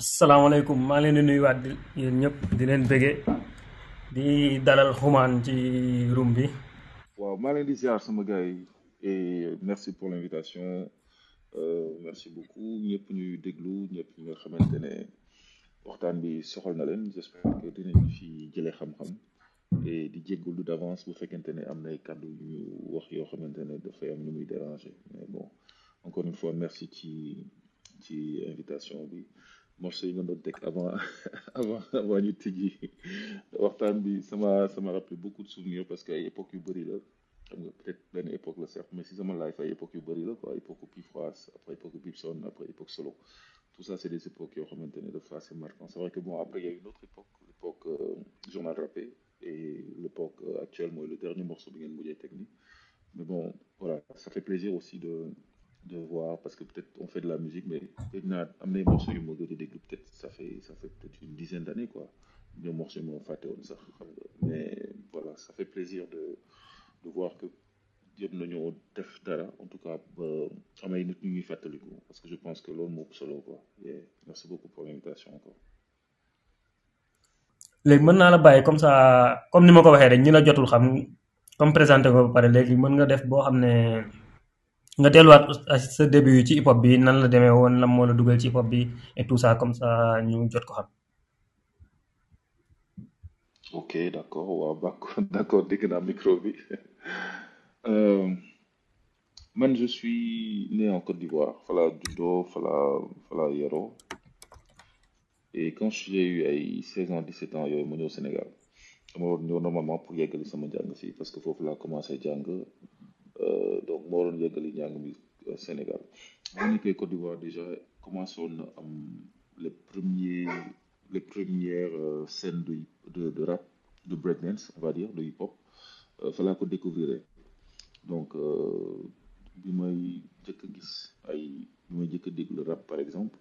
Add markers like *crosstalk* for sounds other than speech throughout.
asalaamaaleykum maa leen di nuyuwaat di yéen ñëpp di leen dalal xumaan ci bi. Waaw et merci pour l'invitation. Euh, merci beaucoup ñëpp ñuy déglu ñëpp ñi nga xamante ne waxtaan bi soxal na j'espère que dinañ fi jëlee xam-xam et di d'avance bu fekkente ne am kàddu yu ñu wax yoo xamante ne dafay am ñu muy mais bon encore une fois merci ci ci invitation morceau yi nga doon teg avant *laughs* avant avant ñu tijji waxtaan bi sama sama rappelé beaucoup de souvenirs parce que ay époque yu bëri la xam peut-être benn époque la certes mais si sama life ay époque yu bëri la quoi époque Pifras après époque Bibson après époque solo tout ça c'est des époques yoo xamante ne dafa assez marquant c'est vrai que bon après il y a une autre époque l'époque euh, journal rappé et l'époque euh, actuelle mooy le dernier morceau bi ngeen mujjee teg mais bon voilà ça fait plaisir aussi de de voir parce que peut-être on fait de la musique mais am na ay morceaux yu ma gën a peut-être ça fait ça fait peut-être une dizaine d'années quoi. Ñoom morceaux yi ma fàtte mais voilà ça fait plaisir de de voir que jëm nañoo def dara en tout cas ba am ay nit parce que je pense que loolu moo solo quoi. Et merci beaucoup pour l'invitation encore. léegi mën naa la bàyyi comme ça comme ni ma ko waxee rek ñi la jotul xam comme présenté ko ba pare léegi mën nga def boo xam ne je suis né en Côte d'Ivoire juddoo fala fala yaroo. Et quand j'ai eu ay 16 ans 17 ans yooyu ma ñëw Sénégal. Dama ñëw normalement pour yeggali sama jàng parce que foofu laa commencé jàng donc ma waroon yeggali njàng mi euh, Sénégal ma nekkee Côte d'Ivoire déjà commencé woon na am les premiers les premières euh, scènes de, de, de rap, de breakdance, on va dire, de hip-hop, il fallait qu'on découvrir. Donc, euh, bi may jëkk a gis ay rap par exemple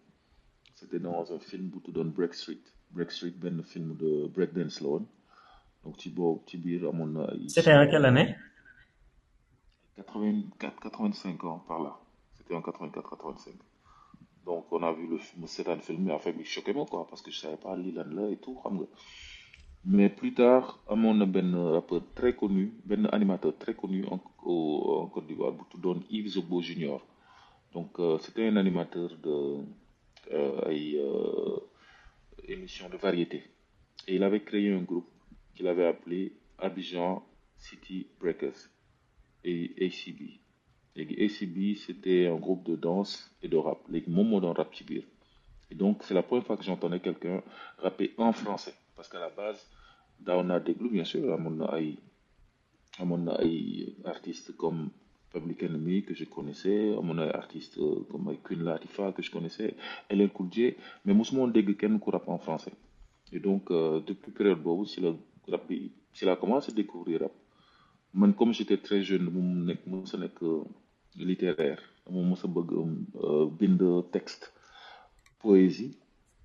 c'était dans un film bu tuddoon Break Street Break Street benn film de breakdance la donc ci boobu ci biir amoon na ay C'était en quelle année? 84 85 ans par là. C'était en 84 85 donc on a vu le film seetaan film mais affaire bi choqué ma quoi parce que je savais pas lan la et tout mais plus tard amoon na rappeur très connu benn animateur très connu en en Côte d'Ivoire bu Yves Zobo Junior. Donc euh, c'était un animateur de euh, euh, émission de variété. Et il avait créé un groupe qu'il avait appelé Abidjan City Breakers et ACB léegi ACB c'était un groupe de danse et de rap. Moom moo doon rap ci biir. Et donc c'est la première fois que j'entendais quelqu'un rapper en français. Parce qu'à la base daaw naa déglu bien sûr ay amoon na ay artistes comme Public Enemy que je connaissais amoon na ay artistes comme ay Queen Latifah que je connaissais LL Cool J mais mosuma woon dégg kenn ku rap en français. Et donc euh, depuis période boobu si la si la commencé découvrir rap man comme j'étais très jeune mu nekk mos a nekk littéraire. Dama mos a bëgg bind texte poésie.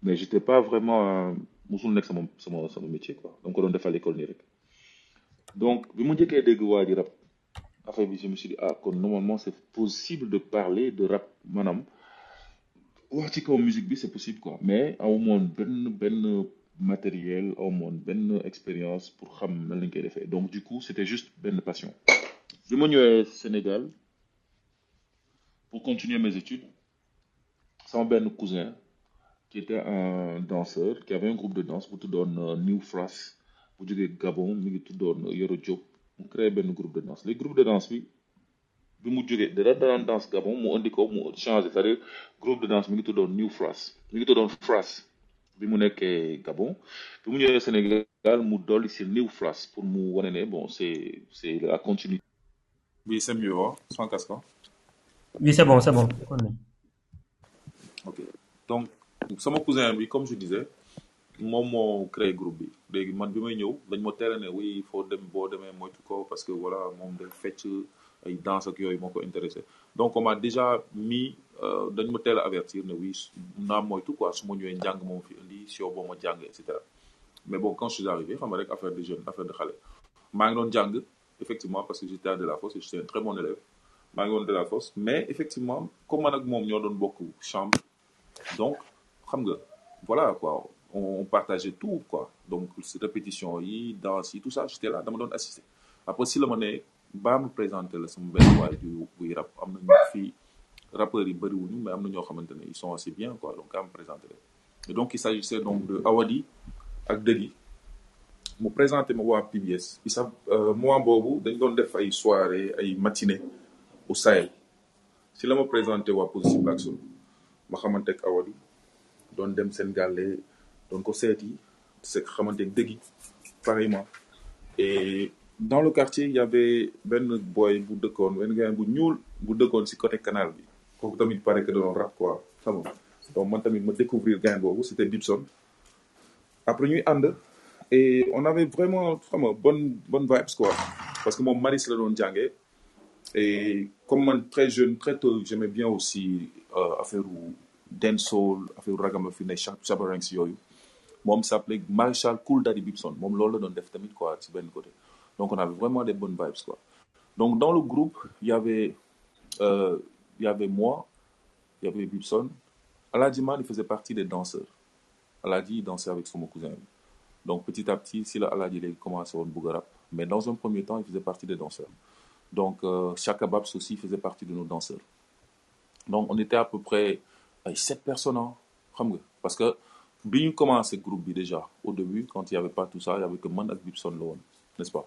Mais j'étais pas vraiment mosul nekk sama sama sama métier quoi. Dama ko doon à l'école nii rek. Donc bi mu njëkkee dégg waa ji rap affaire bi je me suis dit ah kon normalement c'est possible de parler de rap maanaam wax ci kaw musique bi c'est possible quoi. Mais amu moon benn benn matériel amu moon benn expérience pour xam nan lañ koy donc du coup c'était juste benn passion. Bi ma ñëwee Sénégal pour continuer mes études sama benn cousin qui était un danseur qui avait un groupe de danse bu tuddoon New Fras bu jógee Gabon mi ngi tuddoon Yoro Diop. Mu créé benn groupe de danse. Les groupe de danse bi bi mu jógee da daan danse Gabon mu indi ko mu changé. C'est-à-dire groupe de danse mi ngi tuddoon New Fras mi ngi tuddoon Fras bi mu nekkee Gabon bi mu ñëwee Sénégal mu dolli si New Fras pour mu wane ne bon c'est c'est la continuité. Oui, c'est mieux, hein, sans casque. hein. Oui, c'est bon, c'est bon. Ok. Donc, sama cousin bi comme je disais moom moo créé groupe bi léegi man bi may ñëw dañ ma tere ne oui il faut dem boo demee moytu ko parce que voilà moom day fecc ay danse ak yooyu moo ko intéressé. Donc on m'a déjà mis euh, dañ ma teel a avertir ne oui naa moytu quoi su ma ñëwee njàng moom fi indi si yow boo ma jàng et mais bon quand je suis arrivé xam nga rek affaire de jeune affaire de xale maa ngi effectivement parce que j'étais à de la fosse et j'étais un très bon élève. Maa ngi woon de la fosse mais effectivement comme man ak moom ñoo doon chambre donc voilà quoi on, partageait tout quoi. Donc répétition yi danse tout ça j'étais là dama doon assister. Après si la ma baa ma présenté la sama benn waay ju buy rap am nañu fii rappeurs yi bëriwuñu mais am na ñoo xamante ne ils sont assez bien quoi. Donc kaa ma présenté leen. Et donc il s'agissait donc de Awadi ak Dëggi mu présenté ma waa PBS bi sax moment boobu dañ doon def ay soirée ay matinée au Sahel. Si la ma présenté waa Positive Soul ma xamante ak Awadi doon dem seen gàlle doon ko seeti c'est xamante ak Dëggi pareillement. Et dans le quartier il y avait benn boy bu dëkkoon benn gars bu ñuul bu dëkkoon si côté canal bi. Kooku tamit pare que da doon rap quoi. Xam nga donc man tamit ma découvrir gars boobu c'était Bibson après ñuy ànd et on avait vraiment xam nga bonne bonne vibes quoi. Parce que moom Maris la doon jàngee. Et comme très jeune très tôt j'aimais bien aussi euh, affaire u dancehall affaire u ragamuffin ay chabarangs yooyu. Moom s'appelait Marshall Cool Daddy Bibson moom loolu la doon def tamit quoi ci benn côté donc on avait vraiment des bonnes vibes quoi. Donc dans le groupe il y avait euh, il y avait moi il y avait Bibson Aladji Man il faisait partie des danseurs. Aladji il dansait avec son cousin. Donc petit à petit si la Aladji léegi commencé woon bëgg a rap mais dans un premier temps il faisait partie des danseurs. Donc euh, Chaka Babs aussi faisait partie de nos danseurs. Donc on était à peu près ay sept personnes hein, parce que bi ñu commencé groupe déjà au début quand il y avait pas tout ça il y avait que man la woon n'est-ce pas?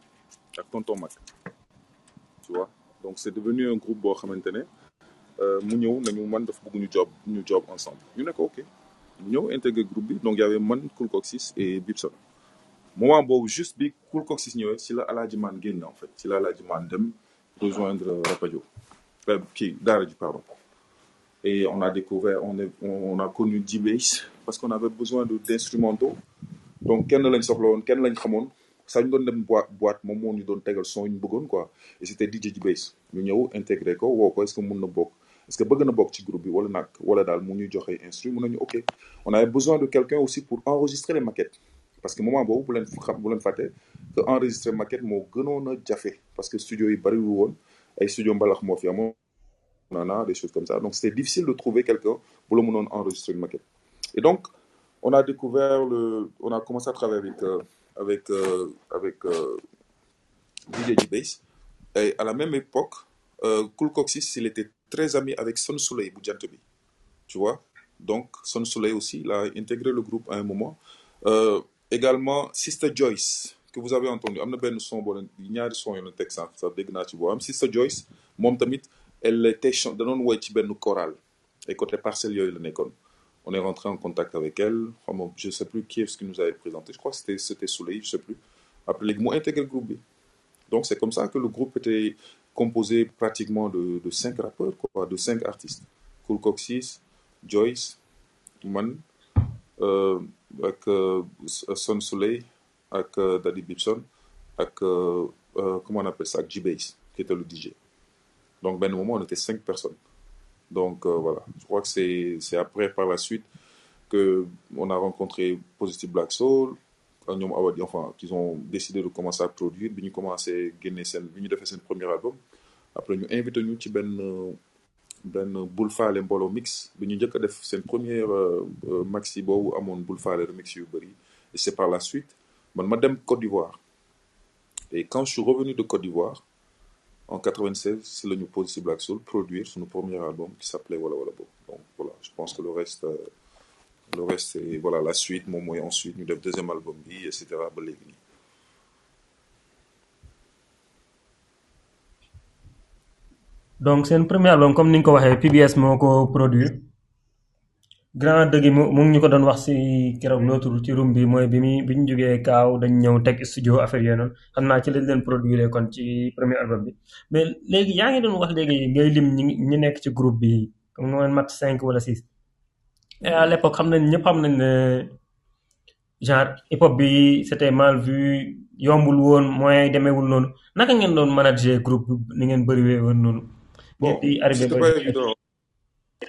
ak Tonton Mac. Tu vois? Donc c'est devenu un groupe boo xamante ne mu ñëw nañu man dafa bëgg ñu job ñu job ensemble. Ñu ne ok. Ñëw intégré groupe bi donc y avait man Cool Coxis et Bibson moment boobu juste bi Cool Coxis ñëwee la Aladji Man génn en fait. Ci la Aladji Man dem rejoindre Rapadio kii Daara ji pardon. Et on a découvert on est on a connu G-Bass parce qu'on avait besoin d'instrumentaux. Donc kenn lañ soxla woon kenn lañ xamoon saa ñu doon dem boîte moom moo ñu doon tegal son ñu bëggoon quoi. Et c'était DJ G-Bass ñu ñëw intégré ko woo ko est-ce que mun na bokk? Est-ce que bëgg na bokk ci groupe bi wala nag wala daal mu ñuy joxe instru mun ok. On avait besoin de quelqu'un aussi pour enregistrer les maquettes. Parce que moment boobu bu leen xam bu leen fàtte que enregistrer maquette moo gënoon a jafe. Parce que studio yi bariwul woon. Ay studio mbalax moo fi amoon. Nana des choses comme ça. Donc c'était difficile de trouver quelqu'un pour le mënoon enregistrer une maquette. Et donc on a découvert le on a commencé à travailler avec euh, avec euh, avec euh, DJ et à la même époque Cool Coxis il était très ami avec Son Soleil bu jant bi tu vois? Donc Son Soleil aussi il a intégré le groupe à un moment. Également Sister Joyce que vous avez entendu. Son boo leen ñaari son sànq sax dégg naa ci boo. Am Sister Joyce elle était da doon woy ci benn chorale et côté parcelle yooyu la nekkoon on est rentré en contact avec elle. Je sais plus qui est-ce qui nous avait présenté. Je crois que c'était Soleil je sais plus. Après léegi mu intégré le bi donc c'est comme ça que le groupe était composé pratiquement de cinq rappeurs quoi de cinq artistes. Cool Coxis Joyce man euh, ak euh, Son Soleil ak euh, Daddy Bibson ak comment on appelle ça? Ak G-Bass qui était le DJ donc ben moment on était cinq personnes donc voilà. Je crois que c'est après par la suite que on a rencontré Positive Black Soul enfin qu'ils ont décidé de commencer à produire. Bi ñu commencé ñu defee seen premier album après ñu ci benn benn Bul Faale Mbolo mix. Bi ñu njëkk a def seen première maxi boobu amoon Bul Faale remix yu bëri. Et c'est par la suite man ma dem Côte d'Ivoire. Et quand je suis revenu de Côte d'Ivoire en 96 c'est la ñu Positive Black Soul produire son premier album qui s'appelait Wala Wala Bo donc voilà je pense que le reste euh, le reste c'est voilà la suite moom mooy ensuite ñu def deuxième album bi et cetera ba léegi premier album comme ni nga PBS moo ko produire grand dëgg mu mu ngi ñu ko doon wax si keroog l'autre ci room bi mooy bi muy bi ñu jógee kaaw dañ ñëw teg studio affaire yooyu noonu. Xam naa ci lañ leen produire kon ci premier album bi. Mais léegi yaa ngi doon wax léegi ngay lim ñi nekk ci groupe bi comme nga mat cinq wala six. À l'époque xam nañ ñëpp xam nañ ne genre hip hop bi c'était mal vu yombul woon moyen yi demeewul noonu. Naka ngeen doon manager groupe bi ni ngeen bëriwee woon noonu. ngeen di arrivé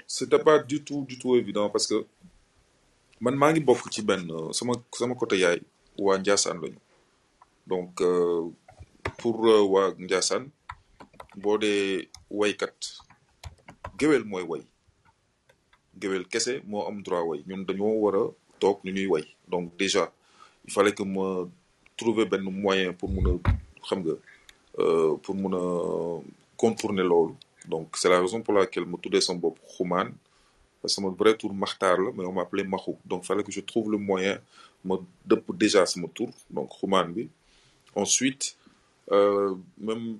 c'était pas du tout, du tout évident parce que man maa ngi bokk ci benn sama sama côté yaay waa Ndiassane lañu. Donc euh, pour euh, waa Ndiassane boo dee waykat géwél mooy way. Géwél kese moo am droit way. Ñun dañoo war a toog ñu ñuy way. Donc déjà il fallait que ma trouver benn moyen pour mun a xam nga euh, pour mun contourner loolu donc c'est la raison pour laquelle ma tuddee sama bopp xumaan parce que sama vrai tour la mais on m'appelait Maxu donc fallait que je trouve le moyen dëpp déjà sama tour donc bi ensuite euh, même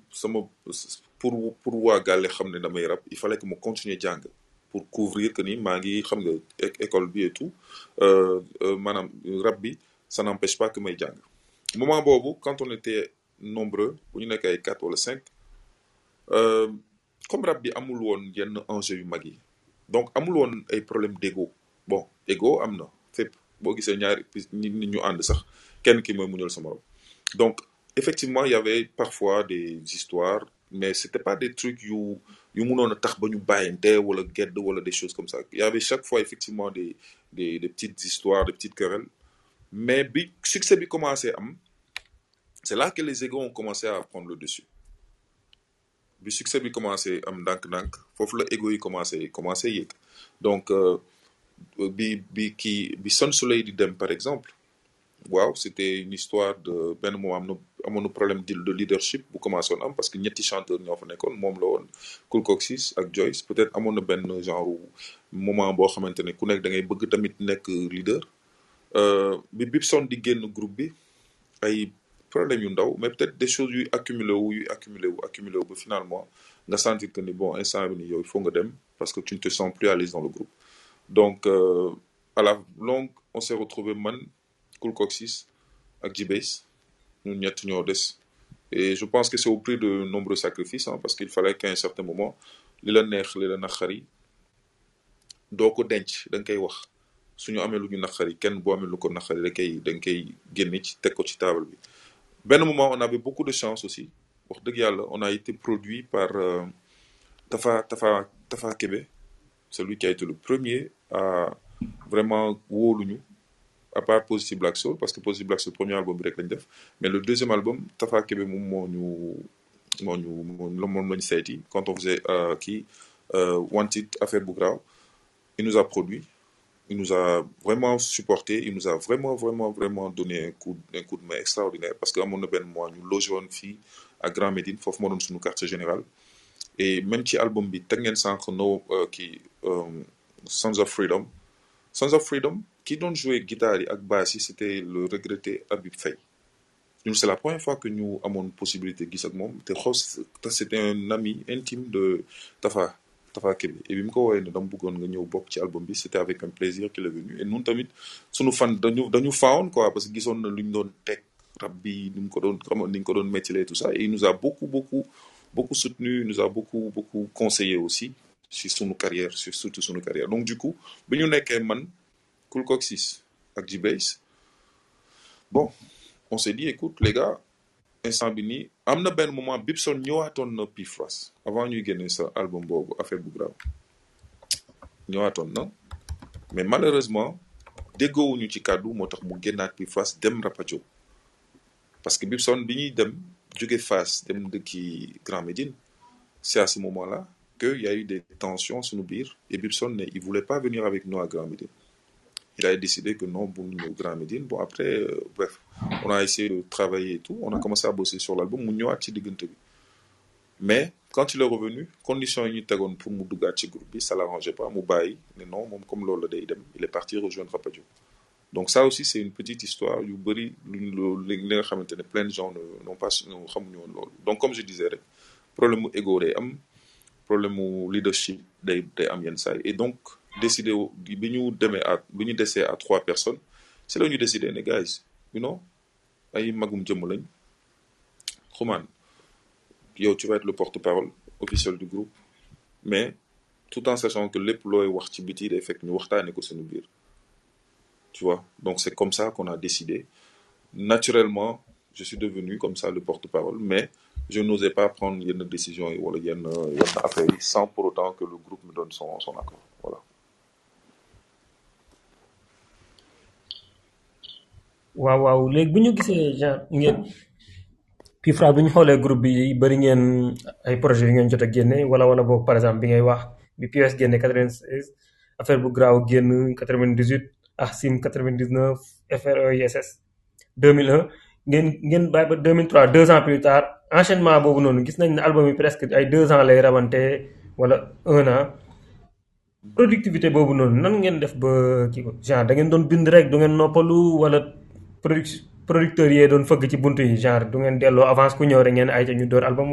pour pour rap il fallait que ma continuer jàng pour couvrir que ni maa ngi xam nga école bi et tout. Euh, euh, bi ça n'empêche pas que may jàng. Moment boobu quand on était nombreux bu ñu nekk ay quatre wala cinq euh, comme rap bi amul woon yenn enjeu yu mag yi. Donc amul woon ay problème d'ego. Bon ego am na. Fépp. Boo gisee nit ñu sax kenn donc effectivement il y avait parfois des histoires mais c'était pas des trucs yu yu mënoon a tax ba ñu bàyyante wala gedd wala des choses comme ça. Il y avait chaque fois effectivement des des des petites histoires des petites querelles. Mais bi succès bi commencé am c'est là que les égos ont commencé à prendre le dessus bi succès bi commencé am ndànk-ndànk foofu la égo yi commencé commencé donc euh, bi bi kii bi Sun Soleil di dem par exemple waaw c'était une histoire de benn moment am na amoon problème de de leadership bu commencé woon am parce que ñetti chanteur ñoo fa nekkoon moom la woon Cool Coxis ak Joyce. Peut-être amoon na benn genre moment boo xamante ne ku nekk da ngay bëgg tamit nekk leader. Euh, bi Bibson di génn groupe bi ay problème yu ndaw mais peut-être des choses yuy accumulé wu yuy accumulé wu accumulé wu ba finalement nga sentir que ni bon instant bi ni yow il faut nga dem parce que tu ne te sens plus à l'aise dans le groupe. Donc euh, à la longue on s'est retrouvé man Cool Coxis ak G-Bass ñun ñett ñoo et je pense que c'est au prix de nombreux sacrifices hein, parce qu'il fallait qu'à un certain moment li la neex li la naqari doo ko denc da nga koy wax. Suñu amee lu ñu naqari kenn boo amee lu ko da ci ko ci table bi benn moment on avait beaucoup de chance aussi. On a été produit par euh, Tafa Tafa Tafa Kebe celui qui a été le premier à vraiment wóoluñu à part Positive Black Soul parce que Positive Black Soul premier album bi rek mais le deuxième album Tafa Kebe quand on faisait euh, kii euh, Wanted affaire bu il nous a produit il nous a vraiment supporté il nous a vraiment vraiment vraiment donné un coup un coup de main extraordinaire parce na benn mois ñu logé woon fii à Grand Médine. Foofu moo doon suñu quartier général. Et même ci album bi teg ngeen sànq no euh, euh, Sons of Freedom. Sons of Freedom qui doon jouer guitare ak basse c'était le regretté Habib Faye. C'est la première fois que ñu amoon possibilité gis ak moom. Te xos te c'était un ami intime de Tafa Tafa Kebe et bi mu ko woowee ne dama bëggoon nga ñëw album c'était avec un plaisir qu'il est venu. Et ñun tamit sunu fan dañu dañu faawoon quoi parce que gisoon na lu ñu doon teg rab bi ni mu ko tout ça. Et il nous a beaucoup beaucoup beaucoup soutenu il nous a beaucoup beaucoup conseillé aussi sur sunu carrière sur surtout sunu carrière. Donc du coup bi ñu nekkee man Cool Coxis ak G-Bass bon on s'est dit écoute les gars instant bi nii am na benn moment Bibson ñëwaatoon na Pifras avant ñuy génne sa album boobu affaire bu grave. Ñëwaatoon na. Mais malheureusement déggoowuñu ci kàddu moo tax mu génnaat Pifras dem Rapadio parce que Bibson bi ñuy dem jóge Fass dem dëkki Grand Médine c'est à ce moment-là que y a eu des tensions suñu biir et Bibson ne il voulait pas venir avec nous à Grand Médine il a décidé que non ñu ñëw Grand Médine bon après euh, bref on a essayé de travailler et tout. On a commencé à bosser sur l'album mais quand il est revenu ñu tegoon pour ci groupe ça l'arrangeait pas. Bàyyi ne non comme loolu la day dem il est parti rejoindre Rapadio donc ça aussi c'est une petite histoire ne plein de gens ne n'ont pas ne donc comme je disais problème am problème leadership et donc décidé wu bi ñu à à trois personnes c'est là ñu décidé ne guys you know ay magum jëmm lañ. Tu vas être le porte-parole officiel du groupe mais tout en sachant que lépp looy wax ci biti day fekk ñu waxtaane ko suñu biir. Tu vois? Donc c'est comme ça qu'on a décidé. Naturellement je suis devenu comme ça le porte-parole mais je n'osais pas prendre yenn décision wala yenn yenn affaires yi sans pour autant que le groupe me donne son son accord. Voilà waaw waaw. Léegi bu ñu gisee genre ngeen PIFRA bu ñu xoolee groupe bi bëri ngeen ay projets yu ngeen jot a génne wala wala boog par exemple bi ngay wax bi POS génne 96 affaire bu graaw génn 98 AXIM 99 FRESS 2001 ngeen ngeen bàyyi ba 2003 deux ans plus tard enchaînement boobu noonu gis nañ ne album yi presque ay deux ans lay rawante wala un an. Boobu noonu nan ngeen def ba kii ko? Genre da ngeen doon bind rek du ngeen noppalu wala genre avance ku ñëw rek album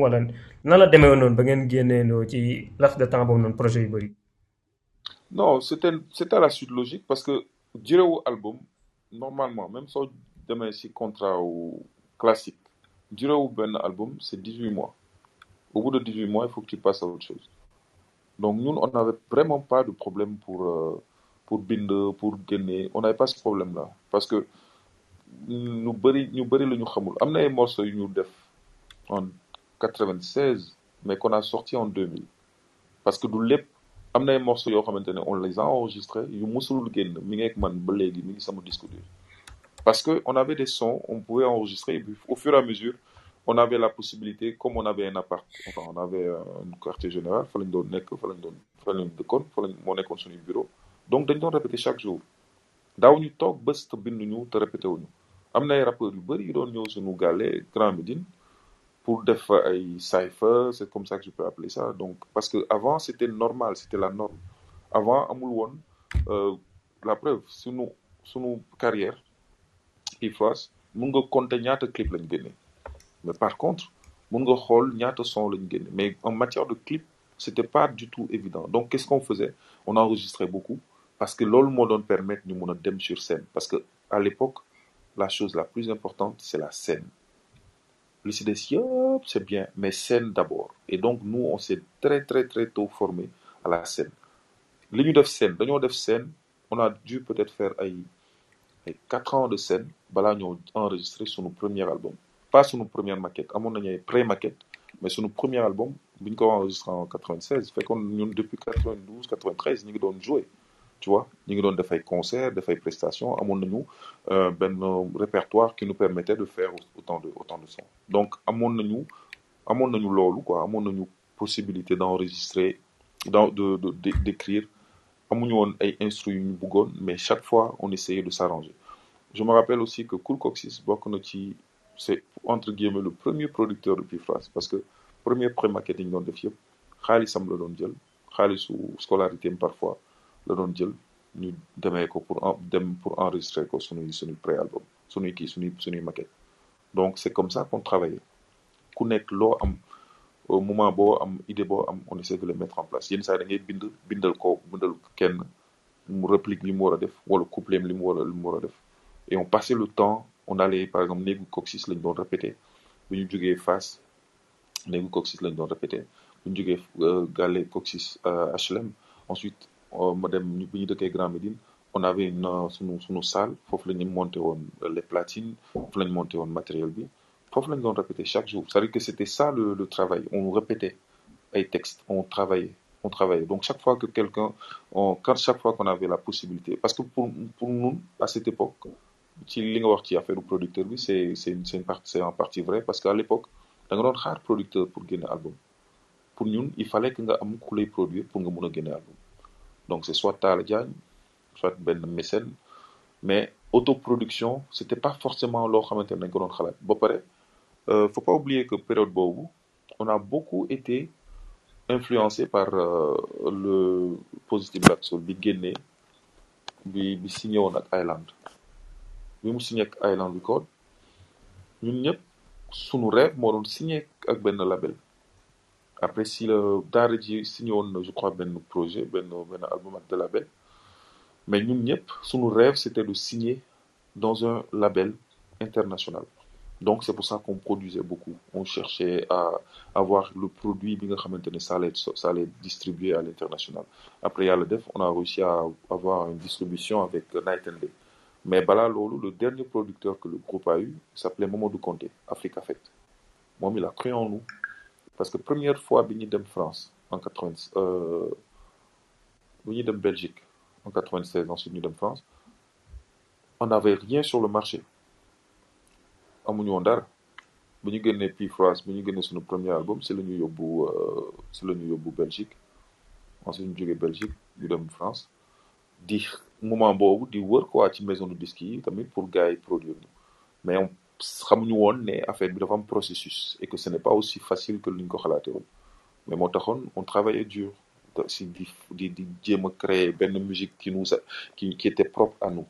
non c'était la suite logique parce que jurewu album normalement même soo demee ci contrat classique jurewu benn album c'est 18 mois. Au bout de 18 mois il faut que tu à autre chose. Donc ñun on n'avait vraiment pas de problème pour euh, pour pour génne on n'avait pas ce problème là parce que ñu bëri ñu bëri la ñu xamul. Am na ay morceaux yu ñu def en 96 mais qu'on a sorti en 2000 parce que du lépp am na ay morceaux yoo xamante on les a enregistrés yu musulul génn. Mi ngi ak man ba léegi mi ngi sama disque dur. Parce que on avait des sons on pouvait enregistrer et puis au fur et à mesure on avait la possibilité comme on avait un appart enfin on avait un quartier général fa lañ doon nekk fa lañ doon fa lañ dëkkoon fa lañ moo nekkoon bureau. Donc dañ doon répéter chaque jour. Daaw ñu toog bés te binduñu te répété wuñu am na ay rappeurs yu bëri yu doon ñëw suñu Grand Médine pour def ay c'est comme ça que je peux appeler ça. Donc parce que avant c'était normal c'était la norme. Avant amul woon euh, la preuve sunu sunu carrière PIFRAS mun nga compter ñaata clip lañ génne. Mais par contre mun nga xool ñaata son lañ génne. Mais en matière de clip c'était pas du tout évident. Donc qu'est-ce qu'on faisait? On enregistrait beaucoup parce que loolu moo doon permettre ñu mun a sur scène. Parce que à l'époque la chose la plus importante c'est la scène. Des yëpp c'est bien mais scène d'abord. Et donc nous on s'est très très très tôt formé à la scène. Li ñu def scène dañoo def scène on a dû peut-être faire ay ay quatre ans de scène balaa ñoo enregistrer sunu premier album. Pas sunu première maquette amoon nañu ay pré-maquette mais sunu premier album bi ñu ko enregistré en 96 fekkoon ñun depuis 92 93 ñu ngi doon jouer tu vois ñu ngi doon def ay concerts def ay prestations amoon nañu benn répertoire qui nous permettait de faire autant de autant de sons. Donc amoon nañu amoon nañu loolu quoi. Amoon nañu possibilité d'enregistrer dans de d'écrire. Amuñu woon ay instruments yu ñu mais chaque fois on essayait de s'arranger. Je me rappelle aussi que Cool Coxis bokk c'est entre guillemets le premier producteur de PIFRAS parce que premier ñu doon def yëpp xaalisam la doon jël xaalisu scolarité parfois la doon jël ñu demee ko pour dem pour enregistrer ko suñuy suñuy pré-album suñuy kii suñuy suñuy maquette. Donc c'est comme ça qu'on travaillait ku nekk loo am au moment boo am idée boo am on essaie de le mettre en place. Yenn saa da ngay bind bindal ko bindal kenn mu réplique li mu war a def wala couplet li mu war a li mu war a def. Et on passait le temps on allait par exemple néegu Coxis lañ doon répéter. Bu ñu jógee Fass néegu Coxis lañ doon répéter. Bu ñu jógee Gallé Coxis HLM ensuite ma dem bu ñu Grand Médine on avait une sunu sunu salle foofu la ñu woon les platines foofu la ñu monté woon matériel bi. Foofu la ñu doon répéter chaque jour. C'est-à-dire que c'était ça le, travail. On répétait ay textes on travaillait on travaillait. Donc chaque fois que quelqu'un quand chaque fois qu'on avait la possibilité parce que pour nous à cette époque ci li nga wax ci producteur c'est c'est une c'est en partie vrai parce qu'à l'époque da nga doon producteur pour génne album. Pour ñun il fallait que nga am ku lay produire pour nga mun a génne album donc c'est soit Talla Diagne soit benn mécène mais autoproduction c'était pas forcément loo xamante ne dañ ko doon xalaat. Ba pare faut pas oublier que période boobu on a beaucoup été influencé par euh, le Positive Black Soul bi génnee signé Island. Bi mu signé Island Record ñun ñëpp signé ak benn label après si la daara ji signé je crois benn projet benn benn album de label. Mais ñun ñëpp sunu rêve c'était de signer dans un label international. Donc c'est pour ça qu'on produisait beaucoup. On cherchait à avoir le produit bi ça allait ça allait distribuer à l'international. Après yàlla def on a réussi à avoir une distribution avec Night and Day. Mais balaa loolu le dernier producteur que le groupe a eu s'appelait Mamadou Conté Africa Fête. Moom il a cru en nous parce que première fois bi France en 80 euh, Belgique en 96 ensuite ñu dem France on n'avait rien sur le marché. Amuñu woon dara. Génnee Pi France bi ñu génnee premier album si la ñu yóbbu euh, si la Belgique. Ensuite ñu jógee Belgique ñu France. Di moment boobu di wër quoi ci maison de disque pour gars yi produire. Mais xamuñu woon ne affaire bi dafa am processus et que ce n'est pas aussi facile que lu ñu ko xalaatee woon. Mais moo taxoon on travaillait dur si di di di jéem a créer benn musique qui nous qui qui était propre à nous.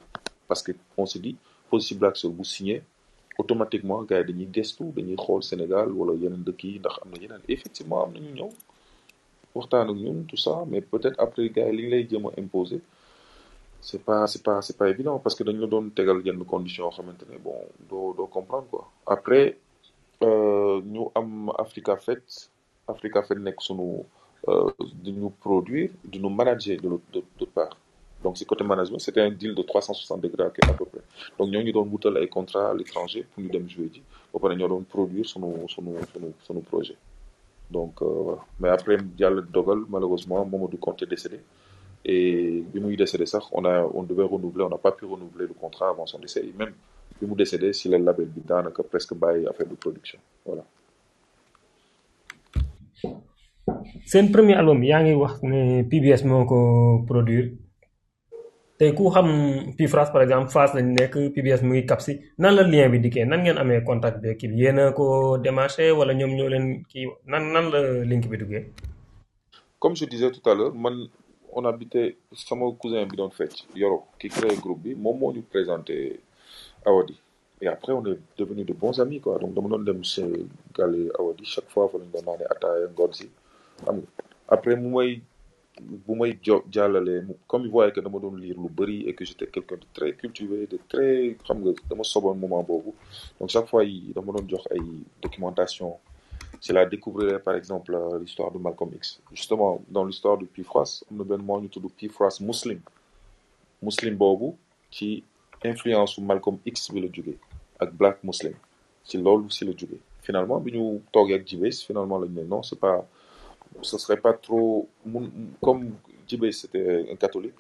Parce que on se dit Positive Black Soul bu signé automatiquement gars yi dañuy gestu dañuy xool Sénégal wala yeneen dëkk yi ndax am na effectivement am na ñu ñëw waxtaan ak ñun tout ça mais peut-être après gars yi li ñu lay jéem a imposer c'est pas c'est pas c'est pas évident parce que dañu la doon tegal yenn conditions yoo bon doo doo comprendre quoi. Après euh, ñu am Africa Fête Africa Fête nekk sunu di ñu produire di ñu manager de l'autre part. Donc si côté management c'était un deal de 360 degrés à peu près. Donc ñoo ñu doon wutal ay contrats à l'étranger pour ñu dem jouer ji ba pare ñoo doon produire sunu sunu sunu sunu projet. Donc euh, voilà. Mais après yàlla dogal malheureusement Mamadou Conté décédé et muy décédé on a on devait renouveler on n'a pas pu renouveler le contrat avant son décès. Et même décédé si label bi daanaka presque bàyyi affaire de production. Voilà. Seen premier album yaa ngi wax ne PBS moo ko produire. Tey ku xam Pi France par exemple Fass lañ nekk PBS mu ngi Kapsi nan la lien bi dikkee? Nan ngeen amee contact bi kii yéen a ko démarché wala ñoom ñoo leen kii? Nan nan la link bi duggee? comme je disais tout à l'heure man on habitait sama cousin bi doon fecc Yoro qui groupe bi moom moo et après on est devenus de bons amis quoi. Donc dama doon dem chez Gale Awadi chaque fois naanee si. Après comme il voyait que lire et que j'étais quelqu'un de très cultivé de très xam nga dama soboon moment donc chaque fois yi dama doon jox ay documentation c'est la découvrir par exemple l'histoire de Malcolm X. Justement dans l'histoire de Pi France am na benn moo ñu tudd Pi France muslim. Muslim boobu ci influence Malcolm X bi la jógee ak black muslim. Ci loolu si la jógee. Finalement bi ñu toogee ak finalement non c'est pas ce serait pas trop comme Jibes c'était un catholique.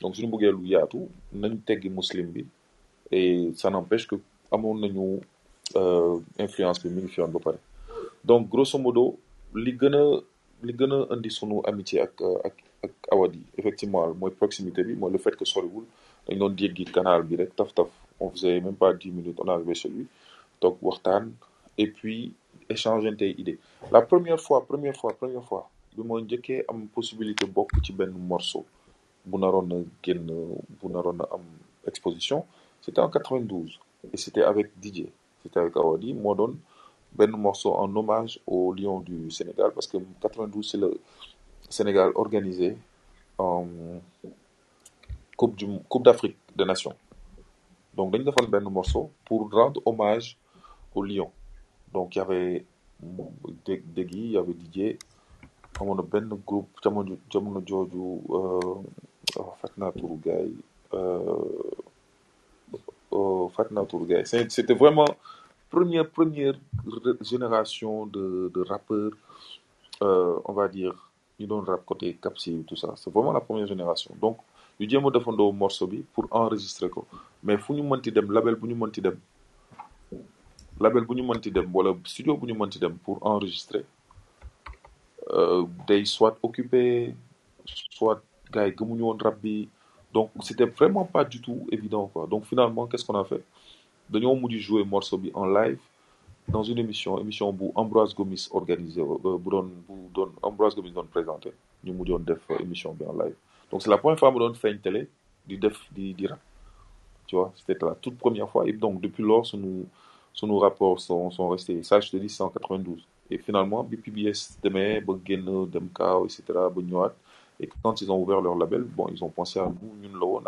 Donc suñu bëggee lu yaatu nañ teggi muslim bi. Et ça n'empêche que amoon nañu influence bi mi ngi fi donc grosso modo li gën a li gën a indi sunu amitié ak ak ak Awadi effectivement mooy proximité bi mooy le fait que soriwul. Dañ doon jéggi canal bi taf taf. On faisait même pas dix minutes on arrivait chez lui. Toog waxtaan. Et puis échanger tey idée la première fois première fois première fois bi ma njëkkee am possibilité bokk ci benn morceau bu naroon a bu naroon am exposition c'était en 92 et c'était avec DJ c'était avec Awadi moo doon benn morceau en hommage au Lion du Sénégal parce que 92 c'est le Sénégal organisé en coupe du coupe d'Afrique des Nations. Donc dañu defoon benn morceau pour rendre hommage au Lion. Donc il y avait dég il y avait DJ amoon na benn groupe jamono jamono jooju fàtt naa turu c'était vraiment première première génération de de rappeurs euh, on va dire ñu doon rap côté Kapsi tout ça. C'est vraiment la première génération. Donc ñu jéem a defandoo morceau pour enregistrer mais fu ñu mënti dem label bu dem label bu ñu mënti dem wala studio bu ñu mënti dem pour enregistrer day soit occupé soit gars yi gëmuñu woon rap bi. Donc c'était vraiment pas du tout évident quoi. Donc finalement qu'est-ce qu'on a fait? Dañoo mujj jouer morceau bi en live dans une émission émission bu Ambroise Gomis organisé bu doon bu doon Ambroise Gomis doon présenté ñu mujjoon def émission bi en live. Donc c'est la première fois mu doon feeñ télé di def di di rap. Tu vois c'était la toute première fois. Et donc depuis lors sunu sunu rapports sont sont restés. Ça je te dis c'est en 92 et finalement bi PBS demee ba génn dem et quand ils ont ouvert leur label bon ils ont pensé à nous. Ñun la woon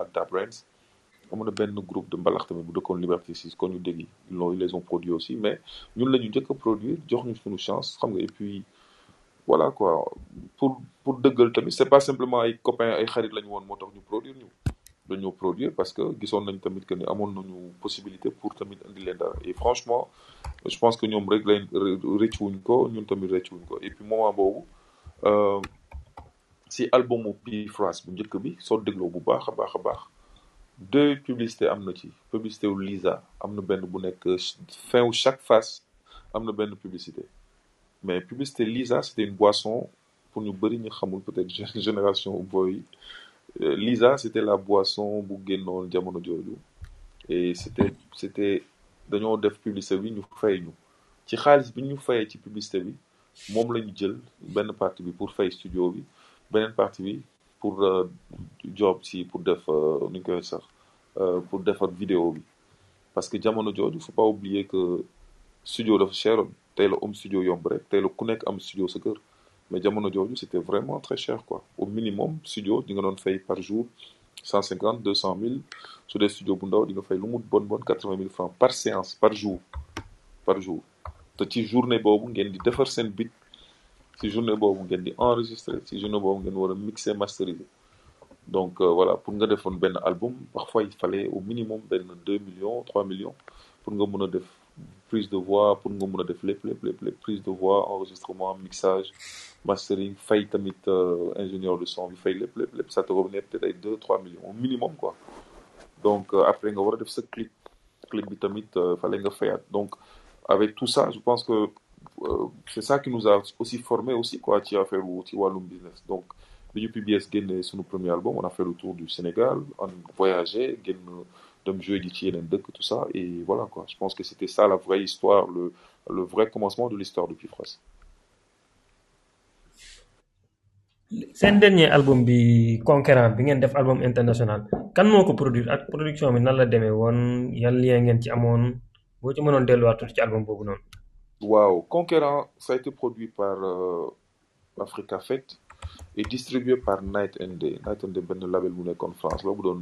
amoon na benn groupe de mbalax tamit bu dëkkoon Liberté 6 kon ñu dégg ils les ont produits aussi mais ñun la ñu njëkk a produire jox ñu suñu chance xam nga et puis voilà quoi. Pour pour dëggal tamit c'est pas simplement ay copains ay xarit la ñu woon moo tax ñu produire ñu. Dañoo produire parce que gisoon nañ tamit que ni amoon nañu possibilité pour tamit indi leen dara. Et franchement je pense que ñoom rek lañ rëccuwuñ ko ñun tamit rëccuwuñ ko. Et puis moment boobu euh, si albumu Pifras bu njëkk bi soo dégloo bu baax a baax a baax deux publicités am publicité wu Lisa am benn bu fin wu chaque face am benn publicité. Mais publicité Lisa c'était une boisson pour ñu bëri ñu xamul peut-être gé- *laughs* génération boy. Yi Euh, Lisa c'était la boisson bu génnoon jamono jooju. Et c'était c'était dañoo def publicité bi ñu fay ñu. Ci xaalis bi ñu fayee ci publicité bi moom la ñu jël benn partie bi pour fay studio bi beneen partie bi pour euh, job si pour def euh, sax euh, pour vidéo parce que jamono jooju faut pas oublier que studio dafa cheroon tey la am studio yomb rek tey la ku nekk am studio sa kër. Mais jamono jooju c'était vraiment très cher quoi. Au minimum studio di nga par jour cent cinquante deux cent mille. Su dee studio bu ndaw di nga fay lu mu bon bon quatre vingt mille francs par séance par jour. Par jour. Te ci journée boobu ngeen di defar bit ci journée boobu ngeen di enregistrer ci journée boobu ngeen war a mixer masteriser. Donc euh, voilà pour nga defoon benn album parfois il fallait au minimum benn deux millions trois millions pour nga mën a prise de voix pour nga mën a prise de voix enregistrement mixage mastering fay euh, ingénieur de son bi ça te revenait peut-être ay deux trois millions au minimum quoi. Donc euh, après nga war a def sa clip. Clip bi tamit euh, fallait nga fayaat. Donc avec tout ça je pense que c'est ça qui nous a aussi formé aussi quoi ci affaire wu ci wàllum business. Donc bi ñu PBS génne suñu premier album on a fait le tour du Sénégal on voyagé génn dem jouer ji ci yeneen tout ça. Et voilà quoi. Je pense que c'était ça la vraie histoire le le vrai commencement de l'histoire de Pifras. Seen dernier album bi Conquérant bi ngeen def album international kan moo ko produire? Ak production bi nan la demee woon? Yan lien ngeen ci amoon? Boo ci mënoon delluwaat tuuti ci album boobu noonu. Wow, Conquérant, ça a été produit par euh, Africa Fête et distribué par Night and Day. Night and Day, ben label bu nekkoon France la bu doon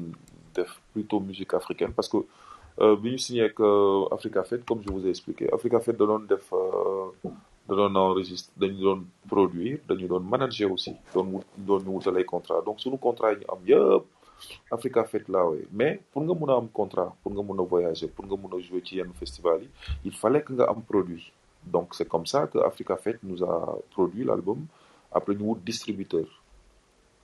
plutôt musique africaine parce que euh, bi ñu signé euh, Africa Fête comme je vous ai expliqué Africa Fête da doon def da doon enregistre dañu doon manager aussi doon wut doon ñu wutal ay contrat donc suñu contrat yi ñu Africa Fête laa wooye. Mais pour nga mun a am contrat pour nga mun a voyager pour nga mun a jouer ci yenn festival il fallait que nga am produit donc c'est comme ça que Africa Fête nous a produit l'album après wut distributeur.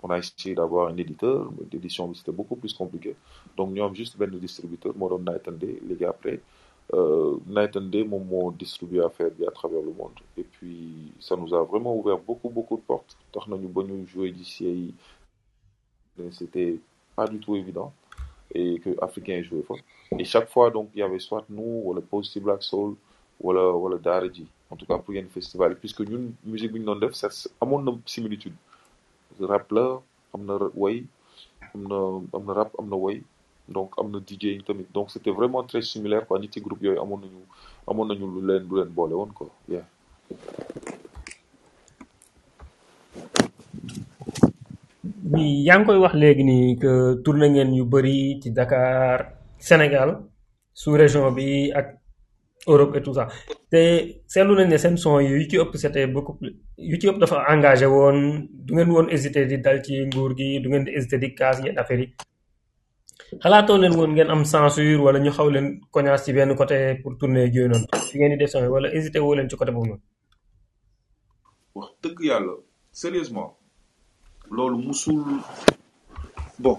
On a essayé d'avoir un éditeur mais l'édition c'était beaucoup plus compliqué. Donc ñu am juste benn distributeur moo doon Night and Day. Léegi après euh, Night and Day moo distribué affaire bi à travers le monde. Et puis ça nous a vraiment ouvert beaucoup beaucoup de portes. Nañu ba ñu jouer d'ici c'était pas du tout évident et que africains joué fa et chaque fois donc il y avait soit nous wala Positive Black Soul wala wala Daara J en tout cas pour yenn festival yi puisque ñun musique bi ñu doon def ça amoon na similitude. Rap la am na way am na am na rap am na way. Donc am na DJ tamit. Donc c'était vraiment très similaire quoi. Ñetti groupe yooyu amoon nañu amoon nañu lu leen lu leen boole woon quoi. Yeah. yaa ngi koy wax léegi nii que tourné ngeen yu bëri ci Dakar Sénégal sous région bi ak Europe et tout ça. Te seetlu nañ ne son yi yu beaucoup yu dafa engagé woon du ngeen hésité di dal ci nguur gi du di hésité di kaas yenn affaire censure wala ñu xaw leen koñaas ci benn côté pour tourner yooyu noonu fi ngeen hésité woo leen ci côté sérieusement musul bon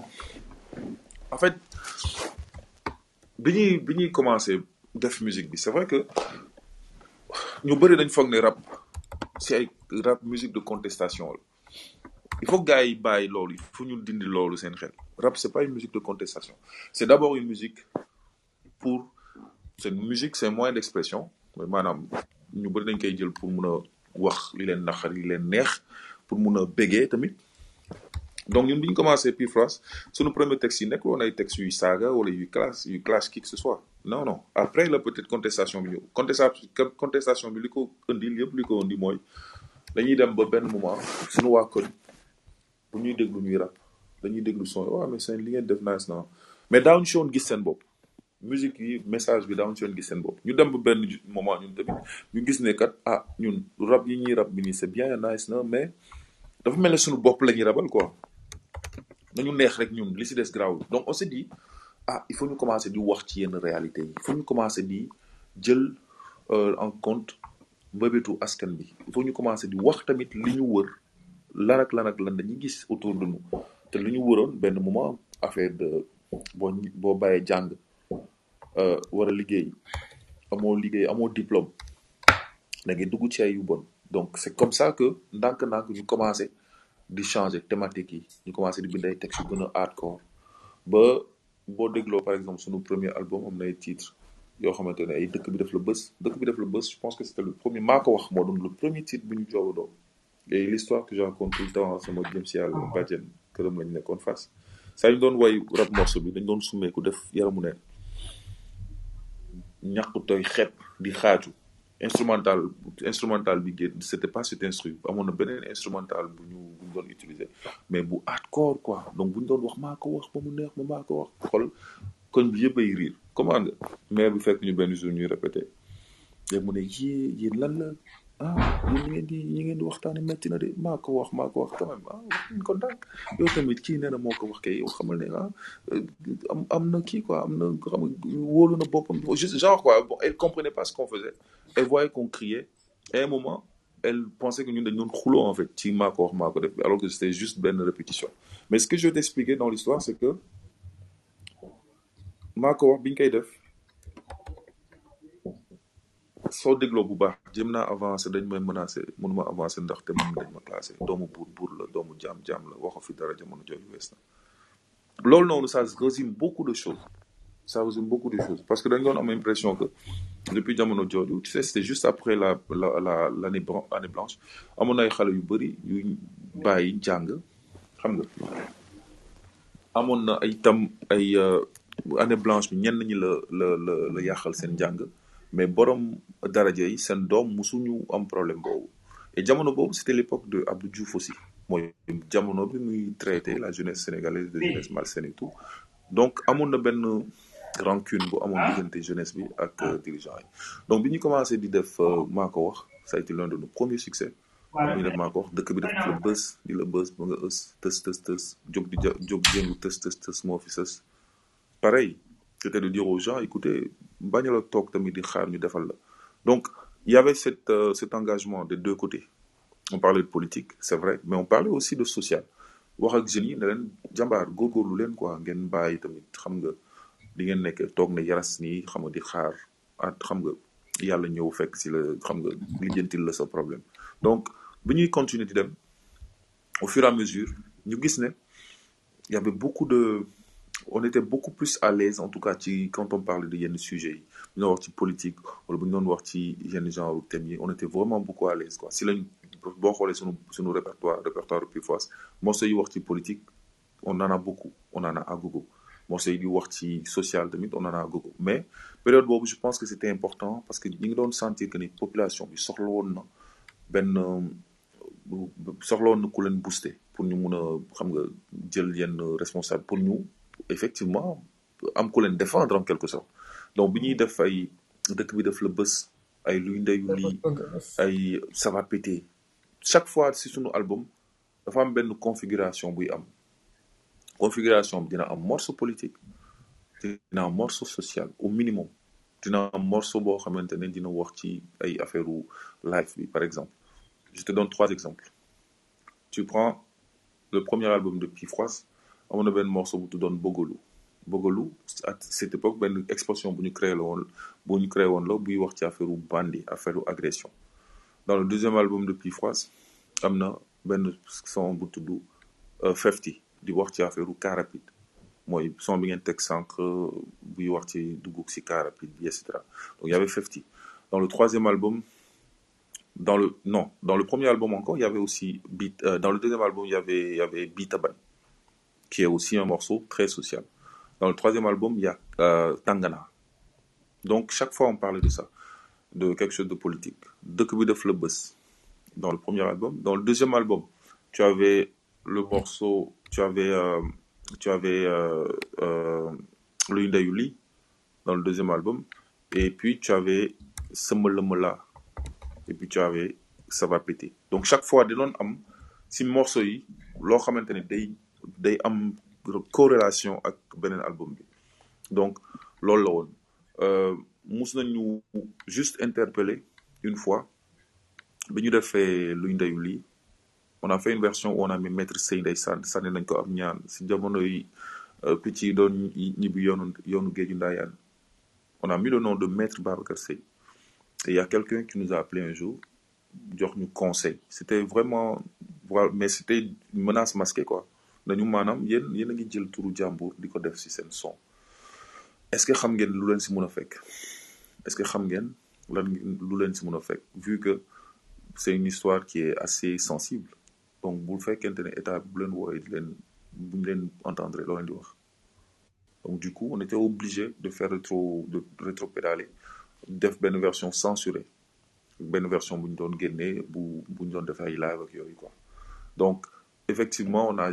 en fait bi def musique c'est vrai que ñu bëri dañ foog ne rap si ay rap musique de contestation il faut que gars yi bàyyi loolu il faut ñu dindi loolu seen xel. Rap c'est pas une musique de contestation. C'est d'abord une musique pour c'est une musique c'est un moyen d'expression. Mooy maanaam ñu bëri dañ koy jël pour mun a wax li leen naqar li leen pour mun a bégee donc ñun bi ñu commencé Pifras suñu premier texte yi nekk woon ay textes yuy saaga wala yuy clash yuy clash qui que ce soit. Non non. Après la peut-être contestation bi contestation contestation bi li ko indi yëpp li moment mais seen li ngeen def nice na. Mais daawuñu si woon gis seen musique yi message bi daawuñu si woon gis seen bopp. Ñu dem ba benn moment ñun tamit ñu gis ne kat ah ñun rap rap c'est bien nice na mais dafa mel bopp rabal quoi nañu neex rek ñun li si des donc on s'est dit ah il faut ñu commencer di wax ci yenn réalité yi. Il faut commencer di jël en compte askan bi. Il faut ñu commencer di wax tamit li ñu wër lan ak lan ak lan autour de nous. Te li ñu wëroon benn moment affaire de bàyyee jàng war a liggéey amoo liggéey amoo diplôme da ngay dugg ci ay donc c'est comme ça que ndànk-ndànk ñu commencé di changer thématique yi ñu commencé di bind ay textes yu gën a hardcore. Ba boo dégloo par exemple sunu premier album am na ay titres yoo xamante ne ay dëkk bi def la bës. Dëkk bi def la bës je pense que c'était le premier maa ko wax moo doon le premier titre bu ñu jooba doom. Et l'histoire que je raconte tout le temps sama jëm si yàlla bàjjen këram lañ nekkoon face saa ñu doon way rap morceau bi dañ doon summeeku def yaramu neen ñàkk tooy xepp di xaaju instrumental instrumental bi c'était pas cet instru. Amoon na beneen instrumental bu ñu bu ñu utiliser. Mais bu hardcore quoi. Donc bu ñu doon wax maa ko wax ba mu neex ma wax. Xool koñ bi comment nga? Maire bi fekk ñu benn jour ñuy répété. Léegi mu ne yée yéen lan la? Ah yéen ngeen di de. Wax wax quand même. Ah ko yow tamit kii nee wax kay yow xamal ne ah am quoi. Am genre quoi. Bon elle comprenait pas ce qu'on faisait elle voyait qu'on criait. Et à un moment elle pensait que dañ doon xuloo en fait. Alors que c'était juste benn répétition. Mais ce que je vais t'expliquer dans l'histoire c'est que maa ko wax biñ koy def soo dégloo bu baax jëm naa avancer dañ may menacer mënuma avancer ndaxte man dañ ma classé doomu buur buur la doomu jaam jaam la waxo fi dara jamono jooju wees na. Loolu noonu ça ça résume beaucoup de choses. Parce que dañ doon am impression que depuis jamono jooju tu sais c'était juste après la la la l'année année blanche. Amoon na ay xale yu bëri yu bàyyi jàng. Xam nga? Amoon na ay tam ay année blanche bi ñenn ñi la la la la yàqal seen jàng. Mais borom daraja yi seen doom musuñu am problème boobu. Et jamono boobu c'était l'époque de Abdou Diouf aussi. Mooy jamono bi muy traité la jeunesse sénégalaise de jeunesse malsaine et tout. Donc amoon na benn rancune bu amoon diggante jeunesse bi ak dirigeant yi. Donc bi ñu commencé di def maa ko wax ça a été l'un de nos premiers succès. Ñu def maa ko wax dëkk bi def la bës di la bës ba nga ës tës tës tës jóg di jóg jëngu tës tës tës moo fi sës. Pareil c'était de dire aux gens écoutez bañ la toog tamit di xaar ñu defal la. Donc il y avait cet euh, cet engagement des deux côtés. On parlait de politique c'est vrai mais on parlait aussi de social. Wax ak jeunes yi ne leen jàmbaar góorgóorlu leen quoi ngeen bàyyi tamit xam nga di ngeen nekk toog at problème. Donc bi ñuy continuer au fur et à mesure ñu gis ne y avait beaucoup de on était beaucoup plus à l'aise en tout cas quand on parle de sujets yi. Politique wala bu ñu on était vraiment beaucoup à l'aise si lañ boo xoolee sunu sunu répertoire répertoire politique on en a beaucoup on en a à yi di wax ci social tamit on en a gogo mais période boobu je pense que c'était important parce que ñu ngi doon sentir que ni population bi soxla woon na benn soxla woon na ku leen booster pour ñu mun a xam nga jël yenn responsable pour ñu effectivement am ku leen défendre en quelque sorte. Donc bi ñuy def ay dëkk bi def la ay luy ndeyu lii ay ça va péter. Chaque fois si sunu album dafa am benn configuration buy am configuration bi dina am morceau politique dina am morceau social au minimum. Dina am morceau boo xamante ne dina wax ci ay affaire u life par exemple. Je te donne trois exemples. Tu prends le premier album de Pifroise amoon na benn morceau bu tuddoon Bogolu Bogolu à cette époque benn expression bu ñu créé la woon bu ñu créé woon la buy wax ci bandi affaire agression. Dans le deuxième album de Pifroise am na benn son bu tudd Fefty di wax ci affaire u car rapide. Mooy son bi ngeen teg sànq buy wax ci dugg ci car bi donc il y avait Fefty dans le troisième album dans le non dans le premier album encore il y avait aussi Beat euh, dans le deuxième album il y avait il y avait Beataban qui est aussi un morceau très social. Dans le troisième album il y a euh, Tangana. Donc chaque fois on parlait de ça de quelque chose de politique. Dëkk bi def la dans le premier album dans le deuxième album tu avais le morceau tu avais euh, tu avais luy ndeyu lii dans le deuxième album. Et puis tu avais Sëmëlëmëla et puis tu avais ça va péter. Donc chaque fois doon am si morceau yi loo xamante ne corrélation ak beneen album donc loolu la euh, mus nañu juste interpeller une fois bi ñu defee luy ndeyu lii on a fait une version où on a mis maître Sey ndeysaan sànni nañ ko am ñaan. Si jamono yi euh, picc yi doon ñibbi yoonu yoonu géeju ndaayaan. On a mis le nom de maître Babacar Sey et il y a quelqu'un qui nous a appelé un jour jox ñu conseil. C'était vraiment mais c'était une menace masquée quoi. Dañu maanaam yéen yéen a ngi jël turu jàmbur di ko def si seen son. Est-ce que xam ngeen lu leen si mën a fekk? Est-ce que xam ngeen lan lu leen si mën a fekk? Vu que c'est une histoire qui est assez sensible donc bu fekkente ne état bu leen wooyee di leen bu leen entendre loo leen di wax. Donc du coup on était obligé de faire rétro de rétropédaler def benn version censurée benn version bu ñu doon génnee bu bu ñu doon def ay live ak yooyu quoi. Donc effectivement on n'a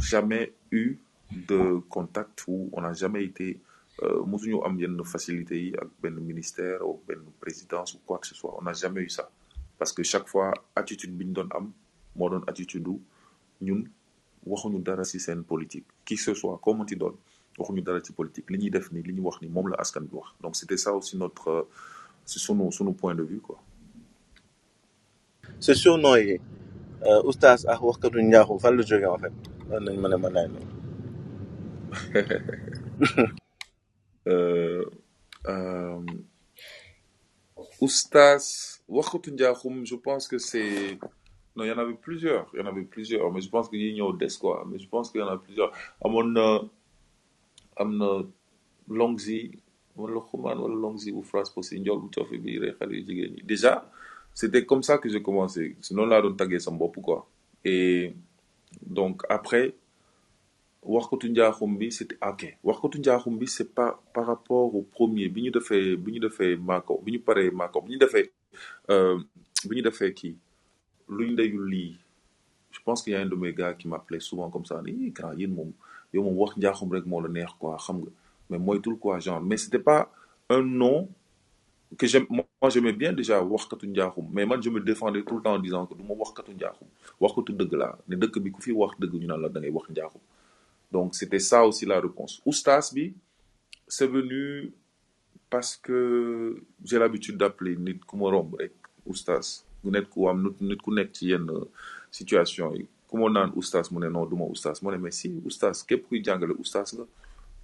jamais eu de contact ou on n'a jamais été euh, mosuñu am yenn facilité yi ak benn ministère ou benn présidence ou quoi que ce soit. On n'a jamais eu ça. Parce que chaque fois attitude bi ñu doon am moo doon attitude u ñun waxuñu dara ci seen politique. Qui que ce soit comment ti doon waxuñu dara ci politique. Li ñuy def ni li ñu wax ni moom la askan bi wax. Donc c'était ça aussi notre euh, c'est sunu sunu point de vue quoi. C'est surnom yi oustaz ak waxkatu njaaxu fan la jógee en fait? Lan nañ mën a mën a *laughs* euh, euh, Oustas, Wakatu Ndiakhoum, je pense que c'est. Non, il y en avait plusieurs. Il y en avait plusieurs. Mais je pense qu'il y a des quoi. Mais je pense qu'il y en a plusieurs. À mon. Am Longzi, wala xumaan wala Longzi ou phrase possible, Ndiol bu coofe. Déjà, c'était comme ça que j'ai commencé. Sinon, là, on taguait son bopp, quoi. Et donc, après, Waxkatu Njaaxum bi c'était ok Waxkatu Njaaxum bi c'est pas par rapport au premier bi ñu defee bi ñu defee Mako bi ñu paree Mako bi ñu defee euh, bi ñu defee kii luy ndeyul lii. Je pense qu'il y a un de mes gars qui m'appelait souvent comme ça ni grand yéen moom yow moom wax njaaxum rek moo la neex quoi xam nga. Mais moytul quoi genre. Mais c'était pas un nom que j'aime moi j'aimais bien déjà waxkatu njaaxum. Mais man je me défendais tout le temps en disant que du ma waxkatu njaaxum. Waxkatu dëgg laa. Ne dëkk bi ku fi wax dëgg ñu naan la da ngay wax njaaxum. Donc c'était ça aussi la réponse. Oustas bi c'est venu parce que j'ai l'habitude d'appeler nit ku romb rek oustas ku nekk ku am nit ku nekk ci yenn situation yi. Ku ma naan oustas mu ne non du ma oustas mu ne mais si oustas képp kuy jàngale oustas nga.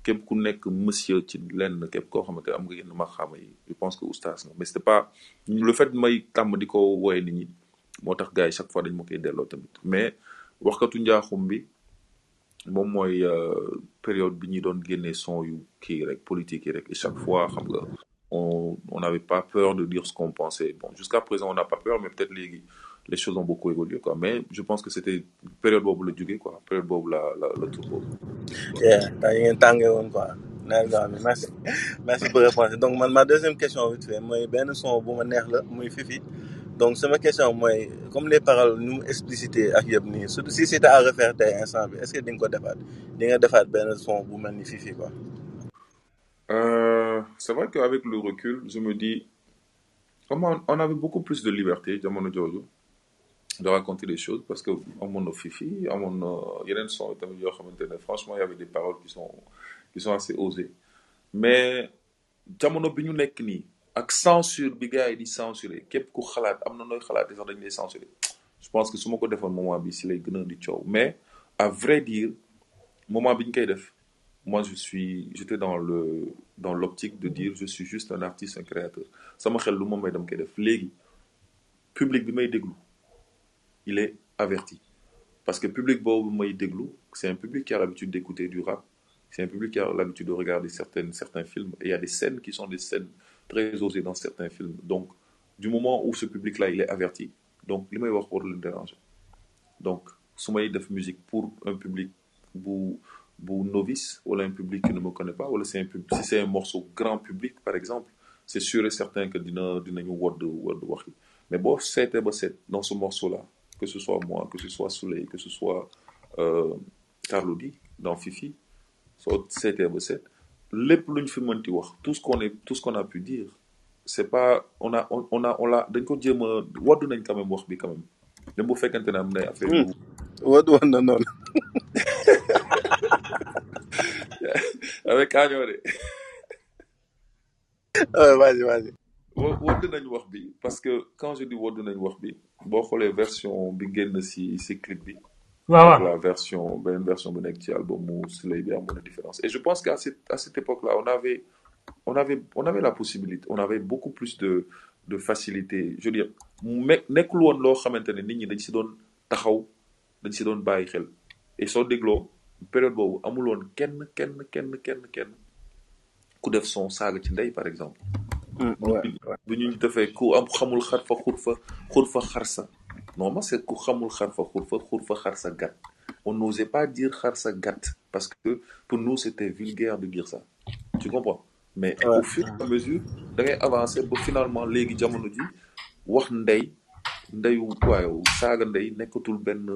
Képp ku nekk monsieur ci lenn képp koo xamante am nga yenn maxaama yi je pense que oustas nga. Mais c'est pas le fait may tàmm di ko wooye nit ñi moo tax gars chaque fois dañ ma koy delloo tamit. Mais waxkatu njaaxum bi moom mooy période bi ñuy doon génnee son yu kii rek politique yi rek. Chaque fois xam nga on n'avait pas peur de dire ce qu'on pensait. Bon jusqu'à présent on n'a pas peur mais peut-être léegi les choses ont beaucoup évolué quoi. Mais je pense que c'était période boobu la jógee quoi. Période boobu la la la tur boobu. Yeah temps yi ngeen tàngee woon quoi. Nawet bi am merci. Merci pour répondre. Donc man ma deuxième question vite fait mooy benn son bu ma neex la muy Fifi. Donc sama question mooy comme les paroles nu mu explicité ak yëpp nii surtout si c'était à refaire tey instant bi est-ce que di nga ko defaat? Di nga defaat benn son bu mel ni Fifi quoi. Euh, c'est vrai qu'avec le recul, je me dis, on avait beaucoup plus de liberté, de raconter des choses parce que amoon na Fifi, xamante ne franchement il y avait des paroles qui sont qui sont assez osées. Mais ñu nekk nii ak censure bi gars yi di censurer képp ku xalaat am na nooy xalaatee sax dañ lay censurer. Je pense que su ma ko defoon moment bi si lay gën a di mais à vrai dire moment bi ñu moi je suis j'étais dans le dans l'optique de dire je suis juste un artiste un créateur. Sama xel lu ma may dama koy def. Public bi may il est averti. Parce que public boobu may c'est un public qui a l'habitude d'écouter du rap c'est un public qui a l'habitude de regarder certaines certains films et il y a des scènes qui sont des scènes très osées dans certains films. Donc du moment où ce public là il est averti donc li may wax war leen déranger. Donc su may musique pour un public bu novice wala un public qui ne me connaît pas wala c'est un public si c'est un morceau grand public par exemple c'est sûr et certain que dina dinañu wodd wodd mais boo seetee ba seet dans ce morceau là que ce soit moi que ce soit Souley que ce soit euh, dans Fifi soo seetee ba seet lépp lu ñu fi mënti wax tout ce qu'on est tout ce qu'on a pu dire c'est pas on a on, on a on l'a dañ ko jéem a wodd nañ quand même wax quand même. Même bu fekkente ne am na affaire yu wad woon na noonu *laughs* avec Euh, *laughs* vas-y vas-y. Wodd nañ wax bi parce que quand je dis wodd nañ wax bi boo xoolee version bi génn si si clip bi waaw ak waaw la version beneen version bu nekk ci album mu Souley bi amoon na différence. Et je pense qu'à cette à cette époque-là on avait on avait on avait la possibilité on avait beaucoup plus de de facilité. Je veux dire me nekkul woon loo xamante ne nit ñi dañ si doon taxaw dañ si doon bàyyi xel. Et soo dégloo période boobu amul woon kenn kenn kenn kenn kenn ku def son saaga ci ndey par exemple. Ouais bu ñu defee ku am xamul xar fa xur fa xur fa xar sa non moi c'est ku xamul xar fa xur fa xur fa xar sa gat on n'osait pas dire xar sa gat parce que pour nous c'était vulgaire de dire ça. Tu comprends? Mais au fur et à mesure da ngay avancer ba finalement léegi jamono ji wax ndey ndeyu waaye saaga ndey nekkatul benn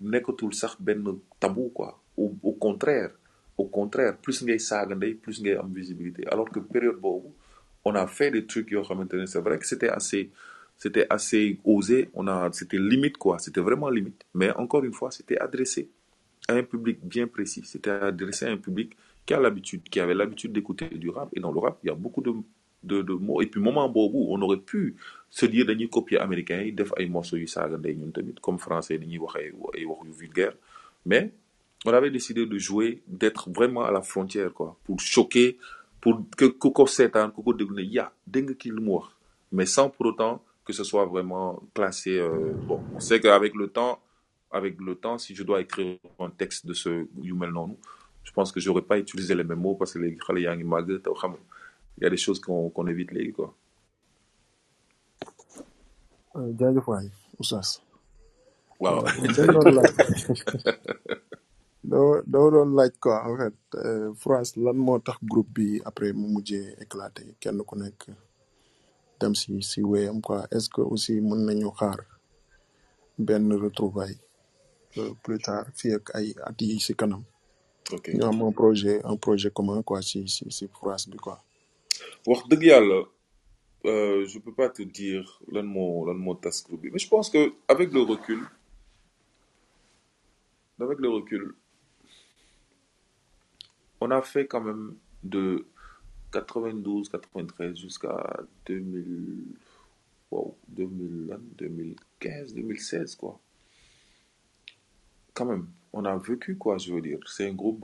nekkatul sax benn tabou quoi au, contraire au contraire plus ngay saaga ndey plus ngay am visibilité. Alors que période boobu on a fait des trucs yoo xamante c'est vrai que c'était assez c'était assez osé on a c'était limite quoi c'était vraiment limite. Mais encore une fois c'était adressé à un public bien précis. C'était adressé à un public qui a l'habitude qui avait l'habitude d'écouter du rap. Et dans le rap il y a beaucoup de de mots. Et puis moment boobu on aurait pu se dire dañuy copier américains yi def ay morceaux yu saaga ndey comme français dañuy wax ay wax yu vulgaire. Mais on avait décidé de jouer d'être vraiment à la frontière quoi pour choquer pour que ku ko déglu ne ya lu mu wax mais sans pour autant que ce soit vraiment classé euh, bon on sait qu'avec le temps avec le temps si je dois écrire un texte de ce yu mel noonu je pense que j'aurais pas utilisé les mêmes mots parce que nga il y a des choses qu'on évite léegi quoi. Euh, *laughs* *laughs* doo doo doon laaj quoi en fait euh, France lan moo tax groupe bi après mu mujjee éclaté? Kenn ku nekk dem si si wéyam quoi. Est-ce que aussi mën nañu xaar benn retrouvaille euh, plus tard fii ak ay at yi si kanam? Ok. Ñu am un projet un projet commun quoi si si si France bi quoi. Wax dëgg yàlla euh, je peux pas te dire lan moo lan moo tas groupe bi mais je pense que avec le recul avec le recul on a fait quand même de 92 93 jusqu'à 2000 wow 2000 lan 2015 2016 quoi. Quand même on a vécu quoi je veux dire. C'est un groupe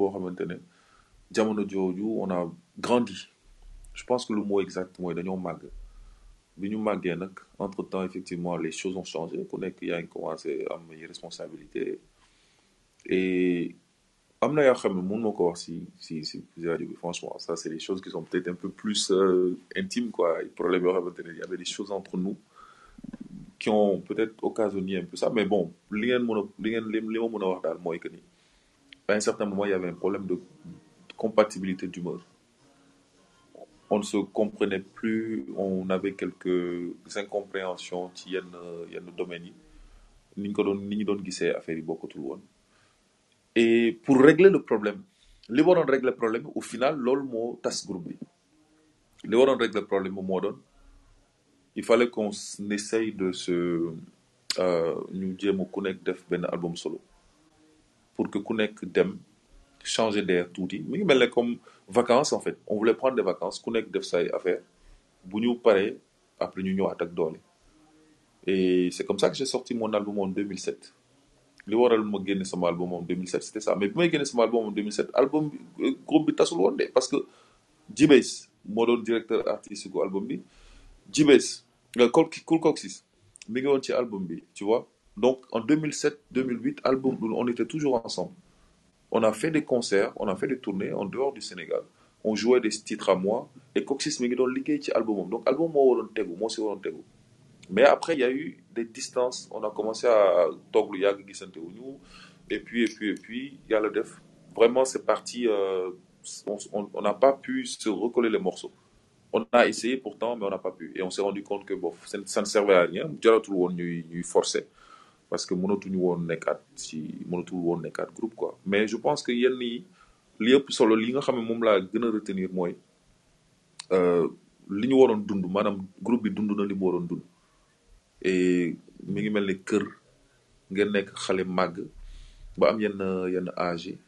jamono jooju on a grandi. Je pense que le mot exact mooy dañoo màgg. Bi ñu màggee nag entre temps effectivement les choses ont changé. Nekk yaa ngi commencé am ay responsabilités. Et am na yoo xam si si si si franchement ça c'est des choses qui sont peut-être un peu plus euh, intimes quoi. Il y avait des choses entre nous qui ont peut-être occasionné un peu ça mais bon li ngeen mën a li à un certain moment il y avait un problème de compatibilité d'humeur. On ne se comprenait plus on avait quelques incompréhensions ci yenn yenn domaines yi. Ni ñu ko doon ni ñu doon gisee affaire yi bokkatul woon et pour régler le problème li régler problème au final loolu moo tas groupe bi. Li waroon régler problème il fallait qu'on essaye de se euh, ñu jéem a ku nekk def benn album solo. Pour que ku nekk dem changer d'air tuuti. Mi ngi mel comme vacances en fait. On voulait prendre des vacances ku nekk def affaire bu ñu après ñu ñëwaat ak et c'est comme ça que j'ai sorti mon album en 2007 li waral ma génne sama album en 2007 c'était ça. Mais bi may génne sama album en 2007 album bi euh, groupe bi tasul woon de parce que Jibes moo doon directeur artistique gu album bi. Jibes euh, Cool Cool Coxis mi ngi woon ci album bi tu vois. Donc en 2007 2008 album on était toujours ensemble. On a fait des concerts on a fait des tournées en dehors du Sénégal. On jouait des titres à moi et Coxis mi ngi doon liggéey ci albumam donc album moo waroon tegu moo si waroon mais après il y a eu des distances. On a commencé à toog lu yàgg gisante wuñu et puis et puis et puis yàlla def. Vraiment c'est parti euh, on n'a pas pu se recoller les morceaux. On a essayé pourtant mais on n'a pas pu. Et on s'est rendu compte que bon ça ne servait à rien. Jaratul woon ñuy ñuy forcer. Parce que mënatuñu woon nekkaat ci mënatul woon nekkaat groupe quoi. Mais je pense que yenn yi li ëpp solo li nga xam ne moom laa gën a retenir mooy euh, li ñu waroon dund. Groupe bi dund na li et mi ngi mel ni kër ngeen nekk xale màgg ba am yenn yenn âge yi.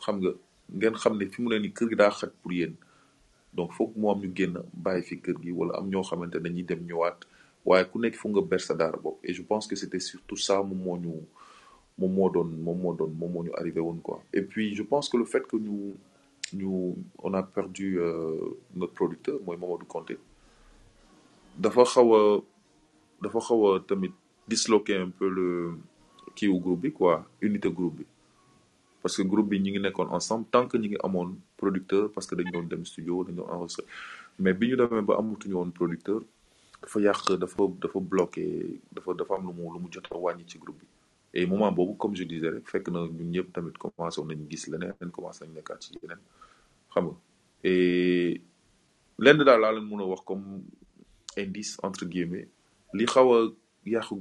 Xam nga ngeen xam ne fi mu ne nii kër gi daa xat pour yéen. Donc foog mu am ñu génn bàyyi fi kër gi wala am ñoo xamante ne dañuy dem ñëwaat. Waaye ku nekk fu nga ber sa daara bopp. Et je pense que c'était surtout ça moom moo ñu moom moo doon moom moo doon moom moo ñu arrivé woon quoi. Et puis je pense que le fait que ñu ñu on a perdu euh, notre producteur mooy Mamadou Konté dafa xaw a dafa xaw a tamit disloquer un peu le kii wu groupe bi quoi unité groupe bi. Parce que groupe bi ñi ngi nekkoon ensemble tant que ñi ngi amoon producteur parce que dañu doon dem studio dañu doon enregistré mais bi ñu demee ba amatuñu woon producteur dafa yàq dafa dafa bloqué dafa dafa am lu mu lu mu jot a wàññi ci groupe bi. Et moment boobu comme je disais rek fekk na ñun ñëpp tamit commencé woon nañu gis leneen commencé nañu nekkaat ci yeneen xam nga. Et lenn daal laa leen mën a wax comme indice entre guillemets li xaw a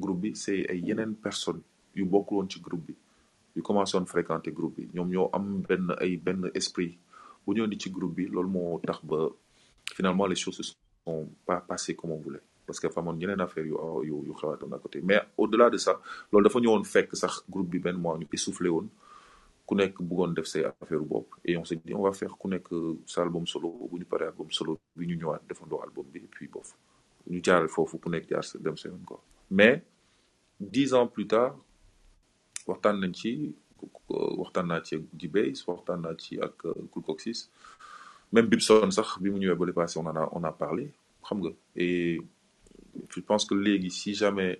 groupe bi c'est ay yeneen personnes yu bokkul woon ci groupe bi yu commencé woon fréquenter groupe bi. Ñoom ñoo am benn ay benn esprit bu ñëw di ci groupe bi. Loolu moo tax ba finalement les choses se sont pas passées comme on voulait. Parce que dafa amoon yeneen affaire yu yu yu xewaatoon à côté. Mais au-delà de ça loolu dafa ñëwoon fekk sax groupe bi benn mois ñu essoufflé woon. Ku nekk bëggoon def say affaire bopp. Et on s'est dit on va faire ku nekk sa album solo bu ñu paree album solo bi ñu ñëwaat defandoo album bi et puis bof ñu jaaral foofu ku nekk jaar dem sa yoon mais dix ans plus tard waxtaan nañ ci waxtaan naa ci ak Dibase waxtaan naa ci ak Cool Coxis même Bibson sax bi mu ñëwee ba le on en a on a parlé xam nga. Et je pense que léegi si jamais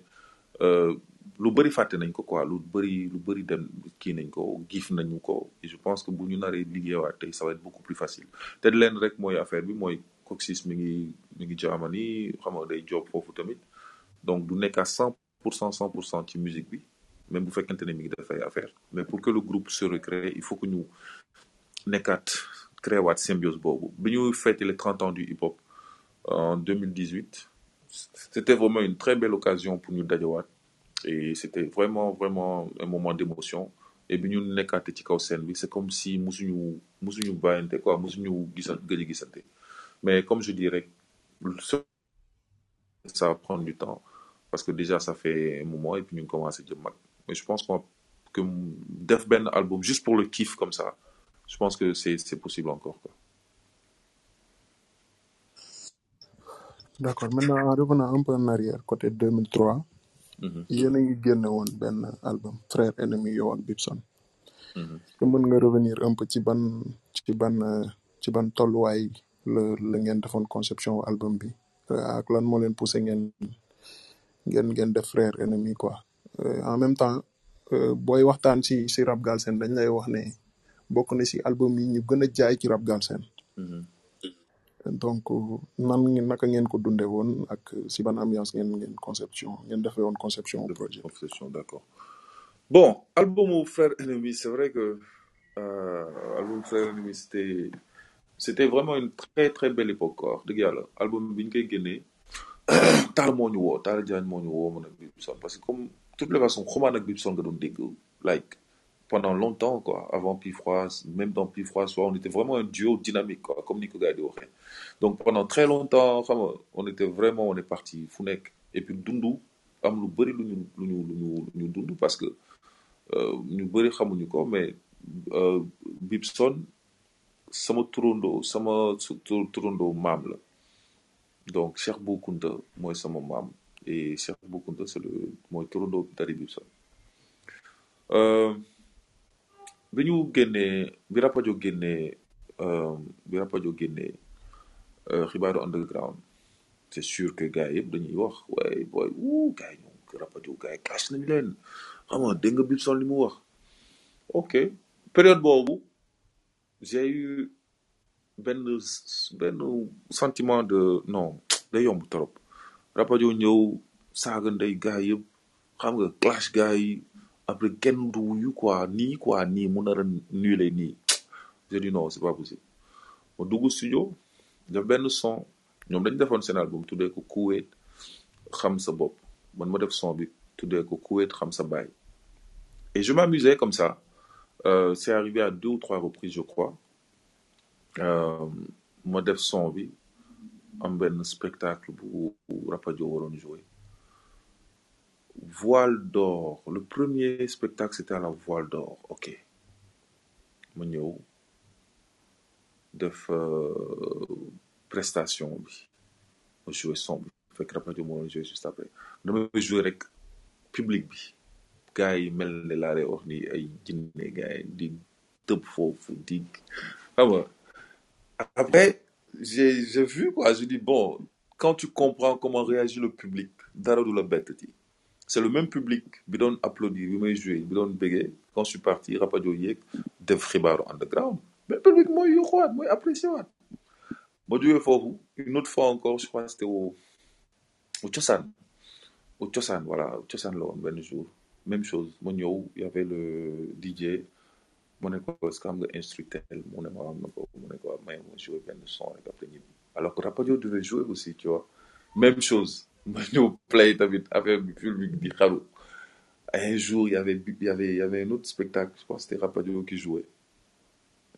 lu bëri fàtte nañ ko quoi. Lu bëri lu bëri dem kii nañ ko gif nañu ko. Et je pense que bu ñu naree liggéeyawaat tey ça va être beaucoup plus facile. Te leen rek mooy affaire bi mooy Coxis mi ngi mi ngi Germany xam nga day job foofu tamit. Donc du nekk à cent pour cent cent pour cent ci musique bi même bu fekkente ne mi ngi def ay affaire mais pour que le groupe se recrée il faut que ñu nekkaat créé waat symbiose boobu. Bi ñu fêté les 30 ans du hip hop en 2018 c'était vraiment une très belle occasion pour ñu dajawaat et c'était vraiment vraiment un moment d'émotion. Et bi ñu nekkaate ci kaw scène bi c'est comme si musuñu musuñu bàyyante quoi musuñu gisante gëj gisante mais comme je rek ça va prendre du temps parce que déjà ça fait un moment et puis ngi commencé jëm mag mais je pense qu'on que def benn album juste pour le kiff comme ça je pense que c'est possible encore quoi D'accord. Maintenant, en revenant un peu en arrière, côté 2003, Mhm, yéen a ngi génne woon benn album Frère Ennemi yow ak Bibson. mhm. Que mën nga revenir un peu ci ban ci ban ci ban tolluwaay la ngeen defoon conception album bi euh, ak lan moo leen poussé ngeen ngeen ngeen def Frère Ennemi quoi. Euh, en même temps euh, booy waxtaan ci ci rap galsen dañ lay wax ne bokk na ci album yi ñu gën a jaay ci rap galsen. Mhm. donc nan ngeen naka ngeen ko dundee woon ak si ban ambiance ngeen ngeen conception ngeen defee woon conception au de projet. confession d'accord bon album Frère Ennemi c'est vrai que euh, album Frère Ennemi c'était c'était vraiment une très très belle époque wax dëgg album bi ñu koy génnee *coughs* Talla moo ñu woo Bibson parce que comme toutes les façons xumaan ak Bibson nga doon dégg like pendant longtemps quoi. Avant Pifrois même dans Pifrois soit on était vraiment un duo dynamique quoi comme ni ko donc pendant très longtemps xam on était vraiment on est parti fu nekk. Et puis dundu am lu bëri lu ñu lu ñu lu ñu parce que euh, ñu bëri xamuñu ko mais euh, Bibson sama turandoo sama turandoo maam la. Donc Cheikh Bou Kounta mooy sama maam et Cheikh Bou Kounta c'est le mooy turandoo Dari Bibson euh, bi ñu génnee bi euh, bi euh, xibaaru underground c'est sûr que gars yëpp dañuy wax waaye booy wuu gars yi ñoom Rapadio gars leen. Xam ok période j'ai eu benn benn sentiment de non day yomb trop. Rapadio ñëw saaga ndey gars yëpp xam nga clash gars yi après kenn du wuyu quoi nii quoi nii mu nar a nii. J'ai dit non c'est pas possible. Ma dugg studio def benn son. Ñoom dañu defoon seen album tuddee ko Kuwait xam sa bopp. Man ma def son bi tuddee ko Kuwait xam sa et je m'amusais comme ça euh, c'est arrivé à deux ou trois reprises je crois. Euh, ma def son bi am benn spectacle bu Rapadio waroon jouer. Voile d'or. Le premier spectacle c'était à la Voile d'or. Ok. Ma ñëw def euh, prestation fekk Rapadio joué juste après. Joué rek public gars yi mel ne laa lay wax ni ay jinne gars yi di tëb foofu di xam nga. Après j'ai j'ai vu quoi je dis bon quand tu comprends comment réagit le public dara du la bett ti c'est le même public bi doon applaudir bi may joué bi doon béggee quand je suis parti Rapadio yéeg def xibaaru underground. Mais public mooy yuxuwaat mooy apprécié waat. Ma jógee foofu une autre fois encore je crois c'était au au cosaan. Au cosaan voilà au cosaan la woon benn jour même chose. Ma ñëw y avait le DJ mu ne ko benn son alors que Rapadio devait jouer aussi tu vois. Même chose. Un jour il y avait il y avait il y avait un autre spectacle je que c'était Rapadio qui jouait.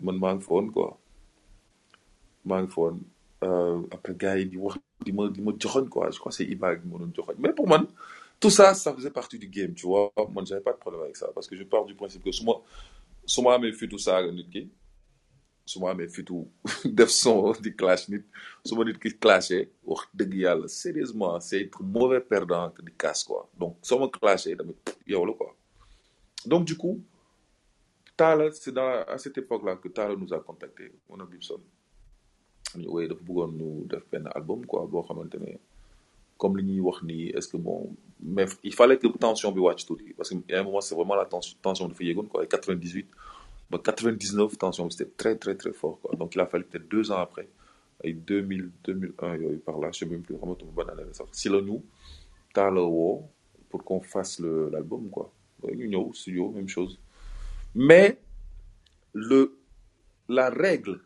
Man maa quoi. Maa ngi euh, après gars yi di wax di ma quoi. Je crois c'est Iba mais pour man tout ça ça faisait partie du game tu vois. Man j'avais pas de problème avec ça parce que je pars du principe que su ma su ma amee def son clash nit. Su ma nit clashé wax dëgg yàlla sérieusement c'est être mauvais perdant quoi. Donc clashé quoi. Donc du coup Talla c'est dans à cette époque-là que Talla nous a contacté on a Bibson ñu woy dafa bëggoon ñu def benn album quoi boo comme nii est-ce que bon mais il fallait que tension bi wàcc tuuti parce a un moment c'est vraiment la tension dafa yéegoon quoi. Ay 98 ba 99 tension c'était très très très fort quoi. Donc il a fallu peut-être deux ans après ay 2000 2001 yooyu par là je sais même plus ban année la sax. Si la ñu Talla woo pour qu'on fasse le l'album quoi. Ñëw studio même chose. Mais le la règle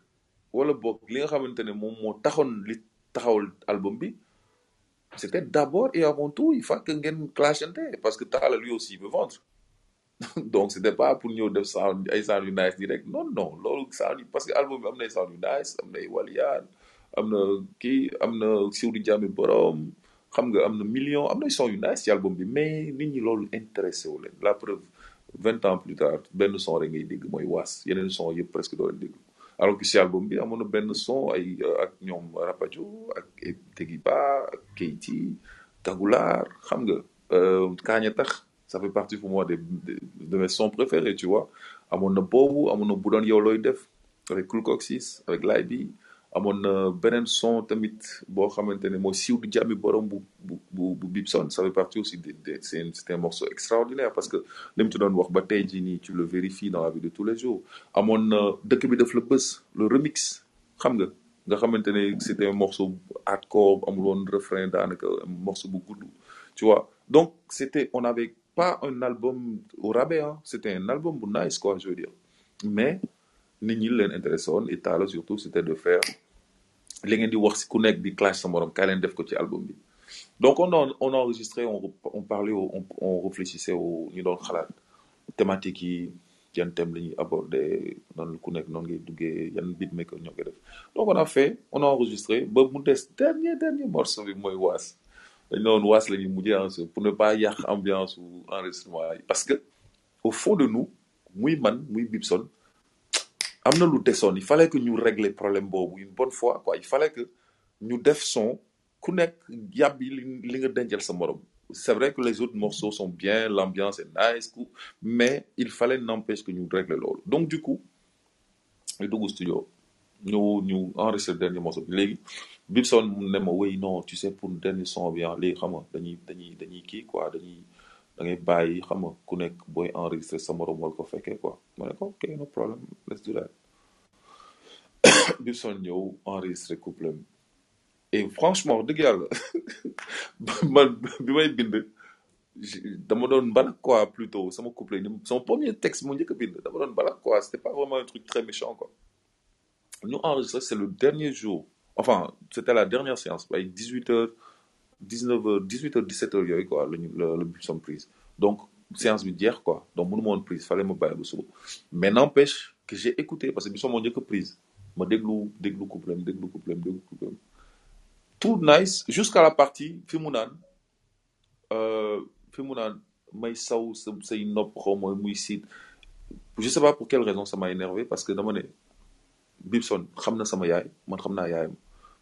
wala boog li nga xamante ne moom moo taxoon li album bi c'était d'abord et avant tout il faut que ngeen clashante parce que Talla lui aussi veut vendre. *laughs* Donc c'était pas pour ñëw def sound ay sound nice direct. Non non loolu sound parce que album bi am na sound yu nice am na waliyaan am na kii am na siw di jàmmi borom xam nga am million am na son yu nice ci album bi mais nit ñi loolu intéressé wu la preuve vingt ans plus tard benn son rek ngay dégg mooy waas yeneen son yëpp presque doo leen dégg alors que ci album bi amoon na benn son ay ak ñoom Rapadio ak Tegiba nga euh, ça fait partie pour moi de mes sons préférés tu vois. Avec Cool avec amoon na beneen son tamit boo xamante ne mooy siiw du jàmmi borom bu bu bu ça fait partie aussi de, de un, morceau extraordinaire parce que li mu ci doon wax ba tu le vérifies dans la vie de tous les jours. Amoon na dëkk bi def la le remix. Xam nga nga xamante ne c'était un morceau hardcore amul woon refrain daanaka un morceau bu gudd tu vois. Donc c'était on avait pas un album au rabais hein. C'était un album bu nice quoi je veux dire. Mais nit ñi leen intéressé et Talla surtout c'était de faire li ngeen di wax si ku nekk di clash sa morom kaay leen def ko ci album bi. Donc on a on enregistré on, on parlait on, on réfléchissait au ñu doon xalaat thématique yi yan thème la ñuy aborder nan ku nekk noonu ngay duggee yan beatmaker ñoo koy def. Donc on a fait on a enregistré ba mu des dernier dernier morceau bi mooy waas. Dañ ne woon waas la ñuy mujjee enregistré pour ne pas yàq ambiance ou enregistrement yi. Parce que au fond de nous muy man muy Bibson lu il fallait que ñu régler problème une bonne fois quoi. Il fallait que ñu def son. Ku c'est vrai que les autres morceaux sont bien l'ambiance est nice mais il fallait n'empêche que ñu régler loolu. Donc du coup ñu studio ñu ñu dernier morceau non tu sais pour dernier son bi ah dañuy dañuy quoi dañuy da ngay bàyyi xam nga ku nekk booy enregistré sa morom wala ko fekkee quoi. Ma ne ok no problem let's do that. *coughs* Bibson ñëw enregistré couplet bi et franchement dëgg yàlla *laughs* man bi may bind dama doon balak quoi plutôt sama couplet ni sama premier texte moo njëkk a bind dama doon balak quoi c'était pas vraiment un truc très méchant quoi. Ñu enregistré c'est le dernier jour enfin c'était la dernière séance ay 18 heures 19 heures 18 heures 17 heures quoi lañu la la Bibson prise donc séance bi jeex quoi. Donc mënu ma woon prise fallait ma bàyyi ba mais n'empêche que j'ai écouté parce que Bibson moo njëkk a prise ma déglu déglu couplet am déglu couplet am déglu couplet am tout nice jusqu'à la partie fi mu naan euh, fi mu naan may saw sa say nopp xaw sais pas pour quelle raison ça m'a énervé parce que dama ne Bibson xam na sama yaay man xam naa yaayam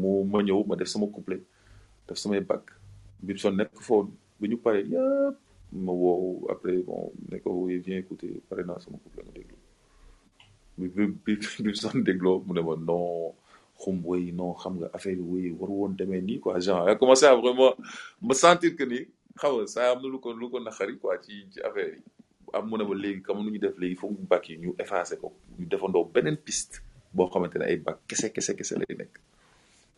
mu ma ñëw ma def sama couplet def samay bac. Bibson nekk foon bi ñu pare yëpp ma woow après bon ne ko oui viens écouter pare naa sama couplet nga déglu. Bi bi bi *laughs* Bibson dégloo mu ne ma non xum wéy non xam nga affaire yi wéy war woon demee nii quoi genre a commencé à vraiment me sentir que ni xam nga saa am na lu ko lu ko naxari quoi ci ci affaire yi. Am mu ne ma léegi comme nu ñu def léegi foog bac yi ñu effacé ko ñu defandoo beneen piste boo xamante ne ay bac kese kese kese lay nekk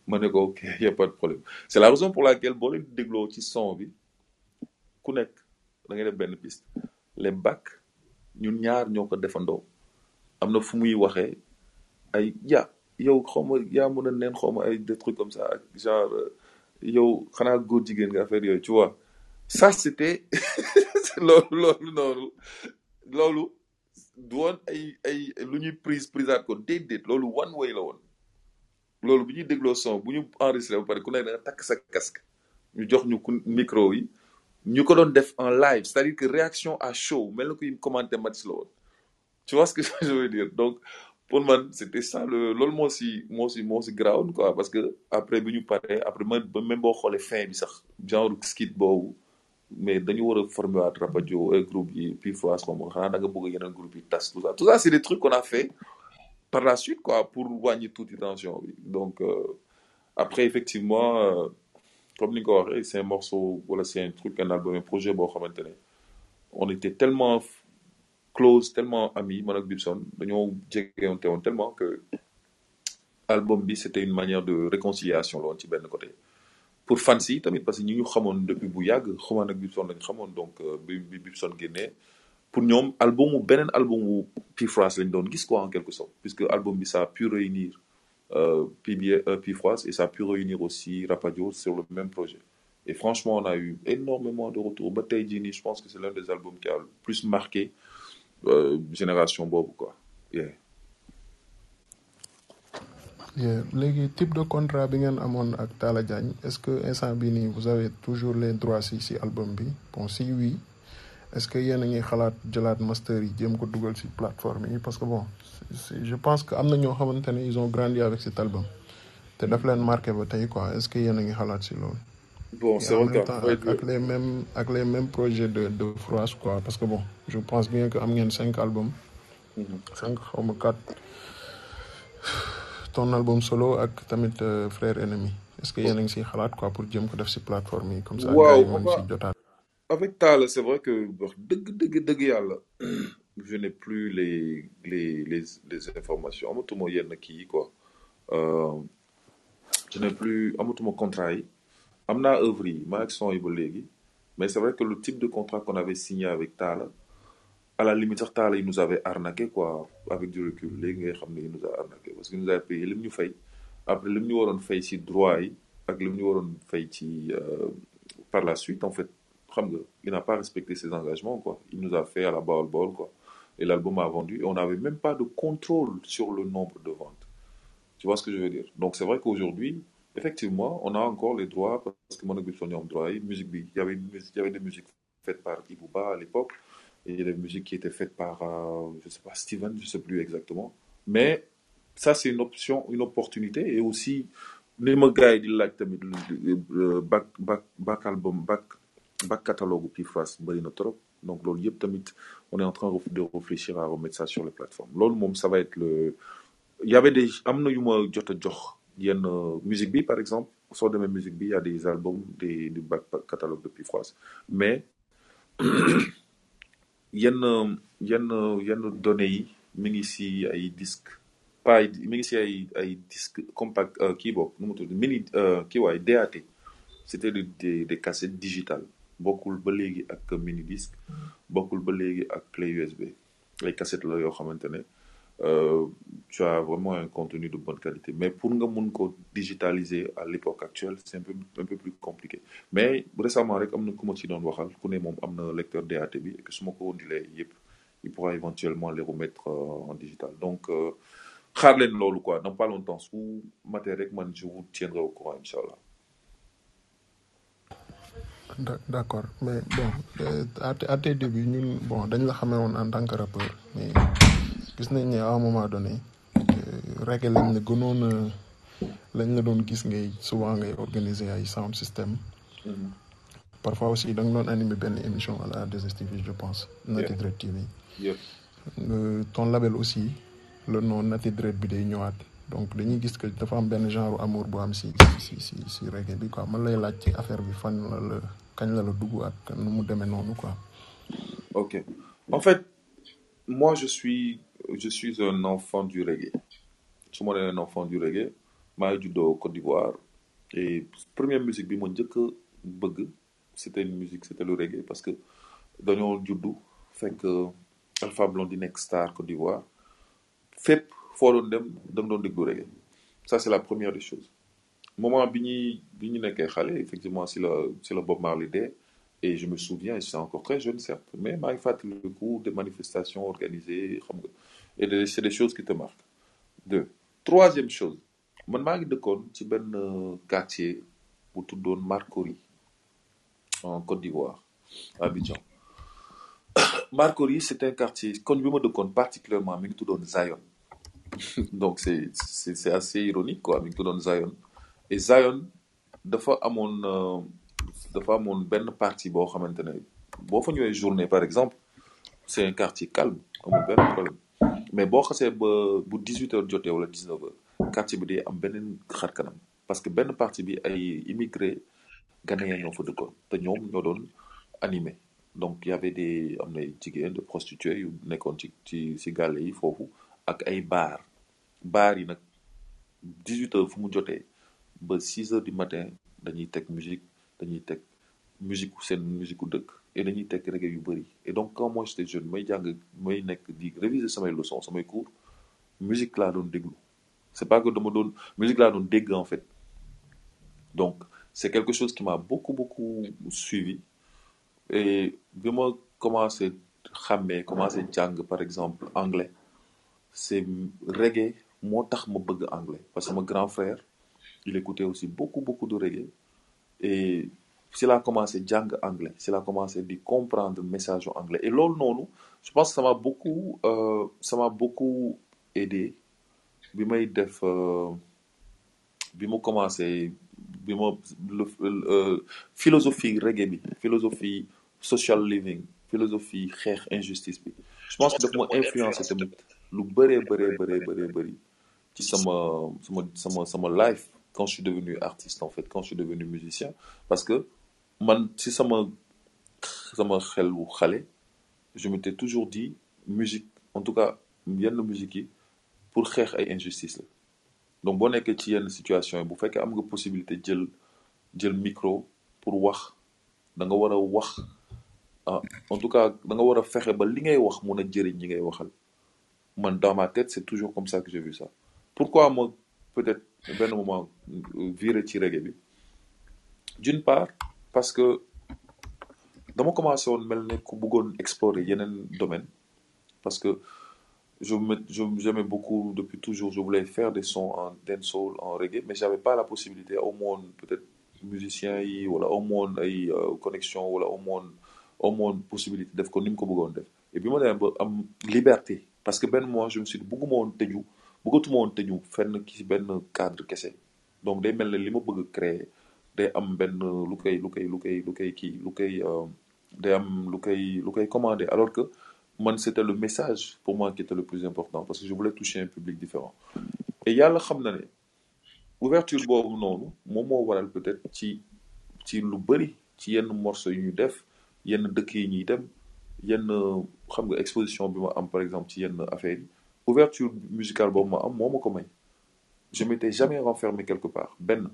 ma ne ko ok *laughs* y a pas de problème. C'est la raison pour laquelle boo leen dégloo ci son bi ku nekk piste. Les bac ñun ñaar ñoo ko defandoo. Am ya yow xaw ma yaa mën a neen xaw ma des trucs comme ça genre euh, yow xanaa góor jigéen tu vois. Ça *laughs* du woon ay ay lu ñuy prise prisaat ko déedéet one way loolu bu ñuy dégloo son bu ñu enregistré ba pare ku nekk da nga takk sa casque ñu jox ñu micro yi ñu ko doon def en live c'est-à-dire que réaction à chaud mel na kuy commenter match la woon. Tu vois ce que *laughs* je veux dire? Donc pour man c'était ça le loolu moo si moo si moo si grawoon quoi parce que après bi ñu paree après man même boo xoolee fin bi sax genre skit boobu mais dañu war a former waat Rapadio groupe yi puis fois xanaa da nga bëgg yeneen groupe yi tas tout ça. Tout ça c'est des trucs qu'on a fait par la suite quoi pour wàññi tuuti tension donc euh, après effectivement euh, comme ni c'est un morceau wala c'est un truc un album un projet on était tellement close tellement amis man ak Bibson dañoo jegewante tellement que album bi c'était une manière de réconciliation la woon ci benn côté. Pour fans yi tamit parce que ñi depuis bu yàgg xumaan ak Bibson donc euh, bi Bibson génnee pour ñoom albumu beneen albumu Pifras lañ doon gis quoi en quelque sorte puisque album bi ça a pu réunir euh, PBA, euh, Pifras et ça a pu réunir aussi Rapadio sur le même projet et franchement on a eu énormément de retours ba tey jii nii je pense que c'est l'un des albums qui a le plus marqué euh, génération boobu quoi yeah. Yeah. type de contrat est-ce que vous avez toujours les droits si si album bon si oui est-ce que yéen a ngi xalaat jëlaat master yi jéem ko dugal si plateforme yi? Parce que bon je pense que am na ñoo xamante ne ils ont grandi avec cet album. Te daf leen marqué ba tey quoi. Est-ce que yéen a ngi xalaat si loolu? Bon c'est vrai fait ak, les mêmes ak les mêmes projets de de Froisse quoi. Parce que bon je pense bien que am ngeen cinq albums. Mhm. cinq xaw ma quatre. Ton album solo ak tamit euh, frère ennemi est-ce que yéen a ngi siy xalaat quoi pour jëm ko def si plateforme yi? Comme ça gars yi mën si jotaat avec Talla c'est vrai que *clears throat* je n'ai plus les les les les informations. Quoi. Euh, je n'ai plus amatuma contrat yi. Am naa œuvre yi maa ak son yi ba léegi. Mais c'est vrai que le type de contrat qu'on avait signé avec Talla à la limite Talla il nous avait arnaqué quoi avec du recul. Il nous a arnaqué parce que il nous a payé lim ñu fay. Après ñu waroon fay ci droit waroon fay ci euh, par la suite en fait il n'a pas respecté ses engagements quoi. Il nous a fait à la balle ball quoi. Et l'album a vendu et on n'avait même pas de contrôle sur le nombre de ventes. Tu vois ce que je veux dire? Donc c'est vrai qu'aujourd'hui effectivement on a encore les droits parce que mon Bibson ñoo am droit il y avait avait des musiques faites par Ibouba à l'époque et il y a des musiques qui étaient faites par euh, je sais pas Steven je sais plus exactement. Mais ça c'est une option une opportunité et aussi ma gars tamit le- le back back back album back back catalogue Pifras bëri na trop. Donc loolu yëpp tamit on est en train de réfléchir à remettre ça sur les plateformes. Loolu moom ça va être le il y avait des am na yu ma jot a jox yenn euh, musique bi par exemple. Soo demee musique bi il y a des albums des du back catalogue de Pifras mais *coughs* yenn yenn yenn données yi mi ngi si ay disques pas ay mi ngi si ay ay disques compact euh, kii bokk nu mu tudd mini euh, kii waay DAT c'était des des cassettes digitales bokkul ba léegi ak mini disque bokkul ba léegi ak clé USB ay cassettes la yoo xamante ne euh, tu as vraiment un contenu de bonne qualité. Mais pour nga mun ko digitaliser à l'époque actuelle c'est un peu un peu plus compliqué. Mais récemment rek am na ku ma ci doon waxal ku ne moom am lecteur DAT bi et que su ma ko indilee yëpp il pourra éventuellement les remettre euh, en digital. Donc euh, xaar leen loolu quoi. Dans pas longtemps su matee rek man je vous tiendrai au courant incha allah D'a- d'accord mais bon euh, à tes débuts ñun bon dañ la xamee woon en tant que rappeur mais gis nañ ne à un moment donné euh, reggae lañ la gënoon lañ la doon gis ngay souvent ngay organiser ay sound system Mhm. parfois aussi da nga doon animer benn émission à la 2STV je pense Nati. Dread TV. Euh, ton label aussi le nom Nati Dread bi day ñëwaat donc dañuy gis que dafa am benn genre amour bu am si si si si reggae bi quoi man lay laaj ci affaire bi fan la la ak. Ok. En fait, moi, je suis, je suis un enfant du reggae. Je suis un enfant du reggae. maa ngi Côte d'Ivoire. Et première musique bi ma njëkk a bëgg c'était une musique c'était le reggae parce que dañoo juddu fekk Alpha Blondy nekk star Côte d'Ivoire fépp foo doon dem da reggae ça c'est la première des choses moment bi ñuy bi ñu nekkee effectivement si la si la Bob Marley dee. Et je me souviens et c'est encore très jeune certes mais maa ngi fàttaliku des manifestations organisées et c'est des choses qui te marquent. Deux. Troisième chose. Man maa ngi ci benn euh, quartier bu tuddoon Marcory en Côte d'Ivoire à Abidjan. *coughs* Marcory c'est un quartier kon bi ma particulièrement mi ngi Zion. *coughs* Donc c'est assez ironique quoi mi ngi Zion et Zion dafa amoon euh, dafa amoon benn partie boo xamante ne boo fa ñëwee journée par exemple c'est un quartier calme amul benn problème. Mais boo xasee ba bu 18 heures jotee wala 19 heures quartier bi day am beneen xar parce que benn partie bi ay immigré ghanéens ñoo fa dëkkoon te ñoom ñoo doon animé. Donc y avait des am na jigéen de prostituées yu nekkoon ci ci ci gàlle yi foofu ak ay bar bar yi nag 18 heures fu mu jotee ba 6 heures du matin dañuy teg musique dañuy teg musique seen musique dëkk et dañuy teg reggae yu et donc quand moi j'étais jeune may jàng may nekk di réviser samay leçons samay cours musique laa doon déglu. C'est pas que dama doon musique laa doon dégg en fait. Donc c'est quelque chose qui m'a beaucoup beaucoup suivi. Et bi ma commencé xàmmee commencé jàng par exemple anglais c'est reggae moo tax ma bëgg anglais. Parce que mon grand frère il écoutait aussi beaucoup beaucoup de reggae. Et si laa commencé jàng anglais si laa commencé di comprendre message en anglais. Et loolu noonu je pense que ça m'a beaucoup euh, ça m'a beaucoup aidé bi may def euh, bi ma commencé le, euh, philosophie reggae bi philosophie social living philosophie xeex injustice bi. Je pense que daf ma influencé tamit lu bëree bëree bëree bëree bëri ci sama sama sama sama life quand je suis devenu artiste en fait quand je suis devenu musicien parce que si wu xale je m'étais toujours dit musique en tout cas yenn musique yi pour xeex ay injustice la. Donc boo nekkee ci yenn situation yi bu fekkee am nga possibilité jël jël micro pour wax da nga war a ah en tout cas da nga war a fexe ba li ngay wax mun a dans ma tête c'est toujours comme ça que j'ai vu ça. Pourquoi ma peut-être benn moment viré ci reggae bi. D'une part parce que dama commencé woon mel ne ku bëggoon explorer yeneen domaine parce que je j'aimais beaucoup depuis toujours je voulais faire des sons en dancehall en reggae mais j'avais pas la possibilité au moins peut-être musicien yi wala au moins ay connexion wala au moins au moins possibilité def ko ni mu ko def. Et bi ma demee am liberté parce que benn moment je me suis dit bëgguma woon bëggatuma woon tëju fenn ki benn cadre kese. Donc day mel ne li bëgg créer day am benn lu koy lu koy lu koy lu koy kii commandé alors que c'était le message pour moi qui était le plus important parce que je voulais toucher un public différent. Et yàlla xam na ne ouverture boobu noonu moom moo waral peut-être ci ci lu bëri ci yenn ñu def yenn dëkk yi ñuy dem yenn xam nga exposition bi ma am par exemple ci yenn affaires yi ouverture musicale boobu ma am moo je m'étais jamais renfermé quelque part benn.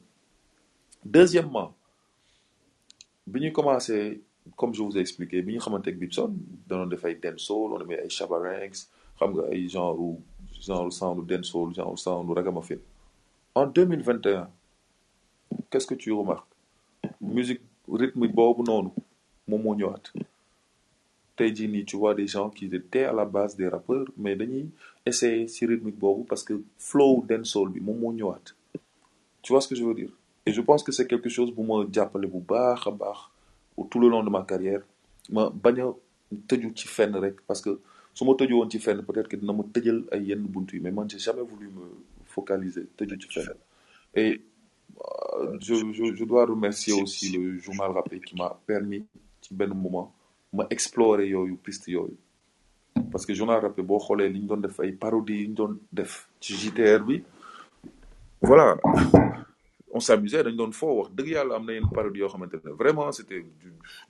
Deuxièmement bi ñuy commencé comme je vous ai expliqué bi ñu xamante ak Bibson danoon def ay dancehall on aimait ay shabarangs xam nga ay genre genre sound dancehall genre sound ragamuffin. En 2021 qu'est-ce que tu remarques? Musique rythme boobu noonu moom moo tey jii tu vois des gens qui étaient à la base des rappeurs mais dañuy essayer ci rythmique boobu parce que flow dancehall bi moom moo ñëwaat. Tu vois ce que je veux dire? Et je pense que c'est quelque chose bu ma jàppale bu baax a baax tout le long de ma carrière. Ma bañ a tëju ci fenn rek parce que su ma tëju woon ci fenn peut-être que dina ma tëjal ay yenn buntu yi mais man j'ai jamais voulu me focaliser tëju ci fenn. Et euh, je, je, je dois remercier aussi le journal Rappé qui m'a permis ci benn moment ma explorer yooyu piste yooyu. Parce que journal Rappé boo xoolee li ñu doon def ay parodies yi ñu doon def ci JTR bi voilà. On s'amusait dañ doon foo wax dëgg yàlla am na yenn parodie yoo xamante ne vraiment c'était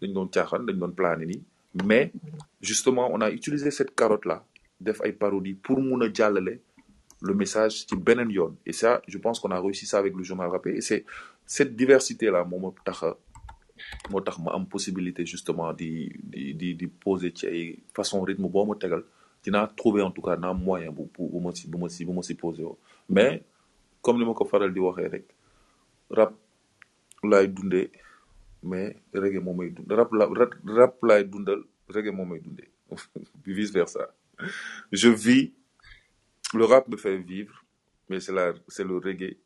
dañ doon caaxaan dañ doon plané nii. Mais justement on a utilisé cette carotte là def ay parodies pour mun a jàllale le message ci beneen yoon. Et ça je pense qu'on a réussi ça avec le journal Rappé et c'est cette diversité là moo ma tax moo ma am possibilité justement di di di poser ci ay façon rythme boo ma tegal. Dinaa trouver en tout cas naa moyen bu bu bu ma si bu ma si bu ma si poser mais comme ni ma ko faral di waxee rek rap laay dundee mais reggae moo may dund rap la rap laay dundal reggae moo may *laughs* vice versa. Je vis le rap me fait vivre mais c'est la c'est le reggae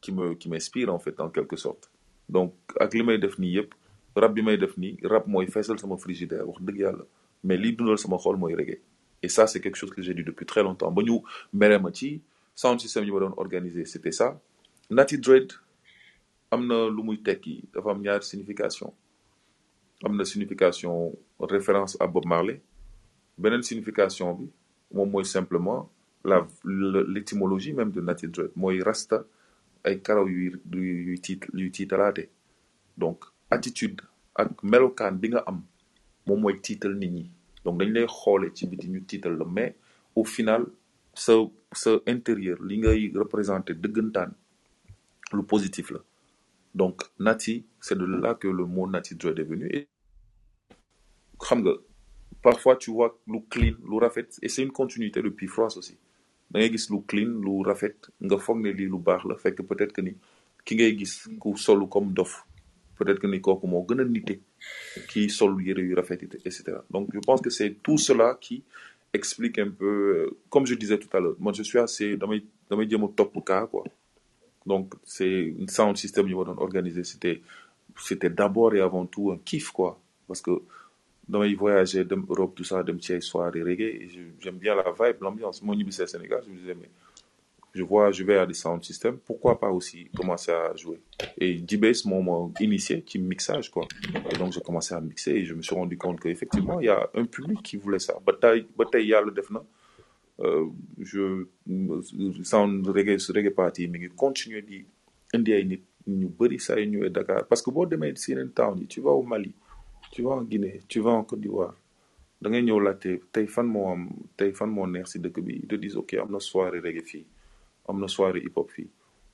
qui me qui m'inspire en fait en quelque sorte donc ak li may def nii yëpp rap bi may def nii rap mooy feesal sama frigidaire wax dëgg yàlla. Mais liy dundal sama xol mooy reggae. Et ça c'est quelque chose que j'ai dit depuis très longtemps. Ba ñu mere ma ci sound system yi ma doon organiser c'était ça. Natty Dread am na lu muy tekki dafa am ñaari signification. Am na signification référence à Bob Marley. Beneen signification bi moom mooy simplement la l'étymologie même de Natty Dread mooy rasta ay karaw yuy yuy tiit yuy tiitalaate. Donc attitude ak melokaan bi nga am moom mooy tiital nit ñi. Donc dañ lay xoole ci biti ñu tiital la. Mais au final sa sa intérieur li ngay représenter dëggantaan lu positif la. Donc Nati c'est de là que le mot Nati est venu et xam nga parfois tu vois lu clean lu rafet et c'est une continuité de Pifrost aussi da ngay gis lu clean lu rafet nga foog ne lii lu baax la fekk peut-être que ni ki ngay gis ku solu comme dof peut-être que ni kooku moo gën a nite kii sol yëre yu rafet et cetera. Donc je pense que c'est tout cela qui explique un peu euh, comme je disais tout à l'heure moi je suis assez damay damay jëm a topp cas quoi. Donc c'est un sound system yi ma doon organiser c'était c'était d'abord et avant tout un kiff quoi. Parce que damay voyager dem Europe tout ça dem ci ay soirée reggae. J'aime bien la vibe l'ambiance. Moo ñibbisee Sénégal. Je me disais mais je vois je vais à des sound systems. Pourquoi pas aussi commencer à jouer? Et D-Bass moo ma initié ci mixage quoi. Et donc j'ai commencé à mixer et je me suis rendu compte que effectivement il y a un public qui voulait ça. Ba tey ba tey yàlla def na. Euh, je sound reggae reggae party mi ngi continuer di indi ay nit ñu bëri saa yu Dakar. Parce que boo demee si yeneen town tu vas au Mali tu vas en Guinée tu vas en Côte d'Ivoire. Da ngay ñëw laajte tey fan moo am tey fan moo neex si dëkk bi? Ils te disent ok am na soirée reggae fii am na soirée hip hop fii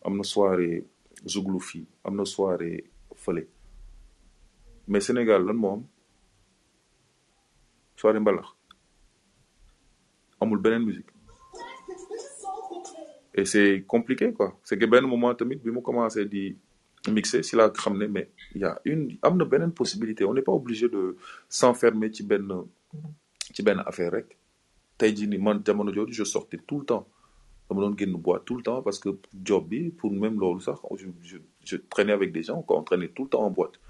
am na soirée zouglu fii am na soirée fële. Mais Sénégal lan moo am? Soirée mbalax. Amul beneen musique. Et c'est compliqué quoi. C'est que benn moment tamit bi mu commencé di mixer si laa xam mais il y a une am na beneen possibilité. On n'est pas obligé de s'enfermer ci benn ci benn affaire rek. Tey jii ni man jamono jooju je sortais tout le temps. Dama doon génn boîte tout le temps parce que job bi pour même loolu sax je, je, je traînais avec des gens on traînait tout le temps en boîte.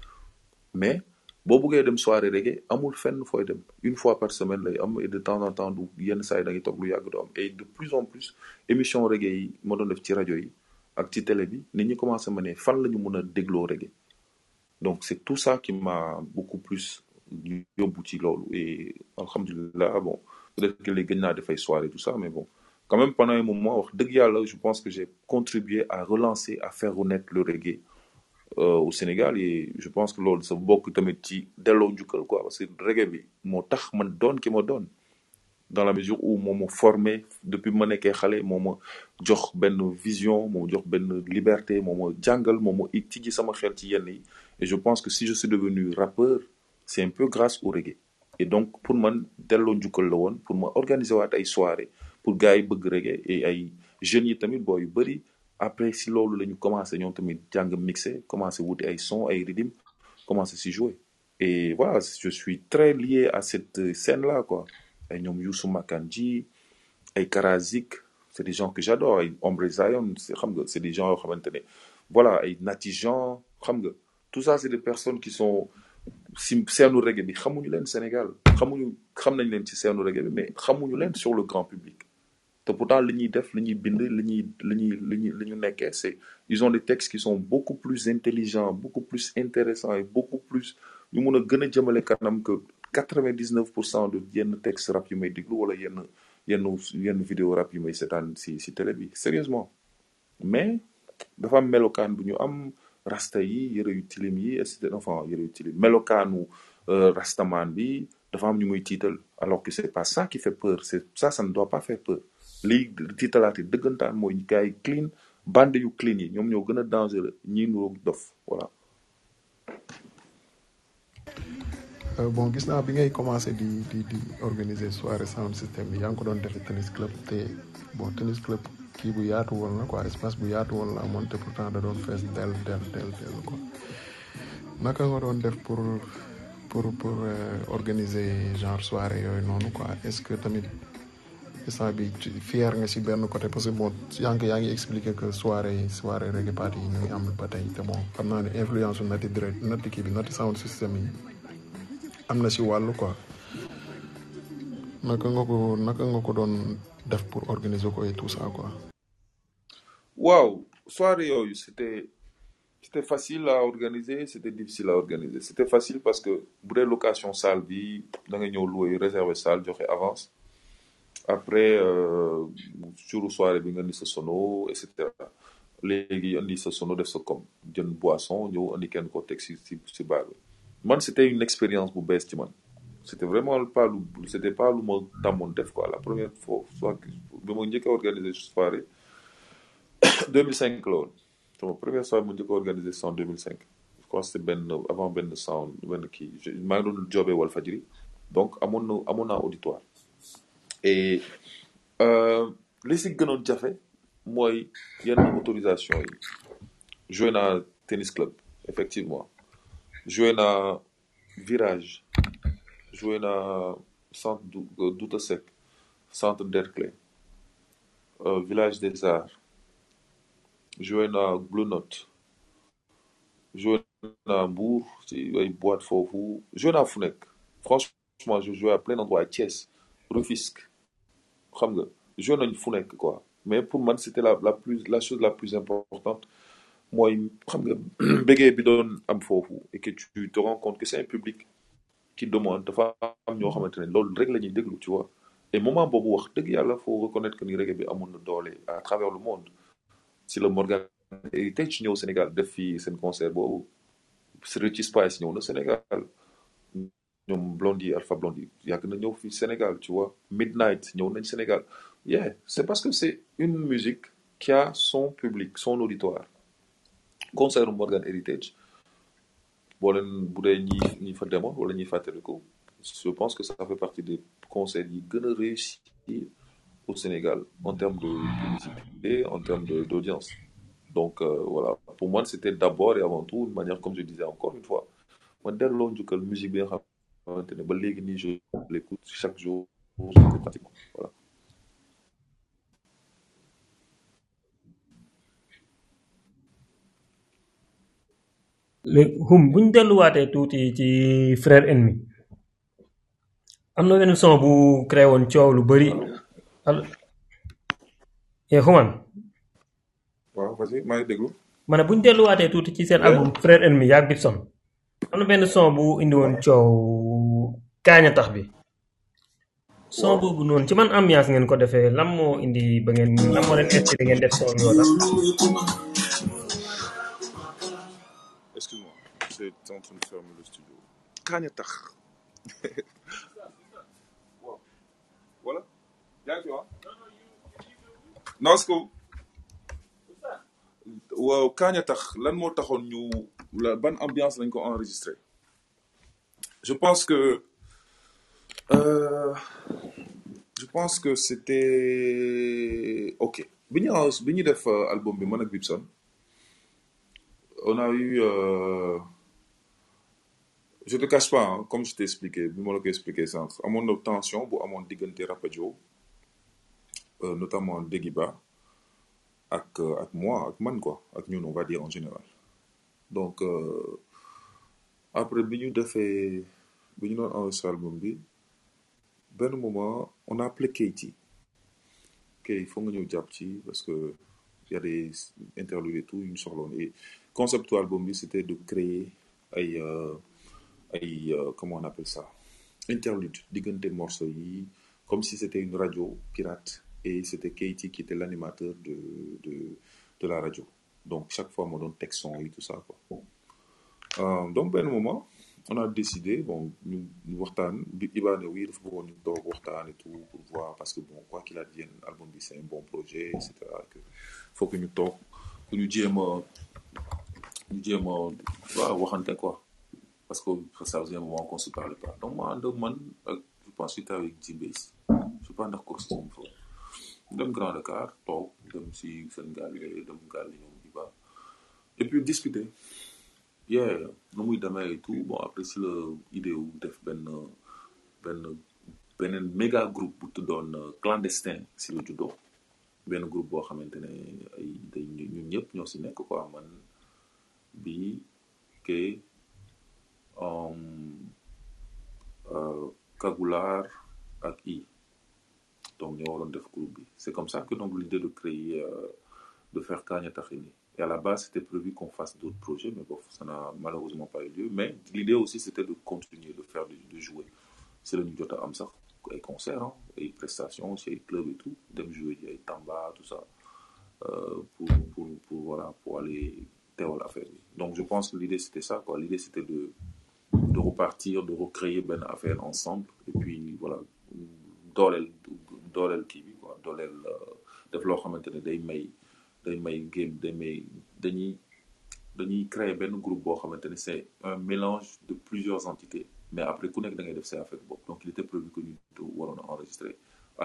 Mais boo buggee dem soirée reggae amul fenn fooy dem. Une fois par semaine lay am et de temps en temps du yenn saa yi da ngay toog lu yàgg du am. Et de plus en plus émission reggae yi ma doon def ci rajo yi ak ci télé bi nit ñi commencé ma ne fan la ñu mën a dégloo reggae. Donc c'est tout ça qui m'a beaucoup plus yóbbu ci loolu. Et alhamdulilah bon peut-être que les gën naa def ay soirée tout ça mais bon. Quand même pendant un moment wax dëgg yàlla je pense que j'ai contribué à relancer à faire renaître le reggae euh, au Sénégal. Et je pense que loolu sa bokk tamit ci delloo njukkal quoi. Parce que reggae bi moo tax man doon ki ma dans la mesure où moo ma formé depuis ma nekkee xale vision moo liberté moo ma jàngal moo ma tijji et je pense que si je suis devenu rappeur c'est un peu grâce au reggae. Et donc pour man delloo njukkal la woon pour ma organiser waat ay soirée pour gars yi reggae et ay jeunes yi tamit boo yu bëri. Après si commencé tamit jàng mixé commencé wuti ay son ay rythme commencé si jouer. Et voilà je suis très lié à cette scène là quoi ñoom Youssou Makanji ay Karazik c'est des gens que j'adore. Ay Ombre Zion c'est des gens voilà ay Nati Jean xam nga. Tout ça c'est des personnes qui sont seenu reggae bi. Xamuñu leen Sénégal. Xamuñu xam reggae mais xamuñu leen sur le grand public. Te pourtant li ñuy def li ñuy bind li c'est ils ont des textes qui sont beaucoup plus intelligents beaucoup plus intéressants et beaucoup plus a que quatre-vingt-dix-neuf pour cent de yenn texte rap yu may déglu wala yenn yenn yenn vidéo rap yu may seetaan si si télé bi sérieusement. Mais dafa am melokaan bu ñu am rasta yi yëre yu tilim yi et cetera enfin yëre yu tilim melokaanu rastaman bi dafa am ñu muy tiital alors que c'est pas ça qui fait peur c'est ça ça ne doit pas faire peur. Lii tiitalaate dëggantaan mooy gars yi clean bande yu clean yi ñoom ñoo gën a dangereux ñii nuroog dof voilà. Euh, bon gis naa bi ngay commencé di di di organiser soirée sound system bi yaa ngi ko doon defee tennis club te bon tennis club kii bu yaatu woon la quoi espace bu yaatu woon la amoon te pourtant da doon fees del del del naka nga doon def pour pour pour euh, organiser genre soirée yooyu noonu quoi? Est-ce que tamit instant bi fier nga si benn côté? Parce que bon yaa ngi yaa ngi expliquer que soirée soirée reggae party yi ñu ngi ba tey te bon xam naa ne influence su nati nati kii bi nati sound system am na si wàllu quoi. Naka nga ko naka nga ko doon def pour organiser ko et tout ça quoi? waaw soirée yooyu c'était c'était facile à organiser c'était difficile à organiser. C'était facile parce que bu dee location salle bi da nga ñëw louer réserver salle joxe avance. Après euh, jour soirée bi nga indi sa sono et cetera. Léegi indi sa sono def sa comme boisson ñëw indi kenn ko teg si si si bar bi man c'était une expérience bu bees man. C'était vraiment pas lu c'était pas lu ma def quoi. La première fois soit bi ma a organiser soirée *coughs* 2005 la woon. Sama première soirée mu njëkk a organisé c'est en 2005 je crois que c'était benn avant benn sound benn kii. Maa ngi doon joobee Walfadjri. Donc amoon na amoon naa auditoire. Et euh, li si gënoon jafe mooy yenn autorisation yi. Joué naa tennis club effectivement joué naa virage. Joué naa centre euh, Douta Seck. Centre Derklé euh, village des arts. Joué naa Blue Note. Joué naa Mbour ci ay boîte foofu. Joué naa fu franchement je joué à plein d'endroits. À Thiès Rufisque. Xam nga joué quoi. Mais pour man c'était la la chose la plus importante mooy xam nga bégee bi et que tu te rends compte que c'est un public qui demande dafa am ñoo xamante ne loolu rek la tu vois. Et moment boobu wax dëgg yàlla faut reconnaître que ni reggae bi à travers le monde. Si le Morgan Heritage ñëw Sénégal def fi seen concert boobu Richie Spice ñëw na Sénégal ñoom Blondie Alpha Blondie yàgg na ñëw fi Sénégal tu vois. Midnight ñëw nañ Sénégal. Yeah c'est parce que c'est une musique qui a son public son auditoire concert Morgan Heritage. Je pense que ça fait partie des concerts yi gën a réussir au Sénégal en termes de publicité en termes d'audience. Donc euh, voilà. Pour moi c'était d'abord et avant tout une manière comme je disais encore une fois musique je l'écoute chaque jour. Voilà léegi hum bu ñu delluwaatee tuuti ci frère ennemi am na benn son bu créé woon coow lu bari. Al eh xuman waaw vas-y maa ngi déglu. Ma ne bu ñu delluwaatee tuuti ci seen album frère ennemi yaag Bibson am na benn son bu indi woon coow kaaña tax bi. Son boobu noonu ci man ambiance ngeen ko defee lan moo indi ba ngeen lan moo leen inspiré ngeen def son yoo c'est en train de fermer le studio. *laughs* Voilà. Ngi fi wax non c'est waaw lan moo taxoon ñu la ban ambiance lañ ko enregistré? Je pense que euh, je pense que c'était ok. Bi ñu bi ñu def euh, album bi man ak Bibson on a eu euh, je te cache pas hein, comme je t'ai expliqué bi ma la ko expliqué sànq amoon na tension Rapadio euh, notamment Degiba ak euh, ak moi ak man quoi ak ñun on va dire en général. Donc euh, après bi ñu defee bi ñu album bi benn moment on a appelé Keiti. Il faut nga ñëw jàpp ci parce que y a des interludes et tout yu ñu soxloon et concept du album bi c'était de créer euh, ay euh, comment on appelle ça? Interlude diggante morceaux yi comme si c'était une radio pirate et c'était Keiti qui était l'animateur de de la radio. Donc chaque fois moo doon teg son yi tout ça quoi. Euh, donc benn moment on a décidé bon ñu ñu waxtaan Iba ne oui dafa bëggoon ñu toog waxtaan et tout pour voir parce que bon quoi qu'il advienne album bi c'est un bon projet et cetera que faut que ñu toog ñu jéem ñu jéem quoi parce que ça faisait un moment qu'on se parlait pas. Donc ma ànd ak ak je pense j'étais avec Jibes je sais pas ndax costume fa dem Grand Dakar toog dem si seen gaal yooyu dem gaal yi ñoom Iba et puis discuter. Yeah nu muy demee et tout. Bon après si la idée wu def benn benn beneen méga groupe bu tuddoon euh, clandestin si la juddoo. Benn groupe boo xamante ne ay day ñun ñëpp ñoo si nekk quoi. Man bi kay um, euh, Kagulaar ak i. Donc ñoo waroon def groupe c'est comme ça que l'idée de créer euh, de faire Kanya Takhini et à la base c'était prévu qu'on fasse d'autres projets mais bon ça n'a malheureusement pas eu lieu. Mais l'idée aussi c'était de continuer de faire de, jouer. C'est jot a am sax ay concerts hein, prestations ci ay club et tout. Dem jouer ay Tamba tout ça. Euh, pour pour pour voilà pour aller teewal affaire bi. Donc je pense que l'idée c'était ça l'idée c'était de repartir de recréer benn affaire ensemble et puis voilà dooleel dooleel kii bi quoi dooleel euh, def loo xamante ne game day may dañuy dañuy créer benn groupe boo xamante ne c'est un mélange de plusieurs entités mais après ku nekk da ngay def donc il était prévu que ñu waroon a enregistrer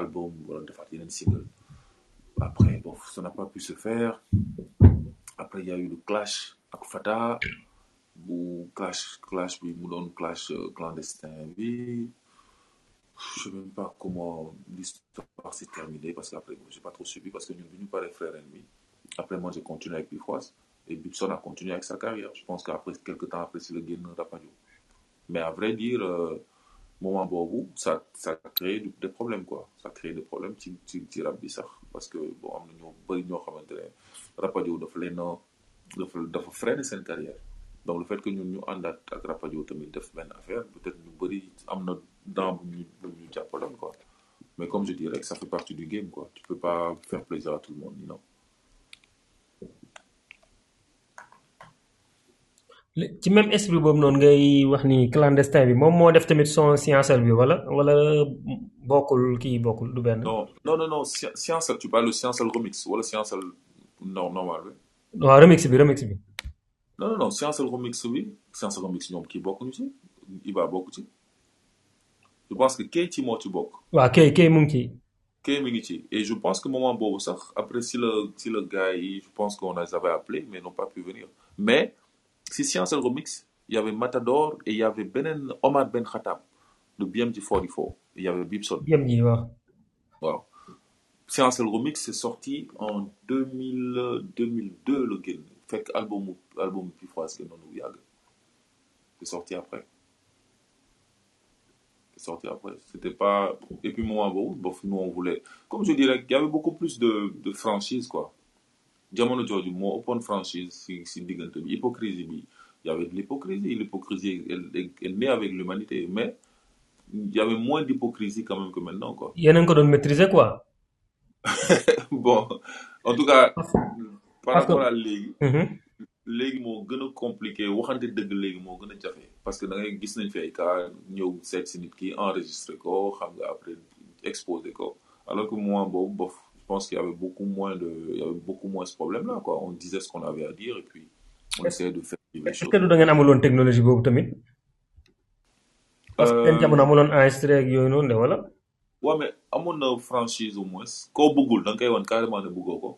album waroon defaat yeneen single. Après bon ça n'a pas pu se faire. Après il y a eu le clash ak Fata bu clash clash bi mu doon clash euh, clandestin bi. Je sais même pas comment l'histoire s'est terminée parce qu'après j'ai pas trop suivi parce que ñun bi ñu paree frère ennemi après moi j'ai continué avec et Bibson a continué avec sa carrière. Je pense qu'après quelques temps après c'est le génn Rapadio. Mais à vrai dire euh, moment ça ça a créé des problèmes quoi. Ça a créé des problèmes ci parce que bon am na ñoo Rapadio a carrière donc le fait que ñun ñu àndaat ak Rapadio tamit def benn affaire peut-être ñu bëri am na dans bu ñu bu ñu jàppaloon quoi mais comme je dirais ça fait partie du game quoi tu peux pas faire plaisir à tout le monde non ci même esprit boobu noonu ngay wax ni clandestin bi moom moo def tamit son scientifique bi wala wala bokkul kii bokkul du benn? non non non non Sci- Science tu parles de Science remix wala Science non normal bi waaw remix bi remix bi. Non non non Science remix bi Science remix ñoom kii bokkuñu ci. Iba bokku ci. Je pense que Keyti moo ci bokk. Waaw kay kay mu ngi ci. Kay mi ngi ci. Et je pense que moment boobu sax après si le si le gars yi je pense qu'on les avait appelés mais ils n'ont pas pu venir. Mais si Science remix il y avait Matador et il y avait beneen Omar Ben Khattab de BMG 44 il y avait Bibson. Ji waaw. waaw. Science remix c'est sorti en 2000 2002 le génn fekk album album Pifroise que noonu bu yàgg c'est sorti après. C'est sorti après. C'était pas et puis moment boobu bof nous on voulait comme je dirais il y avait beaucoup plus de de franchise quoi. Jamono jooju moo ëppoon franchise si si diggante bi hypocrisie bi. Il y avait de l'hypocrisie l'hypocrisie elle, elle, naît avec l'humanité mais il y avait moins d'hypocrisie quand même que maintenant quoi. Yéen a ngi ko doon maîtriser quoi. *laughs* bon en tout cas par rapport à léegi Mhm. léegi moo gën a compliqué waxante dëgg léegi moo gën a jafe parce que da ngay gis nañ fi ay cas ñëw seet si nit ki enregistré ko xam nga après exposé ko alors que moment boobu bof je pense qu'il y avait beaucoup moins de il y avait beaucoup moins ce problème là quoi on disait ce qu'on avait à dire et puis on essayait de faire les est-ce choses que du da ngeen amuloon technologie boobu tamit? parce que seen Euh, jamono amuloon enregistré ak yooyu noonu de wala? ouais mais amoon na franchise au moins koo bëggul da nga koy wan carrément ne bëggoo ko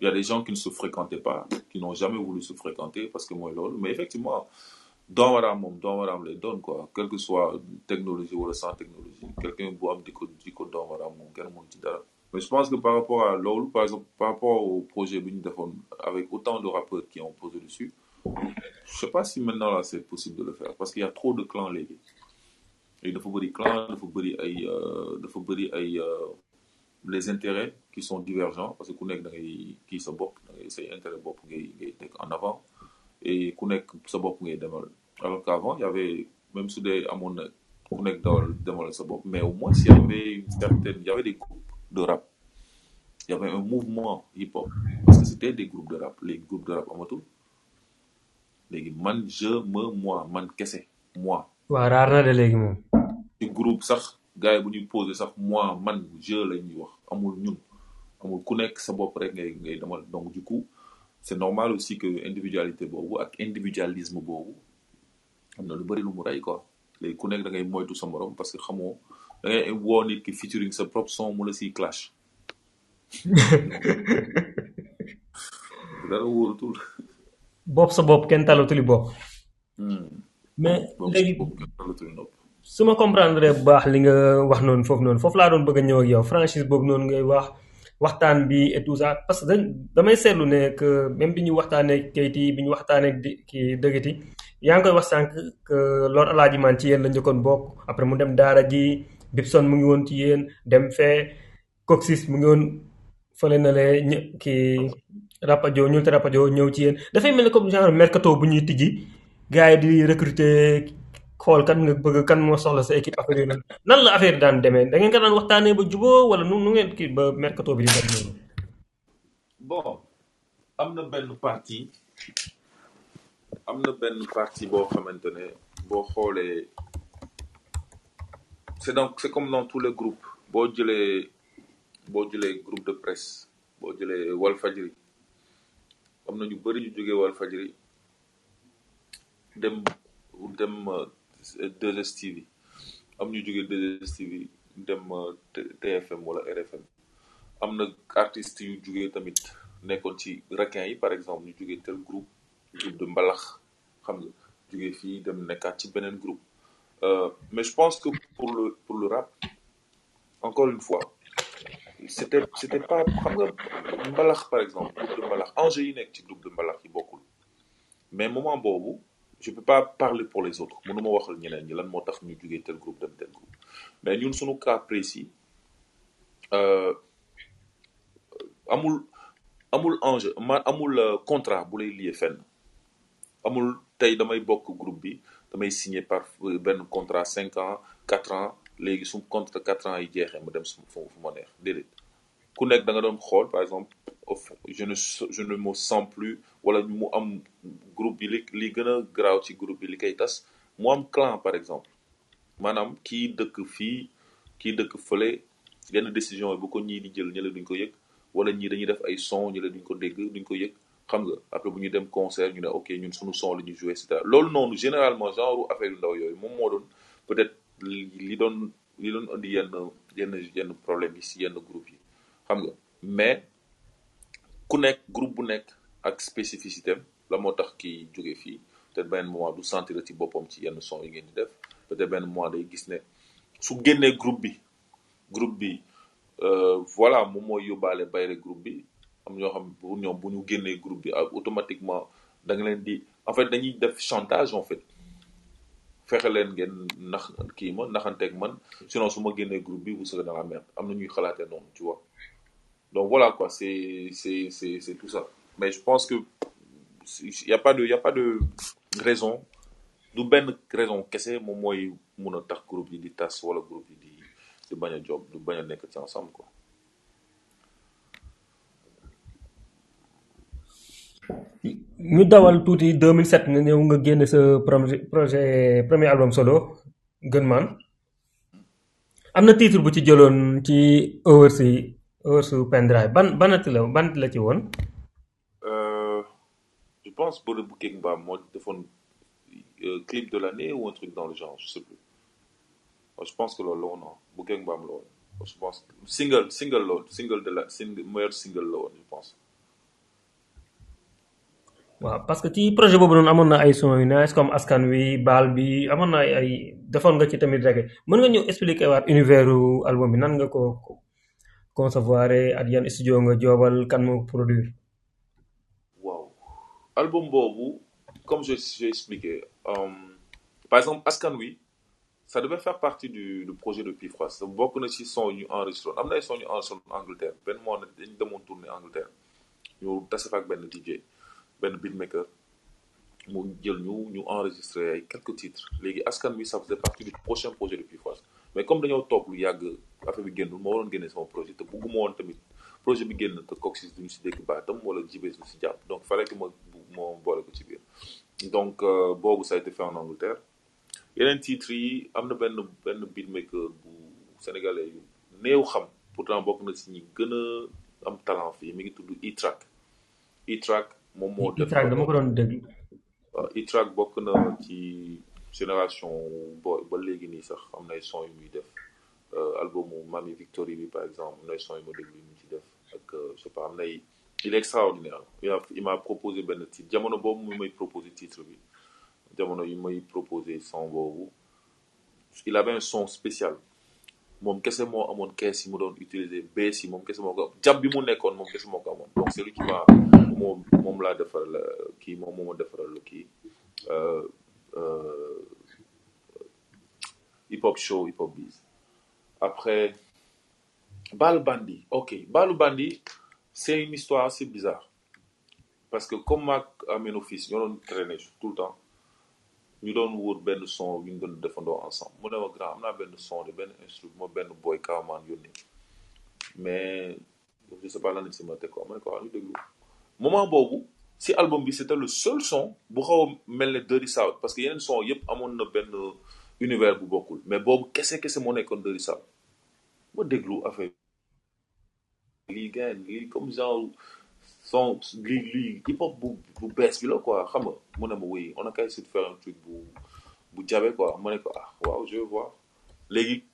il y a des gens qui ne se fréquentaient pas qui n'ont jamais voulu se fréquenter parce que mooy loolu mais effectivement doomaraam moom doomaraam lay doon quoi. Quelle que soit technologie wala sans technologie quelqu'un bu am di ko di ko doomaraam moom kenn mënu ci dara. Mais je pense que par rapport à loolu par exemple par rapport au projet defoon avec autant de rappeurs qui ont posé dessus je sais pas si maintenant là c'est possible de le faire parce qu'il y a trop de clans léegi. Et dafa bëri clan dafa bëri ay euh, dafa bëri ay euh, les intérêts qui sont divergents parce que ku nekk da ngay kii sa bopp da ngay say intérêt bopp ngay ngay teg en avant et ku nekk sa bopp ngay demal. Alors qu'avant il y avait même su dee amoon na ku nekk dawal demal sa bopp mais au moins il y avait une certaine il y avait des groupes de rap. Il y avait un mouvement hip-hop parce que c'était des groupes de rap. Les groupes de rap amatul. Léegi man je me moi man kese moi. Waa raar na de léegi moom. Ci groupe sax gars yi bu ñuy posé sax moi man je la ñuy wax. Amul ñun. Amul ku nekk sa bopp rek ngay ngay demal. Donc du coup c'est normal aussi que individualité boobu ak individualisme boobu am na lu bëri lu mu rey quoi. Léegi ku nekk da ngay moytu sa morom parce que xamoo da ngay woo nit ki featuring sa propre son mu la siy clash. *laughs* Dara wóorutul. Bopp sa bopp kenn talatuli bopp. Mais boobu léegi boobu kenn talatul nopp su ma comprendre bu baax li nga wax noonu foofu noonu foofu laa doon bëgg a ñëw ak yow franchise boobu noonu ngay wax waxtaan bi et tout ça parce que damay seetlu ne que même bi ñu waxtaanee kayit yi bi ñu waxtaanee kii dëggati yaa ngi koy wax sànq que Lor Alaaji Man ci yéen la njëkkoon bokk après mu dem Daara ji Bibson mu ngi woon ci yéen dem fee Coxis mu ngi woon fële na le ñë kii Rapadio ñuul te Rapadio ñëw ci yéen. Dafay mel ni comme genre mercato bu ñuy tijji gars yi di recruter xool kan nga bëgg kan moo soxla sa équipe affaire yooyu nan la affaire daan demee? Da ngeen daan waxtaanee ba juboo wala nu nu ngeen kii ba mercato bi di am na benn partie am benn partie boo xamante ne boo xoolee c'est donc c'est comme dans tous les groupes. Boo jëlee boo jëlee groupe de presse boo jëlee Walfadjri am na ñu bëri ñu jógee Walfadjri dem dem 2STV am ñu jógee 2STV dem euh, TFM wala RFM am na artistes yu jógee tamit nekkoon ci requin yi par exemple ñu jógee tel groupe groupe de mbalax xam nga jógee fii dem nekkaat ci beneen groupe. Euh, mais je pense que pour le pour le rap encore une fois c'était c'était pas xam nga par exemple groupe de mbalax enjeu yi nekk ci groupe de mbalax yi bokkul. Mais moment boobu je peux pas parler pour les autres. Mënuma waxal ñeneen ñi lan moo tax ñu jógee tel groupe dem tel groupe. Mais ñun suñu cas précis euh, amul amul enjeu ma amul euh, contrat bu lay lié fenn. Amul tey groupe par euh, benn contrat cinq ans quatre ans léegi su contrat quatre ans yi jeexee ma dem su fu par exemple je ne je ne me sens plus wala mu am groupe bi li li groupe bi li clan par exemple. Maanaam kii dëkk fii kii dëkk fële yenn décision bu ko ñii di jël ñële duñ ko yëg. Wala ñii dañuy def ay son ñële duñ ko dégg duñ ko yëg. Xam nga après bu ñu dem ne ok ñun son la cetera. Loolu généralement genre affaire ndaw peut-être li doon li doon yenn yenn yenn problème yi si yenn groupe mais ku nekk groupe bu nekk ak spécificité la moo tax kii jóge fii. Peut-être benn moment du sentir ci boppam ci yenn son yi ngeen di def. Peut-être benn moment day gis ne su génnee groupe bi groupe bi euh, voilà moom mooy yóbbaale bayre groupe bi. Am ñoo xam bu ñoom bu ñu génnee groupe bi ak automatiquement da nga leen di en fait dañuy def chantage en fait. Fexe leen ngeen nax kii ma naxanteeg man. Sinon su ma génnee groupe bi vous serez dans la merde. Am na ñuy xalaatee noonu tu vois donc voilà quoi c'est tout ça. Mais je pense que il y a pas de y a pas de raison. Raison moom mooy mun a tax groupe di tas wala groupe bañ a job ci ensemble quoi. Ñu dawal tuuti 2007 nga nga génne sa projet projet premier album solo gën titre bu ci jëloon ci Hours yi Hours pendrive ban banati la ban la ci woon? Euh, je pense Bouquet Mbaam moo defoon euh, clip de l'année ou un truc dans le genre je sais plus. Je pense que loolu la woon non. Bu Gang Bam la woon. Je pense single single la woon single de la single meilleur single la woon je pense. Waaw parce que ci projet boobu noonu amoon na ay son yu nice comme askan wi baal bi amoon na ay defoon nga ci tamit reggae. Mën nga ñëw expliquer waat univers album bi nan nga ko concevoir ak yan studio nga joobal kan moo produire. Waaw album boobu comme je j'ai expliqué euh, par exemple askan wi ça devait faire partie du, du projet de Pifras bokk na ci son ñu enregistré am na ay son yu enregistré en Angleterre. Benn moo ne dañu demoon tourner Angleterre. Ñu tase fa ak benn DJ benn beatmaker mu jël ñu ñu enregistré quelques titres. Léegi askan wi ça faisait partie du prochain projet de Pifras mais comme dañoo toog lu yàgg affaire bi génnul moo waroon génne sama projet te bugguma woon tamit projet bi génn te Coxis duñu si dégg baatam wala jibés du si jàpp donc fallait que ma ma boole ko ci biir. Donc euh, boobu ça a été fait en Angleterre. Yeneen titres yi am na benn benn beatmaker bu sénégalais yu néew xam pourtant bokk na si ñi gën a am talent fii mi ngi tudd E-Track. E-Track moom moo def track dama ko doon déglu waaw E-Track bokk na ci génération boo ba léegi nii sax am nay ay son yu muy def. Albumu Mami Victory bi par exemple am na ay son yu ma déglu def ak je sais pas am nay ay il est extraordinaire. Il m'a proposé benn titre. Jamono boobu mu may proposé titre bi. Jamono yi may proposé son boobu. Il avait un son spécial. Moom kese moo amoon kees yi mu doon utiliser bass yi moom kese moo ko jab bi mu nekkoon moom kese moo ko amoon. Donc c'est lui qui m'a moom moom laa defaral kii moom moo ma defaral kii. Hip hop show hip hop biz. Après Balu Bandi. Ok Balu Bandi c'est une histoire assez bizarre. Parce que comme maag Ameno fils ñoo doon traîner tout le temps ñu doon wóor benn son yu ñu doon ensemble. Mu ne ma grand am naa son de benn instrument benn boy kaamaan yónni. Mais je sais pas lan si ma teg ko ma ne ko déglu. Moment boobu si album bi c'était le seul son bu xaw a mel ne Dirty South parce que yeneen son yëpp amoon na benn univers bu bokkul. Mais boobu kese kese moo nekkoon Dirty South. Ma déglu affaire lii gars lii comme genre son lii lii hip hop bu bu bees quoi xam nga. Mu on a qu'à essayer faire un truc bu bu jabe quoi. Ma ne ko ah waaw je voir.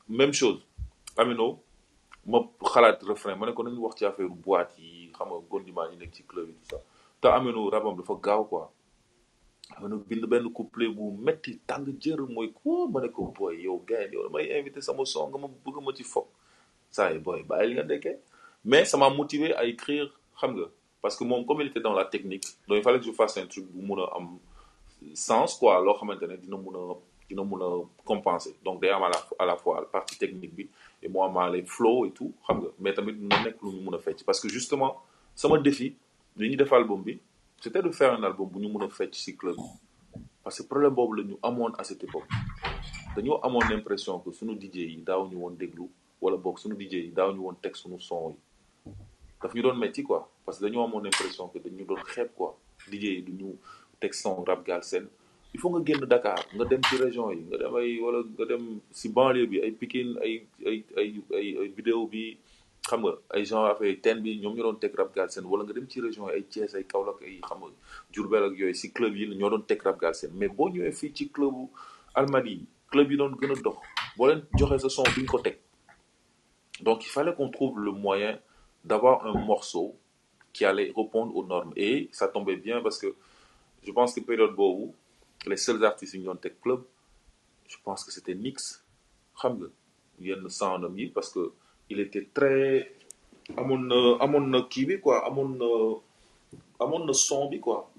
Même chose. Amino ma xalaat refrain. Ma ne ko nañu wax ci affaire boîte yi xam nga yi nekk ci club yi tout ça te Amino rabam dafa gaaw quoi. Amino bind benn couplet bu metti tàng jër mooy ko ma ne ko boy yow gars yow damay invité sama son nga ma bëgg ma ci foog saa yi boy bàyyi li nga dekkee mais ça m'a motivé à écrire xam nga parce que moom comme il était dans la technique donc il fallait que je fasse un truc bu mun a am sens quoi loo xamante ne dina mun a dina mun a compenser. Donc day am à la à la fois partie technique bi et moi maa les flow et tout xam nga. Mais tamit na nekk lu ñu mun a fecc. Parce que justement sama défi li ñu def album bi c'était de faire un album bu ñu mun a fecc club parce que problème boobu la ñu amoon à cette époque. Dañoo amoon l'impression que suñu DJ yi daaw ñu woon déglu wala boog suñu DJ yi daaw ñu woon teg suñu son yi. Daf ñu doon quoi. Parce que dañoo amoon l'impression que dañu doon xeeb quoi. DJ yi du ñu teg son rap galsen. Il faut nga génn Dakar nga dem ci région yi nga dem ay wala nga dem si banlieue bi ay Pikine vidéo xam nga ay genre affaire ten bi ñoom ñoo doon teg rap galsen wala nga dem ci région ay Thiès ay Kaolack ay xam nga ak yooyu club yi ñoo doon teg rap mais boo club a dox boo leen joxee son nga ko donc il fallait qu'on trouve le moyen d'avoir un morceau qui allait répondre aux normes. Et ça tombait bien parce que je pense que période boobu les seuls artistes yi ñu doon club je pense que c'était Nix xam nga yenn yi parce que il était très amoon na amoon na kii bi quoi amoon na amoon na son quoi.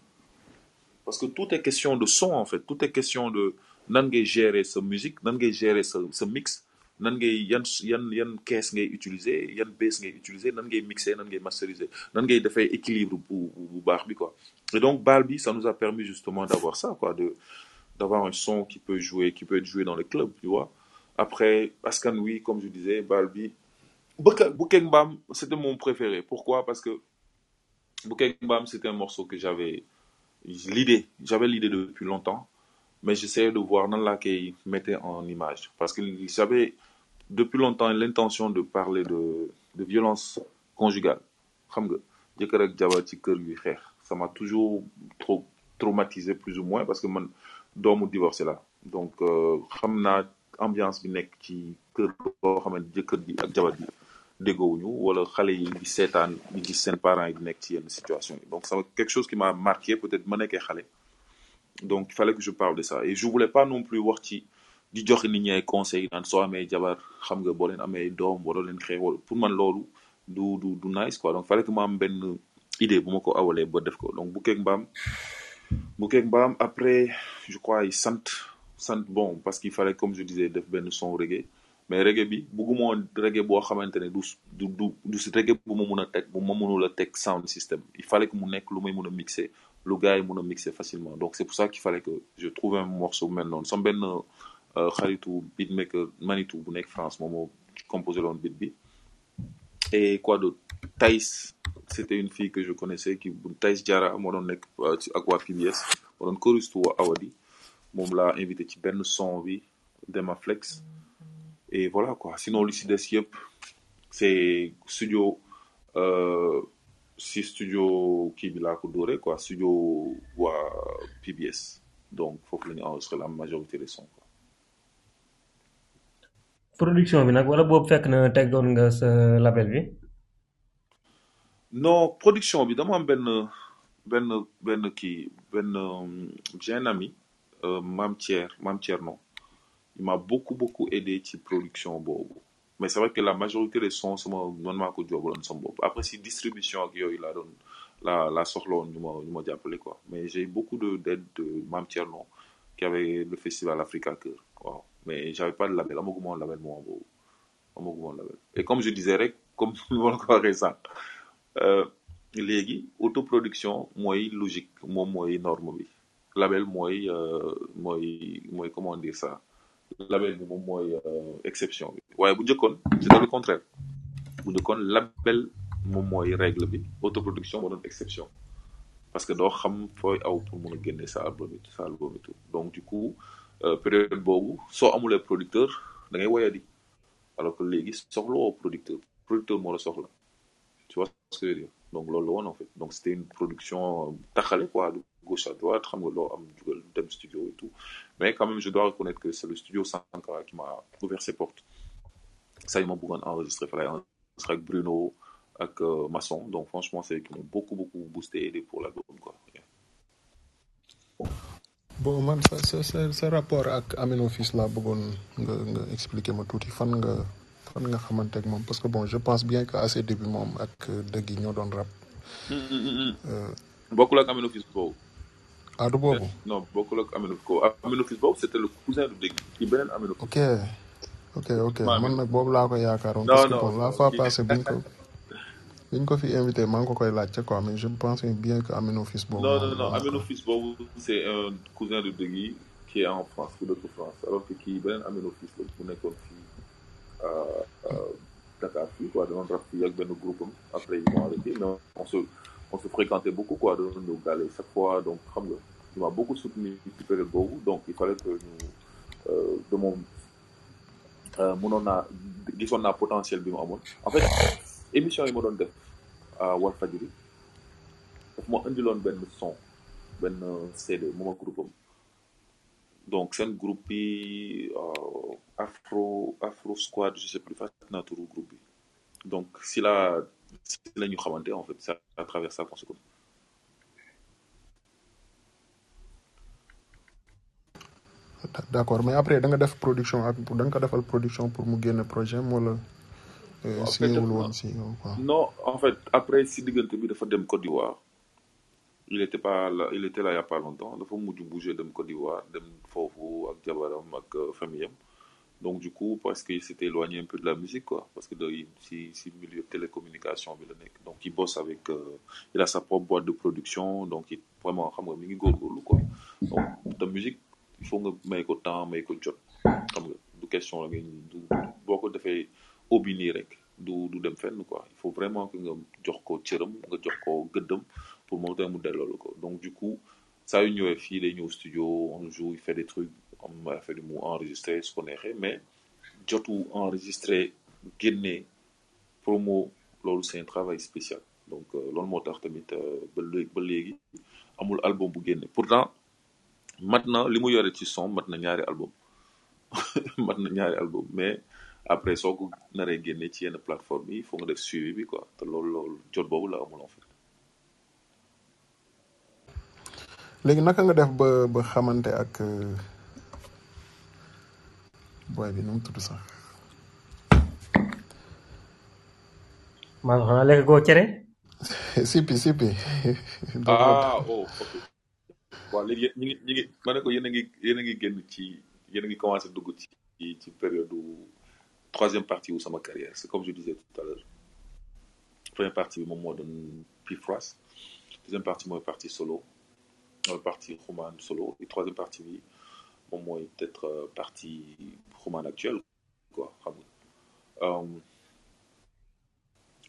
Parce que tout est question de son en fait. Tout est question de nan gérer sa musique nan gérer sa sa mix nan ngay yan yan yan kees ngay utiliser yan bass ngay utiliser nan mixer nan ngay masteriser nan ngay defee équilibre bu bu baax bi quoi. Et donc Baal bi ça nous a permis justement d'avoir ça quoi de d'avoir un son qui peut jouer qui peut être joué dans les clubs tu vois. Après Askan Wi comme je disais Baal bi Bam c'était mon préféré. Pourquoi? Parce que Bam c'était un morceau que j'avais l'idée j'avais l'idée depuis longtemps mais j'essayais de voir nan laa koy mettre en image. Parce que j'avais depuis longtemps l'intention de parler de violence conjugale. Xam ça m'a toujours trop traumatisé plus ou moins parce que man doomu divorcé la. Donc xam naa ambiance bi nekk déggoowuñu wala xale yi di seetaan di gis parents yi situation donc ça quelque chose qui m'a marqué peut-être ma nekkee donc il fallait que je parle de ça. Et je voulais pas non plus wax ci di joxe nit ñi ay conseils naan soo amee jabar xam nga pour man du du du nice quoi. Donc fallait que ma am idée bu donc bu keeg mbaam bu après je crois bon parce qu'il fallait comme je disais def benn son reggae mais reggae bi bugguma woon reggae boo xamante ne du du du du reggae bu ma mun a teg bu ma mënul a teg sound system. Il fallait que mu nekk lu may mun a mixer lu gars yi mun a mixer facilement. Donc c'est pour ça qu'il fallait que je trouve un morceau bu mel noonu. Sama benn xaritu beatmaker Manitou bu nekk France moom moo composé loon beat bi. Et quoi d'autre? Thaïs c'était une fille que je connaissais qui Thaïs Diarra moo doon nekk ci ak waa PBS moo doon choriste waa Awadi. Moom laa invité ci benn son bi Dema Flex et voilà quoi sinon li si des yëpp c'est studio si studio kii bi laa ko dóore quoi studio waa PBS donc foofu la ñu enregistré la majorité des sons quoi. production bi nag wala boobu fekk na teggoon nga sa label bi? non production bi dama am benn benn benn kii benn j'ai un ami Mam Thier Mam Thierno il m'a beaucoup beaucoup aidé ci production boobu. Mais c'est vrai que la majorité des sons sama man maa ko joobaloon sama bopp. Après si distribution ak yooyu laa la la soxla ñu ma ñu ma quoi. Mais j'ai beaucoup de d'aide de Mam Thierno qui avait le festival Africa Cœur waaw. Mais j'avais pas de label amaguma woon label moment boobu. Amaguma woon label. Et comme je disais comme *laughs* ni ma la ko waxee sànq léegi autoproduction mooy logique moom mooy norme label mooy mooy mooy comment dire ça? Label bi moom mooy exception bi. Waaye bu njëkkoon c'était le contraire. Bu njëkkoon label moom mooy règle bi. Autoproduction moo doon exception. Parce que doo xam fooy aw pour mun a génne sa album it sa album tout. Donc du coup période boobu soo amulee producteur da ngay woyadi. Alors que léegi soxla woo producteur. Producteur moo la soxla. Tu vois ce que je veux dire? Donc loolu la en fait. Donc c'était une production taxale quoi de gauche à droite. Xam nga loo am jugal dem studio et tout mais quand même je dois reconnaître que c'est le studio Sankara qui m'a ouvert ses portes. Ça yi ma bëggoon enregistrer fa lay enregistrer ak Bruno ak Masson. Donc franchement c'est qui m'ont beaucoup beaucoup boosté aidé pour l'album quoi. Bon. Man sa rapport laa bëggoon nga nga expliquer ma tuuti. Fan nga fan nga xamante ak moom? Parce que bon je pense bien que à ses débuts moom ak dëgg yi ñoo doon rap. bokkul ak Amino Fils boobu. Ah du boobu? non bokkul ak Fils boobu c'était le cousin de dëgg ci beneen ok. Ok ok. Man nag boobu laa ko yaakaaroon. parce que la fois passée ko *laughs* ko fi invité maa ngi ko koy laajte quoi. Mais je pense bien que Fils boobu. non non non. la Amino Fils boobu c'est un cousin de Degui qui est en France qui dëkk France. Alors que kii beneen Amino Fils la bu nekkoon fii Dakar fii quoi danoon rap fii ak benn groupe am. Après ils ont arrêté mais on se on se fréquentait beaucoup quoi danoon ñëw gàlle chaque fois. Donc xam nga il m'a beaucoup soutenu ci période boobu. Donc il fallait que ñu de moom mënoon naa gisoon naa potentiel bi mu en fait émission yi ma doon def à Walfadjri daf ma indiloon benn son benn CD moom ak groupe am. Donc seen groupe bi afro afro squad je sais plus fàttali naa turu groupe donc si la si la ñu xamante en fait. C'est à travers ça qu'on se connaît. D'accord. Mais après da nga def production ak da nga ko defal production pour mu projet am wala euh, woon si yow quoi? non en fait après si diggante bi dafa dem Côte d'Ivoire il était pas là il était là il y a pas longtemps dafa mujj bouger dem Côte d'Ivoire dem foofu ak jabaram ak euh, famille am donc du coup parce qu'il s'était éloigné un peu de la musique quoi. Parce que de si si milieu télécommunication bi la nekk donc il bosse avec euh, il a sa propre boîte de production. Donc il vraiment ngi góorgóorlu quoi. Donc de musique il faut temps jot. Xam nga du question la ngay du boo ko defee hobby nii rek du quoi. Il faut vraiment que nga jox ko cëram nga jox ko pour tamit mu la ko. Donc du coup saa yu ñëwee fii day ñëw studio on joue il fait des trucs am affaire yi mu enregistré su ko neexee mais jotu enregistré génne promo c'est un travail spécial. Donc euh, loolu moo tax tamit euh, ba album pourtant mat na li mu yore ci son *laughs* mais après soo ko naree plateforme yi faut nga def suivi bi boy bi nu mu tudd sax maa ngi xanaa lekk koo cere sipi sipi. Ah oh ok. Waaw léegi ñi ngi ñi ngi ma ne ko yéen a ngi yéen a ngi génn ci yéen a ngi commencé dugg ci ci période du troisième partie wu sama carrière. C'est comme je disais tout à l'heure. Première partie bi moom moo doon Pifras deuxième partie mooy partie solo. Mooy partie Xuman solo. Et troisième partie bi moom mooy peut-être euh, partie Xuman actuelle quoi Euh,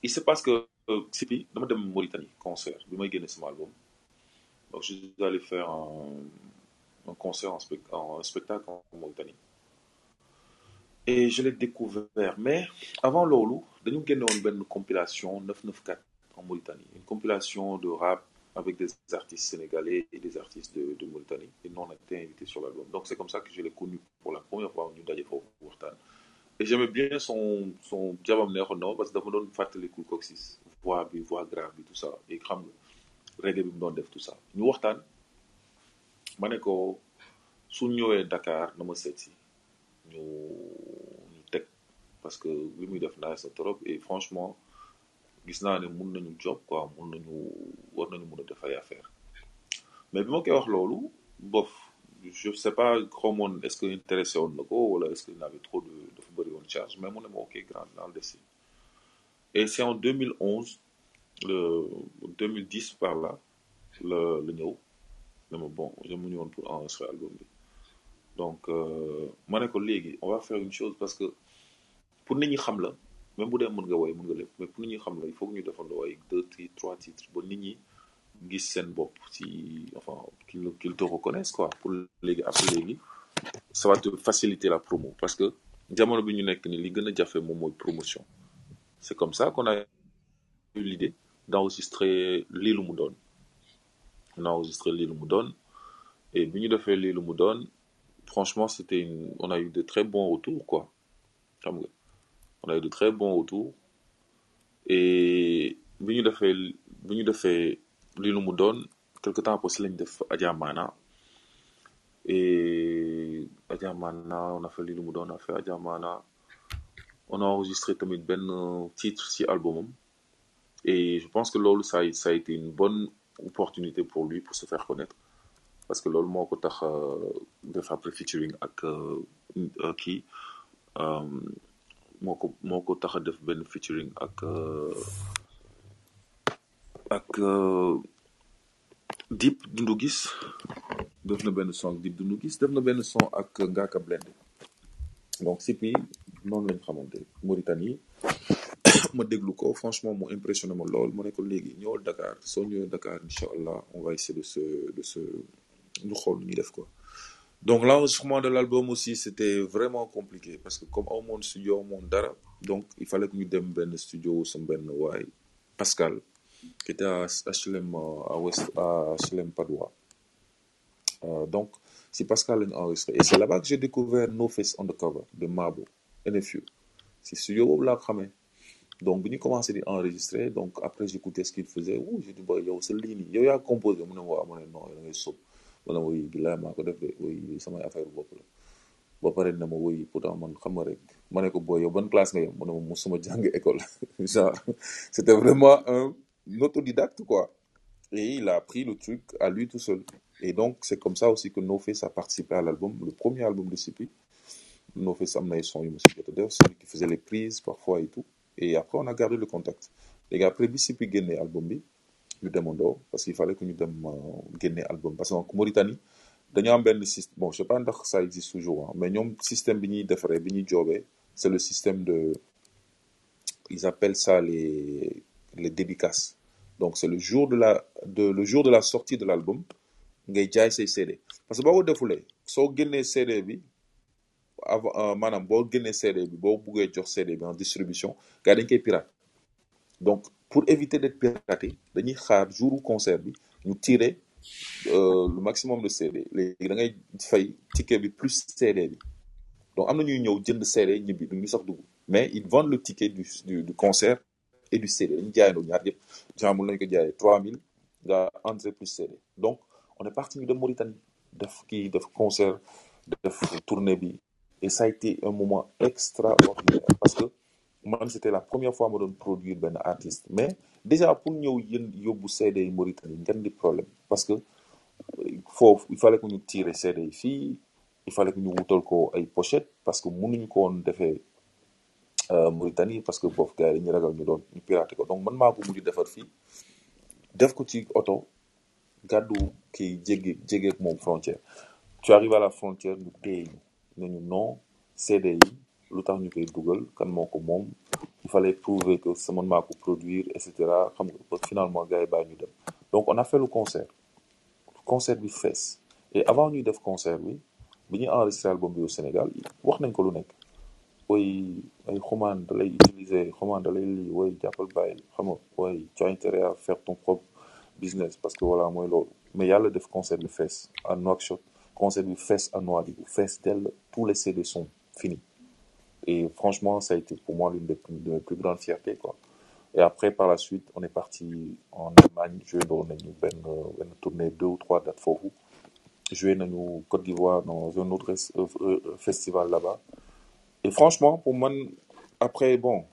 il se passe que euh, Sipi dama dem Mauritanie concert. Bi may génne sama album. Donc je suis allé faire un, concert en, un spectacle en Mauritanie. Et je l'ai découvert. Mais avant loolu dañu génne woon benn compilation 994 en Mauritanie. Une compilation de rap avec des artistes sénégalais et des artistes de, de Mauritanie et nous on a été invités sur l'album. Donc c'est comme ça que je l'ai connu pour la première fois foofu waxtaan. Et j'aimais bien son son na ma parce que dafa doon fàttalikul Coxis voix bi voix grave tout ça. Et reggae tout ça. Dakar parce que li muy def et franchement gis naa ne mun nañu job quoi mun nañu war nañu mun a def mais bi ma koy sais pas xamoon est-ce que intéressé woon na ko wala est-ce qu'il avait trop de dafa charge mais mu ne ma grand dans le dessin. Et c'est en 2011 le 2010 par là la la ñëw bon donc euh, ma ne on va faire une chose parce que pour nit même bu dee mën nga woy mën nga lépp. Mais pour ñi xam la il faut que ñu defandoo ay deux titres trois titres ba nit ñi gis seen bopp ci enfin qu'ils qu'ils te reconnaissent quoi. Pour léegi après léegi ça va te faciliter la promo. Parce que jamono bi ñu nekk ni li gën a jafe moom mooy promotion. C'est comme ça qu'on a eu l'idée d'enregistrer lii lu mu doon. On a enregistré lii lu mu doon. Et bi ñu defee lii lu mu doon franchement c'était une on a eu de très bons retours quoi. Xam on a eu de très bons retours. Et bi ñu defee bi ñu defee quelque temps après si lañ et Adja Mana on a fait lii lu mu doon on a fait Adja Mana on a enregistré tamit benn titre ci albumam. Et je pense que loolu ça a ça a été une bonne opportunité pour lui pour se faire connaître. Parce que loolu moo ko tax euh, def après featuring ak euh, kii euh, moo ko moo ko tax a def benn featuring ak euh, ak euh, Dip Doundou Guiss. Def na benn son ak Dip Doundou Guiss. Def na benn son ak Ngaaka Blindé. Donc Sipi noonu lañ xamante Mauritanie. *coughs* Ma déglu ko. Franchement mu impressionné ma lool. Ma ne ko léegi ñëwal Dakar. Soo ñëwee Dakar incha on va essayer de se de se ñu xool lu ñuy def quoi donc l'enregistrement de l'album aussi c'était vraiment compliqué parce que comme amoon studio amoon dara. Donc il fallait que ñu dem benn studio benn waay Pascal qui était à HLM à West à HLM Padoua Euh, donc si Pascal lañu enregistré et c'est là-bas que j'ai découvert No Face Undercover de Mabo NFU si studio ko xamee. Donc ñu commencé di enregistrer donc après j'écoutais ce qu'il faisait. Ouh j'ai dit boy yow sa lii nii yow yaa composé? Waaw ma ne non c'était vraiment un autodidacte quoi. Et il a appris le truc à lui tout seul. Et donc c'est comme ça aussi que No Face a participé à l'album le premier album de Sipi. No Face am na ay son yu ma si qui faisait les prises parfois et tout. Et après on a gardé le contact. Léegi après Sipi génnee album bi ñu demandoo parce qu'il fallait que ñu dem euh, génne album. Parce que Mauritanie dañu am benn système bon je sais pas ndax ça existe toujours hein, mais ñoom système c'est le système de ils appellent ça les les dédicaces donc c'est le jour de la de le jour de la sortie de l'album ngay jaay say parce que boo ko defulee soo génnee CD avant euh, maanaam boo génnee CD bi boo buggee en distribution gars dañ pirate. Donc pour éviter d'être piraté dañuy xaar jouru concert bi ñu tirer euh, le maximum de CD léegi da ngay fay ticket bi plus CD bi. Donc am na ñuy ñëw jënd CD ñibbi du ñu sax dugg. Mais ils vendent le ticket du du, du concert et du CD dañu jaayandoo ñaar yëpp genre mun ko jaayee 3000 nga entrée plus CD donc on est parti dem Mauritanie def kii def concert def tournée bi. Et ça a été un moment extraordinaire parce que man c'était la première fois ma doon produire benn artiste. Mais déjà pour ñëw yën yóbbu CD yi Mauritanie ngeen di problème. Parce que foofu il fallait que ñu tiire CD yi fii il fallait que ñu wutal ko ay pochette parce que mënuñu ko woon defee euh, Mauritanie parce que foofu gars yi ñu ragal ñu doon ñu piraté ko. Donc man maa ko mujj defar fii def ko ci oto gàddu kii jéggi ak moom frontière. Tu arrives à la frontière ñu téye ñu ne ñu yi lu tax ñu koy dugal kan moo ko moom il fallait prouver que sama maa ko produire et cetera xam nga ba finalement gars yi bàyyi ñu dem. Donc on a fait le concert. Concert bi fees. Et avant ñuy def concert bi bi ñuy enregistré album bi au Sénégal wax nañ ko lu nekk. Way ay xumaan da lay utiliser xumaan da lay lii way jàppal bàyyi xam nga way tu as intérêt à faire ton propre business parce que voilà mooy loolu. Mais yàlla def concert bi fees à Nouakchott concert bi fees à Nouadhibou fees dell tous les CD sont finis et franchement ça a été pour moi l'une des plus, grandes fiertés quoi. Et après par la suite on est parti en Allemagne. Nañu benn benn tournée deux ou trois dates foofu joué nañu Côte d'Ivoire dans un autre euh, euh, festival là-bas. Et franchement pour man après bon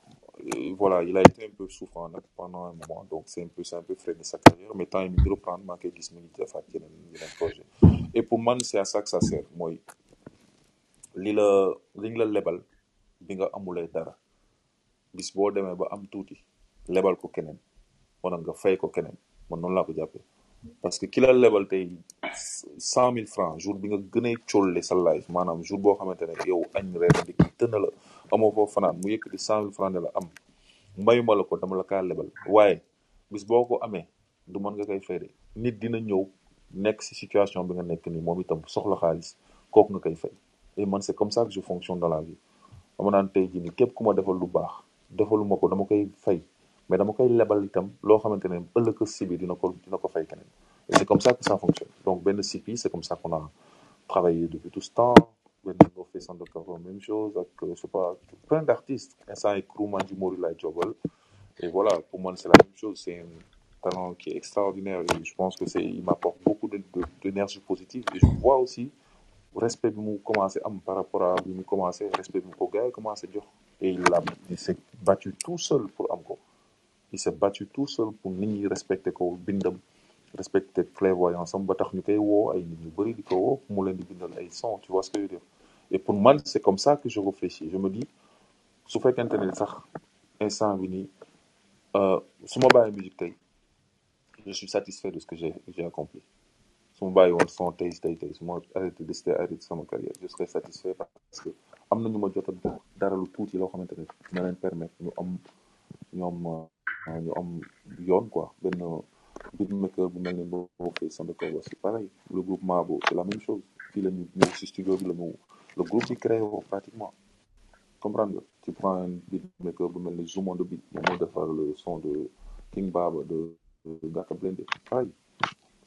euh, voilà il a été un peu souffrant nag pendant un moment. Donc c'est un peu c'est un peu freiné sa carrière. Mais yi mi ngi reprendre maa ngi koy gis mi ngi defaat yeneen yeneen projet. Et pour man c'est à ça que ça sert mooy li la bi nga dara. Bis boo demee ba am tuuti lebal ko keneen wala nga fay ko keneen man noonu laa parce que ki la lebal tey cent mille francs jour bi nga gën a sa life maanaam jour boo xamante ne yow añ reer la amoo foofu fanaan mu francs ne la am la ko dama la kaa lebal. Waaye bis boo ko amee du de. Dina ñëw nekk si situation bi nga nekk nii moom itam soxla xaalis kooku nga koy fay. Et c'est comme ça que je fonctionne dans la vie dama naan tey jii nii képp ku ma defal lu baax defaluma ko dama koy fay mais dama koy lebal itam loo xamante ne ëllëg si bi dina ko dina ko fay keneen. Et c'est comme ça que ça fonctionne. Donc benn sipi c'est comme ça qu'on a travaillé depuis tout ce temps. Benn boo fait Sando Karo même chose ak je sais pas plein d'artistes. Instant yi Kourouma Djimori lay jobal. Et voilà pour moi c'est la même chose. C'est un talent qui est extraordinaire et je pense que c'est il m'apporte beaucoup d'énergie positive. Et je vois aussi respect bi mu commencé am par rapport à bi mu commencé respect bi mu ko gars yi commencé jox. Et il a il s'est battu tout seul pour am ko. Il s'est battu tout seul pour nit ñi respecter ko bindam respecter clairvoyance am ba tax ñu koy woo ay nit ñu bëri di ko woo mu leen di bindal ay son tu vois ce que je veux dire. Et pour man c'est comme ça que je réfléchis. Je me dis su fekkente ne sax instant bi nii euh, su ma bàyyi musique tey je suis satisfait de ce que j'ai j'ai accompli su ma bàyyi woon son tey tey tey su ma arrêté décidé arrêté sama carrière je serais satisfait parce que am na ñu ma jot a dara lu tuuti loo xamante ne leen permettre ñu am ñoom euh, ñu am yoon quoi. Benn beatmaker bu mel ni boo fay pareil. Le groupe Mabo c'est la même chose. Fii la ñu ñëw si studio bi le groupe créé pratiquement. Comprendre nga? Tu prends un beatmaker bu mel ni Zoumon de Beat moom moo defar le son de King Baba de pareil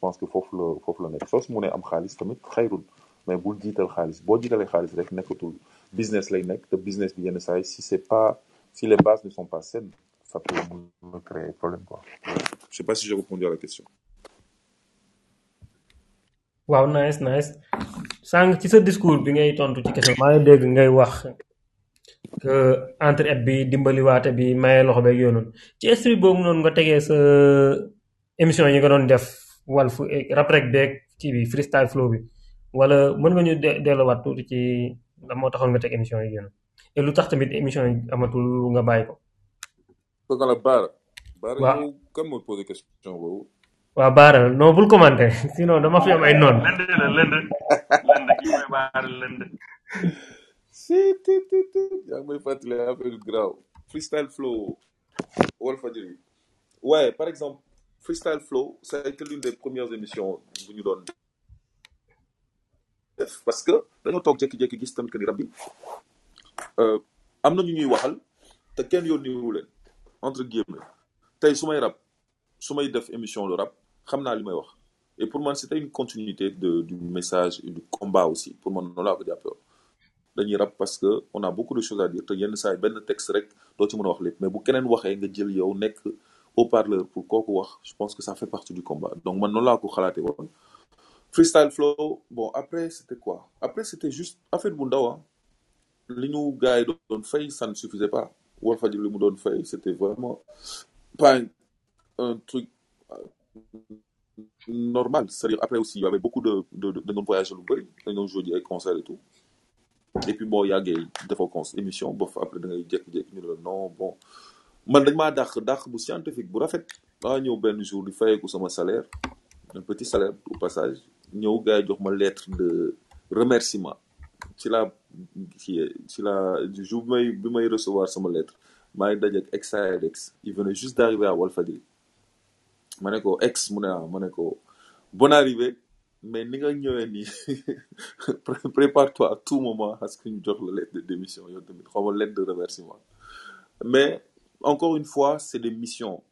pense que foofu la foofu la nekk. Soo si mënee am xaalis tamit xayrul mais bul jiital xaalis. Boo jiitalee xaalis rek nekkatul. Business lay nekk te business bi yenn saa yi si c'est pas si les bases ne sont pas saines ça peut me créer problème quoi. Je sais pas si j'ai répondu à la question. Waaw nice nice. Sànq ci sa discours bi ngay tontu ci question maa ngi dégg ngay wax que bi dimbaliwaate bi maye loxo beeg yooyu noonu. Ci esprit boobu noonu nga tegee sa émission yi nga doon def Walf rap rek beeg ci bi freestyle flow bi. Wala mën nga ñu de delluwaat tuuti ci lan moo taxoon nga teg émission yi génn. Et lu tax tamit émission yi amatul nga bàyyi ko. Kooku la Baara Baara yow kan moo posé question boobu? Waaw baara non bul commenté *laughs* sinon dama fi am ay noon. *laughs* Lënd la lënd. Lënd kii mooy baara lënd. Si ti ti ti. Yaa ngi may fàttali affaire yu freestyle flow Walfadjri. Ouais par exemple freestyle flow ça a été l'une des premières émissions bu ñu doon def parce que dañoo toog jékki-jékki gis tamit que ni rab bi euh, am na ñu ñuy waxal te kenn yónniwu leen entre guillemets. Tey su may rab def émission de rap xam naa wax. Et pour man c'était une continuité du message et du combat aussi. Pour man noonu laa ko jàppee dañuy parce que on a beaucoup de choses à dire te yenn saa yi benn texte rek doo ci mën wax lépp. Mais bu keneen waxee nga jël yow nekk haut-parleur pour kooku je pense que ça fait partie du combat. Donc man noonu laa freestyle flow bon après c'était quoi? Après c'était juste affaire bu ndaw ah li ñu gars yi doon fay ça ne suffisait pas. Walfadjri li mu doon fay c'était vraiment pas un, un truc euh, normal. C'est-à-dire après aussi il y avait beaucoup de de de dañu voyager lu bëri. Dañu jouer ji concert et tout. Et puis boo yàggee defoo con émission bof après da ngay jékki-jékki ñu ne non bon man dañ maa dàq dàq bu scientifique bu rafet. Daa ñëw benn jour di fayeeku sama salaire un petit salaire au passage. Ñëw gars yi jox ma lettre de remerciement. Ci la ci ci la du jour bi may bi may recevoir sama lettre maa ngi dajeek Exaedex il venait juste d'arriver à Walfadjri. Ma ne ko ex mu ne ah ma ne ko bonne arrivée mais ni nga ñëwee nii *laughs* pré- prépare-toi à tout moment à ce que ñu jox la lettre de démission yow tamit xaw ma lettre de remerciement. Mais encore une fois c'est des missions.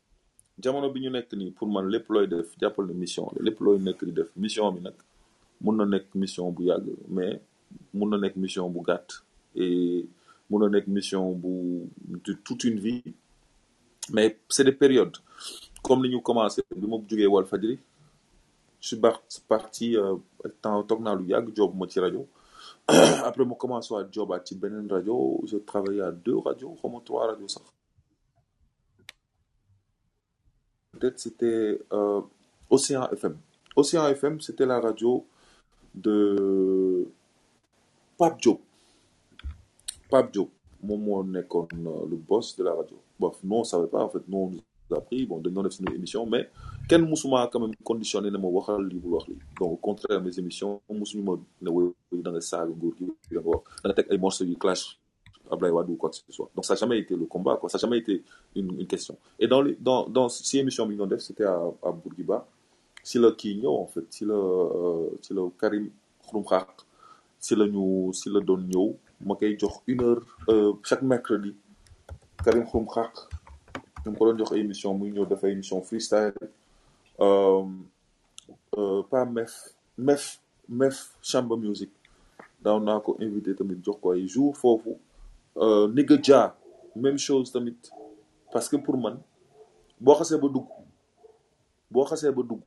Jamono bi ñu nekk nii pour man lépp looy def jàppal ne mission la. Lépp looy nekk di def mission bi nag mun na nekk mission bu yàgg mais mun na nekk mission bu gàtt. Et mun na nekk mission bu de toute une vie. Mais c'est des périodes. Comme ni ñu commencé bi ma jógee Walfadjri je suis parti euh, temps toog naa lu yàgg job ma ci rajo. *coughs* Après ma commencé waat jobaat ci beneen rajo. J'ai travaillé à deux radios xaw ma trois radios sax c'était euh, Océan FM Océan FM c'était la radio de Pape Diop. Pape moom moo nekkoon euh, le boss de la radio. Bon nous on savait pas en fait. Nous on nous a appris. Bon dañ doon def suñu émission mais kenn musuma quand même conditionné ne waxal lii bul wax lii. Donc au contraire mes émissions musuñu ma ne woy da nga saaga nguur gi da nga wax da nga teg ay morceaux yu clash Ablaye Wade ou quoi que ce soit. Donc ça n'a jamais été le combat quoi. Ça n'a jamais été une, question. Et dans les dans dans si émission def c'était à à Bourguiba si kii ñëw en fait si la euh, si la Karim Xaq si la ñu si la doon ñëw ma une heure euh, chaque mercredi Karim Xaq ñu ko doon jox émission muy ñëw émission freestyle euh, pas mef mef mef chamber music daaw naa ko invité tamit jox ko ay jour foofu Nigga Dia même chose tamit. Parce que pour man boo xasee ba dugg boo xasee ba dugg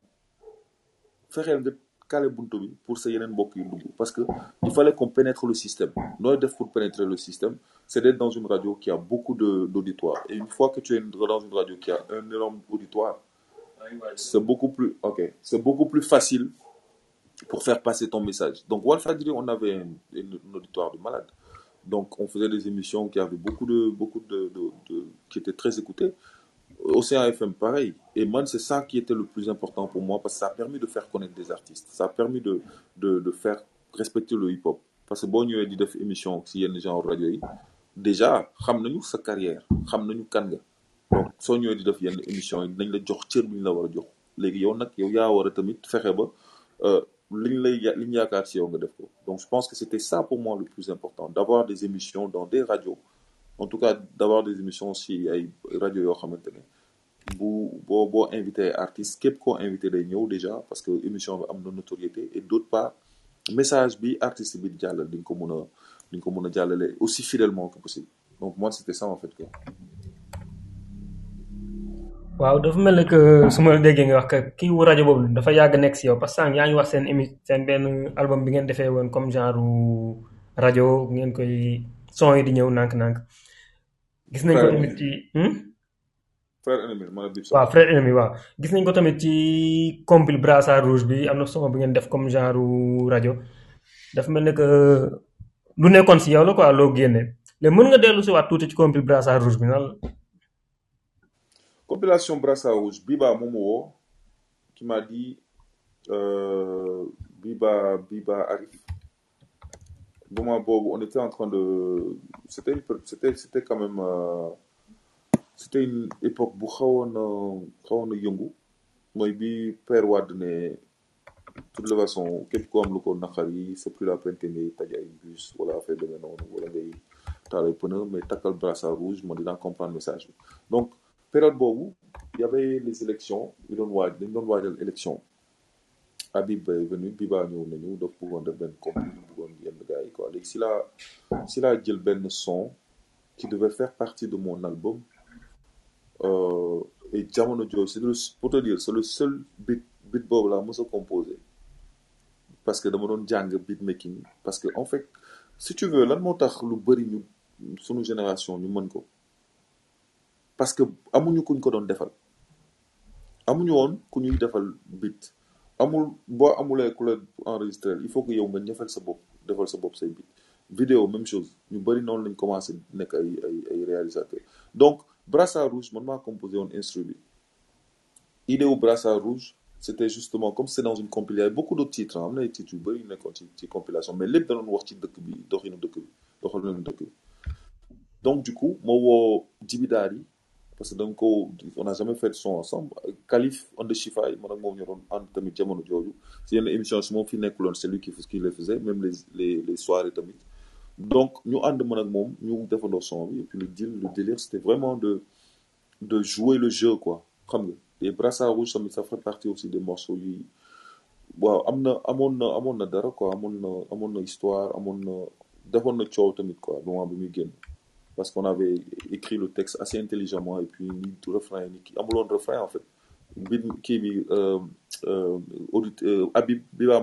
fexeel nga kale buntu bi pour sa yeneen mbokk yu dugg. Parce que il fallait qu'on pénètre le système. Def pour pénétrer le système? C'est d'être dans une radio qui a beaucoup de d'auditoire et une fois que tu es dans une radio qui a un énorme auditoire c'est beaucoup plus ok c'est beaucoup plus facile pour faire passer ton message. Donc Walfadjri on avait un, un auditoire de malade donc on faisait des émissions qui avaient beaucoup de beaucoup de, qui étaient très écoutées. Océan FM pareil. Et man c'est ça qui était le plus important pour moi parce que ça a permis de faire connaître des artistes. Ça a permis de de faire respecter le hip-hop. Parce que boo ñëwee di def émission si yenn genre rajo yi déjà nañu sa carrière xam nañu kan nga. Donc soo ñëwee di def yenn émission yi dañ la jox cër bi ñu la war a jox. Léegi yow nag yow yaa donc je pense que c'était ça pour moi le plus important d'avoir des émissions dans des radios. En tout cas d'avoir des émissions si ay rajo yoo xamante ne bu boo boo invité invité déjà parce que émission bi am na notoriété et d'autre part message bi artiste bi di aussi fidèlement que possible. Donc moi c'était ça en fait quoi. Waaw dafa mel ne que su ma déggee nga wax que kii wu rajo boobu dafa yàgg nekk si yow parce que yaa ngi wax seen émi seen benn album bi ngeen defee woon comme genre rajo ngeen koy son yi di ñëw nànk-nànk. Gis nañ ko tamit ci hmm? frère ennemi man a bib waaw frère ennemi waaw. Gis nañ ko tamit ci compil brassard rouge bi am na son bi ngeen def comme genre rajo. Dafa mel ne que lu nekkoon si yow la quoi loo génne. Léegi mën nga dellu si waat tuuti ci compil brassard rouge bi nan la compilation Brassard Rouge Biba moom woo qui m'a dit euh, Biba Biba arrive moment boobu on était en train de c'était c'était c'était quand même euh, c'était une époque bu xawoon a xawoon a yëngu. Mooy bi Père Wade ne toute façon képp ko am c'est plus la peine que ngay taj ay bus wala affaire demee noonu wala ngay taal ay pneu mais takkal brassard rouge moo dinaa comprendre message donc période boobu y avait les élections yu doon waaj élection. Habib est venu Biba ñëw nañu daf def bëggoon yenn quoi. Si qui devait faire partie de mon album euh, et jamono jooju c'est pour te dire c'est le seul beat beat boobu laa mos a parce que dama doon jàng beatmaking parce que en fait si tu veux lan moo tax lu bëri ñu sunu génération parce que amuñu kuñ ko doon defal. Amuñu woon ku ñuy defal beat amul boo amulee ku la enregistré il faut que yow nga ñëfal sa bopp defal sa bopp say beat vidéo même chose. Ñu bëri noonu lañ commencé nekk ay ay ay réalisateur donc brassard rouge man maa composé woon instru bi. Idée wu brassard rouge c'était justement comme c'est dans une compilation beaucoup d'autres titres am na ay titres yu bëri nekkoon ci ci compilation mais lépp da doon wax ci dëkk bi doxinu dëkk bi doxalinu dëkk bi. Donc du coup ma woo Djibidaar yi parce que ko on jamais fait de son ensemble. Khalif on the Chifaay man ak moom ñu doon ànd tamit jamono c'est lui qui qui faisait même les les les soirées donc ñu son et puis le deal le délire c'était vraiment de de jouer le jeu quoi. Xam nga les brassards rouges ça fait partie aussi des morceaux yi. Waaw am na amoon na amoon na dara quoi. Histoire parce qu'on avait écrit le texte assez intelligemment et puis ni du refrain ni amuloon refrain en fait. Bi kii bi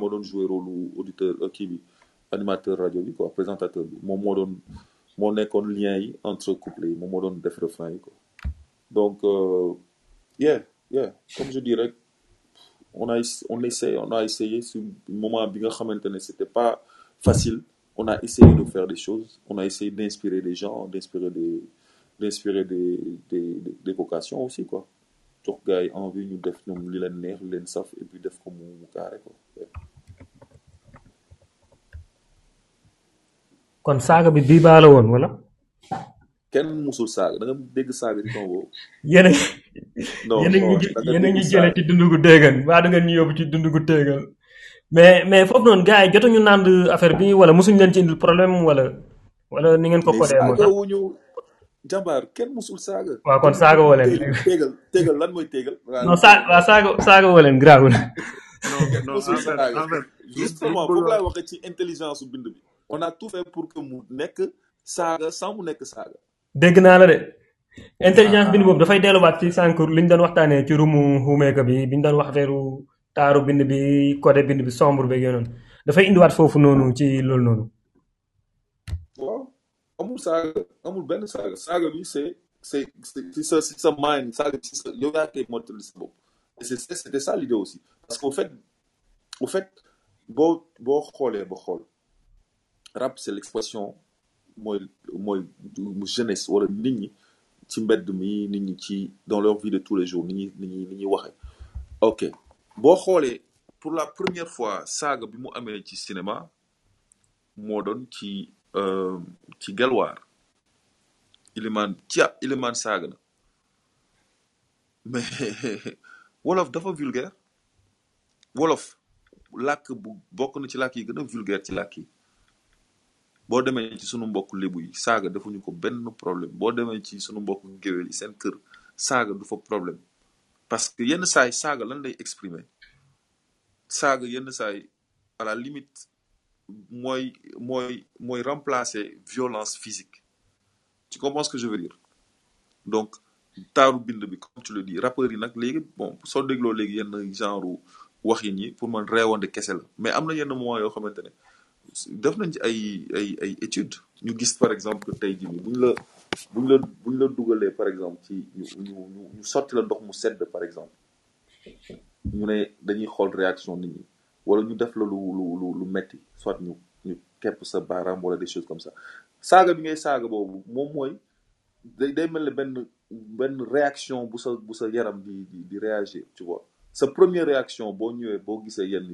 moo doon jouer rôle auditeur animateur rajo bi quoi présentateur bi. Moom moo lien entre couple yi moom moo doon refrain quoi. Donc euh, yeah yeah comme je dis rek on a on essaie on a essayé ce moment bi nga xamante c'était pas facile on a essayé de faire des choses. On a essayé d'inspirer des gens d'inspirer des d'inspirer des des des, des vocations aussi quoi. Jox gars yi envie ñu def ñoom li leen neex li leen saf et puis def ko mu mu carré quoi. Yeah. kon saaga bi bii baa la woon wala? Kenn musul saaga. Da nga dégg saaga di ton boobu yéen a non *laughs* yéen a non ñu da nga yéen a ñu dégg jële saaga. ci dund gu téegal waa da ngeen ñu yóbbu ci dund gu téegal mais mais foofu noonu gars yi jotuñu nand affaire bi wala mosuñ leen ci indil problème wala wala ni ngeen ko codee moo tax. jàmbaar kenn musul saaga. Waaw kon saaga woo leen lan mooy téegal non saa saaga saaga woo leen garaawul. Non *laughs* non en fait en fait li li justement foofu laay waxee ci intelligence su bind bi. On a tout fait pour que mu nekk saaga sans mu nekk saaga. Dégg naa la de. Intelligence bind boobu dafay delluwaat ci sànq li ñu doon waxtaanee ci rumu xumeeka bi bi ñu doon wax affaire taaru bind bi côté bind bi sombre beeg yooyu noonu. Dafay indiwaat foofu noonu ci loolu noonu. Waaw amul saaga amul benn saaga. Saaga bi c'est c'est ci sa ci sa mind saaga ci sa yow yaa koy mottali sa bopp. Et c'est c'était ça l'idée aussi. Parce qu'au fait au fait boo boo xoolee ba xool rap c'est l'expression mooy mooy jeunesse wala nit ñi ci mbedd mi nit ñi ci dans leur vie de tous les jours ni ñuy ni ñuy waxee. Ok boo xoolee pour la première fois saaga bi mu amee ci cinéma moo doon ci euh, ci gelwaar ilimaan ci ilimaan saaga na. Mais *laughs* wolof dafa vulgaire. Wolof làkk bu bokk na ci làkk yi gën a vulgaire ci làkk yi. Boo demee ci sunu mbokk lébu yi saaga defuñu ko benn problème. Boo demee ci sunu mbokk géwél yi seen kër saaga du fa problème. Parce que yenn saay saaga lan lay exprimer? Saaga yenn saay à la limite mooy mooy mooy remplacer violence physique. Tu comprends ce que je veux dire? Donc taaru bind bi comme tu le dis rappeurs yi nag léegi bon soo dégloo léegi yenn genre waxin yi pour man reewande kese la. Mais am na yenn moment yoo xamante ne def nañ ci ay ay ay études. Ñu gis par exemple que tey jii nii buñ la buñ la buñ la dugalee par exemple ci ñu ñu ñu ñu sotti la ndox mu sedd par exemple ñu ne réaction nit ñi wala ñu def la soit ñu ñu kepp sa baaraam wala des choses comme ça. Saaga bi ngay saaga boobu réaction bu sa bu sa yaram réagir tu première réaction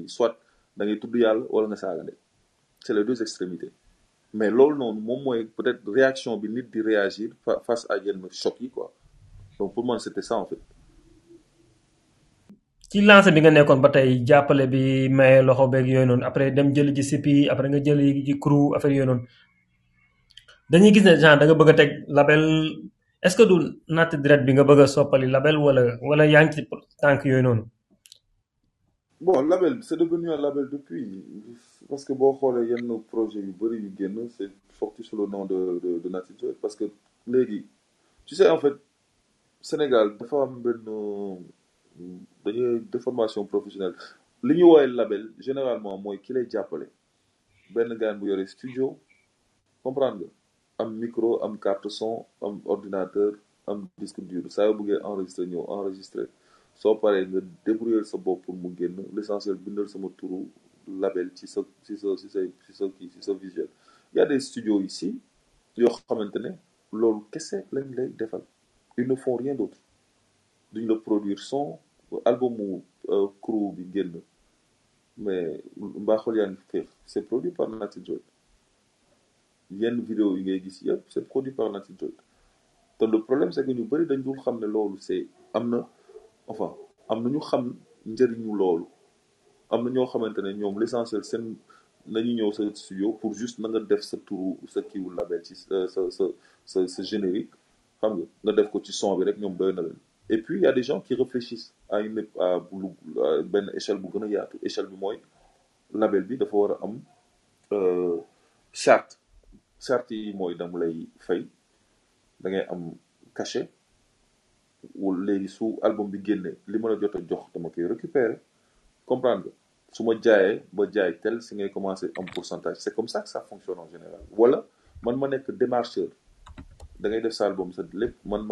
soit da ngay tudd yàlla wala c'est les deux extrémités mais loolu noonu moom mooy peut-être réaction bi nit di réagir fa- face à yenn choc yi quoi. Donc pour moi c'était ça en fait. Ci lancé bi nga nekkoon ba tey jàppale bi maye loxo beeg yooyu noonu après dem jëli ji sipi après nga jëli ji crew affaire yooyu noonu. Dañuy gis ne genre da nga bëgg a teg label. Est-ce que du natt direct bi nga bëgg a soppali label wala wala yaa ngi ci tànk yooyu noonu? Bon label c'est devenu un label depuis parce que boo xoolee yenn projet yu bëri yu génn c'est sorti sous le nom de de de Nati parce que tu sais en fait Sénégal dafa am benn dañuy déformation professionnelle. Li label généralement mooy ki lay jàppale. Benn gaan bu yore studio comprendre nga? Am micro am carte son am ordinateur am disque dur. Saa yoo bëggee enregistrer ñëw enregistrer. Soo paree débrouiller sa bopp pour mu génn. L'essentiel bindal sama turu label ci sa ci y a des studios ici yoo xamante ne kese lañ lay defal. Ils ne font rien d'autre. Duñ la produire son albumu crew bi mais c'est produit par Nati Joy. Yenn vidéo gis c'est produit par Nati le problème c'est que c'est ñoo l'essentiel seen nañu ñëw sa studio pour juste nga def générique et puis il y a des gens qui réfléchissent à une à échelle bu yaatu. Échelle bi mooy label bi am charte. Charte yi mooy dama lay fay cachet album comprendre su ma jaayee ba tel si ngay commencer am pourcentage. C'est comme ça que ça fonctionne en général. Wala man ma nekk démarcheur. Da ngay album sa lépp man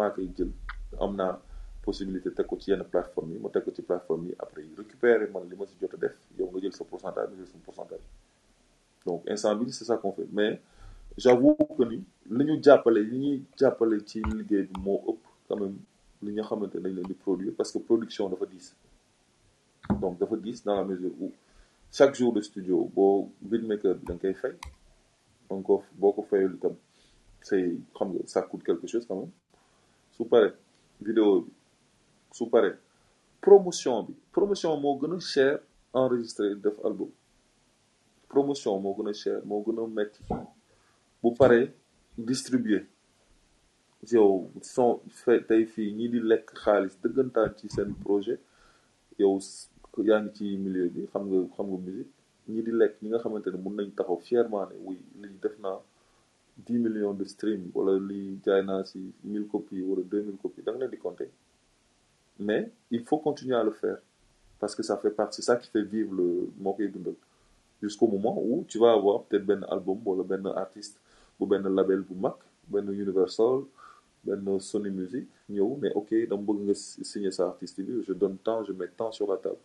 possibilité teg ko ci yenn plateforme yi ma plateforme après récupérer man li ma si jot a pourcentage nga jël sa pourcentage. Donc c'est ça qu'on fait. Mais j'avoue que ni li ñu jàppale ci liggéey quand même li nga xamante parce que production dafa diis donc dafa dans la mesure où chaque jour de studio boo beatmaker bi da koy fay. Donc boo ko fayul ça coûte quelque chose quand même. Su vidéo bi. Promotion promotion moo gën a cher enregistré def album. Promotion moo gën cher moo gën a bu distribuer. Yow son tey fii ñii di lekk xaalis dëggantaan ci seen projet. Yow yaa ngi ci milieu bi xam nga xam nga musique. ñii di lekk ñi nga xamante ne mun nañ taxaw fièrement ne oui lii def naa dix millions de stream wala lii jaay naa si mille copies wala deux mille copies da nga leen di compter. mais il faut continuer à le faire parce que ça fait partie ça qui fait vivre le moo koy dundal. jusqu'au moment où tu vas avoir peut-être benn album wala benn artiste bu benn label bu mag benn Universal benn Sony Music ñëw ne ok dama bëgg nga signer sa artiste bi je donne temps je mets temps sur la table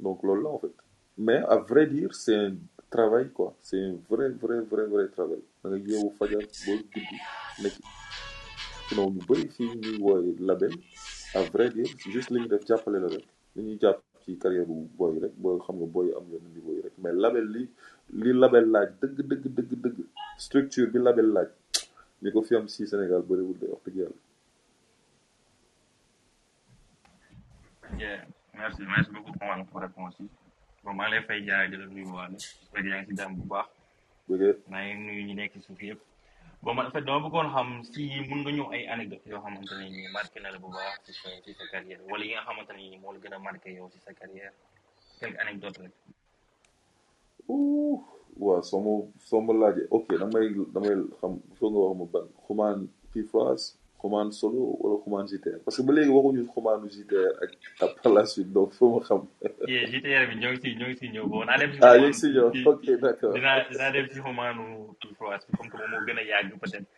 donc loolu la en fait. Mais à vrai dire c'est un travail quoi. C'est un vrai vrai vrai vrai travail. Da sinon label. À vrai dire juste li ñu def jàppale la rek. Li ñuy jàpp ci carrière bu booy rek boo xam am yenn niveau mais label li label structure label laaj ñu si Sénégal. Merci merci beaucoup pour pour réponse yi bon maa ngi lay fay jaay di la nuyu waale fekk yaa ngi si jàmm bu baax maa ngi nuyu ñi nekk suuf yëpp bon man en fait dama bëggoon xam si mun nga ñëw ay anecdote yoo xamante ne nii marqué na la bu baax ci sa ci sa carrière wala yi nga xamante ne nii moo la gën a marqué yow ci sa carrière quelques anecdotes rek. Ouh waaw soo ma soo ma laajee ok damay damay xam soo nga wax ma ban xumaan Pifras xumaan solo wala xumaan JTR parce que ba léegi waxuñu xumaanu JTR ak par la suite donc foo ma xam. yeah JTR bi ñoo ngi si ñoo ngi si ñëw. Bon naa dem si ah yegg si ñëw. Ok d'accord. dinaa dinaa dem si xumaanu Pifras bi comme que moom moo gën a yàgg peut-être.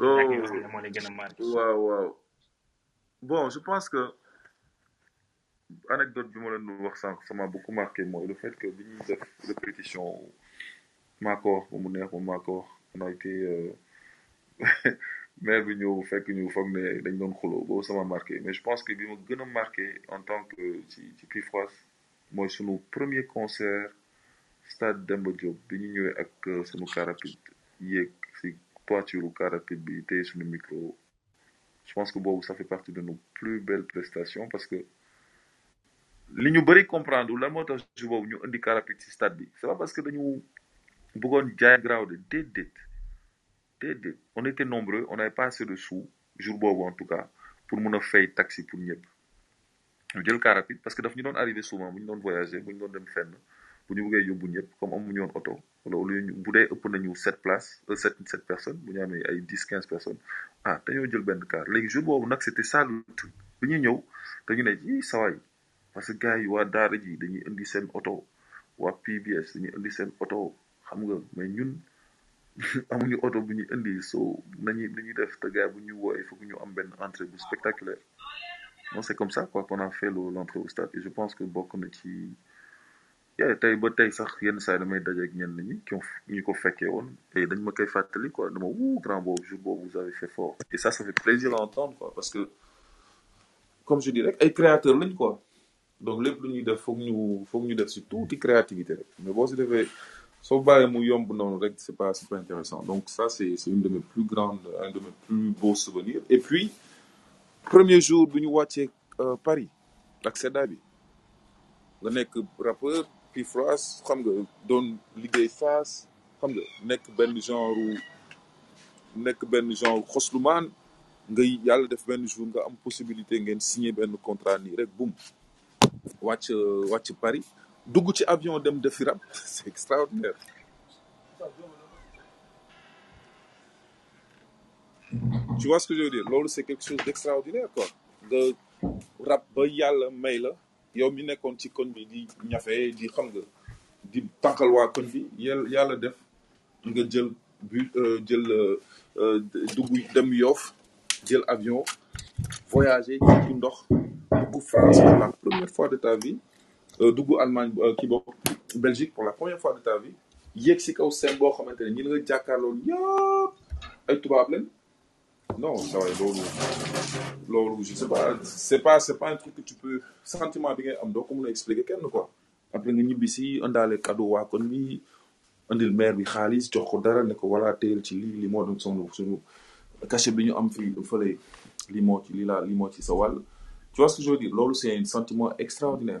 Oh. ak yoo xam ne moo lay gën a marqué. waaw waaw. Bon je pense que anecdote bi ma leen doon wax sànq ça m'a beaucoup marqué mooy le fait que bi ñuy def répétition maa ko wax ba mu neex ma maa ko wax on a été euh, *laughs* maire bi ñëw fekk ñu foog ne dañ doon xuloo boobu ça m'a marqué. Mais je pense que bi ma gën a marqué en tant que ci ci Pifras mooy sunu premier concert stade Demba Diop bi ñu ñëwee ak euh, sunu car rapide yéeg si toiture car rapide bi téye suñu micro. Je pense que boobu ça fait partie de nos plus belles prestations parce que li ñu bëri comprendre lan moo tax jour boobu ñu indi car rapide si stade bi. C'est pas parce que dañu bëggoon jaay graaw de déedéet on était nombreux on n'avait pas assez de sous jour boobu en tout cas pour mun a fay taxi pour ñëpp. Ñu jël car rapide parce que daf ñu arrivé souvent doon dem comme au lieu bu places euh, sept personnes ay dix quinze personnes ah dañoo jël benn car. Léegi jour ça le truc. Ñëw parce que daara ji dañuy indi PBS dañuy indi xam nga mais *laughs* amuñu oto bu ñuy indi so nañu nañuy def te gars bu ñu wooyee foog ñu am benn entrée bu spectaculaire. Non c'est comme ça quoi qu'on a fait le- l'entrée au stade. Et je pense que bokk na ci yeah, tey ba tey sax yenn saa yi damay dajeeg ñenn ñi ont ñu ko fekkee woon. Et dañ ma koy fàttali quoi dama wuu grand boobu jour boobu vous avez fait fort. Et ça ça fait plaisir à entendre quoi parce que comme je dis rek ay créateurs lañ quoi. Donc lépp lu ñuy def foog ñu foog ñu def si tuuti créativité rek. Mais boo si defee soo bàyyee mu yomb noonu rek c'est pas pas intéressant. Donc ça c'est c'est une de mes plus grandes un de mes plus beaux souvenirs. Et puis premier jour bu ñu wàccee euh, Paris ak sedda bi nga nekk rappeur puis Froisse xam nga doon liggéey face xam nga nekk benn genre nekk benn genre xoslumaan nga yàlla def benn jour nga am possibilité ngeen signer benn contrat nii rek boum wàcc wàcc Paris dugg ci avion dem defi rap *laughs* c'est extraordinaire. Tu vois ce que je veux dire? Loolu c'est quelque chose d'extraordinaire quoi. Nga rap ba yàlla may la yow mi nekkoon ci koñ bi di ñafe di xam nga di tànqal waa koñ bi yàlla yàlla def nga jël bu euh, jël euh, euh, dugg dem Yoff jël avion voyager ci ndox dugg France pour la première fois de ta vie dugg Allemagne euh, Belgique pour la première fois de ta vie yéeg kaw non ça va sais pas c'est pas c'est pas un truc que tu peux sentiment bi ngay am expliquer kenn quoi. Après nga ñibbi cadeau kon maire bi tu vois ce que je veux dire? C'est un sentiment extraordinaire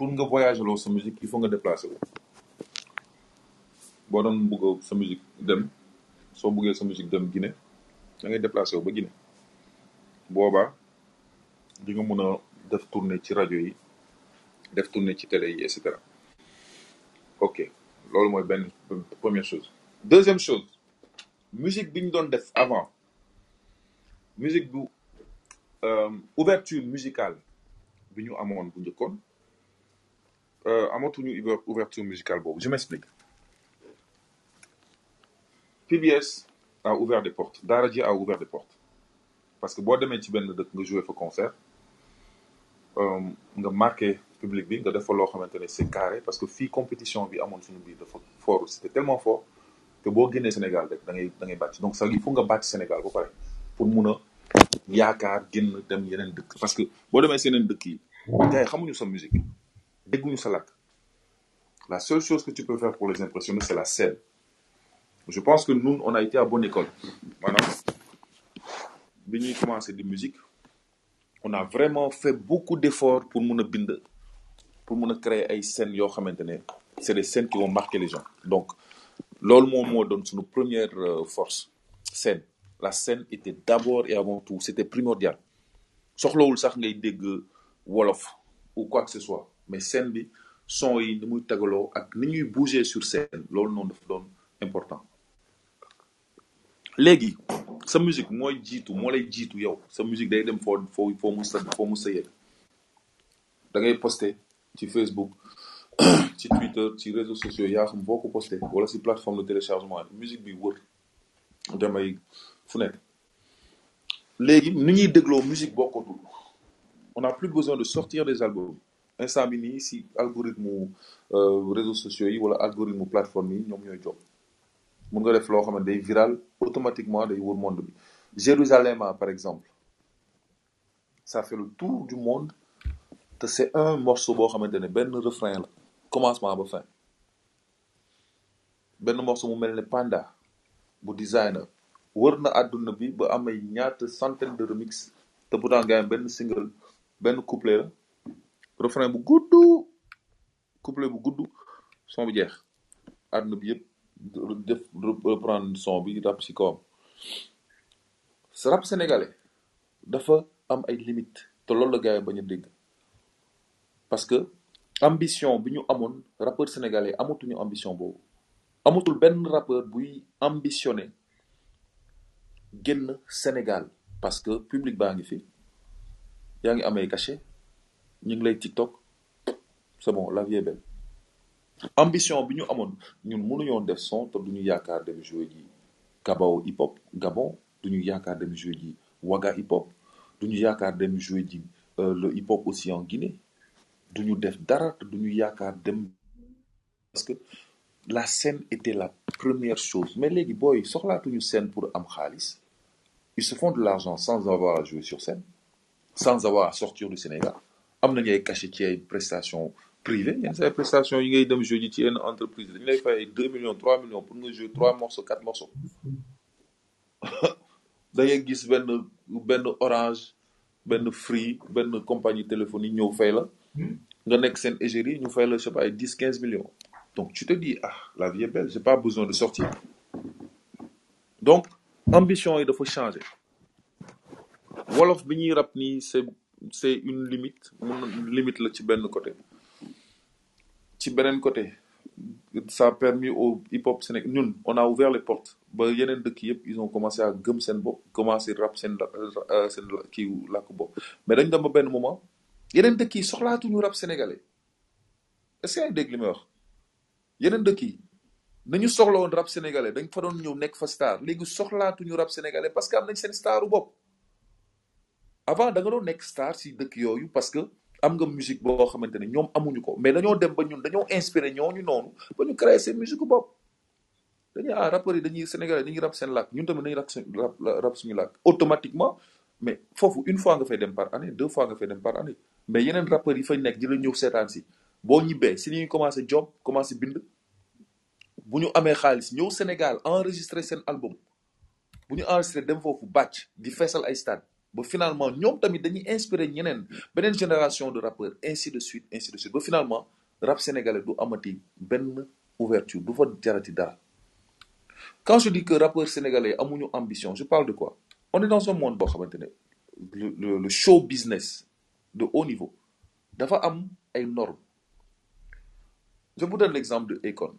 pour nga voyager loo sa musique il faut nga déplacer wu. Boo doon bëgg sa musique dem soo bëggee sa musique dem Guinée da ngay déplacer wu ba Guinée. Boobaa di nga mën a def tournée ci rajo yi def tournée ci télé yi et cetera. Ok loolu mooy benn première chose. Deuxième chose musique bi ñu doon def avant musique bu euh, ouverture musicale bi ñu amoon bu njëkkoon euh, amatuñu ouver- ouverture musicale boobu je m'explique. PBS a ouvert des portes. Daara J a ouvert des portes. Parce que boo demee ci benn dëkk nga jouer fa concert euh, nga marqué public bi nga def fa loo xamante ne c'est carré parce que fii compétition bi amoon suñu biir fort c'était tellement fort que boo génnee Sénégal rek da ngay da ngay donc ça il faut nga bàcc Sénégal ba pare pour mun a yaakaar génn dem yeneen dëkk. Parce que boo demee si yeneen dëkk yi gars yi xamuñu sa musique dégguñu sa làkk la seule chose que tu peux faire pour les impressionner c'est la scène je pense que nous on a été à bonne école. Maanaam bi ñuy commencer di musique on a vraiment fait beaucoup d'efforts pour mun a bind pour mun a créer ay scènes yoo xamante c'est des scènes qui vont marquer les gens. Donc loolu moom moo doon suñu première euh, force scène. La scène était d'abord et avant tout c'était primordial. Soxlawul sax ngay dégg wolof ou quoi que ce soit mais scène bi son yi ni muy ni bouger sur scène loolu noonu dafa doon important. Léegi sa musique mooy jiitu moo lay jiitu yow. Musique day dem foo foo foo mu sa foo mu sa yegg da ngay posté ci Facebook *coughs* ci Twitter ci réseaux sociaux yaa xam boo ko posté wala si plateforme de téléchargement musique bi wër damay fu nekk. Léegi ni ñuy musique bokkatul. On n'a plus besoin de sortir des albums instant bi nii si algorithme euh, réseaux sociaux yi wala algorithme plateforme yi ñoom ñooy job. Mun nga def loo xam ne viral automatiquement day wër monde Jérusalem par exemple ça fait le tour du monde c'est un morceau boo xamante ne benn refrain la commencement ba fin. Benn morceau mu mel Panda bu designer wër na àdduna bi ba amay ñaata centaine de remix te pourtant yi benn single benn couplet refrain bu gudd couplet bu gudd son bi jeex. Àdduna bi yëpp def reprendre son bi rap ci kawam. Rap sénégalais dafa am ay limites te loolu la gars yi bañ a dégg. Parce que ambition bi ñu amoon rappeur sénégalais amatuñu ambition boobu. Amatul benn rappeur buy ambitionné génn Sénégal parce que public baa ngi fi yaa ngi amee cachet ñu lay TikTok. C'est bon la vie est belle. Ambition bi ñu amoon ñun mënuñoon def son te duñu yaakaar dem jouer ji Gabao hip hop Gabon duñu yaakaar dem jouer ji Waga hip hop duñu yaakaar dem jouer ji euh, le hip hop aussi en Guinée. Duñu def dara te duñu yaakaar dem parce que la scène était la première chose. Mais léegi booy soxlaatuñu scène pour am ils se font de l'argent sans avoir à jouer sur scène sans avoir à sortir du Sénégal am nañu ay cachet ci ay prestations privées yenn say prestations yi ngay dem ji ci yenn entreprise dañu lay fay deux millions trois millions pour nga jouer trois morceaux quatre morceaux. *laughs* Da ngay gis benn benn orange benn free benn compagnie téléphonique ñëw fay la. Nga nekk seen égérie ñu fay la je sais pas ay dix quinze millions. Donc tu te dis ah la vie est belle j'ai pas besoin de sortir. Donc ambition yi dafa changer. Wolof bi ñuy rap nii c'est c'est une limite. Mun limite la ci benn côté. Ci beneen côté ça a permis au hip hop sénégalais ñun on a ouvert les portes. Ba yeneen dëkk yëpp ils ont commencé à gëm seen bopp commencé rap seen la seen kii làkk bopp. Mais dañ dem ba benn moment yeneen dëkk yi soxlaatuñu rap sénégalais. Est-ce que yaa ngi dégg li may wax? Yeneen dëkk yi nañu soxla woon rap sénégalais. Dañ fa doon ñëw nekk fa star. Léegi soxlaatuñu rap sénégalais parce que am nañ seen staru bopp avant da nga doon nekk star si dëkk yooyu parce que am nga musique boo xamante ne ñoom amuñu ko. Mais dañoo dem ba ñun dañoo inspiré ñooñu noonu ba ñu créé seen musique bopp. Dañuy ah rappeurs yi dañuy sénégalais dañuy rap seen làkk ñun tamit dañuy rap rap rap suñu làkk automatiquement. Mais foofu une fois nga fay dem par année deux fois nga fay dem par année. Mais yeneen rappeurs yi fay nekk di la ñëw seetaan si. Boo ñibbee si ñuy commencé job commencé bind bu ñu amee xaalis ñëw Sénégal enregistré seen album. Bu ñu enregistré dem foofu bàcc di feesal ay stade ba finalement ñoom tamit dañuy inspiré ñeneen beneen génération de rappeurs ainsi de suite ainsi de suite. Ba finalement rap sénégalais du amati benn ouverture du fa quand je dis que rappeurs sénégalais amuñu ambition je parle de quoi? On est dans un monde boo xamante le show business de haut niveau dafa am ay je vous donne l'exemple de Akon.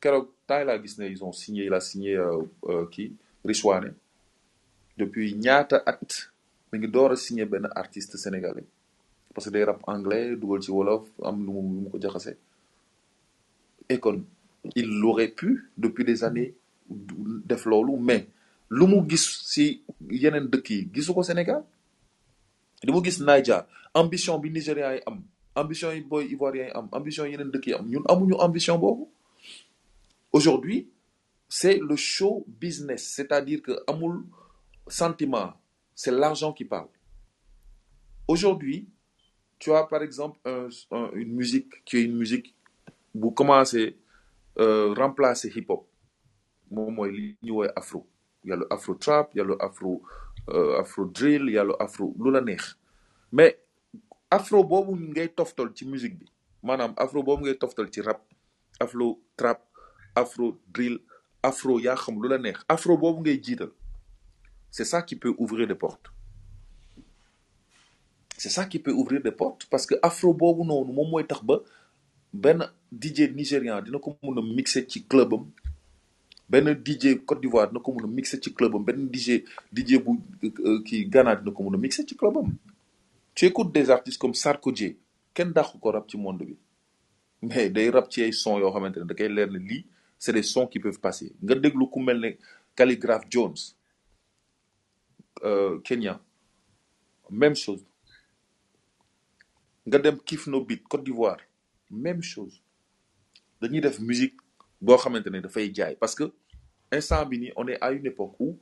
Keroog temps laa ils ont signé il a signé kii Richwane depuis ñaata at mi ngi door a signé benn artiste sénégalais. Parce que day rap anglais dugal ci wolof am lu mu ko jaxase. Akon il l'aurait pu depuis des années def loolu mais lu mu gis si yeneen dëkk yi gisu ko Sénégal. Li mu gis Naija ambition bi Nigérians yi am ambition yi booy Ivoiriens yi am ambition yeneen dëkk yi am ñun amuñu ambition boobu. Aujourd'hui c'est le show business c'est-à-dire que amul sentiment c'est l'argent qui parle. Aujourd'hui tu as par exemple un, un- une musique qui est une musique bu commencé euh, remplacer hip-hop. Moom mooy afro. Il y a le afro trap il y a le afro euh, afro drill il y a le afro lu mais afro boobu ngay toftal ci musique bi. Maanaam afro boobu ngay toftal ci rap afro trap afro drill afro yaa xam lu la neex. Afro boobu ngay jiital c'est ça qui peut ouvrir des portes. C'est ça qui peut ouvrir des portes parce que afro boobu noonu moom mooy tax ba benn DJ nigérian dina ko mun a mixer ci clubam DJ Côte d'Ivoire dina ko mun a mixer ci clubam benn DJ DJ bu euh, kii Ghana dina ko mun a mixer ci clubam tu écoutes des artistes comme Sarkodie kenn dàqu ko rap ci monde mais day rap ci ay sons yoo da c'est des sons qui peuvent passer. Nga déglu ku mel ne Calligraph Jones euh, Kenya. Même chose. Nga dem Kif No Beat Côte d'Ivoire. Même chose. Dañuy def musique boo xamante ne parce que instant bi nii on est à une époque où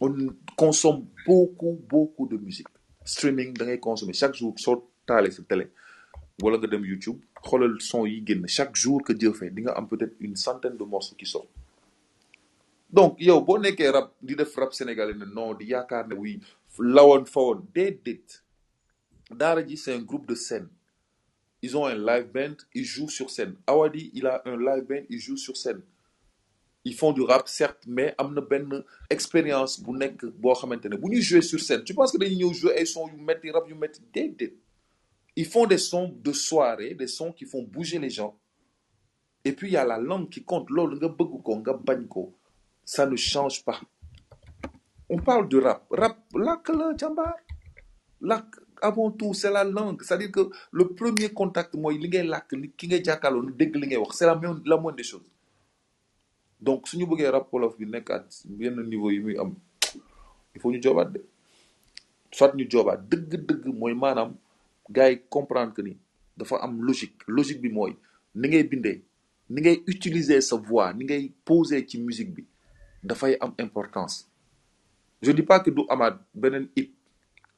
on consomme beaucoup beaucoup de musique. Streaming da ngay consommer chaque jour soo taalee sa télé wala nga dem YouTube xoolal son yi génn. Chaque jour que Dieu fait di nga am peut-être une centaine de morceaux qui sortent donc yow boo nekkee rap di def rap sénégalais ne non di yaakaar ne oui lawoon fawoon déedéet. Daara J c'est un groupe de scène. Ils ont un live band ils jouent sur scène. Awadi il a un live band il joue sur scène. Ils font du rap certes mais am na benn expérience bu ne bu jouer sur scène tu penses que dañuy ñëw jouer ay sons yu metti rap yu metti? Déedéet. Ils font des sons de soirée des sons qui font bouger les gens. Et puis il y a la langue qui compte. Loolu nga bëgg ko nga bañ ça ne change pas. On parle de rap. Rap làkk la jàmbaar làkk avant tout c'est la langue. C'est-à-dire que le premier contact jàkkaarloo na dégg li ngay wax c'est la la moindre des choses. Donc suñu bëggee rap wolof bi nekk at yenn niveau yi muy am il faut ñu joobaat de. Soit ñu joobaat. Dëgg-dëgg mooy maanaam gars yi comprendre que ni dafa am logique. Logique bi mooy ni ngay bindee ni ngay utiliser sa voix ni ngay poser ci musique bi dafay am importance. Je dis pas que du amaat beneen hit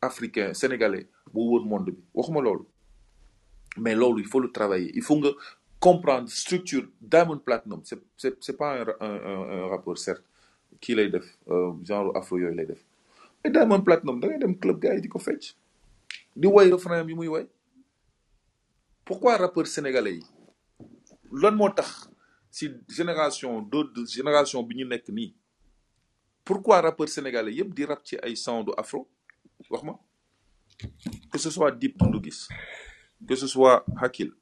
africain sénégalais bu wër monde bi waxuma mais il faut le travailler. Il faut nga comprendre structure Diamond Platinum. C'est c'est pas un, un, un, rappeur certes kii lay def euh, genre afro mais Diamond Platinum da ngay dem club gars yi di ko fecc di woy refrain yi muy woy. Pourquoi rappeur sénégalais yi? Lan moo si génération d'autres génération bi ñu nekk nii. Pourquoi rappeur sénégalais yëpp di rap ci ay sound afro? Wax ma. Que ce soit Dip Doundou que ce soit Hakil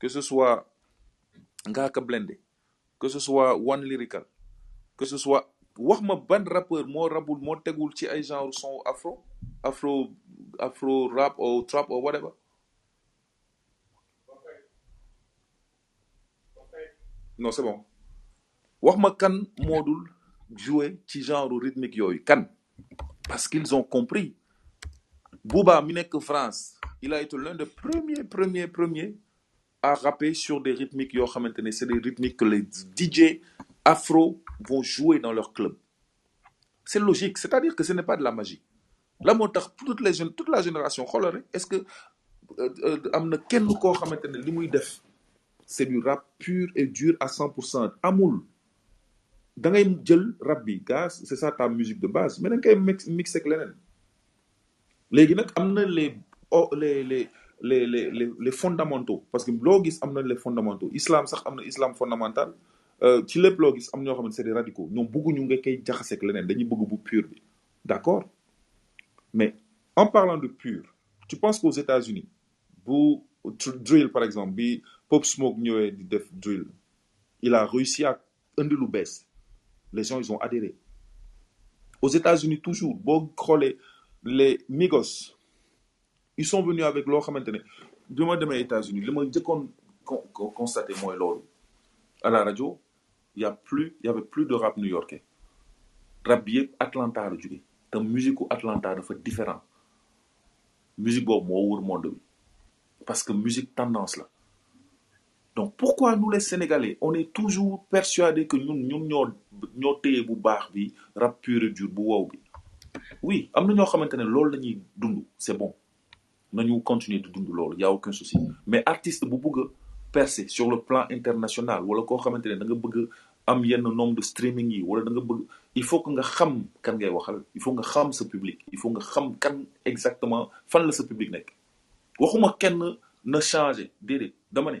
que ce soit Ngaaka Blindé que ce soit One Lyrical que ce soit wax ma ban rappeur moo rabul moo tegul ci ay genre son afro afro afro rap ou trap ou whatever non c'est bon. Wax ma kan moo dul jouer ci genre rythmique yooyu. Kan? Parce qu'ils ont compris. Booba mi nekk France il a été l'un des premiers premiers premiers à rapper sur des rythmiques yoo xamante ne c'est des rythmiques que les DJ afro vont jouer dans leur club. C'est logique c'est-à-dire que ce n'est pas de la magie. La moo toutes les jeunes toute la génération rek est-ce que euh, euh, am kenn koo xamante ne def c'est du rap pur et dur à 100% amul. Da ngay jël rap c'est ça ta musique de base mais da nga koy mix mixé ak les oh, les les les les les les fondamentaux parce que loo gis am na les fondamentaux. Islam sax am islam fondamental. Euh, ci lépp loo gis am ñoo xamante c'est des radicaux. Ñoom bëgguñu nga koy jaxase ak leneen dañuy bëgg bu pur d'accord? Mais en parlant de pur tu penses qu'aux États-Unis bu drill par exemple Pop Smoke ñëwee di def drill. Il a réussi à indi lu bees les gens ils ont adhéré. Aux États-Unis toujours boo xoolee les Migos ils sont venus avec loo xamante ne bi ma États-Unis li ma njëkkoon con- con- constaté mooy loolu. À la radio y a plus y avait plus de rap new-yorkais. Rap bi yëpp Atlanta la jóge te musique Atlanta dafa différent. Musique boobu moo wër monde bi. Parce que musique tendance la donc pourquoi nous les Sénégalais on est toujours persuadés que ñun ñun ñoo ñoo bu baax bi rap pur et dur bu wow bi? Oui am na ñoo xamante ne loolu la dund c'est bon. Nañu continuer di dund loolu y a aucun souci. Mais artiste bu bëgg percer sur le plan international wala koo xamante ne da nga bëgg am yenn nombre de streaming yi wala da nga bëgg il faut que nga xam kan ngay waxal il faut nga xam sa public il faut nga xam kan exactement fan la sa public nekk. Waxuma kenn na changer déedéet dama ne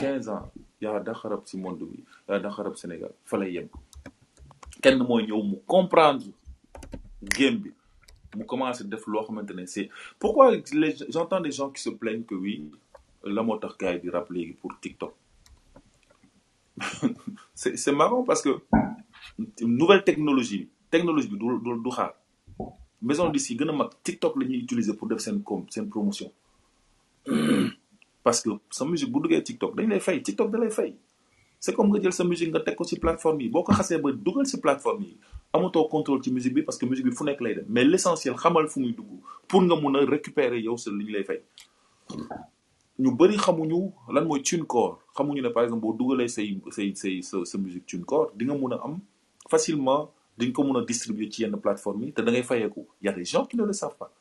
15 ans yaa daxa rab ci monde bi yaa daxa rab Sénégal fa lay yem. Kenn mooy ñëw mu comprendre game bi mu commencé def loo xamante c'est pourquoi j'entends des gens qui se plaignent que oui la moo tax gars pour TikTok. *laughs* C'est marrant parce que nouvelle technologie technologie bi du du du maison a mag TikTok la pour def seen com seen promotion *clears throat* parce que sa musique bu duggee TikTok dañ lay fay TikTok da lay fay. C'est comme nga jël sa musique nga teg ko ci plateforme yi. Boo ko xasee ba dugal plateforme yi amatoo contrôle ci musique bi parce que musique bi fu nekk lay mais l'essentiel xamal fu muy dugg pour nga mun a récupérer yow sa li ñu lay fay. Ñu bëri xamuñu lan mooy xamuñu ne par exemple boo dugalee say say say sa musique di nga mun a am facilement di nga ko distribuer ci yenn plateforme yi te da ngay y a des gens qui ne le savent pas.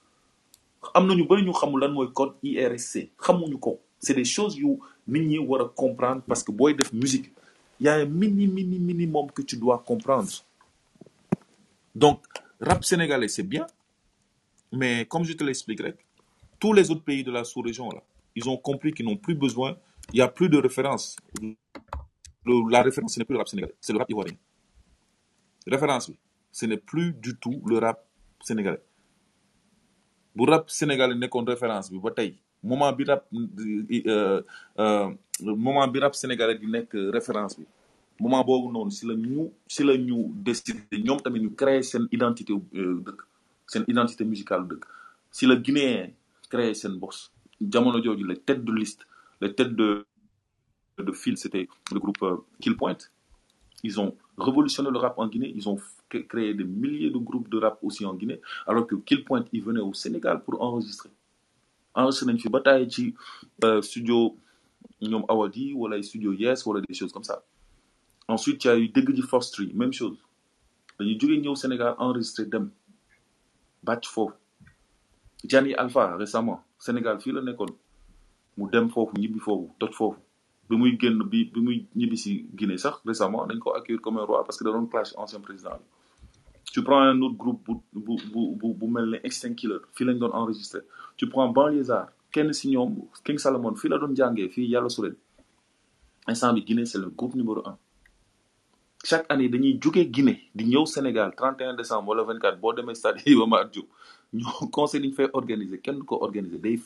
Am na ñu bëri ñu xamul lan mooy code IRSC xamuñu ko c'est des choses yu nit ñi comprendre parce que booy def musique y a un mini mini minimum que tu dois comprendre. Donc rap sénégalais c'est bien mais comme je te l'explique rek tous les autres pays de la sous-région là ils ont compris qu'ils n'ont plus besoin il y a plus de référence Le- la référence ce n'est plus le rap sénégalais c'est le rap ivoirien. Référence ce n'est plus du tout le rap sénégalais. Bu rap sénégalais nekkoon référence bi ba moment bi rap euh, euh, moment bi rap sénégalais di nekk référence bi. Moment boobu noonu si la ñu si la ñu décider tamit ñu créer seen identité euh, identité musicale si la Guinéen créer seen bos jamono les têtes de liste les têtes de de file c'était le groupe Kill Point. Ils ont révolutionné le rap en Guinée ils ont créé des milliers de groupes de rap aussi en Guinée alors que Kill Point ils venaient au Sénégal pour enregistrer enregistré nañ fi ba tàyyi ci studio ñoom Awadi wala ay studio Yes wala des choses comme ça. Ensuite y a eu Dégg ji Force Tree même chose. Dañuy jógee ñëw Sénégal enregistré dem. Bàcc foofu. Gianni Alpha récemment. Sénégal fii la nekkoon. Mu dem foofu ñibbi foofu toj foofu. Bi muy génn bi bi muy ñibbi si Guinée sax récemment dañ ko accueillir comme un roi parce que da doon clash ancien président tu prends un autre groupe Killer enregistré. Tu prends kenn si ñoom King Salomon fii la doon jàngee fii yàlla Guinée c'est le groupe numéro un. Chaque année dañuy Guinée di ñëw Sénégal 31 décembre wala 24 boo demee stade Iba Mar Diop ñoo *laughs* conseil ñu fay organiser kenn du ko organiser day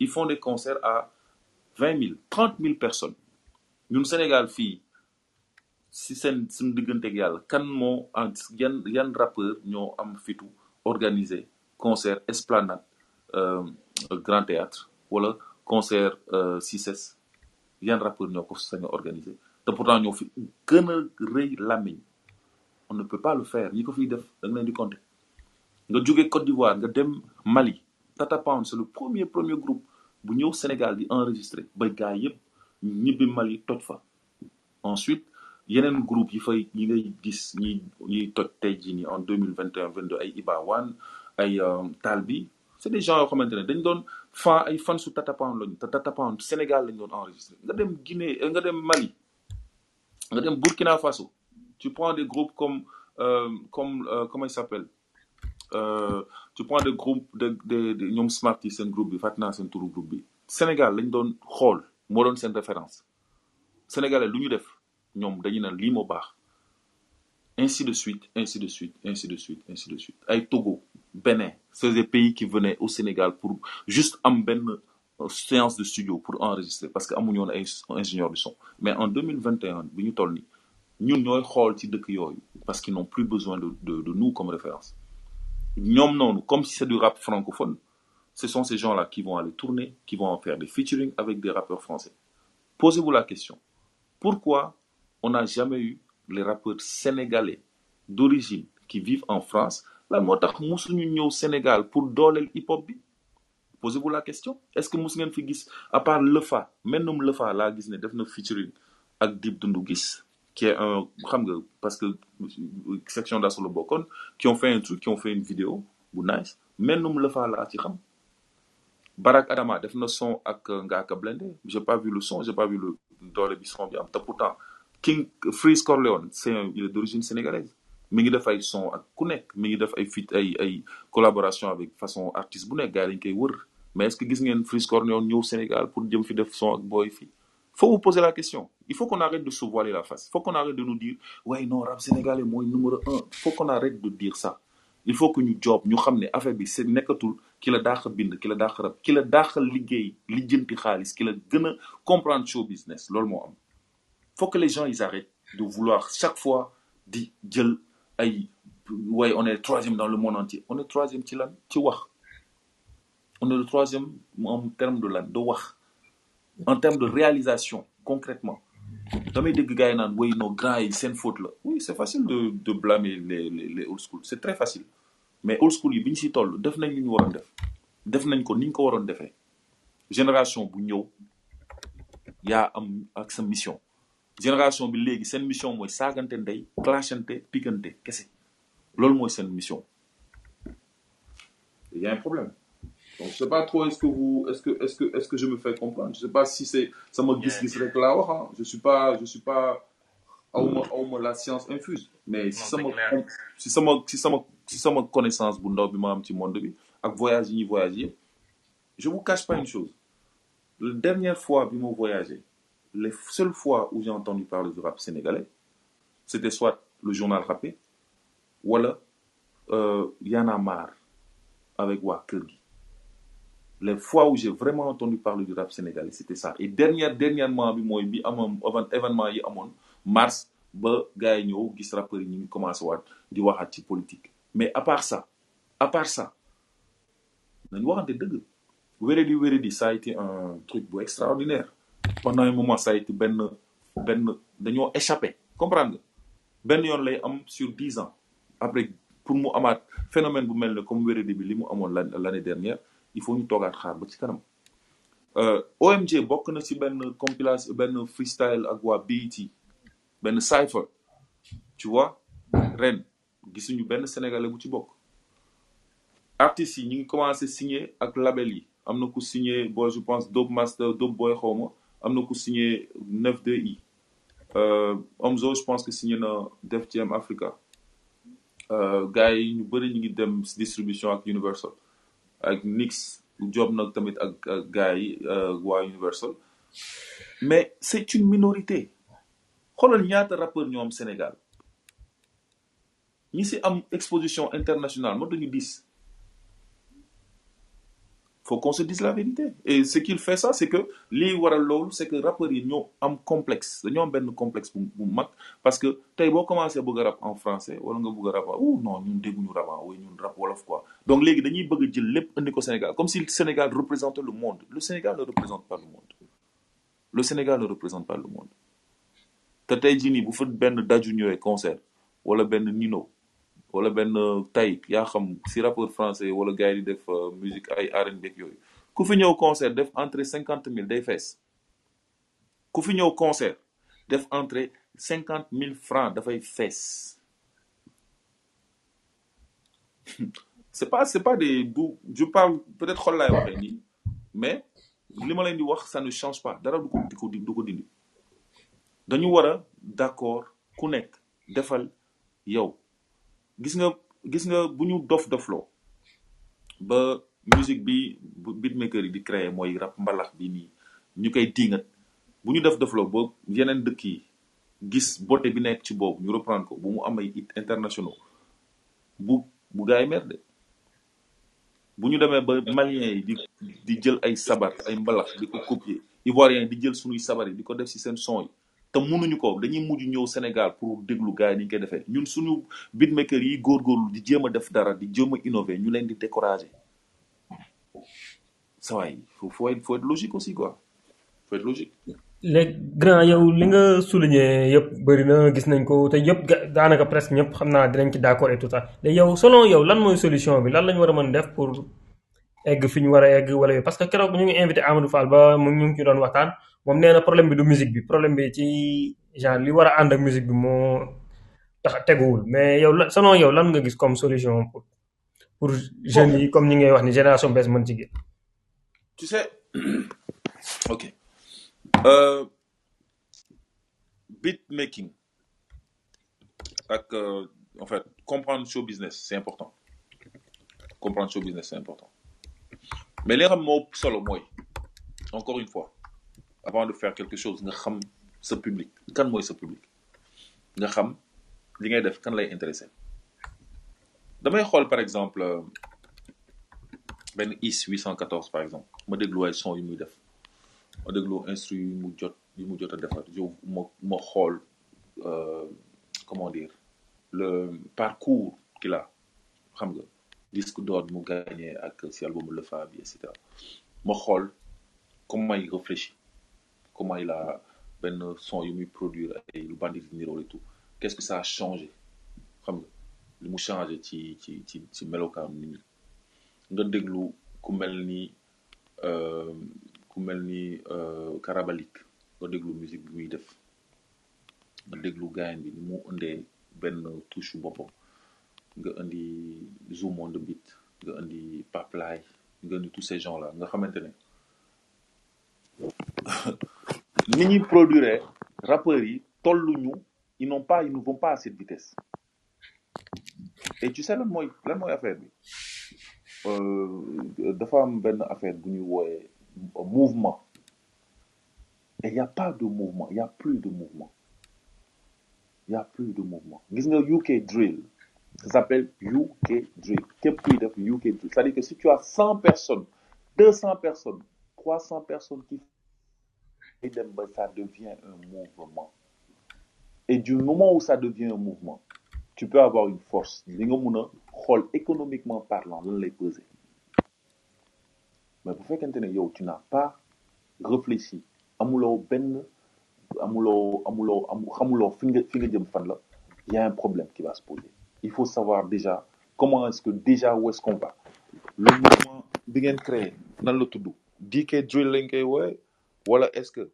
ils font des concerts à 20 000 30 000 personnes. Ñun Sénégal fii si seen suñu digganteeg yàlla kan moo yan yan rappeur ñoo am fitu organiser concert Esplanade euh, Grand Théâtre wala concert euh, CICES yan rappeur ñoo ko sañ a organiser? Te pourtant ñoo fi gën a rëy on ne peut pas le faire. Ñi ko fiy def da nga di compter. Nga jóge Côte d'Ivoire nga dem Mali. Tata Pound c'est le premier premier groupe bu ñëw Sénégal di enregistrer. Ba gars yëpp ñibbi Mali toj fa. Ensuite yeneen groupe yi fay yi ngay gis ñi ñuy toj tey jii nii en deux mille vingt et un vingt deux ay Iba Wane ay Taal bi c'est des gens yoo xamante ne dañ doon fan ay fan su Tata Pound lañu. Te Tata Pound Sénégal lañ doon enregistrer nga dem Guinée nga dem Mali nga dem Burkina Faso tu prends des groupes comme euh, comme euh, comment il s'appelle euh, tu prends des groupes de de ñoom Smarty seen groupe bi fàttali naa seen turu groupe bi. Sénégal lañ doon xool moo doon seen référence. Sénégalais lu ñu def ñoom naan lii moo baax. Ainsi de suite ainsi de suite ainsi de suite ainsi de suite. Ay Togo Bénin c'est des pays qui venaient au Sénégal pour juste am benn séance de studio pour enregistrer parce que amuñu ay ingénieur du son. Mais en 2021 bi ñu toll nii ñun ñooy xool ci dëkk yooyu parce qu'ils n'ont plus besoin de de de nous comme référence. Ñoom noonu comme si c'est du rap francophone ce sont ces gens-là qui vont aller tourner qui vont en faire des featuring avec des rappeurs français. Posez-vous la question pourquoi on n'a jamais eu les rappeurs sénégalais d'origine qui vivent en France. Lan moo tax musuñu Sénégal pour dooleel hip-hop bi? Posez-vous la question. Est-ce que mus ngeen fi gis à part Lefa mennum Lefa laa gis ne def na featuring ak qui est un parce que section d'assaut qui ont fait un truc qui ont fait une vidéo bu nice. Mennum la faa laa ci xam. Barack Adama def na son ak Ngaaka Blindé. J'ai pas vu le son j'ai pas vu le doole bi son pourtant King Freeze Corleone c'est il est d'origine sénégalaise. Mi ngi def ay son ak ku nekk mi ngi def collaboration avec façon artiste bu nekk gars mais est-ce que gis ngeen Freeze Corleone ñëw Sénégal pour jëm fi def son ak boy fii faut vous poser la question. Il faut qu'on arrête de se voiler la face. Il faut qu'on arrête de nous dire ouais non rap sénégalais mooy numéro un. Il faut qu'on arrête de dire ça. Il faut que ñu job xam ne affaire bi c'est nekkatul ki la a bind ki la a rap ki la daax a liggéey lijjanti xaalis ki la gën a comprendre show business. Loolu moo am faut que les gens ils arrêtent de vouloir chaque fois di on est le troisième dans le monde entier. On est troisième on est le troisième en termes de de en termes de réalisation concrètement. Seen faute oui c'est facile de blâmer les les old school. C'est très facile. Mais old school yi génération bu ñëw yaa am ak sa mission génération bi léegi seen mission mooy saagante ndey clashante piquante kese. Loolu mooy seen mission. Il y a un problème. Donc je sais pas trop est-ce que vous est-ce que est-ce que est-ce que je me fais comprendre? Je sais pas si c'est sama gis-gis rek laa wax ah je suis pas je suis pas awma awma la science infuse. Mais si sama si sama si sama si sama connaissance bu ndaw bi ma am ci monde bi ak voyage yi ñuy je vous cache pas une chose. La dernière fois bi ma voyagé les seules fois où j'ai entendu parler du rap sénégalais c'était soit le journal rappé wala euh, Y'en a marre avec waa kër gi. Les fois où j'ai vraiment entendu parler du rap sénégalais c'était ça. Et dernière dernièrement mooy bi avant événement yi amoon mars ba gars yi ñëw gis ñu ngi commencé waat di waxaat ci politique. Mais à part ça à part ça waxante dëgg. Wéredi wéredi ça a été un truc extraordinaire pendant un moment ça a été benn benn dañoo échappé. Comprendre nga? Benn yoon lay sur dix ans. Après pour mu amaat phénomène bu mel comme wéredi bi li l'année dernière il faut ñu toogaat xaar ba ci kanam. Euh, OMG bokk na ci benn compilation benn freestyle ak waa BET benn cypher. Tu vois? Ren gisuñu benn sénégalais bu ci bokk. Artistes yi ñu ngi commencé signer ak label yi. Am na ku signé boy je pense Dope Master Dope Boy xawma am na signé 92i euh, Omzo je pense que signé na Def Jam Africa. Euh, gars yi ñu bëri ngi dem distribution ak Universal. Ak Nix job nag tamit ak euh, Universal. Mais c'est une minorité. Xoolal ñaata rappeur ñoo am Sénégal. Ñi si am exposition internationale faut qu'on se dise la vérité. Et ce qu'il fait ça c'est que lii waral loolu c'est que rappeurs yi ñoo am complexe. Dañoo am benn complexe bu bu mag parce que tey boo commencé bëgg a rap en français wala nga bëgg a rap oh non ñun dégguñu rap ah oui ñun rap wolof quoi. Donc léegi dañuy bëgg a jël lépp indi ko Sénégal comme si le Sénégal représentait le monde. Le Sénégal ne représente pas le monde. Le Sénégal ne représente pas le monde. Te tey jii nii bu fa benn daju ñëwee concert wala benn Nino wala benn tay yaa xam si rappeur français wala gars yi di def euh, musique ay yooyu. Ku concert def entrée cinquante mille day fees. Ku concert def entrée cinquante mille francs dafay fees. *laughs* C'est pas c'est pas des je parle peut-être xol laay waxee mais ça ne change pas. Dara du ko di ko du d'accord gis nga gis nga bu ñu dof dofloo ba musique bi beatmaker yi di créer mooy rap mbalax bi nii ñu koy bu ñu def dofloo ba yeneen dëkk yi gis beauté bi nekk ci boobu ñu reprendre ko bu mu am ay hit internationaux bu bu gars yi mer de. Bu ñu ba maliens yi di di jël ay sabar ay mbalax di ko copier ivoiriens yi di jël suñuy sabar yi di ko def ci seen son te mënuñu ko dañuy mujj ñëw Sénégal pour déglu gars yi ni ñu koy defee. Ñun suñu beatmaker yi góorgóorlu di jéem a def dara di jéem a innover ñu leen di décourager. Ça va faut faut être faut être logique aussi quoi. Li nga souligné yëpp bëri na gis nañ ko te yëpp daanaka presque ñëpp xam naa dinañ ci d'accord et tout ça. Léegi yow selon yow lan mooy solution bi? Lan lañ war mën def pour egg fi ñu war a egg parce que keroog ñu ngi invité Amadou Fall ba mu ñu ngi ci doon waxtaan. Moom nee na problème bi du musique bi problème bi ci genre li war a ànd ak musique bi moo tax teguwul. Mais yow la selon yow lan nga gis comme solution pour pour jeunes yi comme ñi ngay wax ni génération bees mën ci tu sais *coughs* ok. Euh, beat making ak euh, en fait comprendre show business c'est important. Comprendre show business c'est important. Mais li nga moo solo encore une fois avant de faire quelque chose nga xam sa public. Kan mooy sa public? Nga xam li ngay def kan lay intéressé damay xool par exemple benn IS 814 par exemple. Ma déglu ay son yu muy def. Ma déglu instru yu mu jot yu mu jot a defar. Yow ma ma xool euh, comment dire le parcours qu'il a. Xam nga disque d'or mu gagné ak si album Le Fab bi et cetera. Ma xool comment il réfléchit comment il a benn son yu muy produire ay lu bandi di niroo et tout. Qu'est-ce que ça a changé? Xam nga li mu changé ci ci ci ci melokaan nit ñi. Nga déglu ku mel ni euh, ku mel ni euh, Karabalik. Nga déglu musique bi muy def. Nga déglu gaayan bi ni mu indee benn touche boppam. Nga indi Zoom on the beat nga indi Paplay nga indi tous ces gens là nga xamante ne ni ñuy produire rappeurs yi tolluñu ils n'ont pas ils ne vont pas à cette vitesse. Et tu sais lan mooy lan mooy affaire bi? Euh, dafa am benn affaire bu ñuy wooyee mouvement. Et y a pas de mouvement y a plus de mouvement. Y a plus de mouvement. Gis nga UK drill ça s'appelle UK drill. Képp kuy def UK drill c'est-à-dire que si tu as cent personnes deux cents personnes trois cents personnes qui ça devient un mouvement. Et du moment où ça devient un mouvement tu peux avoir une force. Li nga économiquement parlant lan lay peser. Mais bu fekkente ne yow tu n'as pas réfléchi amuloo y a un problème qui va se poser. Il faut savoir déjà comment est-ce que déjà où est-ce qu'on va. Le mouvement bi ngeen créé nan la tudd? DK drill lañ koy woowe wala est-ce que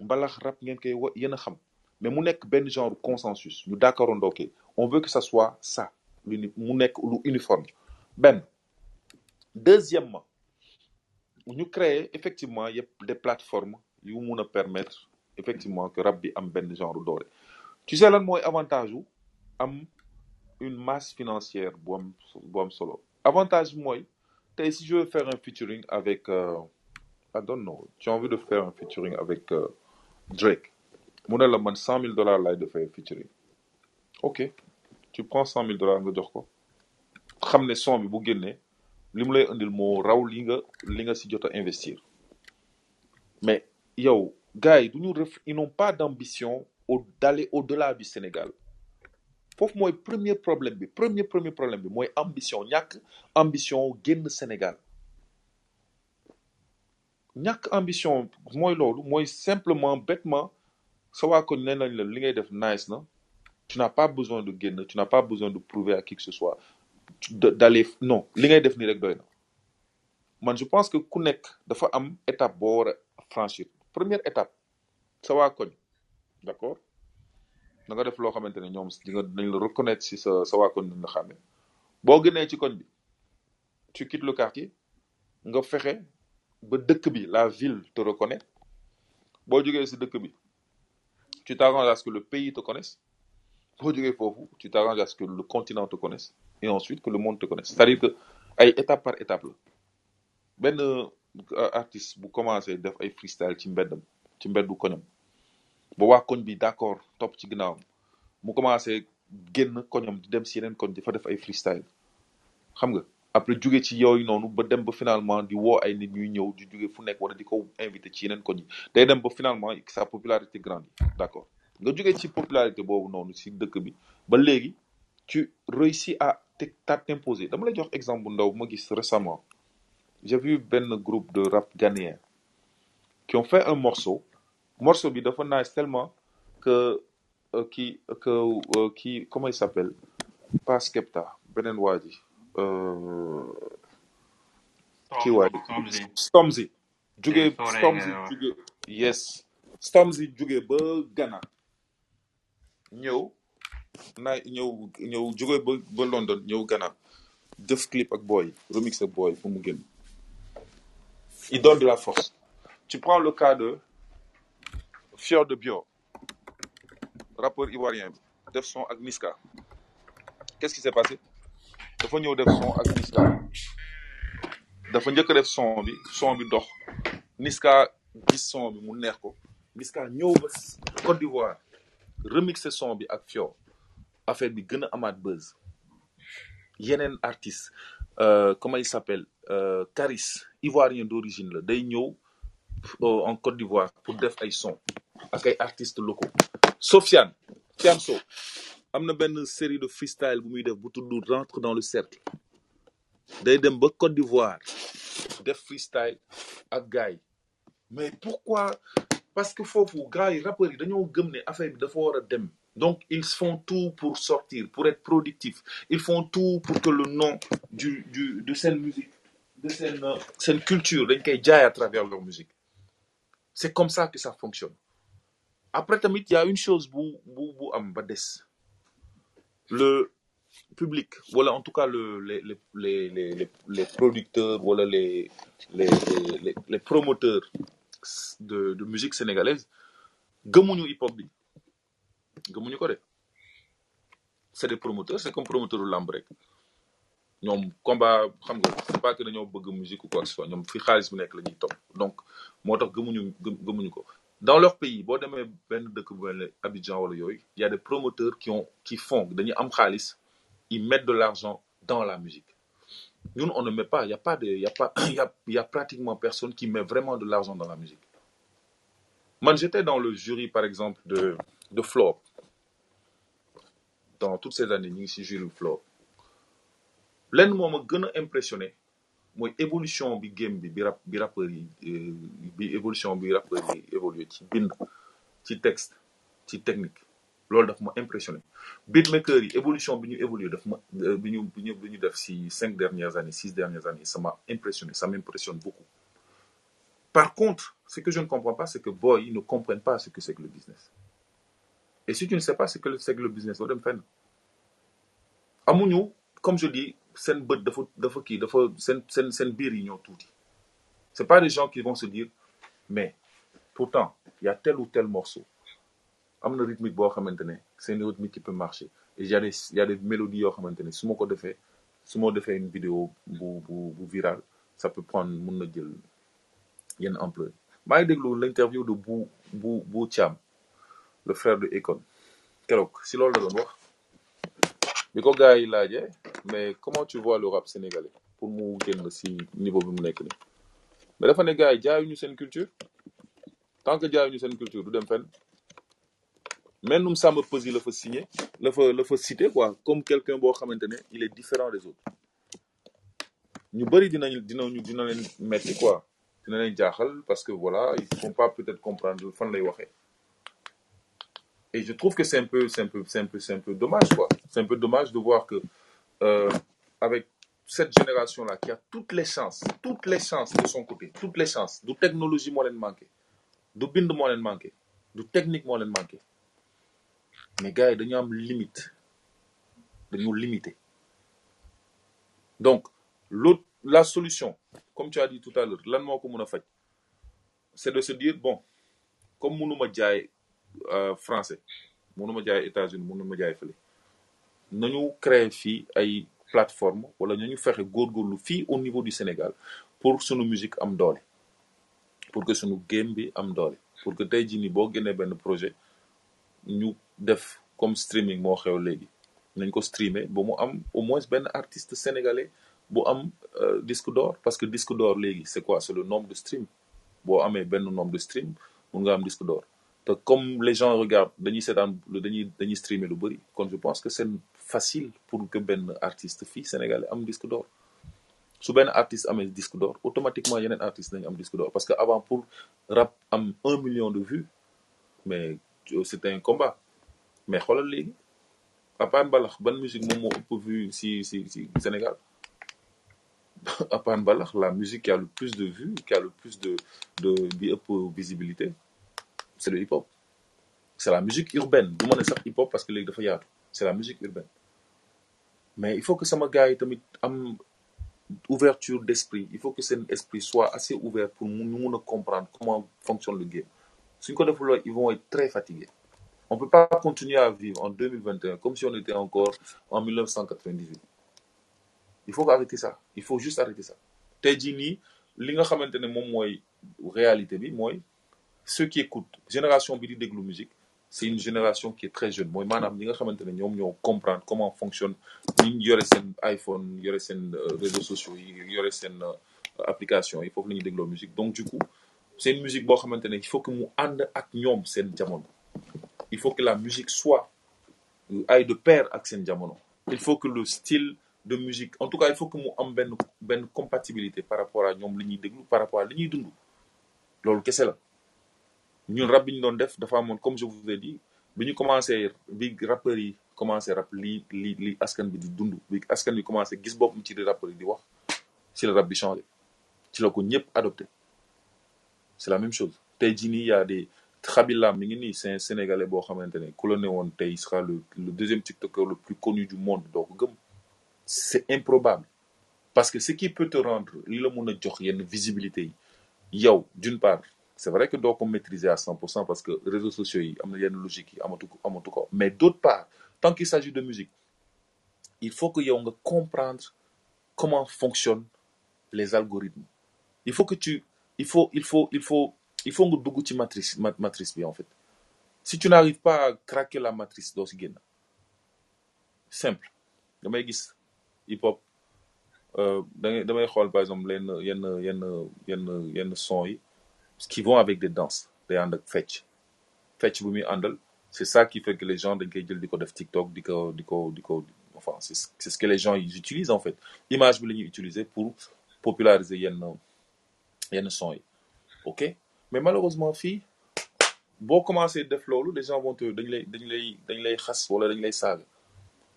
mbalax rap ngeen koy wo yéen a xam. Mais mu nekk benn genre consensus. Ñu d'accord ndooke on veut que ça soit ça. Lu mu nekk uniforme. Benn. Deuxièmement ñu créer effectivement yëpp des plateformes yu mun a permettre effectivement que rap bi am benn genre doole. Tu sais lan mooy une masse financière bu am bu avantage mooy tey si je veux faire un featuring avec euh, I don't know. Tu as envie de faire un featuring avec euh, Drake. Mu ne la man cent mille dollars laay defee featuring. Ok. Tu prends cent mille dollars nga jox ko. Ne son bi bu génnee li mu lay indil moo raw li nga li nga si jot a investir. Mais yow gars yi du ñu ref ils n'ont pas d'ambition au d'aller au-delà du Sénégal. Foofu mooy premier problème bi premier premier problème bi mooy ambition ñàkk ambition génn Sénégal ñàkk ambition mooy loolu mooy simplement bêtement sa waa ko nee nañ la li ngay def nice na tu n'as pas besoin de génn tu n'as pas besoin de prouver à qui que ce soit d'aller non li ngay def nii rek doy na. Man je pense que ku nekk dafa am étape boo war a franchir. Première étape sa waa koñ d'accord? Da nga def loo xamante ne ñoom di nga dañ la reconnaître si sa sa waa koñ nañ la xàmme boo gënee ci koñ bi tu quittes le quartier nga fexe ba la ville te reconnaît. Boo jógee si tu t'arranges à ce que le pays te connaisse. Boo jógee foofu tu t'arranges à ce que le continent te connaisse et ensuite que le monde te connaisse. C'est-à-dire que étape par étape la. Benn euh, artiste bu commencé def ay freestyle ci mbeddam ci mbeddu koñam ba waa koñ bi d'accord topp ci ginnaawam mu commencé génn koñam di dem si yeneen koñ di fa def ay freestyle. Xam nga? Après jóge ci yooyu noonu ba dem ba finalement di woo ay nit ñuy ñëw di jóge fu nekk wala di ko invité ci yeneen koñ day dem ba finalement sa popularité grandit. D'accord. Nga jóge ci popularité boobu noonu si dëkk bi ba léegi tu réussis à t'imposer. Dama lay jox exemple bu ndaw bu ma gis récemment. J'ai vu benn groupe de rap ghanéen qui ont fait un morceau. Morceau bi dafa nice tellement que euh, qui que euh, qui comment il s'appelle? Pas Skepta beneen waa ji euh, kii waay Stormzy. Jóge Soorey Stormzy jóge yes. Stormzy jóge ba Ghana. Ñëw naa ñëw ñëw jóge ba ba London ñëw Ghana. Def clip ak boy remix ak boy pour mu génn. Il donne de la force. Tu prends le cas de Fior de Bio rappeur ivoirien def son ak Niska qu'est-ce qui s'est passé? Dafa ñëw def son ak Niska. dafa njëkk def Niska gis son Niska ñëw Côte d'Ivoire remixé son bi ak Fior affaire bi gën a amaat buzz. Yeneen artiste euh, comment il s'appelle euh, Caris ivoirien d'origine la day euh, en Côte d'Ivoire pour def ay son ak ay artistes locaux. Sofiane am na série de freestyle bu muy def bu rentre dans le cercle. Day dem ba Côte d'Ivoire def freestyle ak gars mais pourquoi? Parce que foofu gars yi rappeurs yi dañoo gëm ne affaire bi dafa war a dem. Donc ils font tout pour sortir pour être productifs. Ils font tout pour que le nom du du de seen musique de seen seen culture dañ koy jaay à travers leur musique. C'est comme ça que ça fonctionne. Après tamit y a une chose bu bu bu am ba le public wala en tout cas le les les les les producteurs wala les les les les, promoteurs de de musique sénégalaise gëmuñu hip hop bi c'est des promoteurs c'est comme promoteur u lamb rek. Ñoom combat c'est pas que dañoo bëgg musique ou quoi que ce soit ñoom fi xaalis bu nekk la ñuy topp. Donc moo tax gëmuñu gëm- gëmuñu ko dans leur pays boo y a des promoteurs qui ont qui font dañuy am ils mettent de l'argent dans la musique. Ñun on ne met pas il y a pas de y a pas *coughs* y y a pratiquement personne qui met vraiment de l'argent dans la musique. Man j'étais dans le jury par exemple de de Flop. Dans toutes ces années ñu ngi ci jury Flop. Lenn moo ma impressionné mooy évolution bi game bi bi rap bi rappeurs yi euh, bi évolution bi rappeurs yi évolué ci bind ci texte ci technique. Loolu daf ma impressionné. Beatmaker yi évolution bi ñu évolué daf ma euh, bi ñu bi ñu bi ñu def ci cinq dernières années six dernières années ça m'a impressionné ça m'impressionne beaucoup. Par contre ce que je ne comprends pas c'est que boy ils ne comprennent pas ce que c'est que le business. Et si tu ne sais pas ce que c'est que le business doo dem fenn. Amuñu comme je dis seen bët dafa dafa kii pas des gens qui vont se dire mais pourtant il y a tel ou tel morceau. Am c'est qui peut marcher. Et y a des mélodies yoo xamante ne su ma ko une vidéo virale ça peut prendre mun ampleur. L'interview de bu Thiam le frère de Akon. Keroog si bi ko gars yi laajee mais comment tu vois le rap sénégalais pour mu génn si niveau bi mu nekk nii? Mais dafa ne gars yi jaayuñu seen culture. Tant que jaayuñu seen culture du dem fenn. Mennum Samba Peuzzi la fa signé la fa la fa cité quoi. Comme quelqu'un boo xamante ne il est différent des autres. Ñu bëri dinañ dinañu dina leen metti quoi. Dina leen jaaxal parce que voilà ils font pas peut-être comprendre fan lay waxee et je trouve que c'est un peu c'est un peu c'est un peu c'est un peu dommage quoi. C'est un peu dommage de voir que euh, avec cette génération là qui a toutes les chances toutes les chances de son côté toutes les chances du technologie leen manqué du bind leen manqué du technique leen manqué mais gars dañu am limite dañu limité. Donc la solution comme tu as dit tout à l'heure mën a faj? C'est de se dire bon comme mënuma jaay euh, français. Mënuma jaay États-Unis mënuma jaay fële. Nañu créer fii ay plateforme wala nañu fexe góorgóorlu au niveau du Sénégal pour sunu musique am doole. Pour que sunu game bi am pour que tey jii nii boo génnee benn projet ñu comme streaming moo xew léegi. Nañ ko streamer ba mu am au moins benn artiste sénégalais bu am euh, disque d'or. Parce que disque d'or c'est quoi? C'est le nombre de stream boo amee benn nombre de stream mun nga am disque d'or comme les gens regardent dañuy seetaan dañuy dañuy lu kon je pense que c'est facile pour que benn artiste fii sénégalais am disque d'or. Su benn artiste amee disque d'or automatiquement yeneen artiste nañu am disque d'or parce que avant pour rap am un million de vues mais c'était un combat. Mais xoolal léegi à part mbalax ban musique vue si si si Sénégal? *laughs* La musique qui a le plus de vues qui a le plus de de visibilité c'est le hip hop c'est la musique urbaine. Du ma ne sax hip hop parce que léegi dafa c'est la musique urbaine. Mais il faut que sama gars yi tamit am ouverture d'esprit. Il faut que seen esprit soit assez ouvert pour ñu mun a comprendre comment fonctionne le game. Suñ ko ils vont être très fatigués. On peut pas continuer à vivre en 2021 comme si on était encore en 1998 il faut arrêter ça. Il faut juste arrêter ça. Tey jii nii li nga xamante ne réalité ceux qui écoutent génération bi di déglu musique c'est une génération qui est très jeune. Mooy maanaam ñi nga xamante comprendre comment fonctionne ñi yore seen iPhone euh, réseaux sociaux yi yore seen euh, application yi foofu la ñuy dégloo musique. Donc du coup c'est une musique boo xamante ne il faut que mu ànd ak ñoom seen il faut que la musique soit euh, aille de pair ak seen il faut que le style de musique en tout cas il faut que mu am benn benn compatibilité par rapport à ñoom li par rapport à ñun rap bi ñu doon def dafa amoon comme je vous ai dit bi ñu commencé bi rappeurs yi commencé rap li li li askan bi di dund bi askan bi commencé gis boppam ci li rappeurs yi di wax ci la rap bi changé. Ci la ko ñëpp adopté. C'est la même chose. Tey jii nii y a des Khabila mi ngi nii c'est un sénégalais boo xamante ne ku la ne woon sera le le deuxième tiktoker le plus connu du monde doo ko gëm. C'est improbable. Parce que ce qui peut te rendre li la mun a jox yenn visibilité yi yow d'une part c'est vrai que doo ko maîtriser à 100% parce que réseaux sociaux yi am na yenn logique yi amatu ko mais d'autre part tant qu'il s'agit de musique il faut que yow comprendre comment fonctionnent les algorithmes. Il faut que tu il faut il faut il faut il faut nga dugg ci matrice ma- matrice bi en fait. Si tu n'arrives pas à craquer la matrice doo si génn. Simple. Damay gis hip hop euh, da ngay damay par exemple lenn yenn yenn yenn son qui vont avec des danses day ànd ak fecc fecc bu muy àndal c'est ça qui fait que les gens dañ koy jël di ko def TikTok di ko di ko enfin c'est ce- que les gens ils utilisent en fait. Image bi la ñuy pour populariser yenn yenn son ok? Mais malheureusement fii boo commencé def loolu les gens vont te dañ lay dañ lay dañ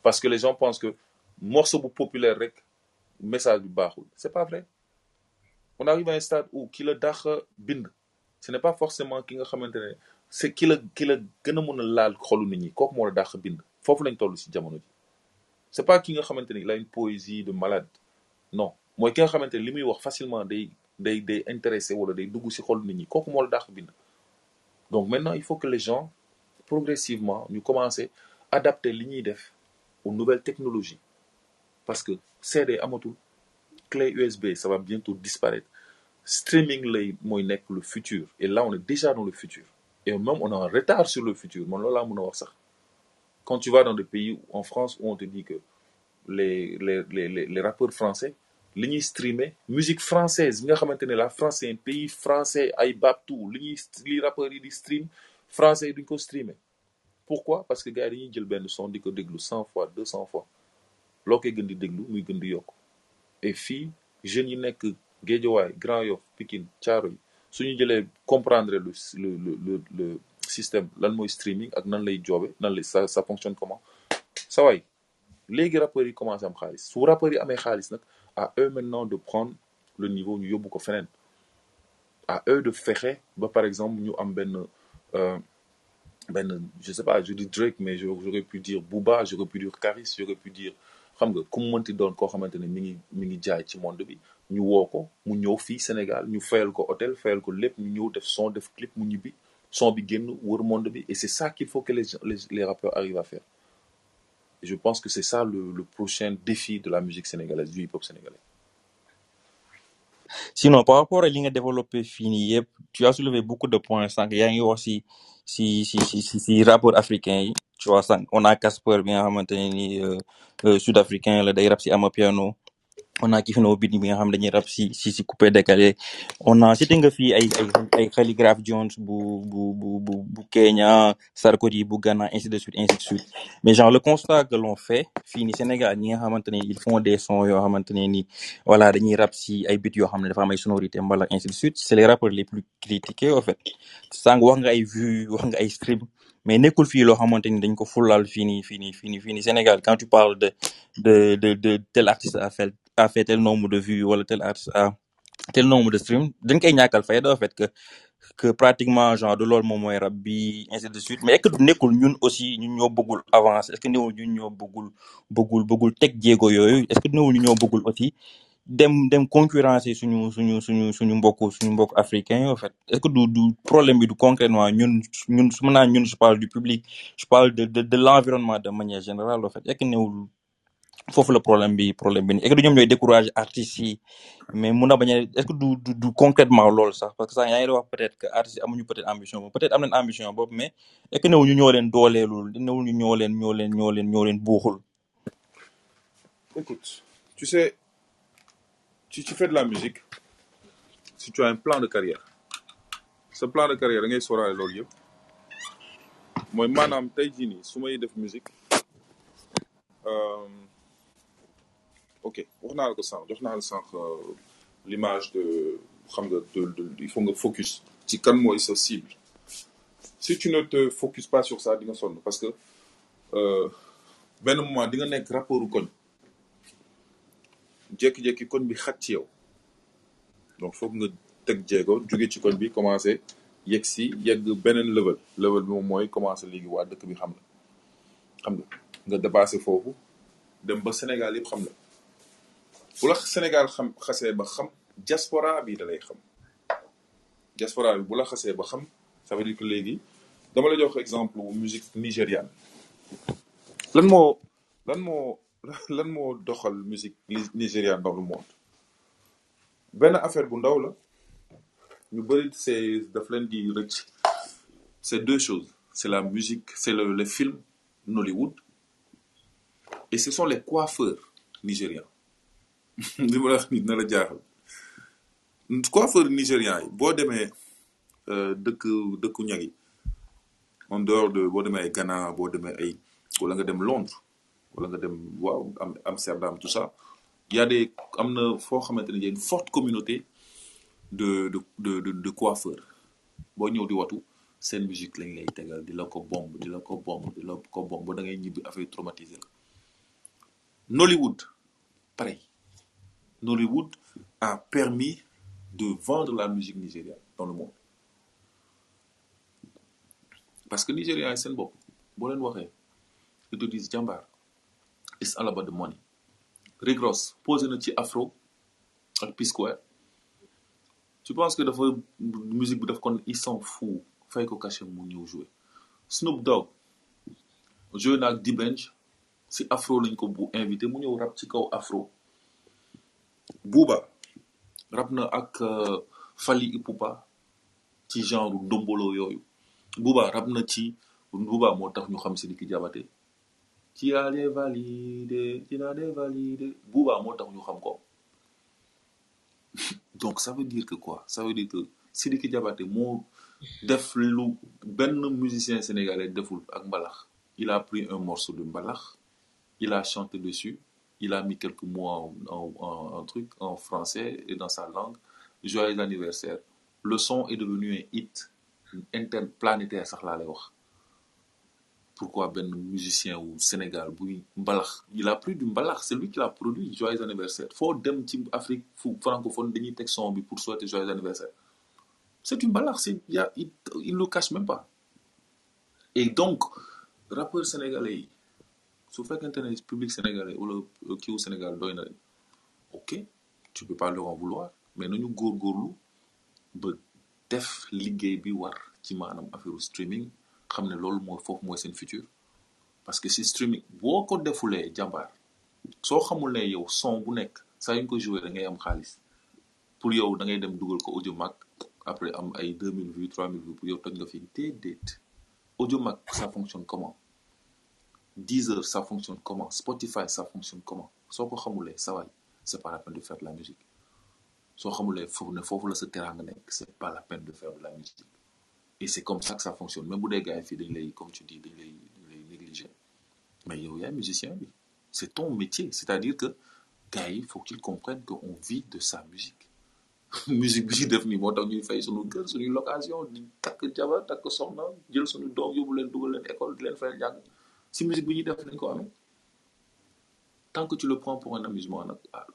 parce que les gens pensent que morceau bu populaire rek message bi baaxul. C'est pas vrai on arrive à un stade où ki la dàq bind. Ce n'est pas forcément ki nga xamante c'est ki la ki la gën a mën a laal xolu nit ñi. Kooku moo la dàq bind. Foofu lañ toll ci jamono ji. C'est pas ki nga xamante ne il a une poésie de malade. Non. Mooy ki nga xamante ne li muy wax facilement day day day intéressé wala day dugg ci xolu nit ñi. Kooku moo la dàq bind. Donc maintenant il faut que les gens progressivement ñu commencer adapter li ñuy def aux nouvelles technologies. Parce que CD amatul. Clé USB ça va bientôt disparaître streaming lay mooy le futur. Et là on est déjà dans le futur. Et même on est en retard sur le futur. Wax sax. Quand tu vas dans des pays en France où on te dit que les les les les, rappeurs français li ñuy streamer musique française nga xamante la France c'est un pays français ay babtu li ñuy li rappeurs yi di stream français yi duñ ko streamer. Pourquoi? Parce que gars yi dañuy jël benn son di déglu cent fois deux cent fois. Loo koy gën di déglu muy gën di yokk. Et fii jeunes yi nekk Guédiawaye Grand Yoff Pikine Thiaroye suñu jëlee comprendre le le le le, système lan mooy streaming ak nan lay joobe nan lay ça ça fonctionne comment? Sa waay léegi rappeurs yi commencé am xaalis. Su rappeurs yi amee xaalis nag à eux maintenant de prendre le niveau ñu yóbbu ko feneen. À eux de fexe ba par exemple ñu am benn euh, benn je sais pas je dis Drake mais j'aurais pu dire Booba j'aurais pu dire Karis j'aurais pu dire xam nga ku mu mënti doon koo xamante ne mi ngi mi ngi jaay ci monde bi ñu woo ko mu ñëw fii Sénégal ñu fayal ko hôtel fayal ko lépp ñu ñëw def son def clip mu ñibbi son bi génn wër monde bi et c'est ça qu'il faut que les, les les rappeurs arrivent à faire. Et je pense que c'est ça le, le prochain défi de la musique sénégalaise du hip-hop sénégalais sinon par rapport ak li nga développé yëpp tu as soulevé beaucoup de points sànq. Yaa ngi wax si si si si si rapport africain tu vois on a Casper bi nga xamante ne ni euh, euh, sud-africain day rap si amapiano on a Beat bi nga xam dañuy si si si coupé décalé on a cité nga fii ay ay Jones bu bu bu bu Kenya Sarkozy bu Ghana ainsi de suite ainsi de suite. Mais genre le constat que l'on fait fii ni Sénégal ñi ils font des sons yoo ni voilà dañuy rap si ay ne dafa fait mais nekkul fii loo xamante ni dañ ko fulal fii nii fii nii fii Sénégal quand tu parles de de de de tel artiste a fait a fait tel nombre de vues wala tel artiste a tel nombre de streams dañ koy ñàkkal fay de fait que que pratiquement genre de loolu moom mooy rab bi ainsi de suite. Mais est-ce que nekkul ñun aussi ñun ñoo bëggul avancer? Est-ce que newul ñun ñoo bëggul bëggul bëggul teg jéego yooyu? Est-ce que newul ñu ñoo bëggul aussi dem dem concurrencer suñu suñu suñu suñu mbokk suñu africain en fait. Est-ce que du du problème du concrètement je parle du public je parle de de de l'environnement de manière générale en fait. Est-ce que newul foofu problème problème est-ce que du ñoom ñooy décourager artistes yi mais est-ce que du du concrètement parce que peut-être que artistes yi amuñu peut-être ambition peut-être am ambition mais est-ce que newul ñu ñoo leen Écoute, tu sais, si tu fais de la musique, si tu as un plan de carrière, ce plan de carrière da ngay sóoraale loolu yëpp mooy maanaam tey jii musique euh, ok wax naa la ko sànq jox naa la euh, l'image de de, il faut nga focus ci kan mooy sa cible. Si tu ne te focuses pas sur ça parce que euh, benn moment di nga nekk rapportu koñ jékki-jékki koñ bi xat ci yow. Donc foog nga teg jéego jóge ci koñ bi commencé yegg si yegg beneen level. Level bi moom mooy commencé léegi waa dëkk bi xam la. Xam nga nga dépassé foofu dem ba Sénégal yëpp xam la. Bu Sénégal xam xasee ba xam diaspora bi da lay xam. Diaspora bi bu la ba xam ça veut dire que léegi dama la jox exemple musique nigériane. Lan moo lan moo lan moo doxal musique nigériane dans le monde? Benn affaire bu ndaw la. Ñu bëri c'est daf leen di rëcc. C'est deux choses. C'est la musique c'est le les films Nollywood. Et ce sont les coiffeurs nigérians. *laughs* Li ma la wax nii dina la jaaxal. Coiffeurs nigérians yi boo demee euh, dëkk dëkku ñag yi en dehors de boo demee ay Ghana boo demee ay wala nga dem Londres wala nga dem waaw am Amsterdam tout ça. Il y a des am na foo xamante ne y a une forte communauté de de de de, de coiffeurs. Boo ñëw di watu seen musique lañ lay tegal di la ko bomb di la ko bomb di la ko bomb da ngay ñibbi affaire traumatisé la. Nollywood pareil. Nollywood a permis de vendre la musique nigériane dans le monde. Parce que nigérians yi seen bopp. Boo leen waxee ils te disent jàmbaar it's all about the money. Rick Ross posé na afro ak P-Square tu penses que dafa musique bi daf kon il s'en fout fay ko mu Snoop Dogg joué na ak D-Bench si afro lañ ko bu invité mu rap ci kaw afro. Booba rap na ak euh, Fally Ipupa ci genre dombolo yooyu. Booba rap na ci Booba moo tax ñu xam ci a des validé ci a des validé Booba moo tax ñu xam ko. *laughs* Donc ça veut dire que quoi? Ça veut dire que Sidiki Diabaté moo def lu benn musicien sénégalais deful il a pris un morceau de mbalax il a chanté dessus il a mis quelques mots en, truc en français et dans sa langue. Joyeux anniversaire. Le son est devenu un hit interplanétaire sax pourquoi benn musicien wu Sénégal buy mbalax il a pris du mbalax c'est lui qui l'a produit joyeux anniversaire. Foo dem ci Afrique fu francophone dañuy teg son pour souhaiter joyeux anniversaire. C'est du mbalax il il, il le cache même pas. Et donc rappeurs sénégalais yi su fekkente ne public sénégalais wala kii wu Sénégal doy na ok tu peux pas leur en vouloir mais nañu góorgóorlu ba def liggéey bi war ci maanaam affaire streaming xam ne loolu mooy foofu mooy seen futur. Parce que si streaming boo ko defulee jàmbaar soo xamul ne yow son bu nekk saa yu ñu ko joué da ngay am xaalis. Pour yow da ngay dem dugal ko audio mag après am ay 2000 vues 3000 vues pour yow toj nga fi. Déedéet. Audio mag ça fonctionne comment? Deezer ça fonctionne comment? Spotify ça fonctionne comment? Soo ko xamulee sa waay c'est pas la peine de faire de la musique. Soo xamulee foofu ne foofu la sa teraanga nekk c'est pas la peine de faire de la musique et c'est comme ça que ça fonctionne. Même bu dee gars comme tu dis dañ lay dañ lay négliger. Mais yow yaay musicien c'est ton métier. C'est-à-dire que gars yi faut qu'ils comprennent qu'on vit de sa musique. *laughs* Musique bi ci def nii moo tax ñuy fay suñu kër suñuy location école si musique tant que tu le prends pour un amusement nag ah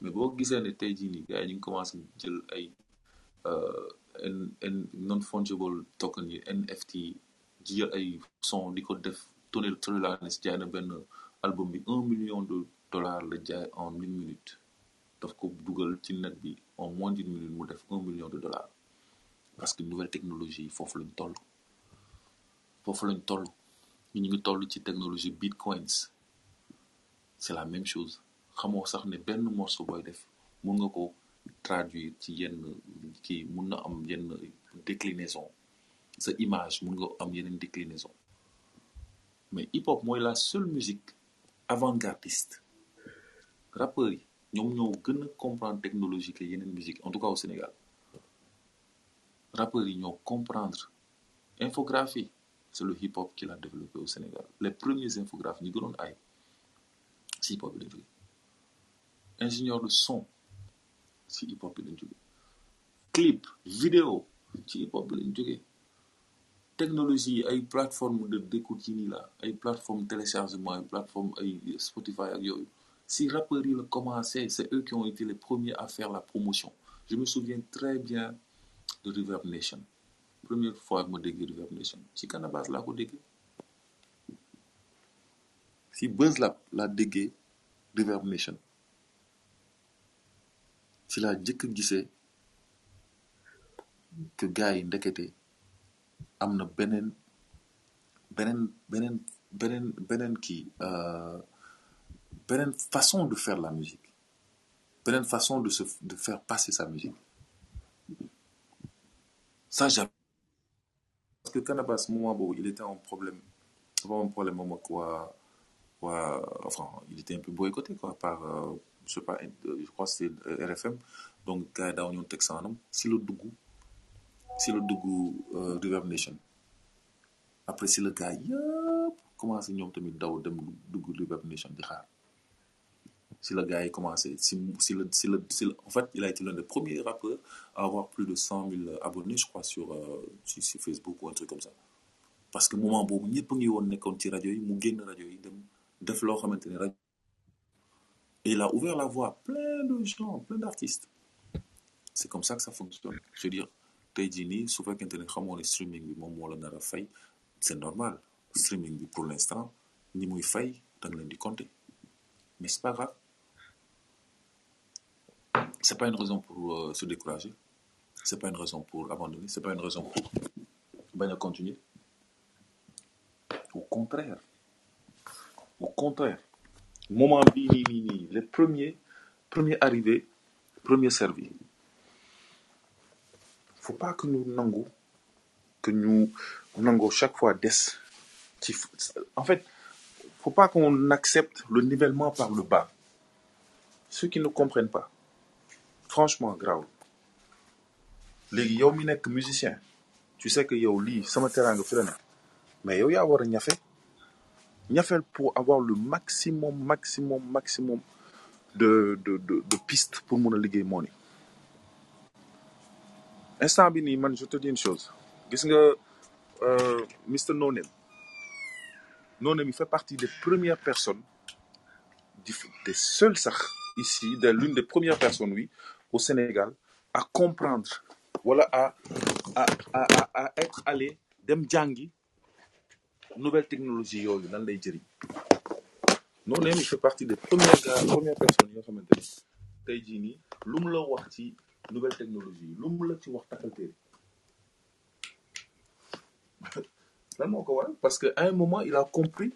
mais gars n n non fungible token NFT ji ay son di def Tony Lanez jaay na benn album bi un million de dollars la jaay en une minute. Daf ko dugal ci net bi en moins d'une minute mu def un million de dollars. Parce que nouvelle technologie foofu lañ toll. Foofu lañ toll. Ñu ngi toll ci technologie bitcoins. C'est la même chose. Xamoo sax ne benn morceau booy def mun nga ko traduire ci yenn kii mun na déclinaison. Sa image mun nga am déclinaison. Mais hip hop mooy la seule musique avant-gardiste. Rappeurs yi ñoom ñoo gën a comprendre technologie yeneen musique en tout cas au Sénégal. Rappeurs yi ñoo comprendre infographie c'est le hip hop qui l'a développé au Sénégal. Les premiers infographes ñi gënoon ay si hip hop ingénieur de son si hip hop lañ clip vidéo ci hip hop lañ technologie yi ay plateforme de d'écoute yi nii la plateforme téléchargement ay plateforme Spotify si rappeurs yi la commencé c'est eux qui ont été les premiers à faire la promotion. Je me souviens très bien de Reverb Nation. Première fois ma dégg Reverb Nation. Ci Canabasse laa ko déggee. Si Buzz Lab laa déggee Reverb Nation ci laa jëkk gisee que gars yi ndekete am na beneen beneen beneen beneen beneen façon de faire la musique beneen façon de se de faire passer sa musique. Ça jamais parce que Canabasse moment il était en problème dafa am problème enfin il était un peu boycotté quoi par euh, je sais pas je crois que c'est RFM donc gars yi daaw ñoon teg saanam si la dugg si Reverb Nation. Après si la gars yëpp commencé ñoom tamit dem dugg Reverb Nation si la gars yi commencé en fait il a été l'un des premiers rappeurs à avoir plus de cent mille abonnés je crois sur euh, sur, Facebook ou un truc comme ça. Parce que moment boobu ñëpp a rajo et il a ouvert la voie à plein de gens plein d'artistes. C'est comme ça que ça fonctionne. Je veux dire tey jii nii su fekkente streaming bi moom a c'est normal. Streaming pour l'instant ñi muy fay da nga leen di compter. Mais c'est pas grave. C'est pas une raison pour euh, se décourager. C'est pas une raison pour abandonner. C'est pas une raison pour continuer. Au contraire. Au contraire moment bii nii nii nii. Les premiers premiers arrivés premiers servis faut pas que ñu nangu que ñu nangoo chaque fois des en fait faut pas qu'on accepte le nivellement par le bas. Ceux qui ne comprennent pas franchement grave. Léegi yow mi nekk musicien tu sais que yow lii sama teraanga fi la nekk mais yow yaa war a ñafe ñafeel pour avoir le maximum maximum maximum de de de pistes pour liggéey moo ni instant bi nii man je te dis une chose. Gis nga euh, Mr No Name No Name il fait partie des premières personnes des seules ici de l'une des premières personnes oui au Sénégal à comprendre wala à à à à, être allé dem jàngi nouvelle technologie yooyu lan lay jëriñ. No Name il fait partie des premières gars premières personnes yoo xamante ni tey jii nii lu mu la wax ci nouvelle technologie yi lu mu la ci wax takkal téere. *laughs* Lan moo waral? Parce que à un moment il a compris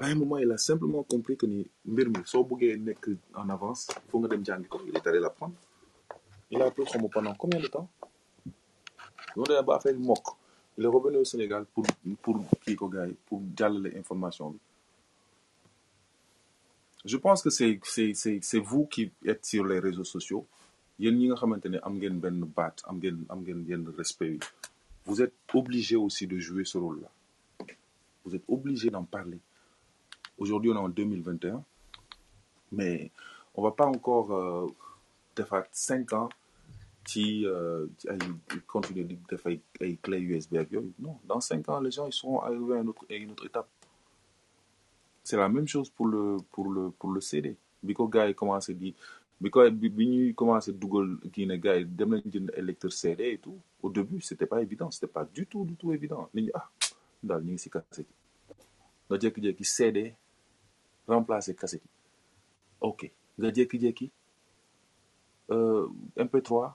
à un moment il a simplement compris que ni mbir mi soo bëggee nekk en avance il nga dem jàngi ko il est allé l'apprendre. Il a appris xamu pendant combien de temps? Yoo demee ba affaire bi mokk il est revenu au Sénégal pour pour kii ko pour jàllale information bi. Je pense que c'est c'est c'est vous qui êtes sur les réseaux sociaux. Yéen ñi nga xamante ne am ngeen benn baat am ngeen respect vous êtes obligé aussi de jouer ce rôle-là. Vous êtes obligé d'en parler. Aujourd'hui on est en 2021 mais on va pas encore euh, cinq ans ci euh, ay continuer di def ay ay clé USB ak yooyu non dans cinq ans les gens ils seront arrivés à une autre à une autre étape. C'est la même chose pour le pour le pour le CD bi ko gars yi commencé di bi ko bi ñuy commencé dugal kii ne gars yi dem nañ jënd ay lecteur CD et tout. Au début c'était pas évident c'était pas du tout du tout évident. Nit ñi ah daal ñu ngi si cassette nga jékki-jékki CD remplacer cassette yi. Ok nga jékki-jékki euh, MP3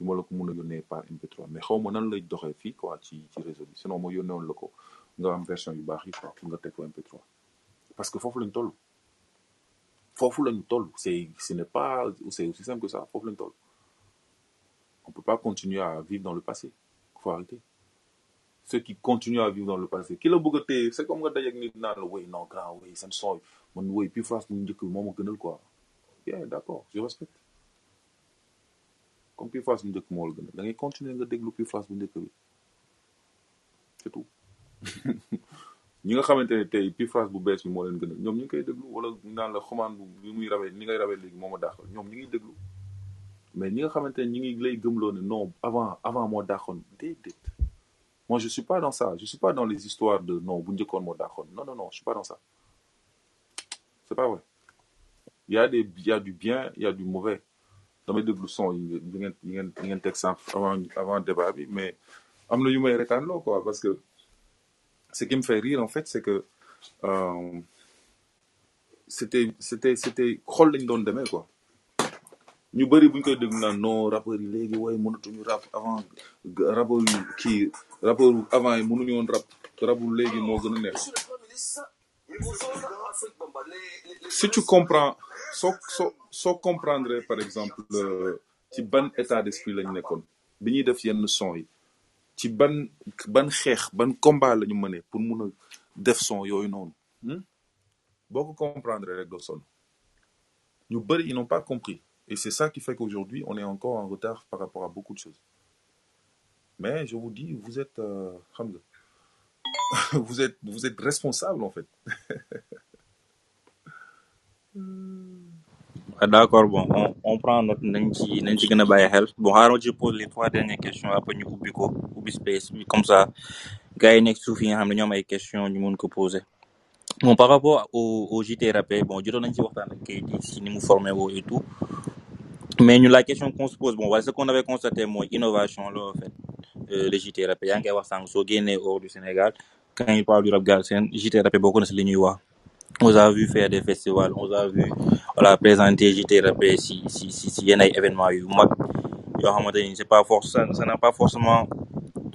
la ko mun a yónnee par MP3 mais xaw ma nan lay doxee fii quoi ci ci réseau bi. Sinon ma yónnee woon la ko nga am version yu baax yi quoi pour nga teg ko MP3 parce que foofu lañ toll. C'est ce n'est pas c'est aussi simple que ça. Foofu lañ toll. On peut pas continuer à vivre dans le passé. Faut arrêter. Ceux qui continuent à vivre dans le passé ki la bëgg a c'est comme nga dajeeg nit naan la wéy non grand wéy seen man puis bi quoi. Je respecte comme bu tout. Non avant avant moi je suis pas dans ça. Je suis pas dans les histoires de non bu njëkkoon moo non non non je suis pas dans ça. C'est pas vrai. Il il y a du bien il y a du mauvais damay déglu son yi ngeen yi ngeen ngeen avant avant débat bi mais am na yu quoi parce que ce qui me fait rire en fait c'est que euh, c'était c'était c'était xol lañ doon quoi. Avant si tu comprends soo soo soo comprendre par exemple euh, ci ban état d'esprit lañ nekkoon bi ñuy def yenn son yi ci ban ban xeex ban combat la ñu mënee pour mun a def son yooyu noonu hmm? boo comprendre rek doo sonn. Ñu bëri ils n'ont pas compris. Et c'est ça qui fait qu'aujourd'hui on est encore en retard par rapport à beaucoup de choses. Mais je vous dis vous êtes euh, *laughs* vous êtes vous êtes responsable en fait *laughs* D'accord bon on on prend note nañ ci nañ ci bon xaaral je pose les trois dernières questions après ñu ubbi ko ubbi space comme ça gars yi nekk suuf yi nga xam ne ñoom ay questions ñu mun ko poser. Bon par rapport au au JT Rappé bon jotoon nañ ci waxtaan ak kayit yi si ni mu et tout. Mais ñu la question qu'on se pose bon voilà ce qu'on avait constaté mooy innovation là en fait euh, le JT Rappé yaa ngi koy wax sànq soo hors du Sénégal quand il parle du rap galsen JT Rappé bokk na si li on a vu faire des festivals on a vu voilà présenter JT Rappé si si si si yenn ay événements yu mag c'est pas forcément ça n'a pas forcément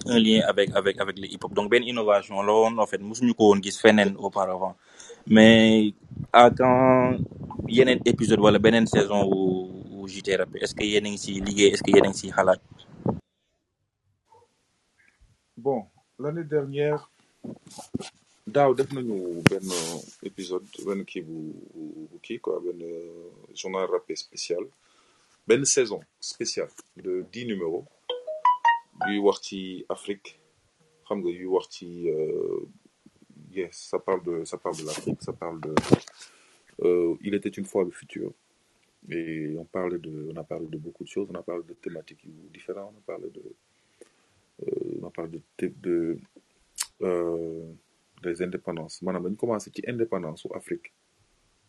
un lien avec avec avec le hip hop donc benn innovation la woon en fait mosuñu ko woon gis feneen auparavant. Mais à quand yeneen épisode wala beneen saison wu wu JT Rappé est-ce que yéen a ngi si liggéey est-ce que yéen a ngi si xalaat? Bon l'année dernière daaw def nañu benn épisode benn kii bu benn journal rappé spécial. Benn saison spéciale de dix numéros yuy wax Afrique. Xam nga euh, yes ça parle de ça parle de l'Afrique ça parle de euh, il était une fois le futur. Et on parlait de on a parlé de beaucoup de choses on a parlé de thématiques différentes on a parlé de euh, on de euh, des indépendances. Maanaam dañu commencé ci indépendance su Afrique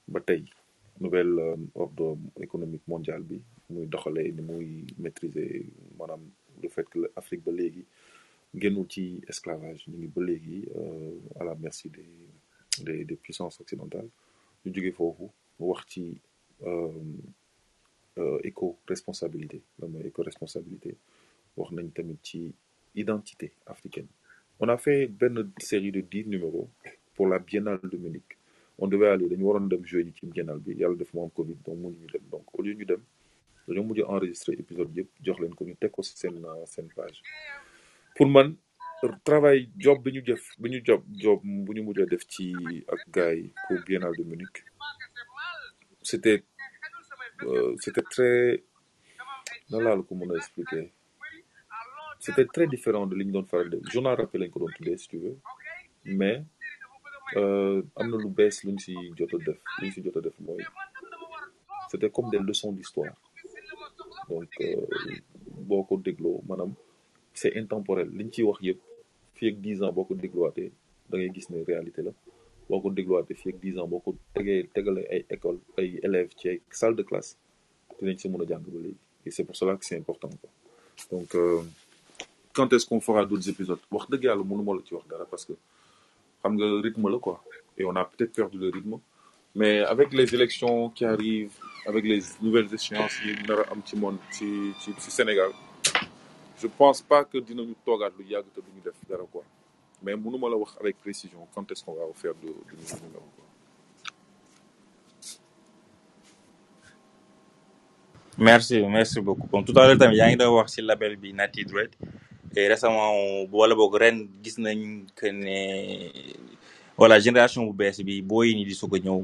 ba tey nouvelle euh, ordre économique mondial bi muy maîtriser maanaam le fait que l'Afrique ba léegi génnul ci esclavage. Euh, à la merci des puissances occidentales. Ñu jóge foofu wax ci euh, euh, éco-responsabilité. Lan tamit ci identité africaine on a fait benn série de dix numéros pour la biennale de Munich on devait aller dañu waroon dem jouer ci biennale bi yàlla def mu am Covid donc mënuñu dem. Donc au lieu enregistré épisode page. Pour travail job job Biennale de Munich c'était euh, très nan c'était très différent de li ñu doon faral de journal rappel lañ ko doon si tu veux. Mais euh, am na lu bees def. Luñ si c'était comme des leçons d'histoire. Donc euh, boo ko dégloo maanaam c'est intemporel. Liñ ciy wax yëpp dix ans boo ko dégluwaatee da ngay gis ne réalité la. Boo ko dégluwaatee fii ak dix ans boo ko tegee tegale école ay élèves ci ay salle de classe dinañ si mën et c'est pour cela que c'est important donc euh, quand est-ce qu'on fera d'autres épisodes? Wax dëgg yàlla mënuma la ci wax dara parce que xam nga rythme la quoi. Et on a peut-être perdu le rythme. Mais avec les élections qui arrivent avec les nouvelles échéances yi nar am ci monde ci ci ci Sénégal je pense pas que dinañu toogaat lu yàgg te duñu def dara quoi. Mais mënuma la wax avec précision quand est-ce qu'on va faire de de nouveaux merci merci beaucoup. Bon tout à l'heure tamit yaa ngi doon wax ci label bi Natty Dread et récemment wala boog ren gis nañ que ne voilà génération bu bees bi booy ni di soog ñëw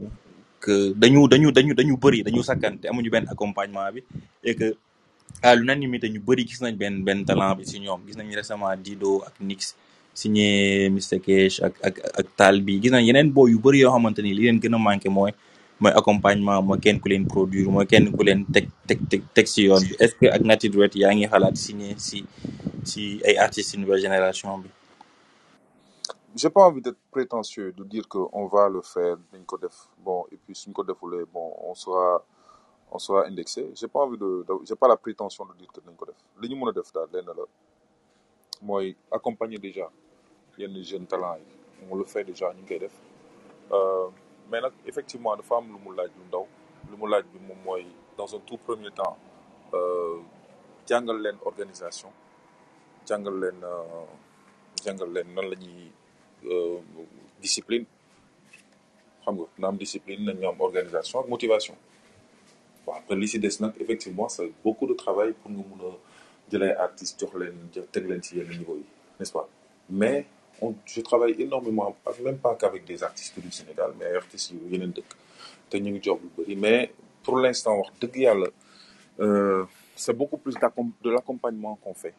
que dañu dañu dañu dañu bëri dañu sakkante amuñu benn accompagnement bi. Et que à l'unanimité ñu bëri gis nañ benn benn bi si ñoom. Gis nañ récemment Dido ak Nix signé Mr Cash ak ak ak Tal bi gis nañ yeneen booy yu bëri yoo xamante ni li leen gën a manqué mooy mooy accompagnement mooy kenn ku leen produire mooy kenn ku leen teg teg teg teg ci yoon bi. Est-ce que ak Natty Dread yaa ngi xalaat signé ci ci ay artistes nouvelle génération bi? J'ai pas envie d'être prétentieux de dire que on va le faire dañ ko def. Bon et puis suñ ko defulee bon on sera on sera indexé. J'ai pas envie de, de j'ai pas la prétention de dire que dañ ko def. Li ñu mën a def daal lenn la mooy accompagner déjà yenn jeunes talents on le fait déjà ñu ngi koy def. Euh, mais nag effectivement dafa am lu mu laaj lu ndaw. Lu mu laaj bi moom mooy dans un tout premier temps euh, jàngal leen organisation. Jàngal leen euh, jàngal leen nan la ñuy euh, discipline. Xam nga na am discipline nañu am organisation ak motivation. Bon après li si des nag effectivement c'est beaucoup de travail pour nga mun a jëlee artistes jox leen teg leen ci yenn niveau yi n'est-ce pas? Mais je travaille énormément même pas qu'avec des artistes du Sénégal mais ay artistes yu yeneen dëkk mais pour l'instant euh, c'est beaucoup plus de l'accompagnement qu'on fait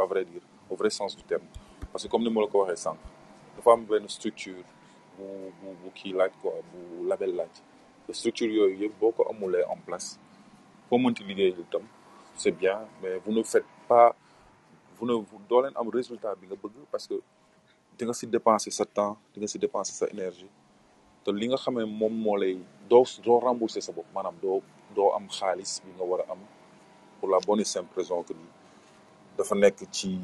à vrai dire au vrai sens du terme. Parce que comme ni ma la ko waxee sànq structure bu bu bu kii laaj quoi structure yooyu yëpp boo ko amulee en place foo mënti liggéey itam c'est bien mais vous ne faites pas vous ne vous doo leen am résultat parce que di nga si dépenser sa temps di nga si dépenser sa énergie. Te li nga xamee moom moo lay doo rembourser sa bopp maanaam doo am xaalis bi nga am pour la bonne et simple raison que dafa ci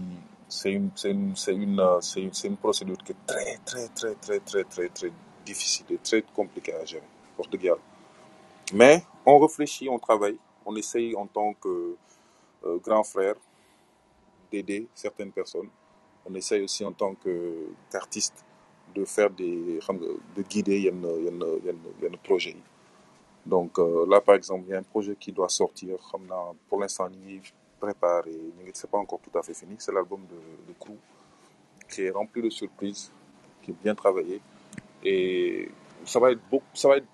c'est une c'est une c'est une c'est une procédure qui est très très très très très très très difficile et très compliquée à gérer wax dëgg yàlla. Mais on réfléchit on travaille on essaye en tant que euh, grand frère d'aider certaines personnes. On essaye aussi en tant qu'artiste de faire des de guider yenn yi. Donc euh, là par exemple il y a un projet qui doit sortir pour l'instant ñu ngi préparé ñu ngi c'est pas encore tout à fait fini c'est l'album de de qui est rempli de surprises qui est bien travaillé. Et ça va être beaucoup ça va être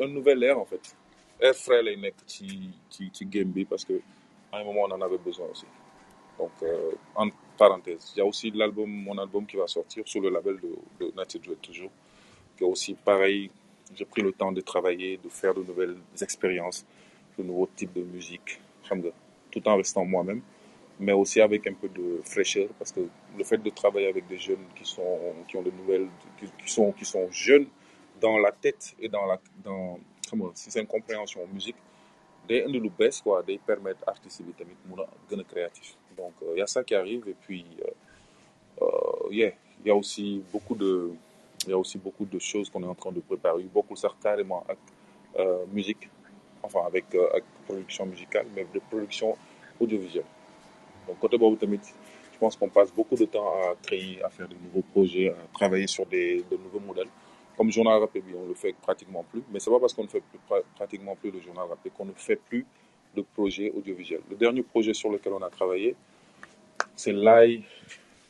un nouvel air en fait. Air frais lay nekk ci ci ci game parce que à un moment on en avait besoin aussi. Donc euh, en parenthèse il y a aussi l'album mon album qui va sortir sur le label de de Natty Dread toujours. Qui est aussi pareil j'ai pris le temps de travailler de faire de nouvelles expériences de nouveaux types de musique tout en restant moi-même mais aussi avec un peu de fraîcheur parce que le fait de travailler avec des jeunes qui sont qui ont de nouvelles qui, sont qui sont jeunes dans la tête et dans la dans si seen compréhension musique day indi lu bees quoi day permettre artistes bi tamit donc il euh, y a ça qui arrive et puis euh, euh, yeah il y a aussi beaucoup de y a aussi beaucoup de choses qu'on est en train de préparer. Beaucoup ça carrément avec euh, musique enfin avec euh, production musicale mais de production audiovisuelle. Donc côté boobu je pense qu'on passe beaucoup de temps à créer à faire de nouveaux projets à travailler sur des de nouveaux modèles comme journal bi on le fait pratiquement plus mais c'est pas parce qu'on ne fait pratiquement plus de journal rappé qu'on ne fait plus de projet audiovisuel. Le dernier projet sur lequel on a travaillé c'est Laay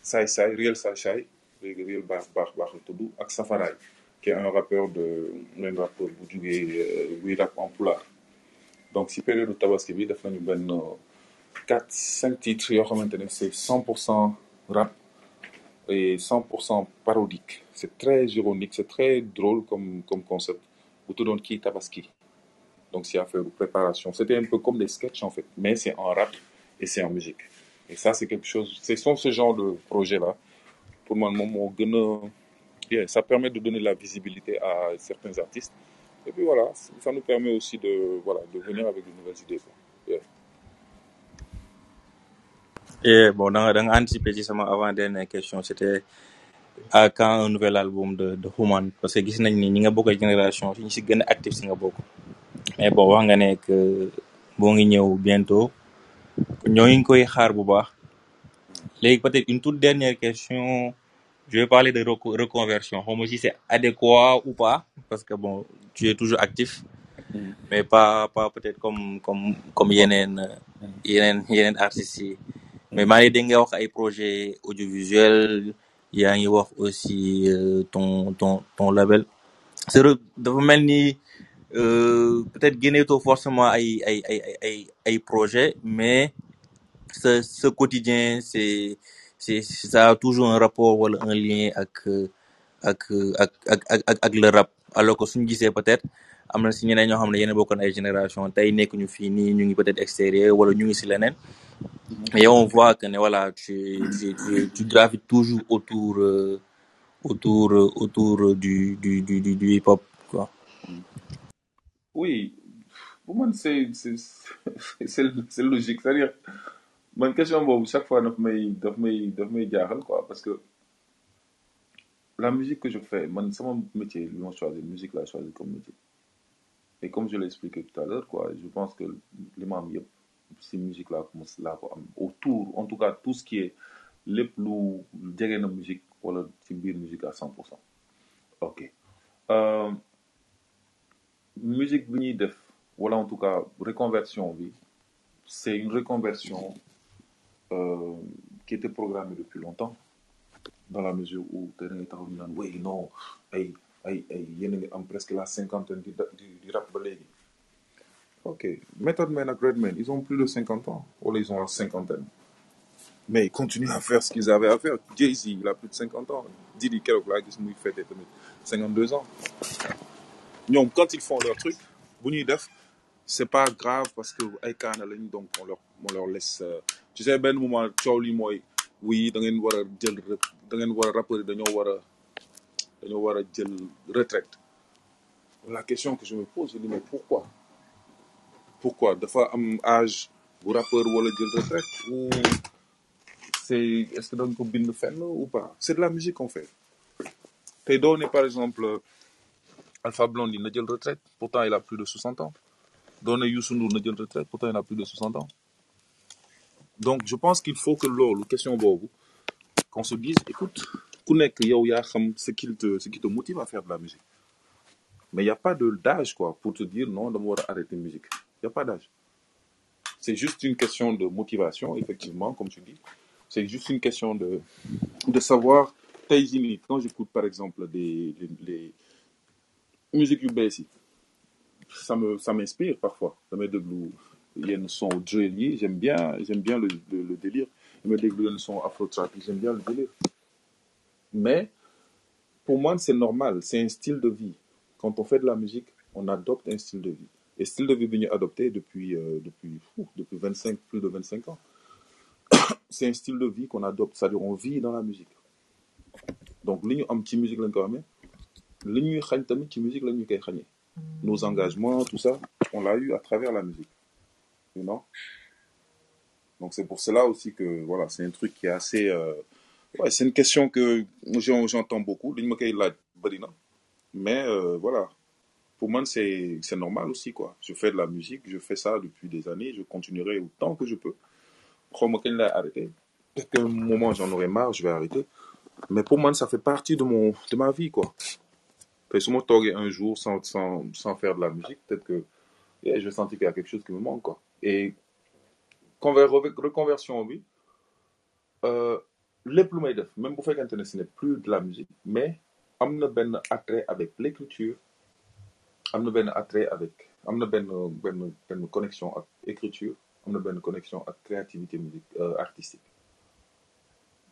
Saay Saay Riel Saay Saay léegi Riel baax baax baax la tudd ak Safaraay qui est un rappeur de un rappeur bu jugee euh, rap en donc si période tabaski bi def nañu benn quatre cinq titres yoo xamante ne c'est cent pour cent rap et 100% parodique. C'est très ironique, c'est très drôle comme, comme concept. Qui Tabaski. Donc, c'est à faire préparation. C'était un peu comme des sketchs en fait, mais c'est en rap et c'est en musique. Et ça, c'est quelque chose, ce sont ce genre de projet-là. Pour moi, mon gën yeah, ça permet de donner la visibilité à certains artistes. Et puis voilà, ça nous permet aussi de, voilà, de venir avec de nouvelles idées. quoi. Yeah. Et bon, da nga da nga anticiper ci sama avant dernière question c'était à quand un nouvel album de de Human? Parce que gis nañ ni nga bokk génération ñi si gën a actif si nga bokk. Mais bon wax nga ne que boo ngi ñëw bientôt ñoo ngi koy xaar bu baax. Léegi peut-être une toute dernière question. Je vais parler de reco- reconversion. Ma si c'est adéquat ou pas parce que bon tu es toujours actif. Mhm. mais pas pas peut-être comme comme comme yeneen artistes yi mais maa ngi dégg nga wax ay projet audiovisuel yaa ngi wax aussi euh, ton ton ton label. C'est re- dafa ni euh, peut-être génneetoo forcément ay ay ay ay projet mais ce ce quotidien c'est c'est ça a toujours un rapport wala un lien ak euh, euh, ak ak ak le rap. Alors que suñu gisee peut-être am na si ñeneen ñoo xam ne yéen bokkoon ay génération tey nekk ñu fii nii ñu ngi peut-être extérieur wala ñu ngi si leneen mais on voit que ne voilà tu tu tu, tu gravites toujours autour euh, autour euh, autour du du du du, du hip hop quoi. Oui, pour moi, c'est c'est c'est logique. C'est-à-dire, man question boobu chaque fois daf may daf may daf may jaaxal quoi parce que la musique que je fais man sama métier li ma choisir musique laa choisir comme métier et comme je l'ai expliqué tout à l'heure quoi je pense que li ma am yëpp si musique laa ko mos laa ko am autour en tout cas tout ce qui est lu jege na musique wala ci biir musique à 100% ok. Euh, musique bi def wala en tout cas reconversion bi c'est une reconversion euh, qui était programmée depuis longtemps dans la mesure où taxaw ñu naan oui non ay ay ay yéen a ngi am presque la cinquantaine du du, du rap ba léegi. Ok Method Man ak Redman ils ont plus de cinquante ans wala ils ont la cinquantaine. Mais ils continuent à faire ce qu'ils avaient à faire. Jay-Z il a plus de cinquante ans. Didi keroog laa gis muy fêté tamit cinquante deux ans. Ñoom quand ils font leur truc bu ñuy def c'est pas grave parce que ay kaana lañ donc on leur on leur laisse euh, tu sais benn moment coow li mooy oui da ngeen war a jël da ngeen war a rappeur dañoo war a retraite. La question que je me pose je dis mais pourquoi? Pourquoi? Dafa am âge bu rappeur wala jël retraite ou c'est est-ce que dañ ko bind fenn ou pas? C'est de la musique qu'on fait. Tey par exemple Alpha Blondy na jël retraite pourtant il a plus de 60 ans. Doo Youssou Ndour retraite pourtant il a plus de 60 ans. Donc je pense qu'il faut que loolu question qu'on se dise écoute ku ce qui te motive à faire de la musique. Mais il y a pas d'âge quoi pour te dire non dama war a arrêter musique. Il y a pas d'âge. C'est juste une question de motivation effectivement comme tu dis. C'est juste une question de de savoir quand j'écoute par exemple des les, musiques yu ça me ça m'inspire parfois. Damay déglu yenn son drill j'aime bien j'aime bien le, le, le délire. Damay déglu yenn son afro trap j'aime bien le délire mais pour moi c'est normal. C'est un style de vie. Quand on fait de la musique on adopte un style de vie. Et style de vie ñu adopté depuis euh, depuis fou, depuis 25 plus de 25 ans. *coughs* C'est un style de vie qu'on adopte. C'est-à-dire on vit dans la musique. Donc ñu am ci musique musique nos engagements tout ça on l'a eu à travers la musique. You know? Donc c'est pour cela aussi que voilà c'est un truc qui est assez euh, ouais c'est une question que j'en- j'entends beaucoup. Mais euh, voilà. Pour moi c'est normal aussi quoi. Je fais de la musique je fais ça depuis des années je continuerai autant que je peux. Arrêter peut-être qu'à un moment j'en aurai marre je vais arrêter. Mais pour moi ça fait partie de mon de ma vie quoi. Tey su ma toogee un jour sans sans sans faire de la musique peut-être que je vais sentir qu'il y a quelque chose qui me manque quoi. Et conver reconversion bi euh, lépp lu may def même bu fekkente ne ce n'est plus de la musique mais am na benn attrait avec l'écriture am na benn attrait avec am na benn benn benn connexion ak écriture am na benn connexion ak créativité musique euh, artistique.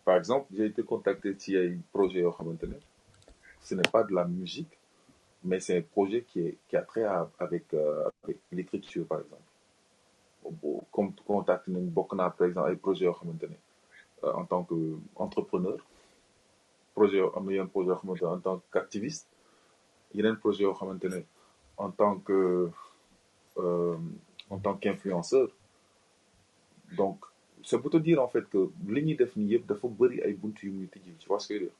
Par exemple j'ai été contacté ci ay projets yoo xamante ne ce n'est pas de la musique mais c'est un projet qui est qui a trait euh, avec l'écriture par exemple. Comme contact nañ bokk naa par exemple ay projets yoo xamante en tant que entrepreneur projet am na yeneen projet yoo xamante ne en tant qu'activiste. Yeneen projet yoo xamante ne en tant que euh, en tant qu'influenceur. Donc c'est pour te dire en fait que li ñuy def nii yëpp dafa bëri ay buntu yu tu vois ce que je veux dire?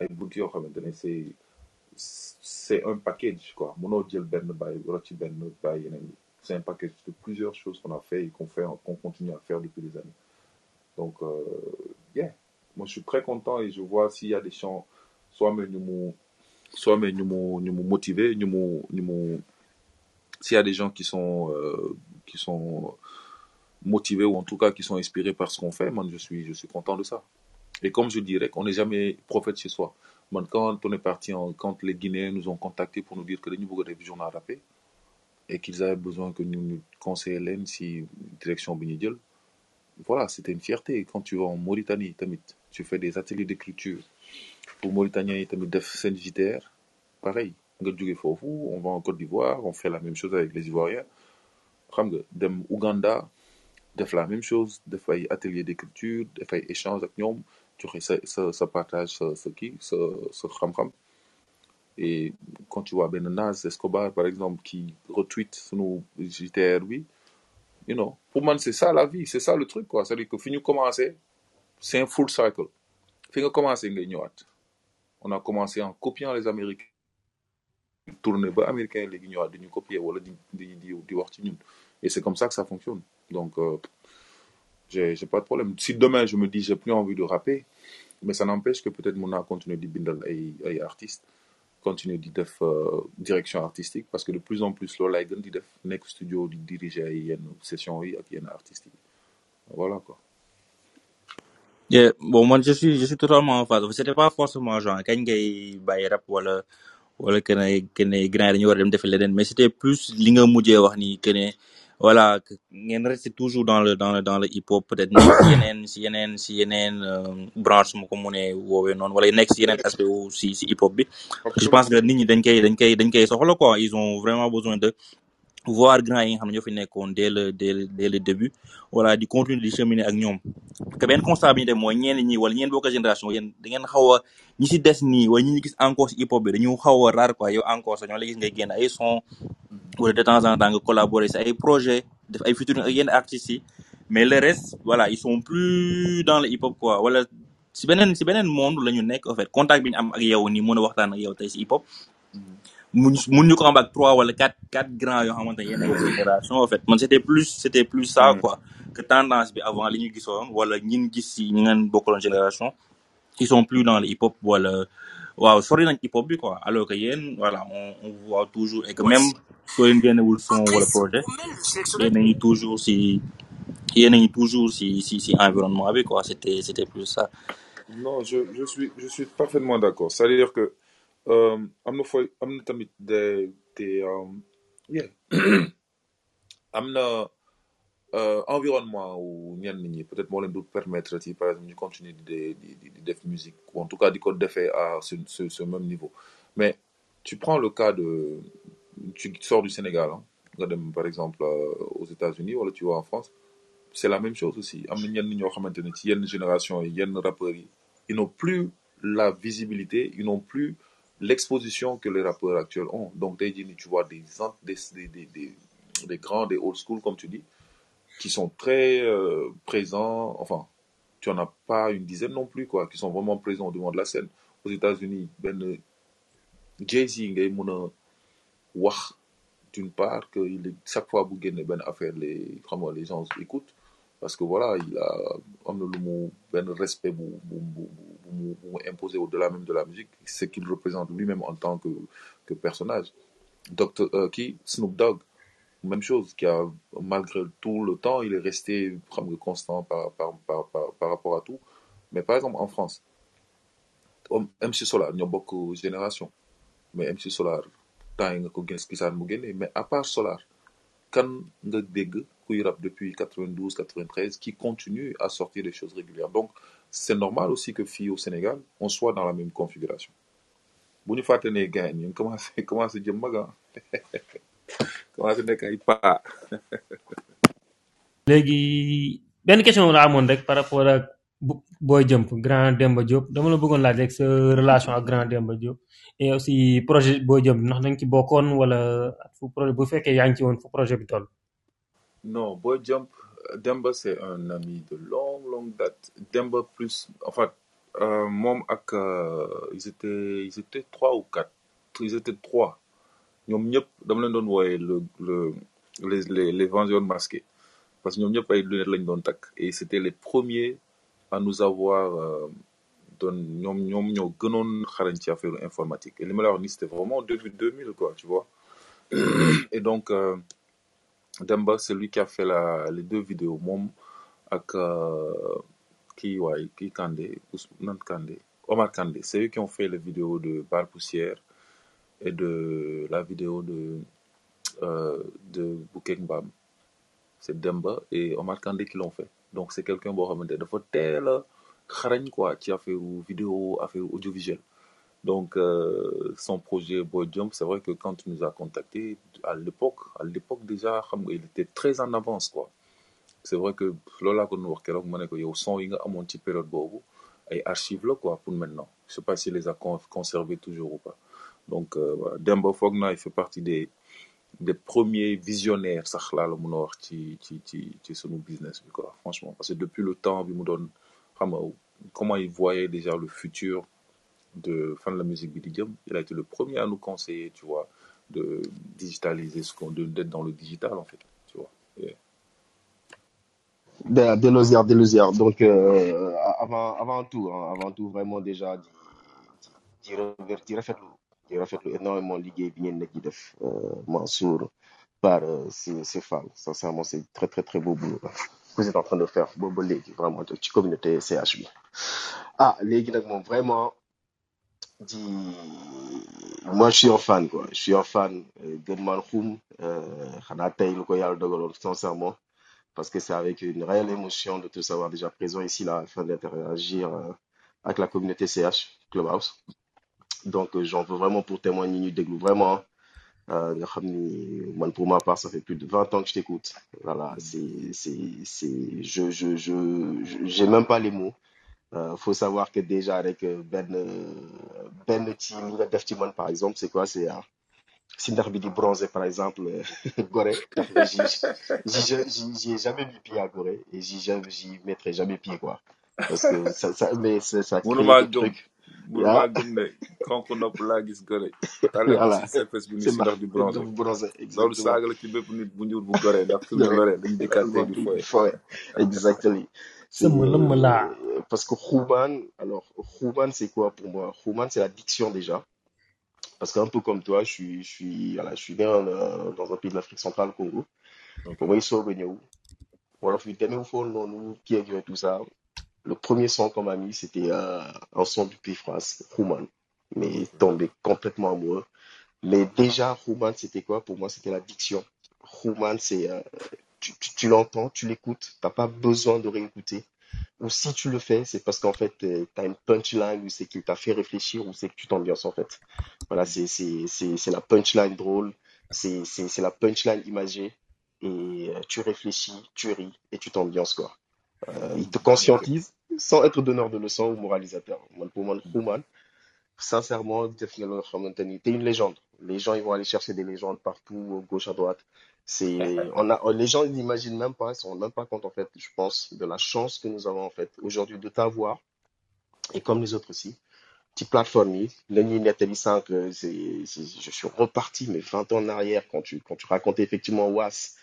Ay buntu yoo xamante ne c'est c'est un package quoi. Mënoo jël benn bàyyi rocc benn bàyyi yeneen c'est un package de plusieurs choses qu'on a fait et qu'on fait qu'on continue à faire depuis des années donc euh, yeah. Moi je suis très content et je vois s'il y a des gens soit mu soit ñu mu motiver s'il y a des gens qui sont euh, qui sont motivés ou en tout cas qui sont inspirés par ce qu'on fait man je suis je suis content de ça. Et comme je dirais on n'est jamais prophète chez soi. Man quand on est parti quand les Guinéens nous ont contactés pour nous dire que bëgg a def journal rappé et qu'ils avaient besoin que nous nous conseiller leen si direction jël voilà c'était une fierté. Quand tu vas en Mauritanie tu fais des ateliers d'écriture pour Mauritaniens tamit def seen JTR pareil on va en Côte d'Ivoire on fait la même chose avec les Ivoiriens. Dem Ouganda def la même chose def atelier d'écriture def échange joxe sa sa sa partage kii sa sa xam-xam. Et quand tu vois benn Naz Escobar par exemple qui retweet sunu JTR bi you know. Pour man c'est ça la vie c'est ça le truc quoi. C'est-à-dire que fi ñu commencé c'est un full cycle. Fi nga commencé ngay ñëwaat. On a commencé en copiant les Américains. Tourné ba Américains léegi ñëwaat di ñu copier ñun. Et c'est comme ça que ça fonctionne. Donc euh, j'ai pas de problème. Si demain je me dis j'ai plus envie de rapper mais ça n'empêche que peut-être mun naa continuer di bindal ay artistes continuer di def euh, direction artistique parce que de plus en plus loolu laay gën di def nekk studio di diriger ay yenn session yi ak yenn artistes yi voilà quoi Yeah, bon, moi, je suis, je suis totalement en phase. C'était pas forcément genre, kañ ngay bàyyi rap wala, wala que ne, que ne grand dañu war a dem defi leneen, mais c'était plus li nga mujjee ni que ne, voilà, que ngeen rester toujours dans le, dans le, dans le hip-hop, peut-être nekk si yeneen, si yeneen, si yeneen, euh, branche mu ko mënee woowee noonu, wala nekk si yeneen aspect wu si, si hip-hop bi. Parce que je pense que nit ñi dañ koy, dañ koy, dañ koy soxla quoi. Ils ont vraiment besoin de voir grand yi nga xam ne ñoo fi dès le, dès dès le début. Voilà, di continuer di cheminer ak ñoom. que benn constat bi ñu def mooy ñeen génération yéen da ngeen si des nii wala ñi encore hip hop bi dañu a rare encore sax ñoo la gis ngay génn ay son wala de temps en temps nga collaborer sont plus dans hip hop quoi wala si beneen si beneen fait contact bi hip hop mun ñu ko am ak trois wala quatre quatre grands yoo xamante ne yéen génération en fait. Man c'était plus c'était plus ça quoi que tendance bi avant li ñu gisoon wala ñin gis si ñi ngeen bokkaloon génération ils sont plus dans le hip hop wala waaw sori nañ hip hop bi quoi. Alors que yéen voilà on on voit toujours et que même soo leen génnewul son wala projet yéen a ngi toujours si yéen a ngi toujours si si si environnement bi quoi. C'était c'était plus ça. Non je je suis je suis parfaitement d'accord. C'est-à-dire que euh, am na fooy des des yeah. *clears throat* Euh, environnement où ñenn ñi peut-être moo leen du permettre ci par exemple ñu continuer di di di musique ou en tout cas di ko defee à ce, ce même niveau. Mais tu prends le cas de tu sors du Sénégal hein, par exemple euh, aux États-Unis wala tu vas en France c'est la même chose aussi. Am na ñenn ñoo xamante ne ci yenn génération yi yenn rappeurs yi ils n'ont plus la visibilité ils n'ont plus l'exposition que les rappeurs actuels ont. Donc nii tu vois des des des grands des old school comme tu dis qui sont très euh, présents. Enfin tu en as pas une dizaine non plus quoi qui sont vraiment présents devant de la scène. Aux États-Unis Jay-Z ngay mën a wax d'une part que il chaque fois génne benn affaire les les gens écoutent parce que voilà il a benn respect imposé au-delà même de la musique ce qu'il représente lui-même en tant que personnage. Docteur euh, kii Snoop Dogg. Même chose qui a malgré tout le temps il est resté constant par rapport à tout. Mais par exemple en France MC Solar ñoo bokk génération. Mais MC Solar temps yi nga ko gis gisaan mu génne. Mais à part Solar kan nga dégg kuy rap depuis 92 93 qui continue à sortir des choses régulières. Donc c'est normal aussi que fii au Sénégal on soit dans la même configuration. Bu ñu fàtte ne yi ñu commencé *laughs* commencé jëm mag ah. *laughs* Commencé nekk ay paa *laughs* léegi benn question la amoon rek par rapport ak Boy Jump grand Demba Diop. Dama la bëggoon laaj rek relation ak grand Demba Diop. Et aussi projet Boy Jump ndax da nga ci bokkoon wala fu projet bu fekkee yaa ngi ci woon fu projet bi toll? Non Boy Jump Demba c'est un ami de longue longue date. Demba plus en fait euh, moom ak euh, ils étaient ils étaient trois ou quatre. Ils étaient trois. Ñoom ñëpp dama leen doon wooye le le les les les vendeurs masqués. Parce que ñoom ñëpp ay lunettes lañ doon takk. Et c'était les premiers à nous avoir euh, doon ñoom ñoom ñoo gënoon xarañ ci affaire et li ma la wax c'était vraiment début 2000 quoi tu vois. *coughs* Et donc euh, Demba c'est lui qui a fait les deux vidéos moom ak euh, kii waay kii Kandé Omar Kandé. C'est eux qui ont fait les vidéos de Bal Poussière et de la vidéo de euh, de Mbam. C'est Demba et Omar Kandé qui l'ont fait. Donc c'est quelqu'un teel a xarañ quoi ci affaire vidéo affaire audiovisuel donc euh, son projet Boy Jump c'est vrai que quand il nous a contacté à l'époque à l'époque déjà il était très en avance quoi. C'est vrai que loolu laa ko doon wax keroog ma ne ko yow son amoon ci période ay archives la quoi pour maintenant. Je sais pas s'il les a con conservés toujours ou pas. Donc euh, foog naa il fait partie des des premiers visionnaires sax laa la mën a wax ci ci ci ci sunu business quoi franchement. Parce que depuis le temps doon xam nga comment il voyait déjà le futur de fan la musique bi di jëm il a été le premier à nous conseiller tu vois de digitaliser ce qu'on de d'être dans le digital en fait tu vois Et- De, de Losière, de Losière. Donc, euh, avant, avant tout, hein, avant tout, vraiment déjà, di, di rafetlu, di énormément liggéey bi ngeen nekk di def, euh, Mansour, par euh, ces, ces femmes. Sincèrement, c'est très, très, très beau boulot. que vous êtes en train de faire, boobu ba léegi, vraiment, ci communauté CH. Ah, léegi nag vraiment, di, moi, je suis un fan, quoi. Je suis un fan, euh, xum, euh, sincèrement. parce que c'est avec une réelle émotion de te savoir déjà présent ici là afin d'interagir euh, avec la communauté CH Clubhouse. Donc euh, j'en veux vraiment pour témoigner ñu déglu vraiment euh, ni man pour ma part ça fait plus de 20 ans que je t'écoute. Voilà, c'est c'est c'est je je je je- j'ai même pas les mots. Euh, faut savoir que déjà avec euh, Ben Ben ci li nga def ci man par exemple c'est quoi? C'est euh, si ndax bi di bronzer par exemple euh, *laughs* Gorée. Tax nga j'y j'y j'y j'y ai jamais mis pied à Gorée et j'y mettrai jamais pied quoi. Parce que ça ça mais ça, ça crée des trucs. *laughs* Voilà. ndax exactement laa. parce que Xuman alors Xuman c'est quoi pour moi? Xuman c'est la diction déjà. Parce qu'un peu comme toi je suis je suis je suis euh, dans un pays de l'Afrique centrale Congo. Ok ba may soog a ñëw wolof yi demewu foon noonu kii ak yooyu tout ça. Le premier son qu'on m'a mis c'était euh, un son du pays France Xuman mais tombé complètement amoureux. Mais déjà Xuman c'était quoi? Pour moi c'était la diction Xuman c'est euh, tu, tu, tu l'entends tu l'écoutes t'as pas besoin de réécouter. Ou si tu le fais c'est parce qu'en fait euh, t'as une punchline ou c'est qu'il t'a fait réfléchir ou c'est que tu t'ambiances en fait. Voilà c'est la punchline drôle c'est la punchline imagée et euh, tu réfléchis tu ris et tu t'ambiances quoi. Euh, il te conscientise sans être donneur de leçons ou moralisateur pour Xuman sincèrement t'es une légende. Les gens ils vont aller chercher des légendes partout gauche à droite c'est on a les gens n'imaginent même pas ils se rendent même pas compte en fait je pense de la chance que nous avons en fait aujourd'hui de t'avoir. Et comme les autres aussi. Petite plateforme yi la ñuy nettali sànq c'est c'est- je suis reparti mais 20 ans en arrière quand tu quand tu racontais effectivement Was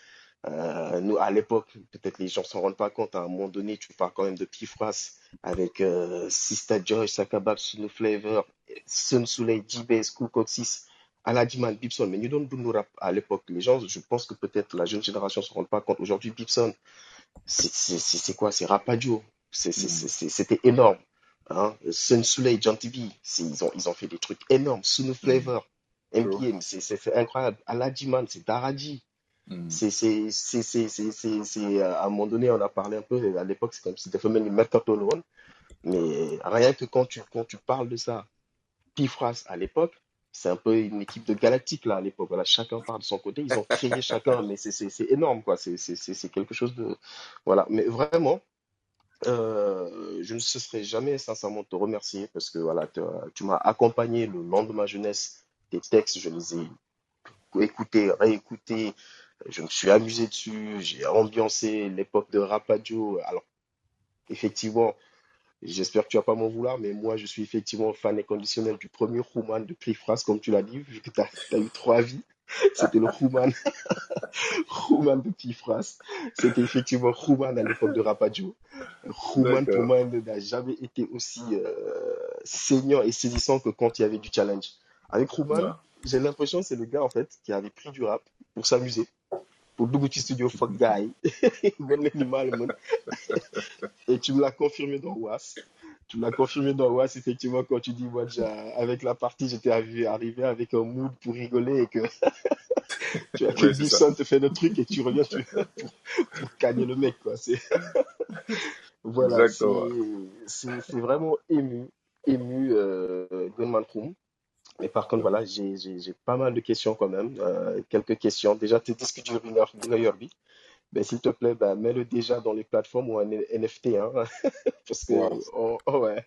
Euh, nous, à l'époque, peut-être les gens s'en rendent pas compte, à un moment donné, tu parles quand même de Pifras avec euh, Sista Joy, Sakabab, Sunu Flavor, Sun Soleil, J-Bass, Cool Aladiman, Bibson. Mais nous donnons nous rap à l'époque. Les gens, je pense que peut-être la jeune génération ne se rend pas compte. Aujourd'hui, Bibson, c'est quoi? C'est Rapadio. C'était énorme. Hein? Sun Soleil, John TV, ils ont, ils ont fait des trucs énormes. Sunu Flavor, MPM, c'est incroyable. Aladiman, c'est Daraji. Mm. C'est, euh, à un moment donné, on a parlé un peu, à l'époque, c'est comme si c'était même le Mercato Loan, mais rien que quand tu, quand tu parles de ça, Pifras à l'époque, c'est un peu une équipe de galactique là à l'époque. Voilà, chacun part de son côté, ils ont créé *laughs* chacun, mais c'est, c'est, c'est énorme quoi. C'est, c'est, c'est, c'est quelque chose de, voilà. Mais vraiment, euh, je ne cesserai jamais sincèrement de te remercier parce que voilà, tu m'as accompagné le long de ma jeunesse. Tes textes, je les ai écoutés, réécoutés. Je me suis amusé dessus. J'ai ambiancé l'époque de Rapadio. Alors, effectivement, j'espère que tu vas pas m'en vouloir, mais moi, je suis effectivement fan inconditionnel du premier Human de Cliffras, comme tu l'as dit, vu que tu as, eu trois vies. C'était le Human, Human *laughs* de Cliffras. C'était effectivement Human à l'époque de Rapadio. Human, pour moi, n'a jamais été aussi euh, saignant et saisissant que quand il y avait du challenge. Avec Ouais. j'ai l'impression que c'est le gars, en fait, qui avait pris du rap pour s'amuser, pour Duguti Studio Fuck Guy. *laughs* *laughs* Et tu me l'as confirmé dans Was. Tu me l'as confirmé dans Was, effectivement, quand tu dis, moi, déjà, avec la partie, j'étais arrivé, arrivé avec un mood pour rigoler et que, *laughs* tu vois, que Ouais. Gibson te fait le truc et tu reviens tu- pour, pour gagner le mec, quoi. C'est, voilà, c'est, vraiment ému, ému, euh, Gunman Room. Mais par contre, voilà, j'ai, pas mal de questions quand même. Euh, quelques questions. Déjà, tu dis que tu veux. Ben, s'il te plaît, ben, mets-le déjà dans les plateformes ou en NFT, hein, *laughs* parce que, Wow. on- oh, ouais,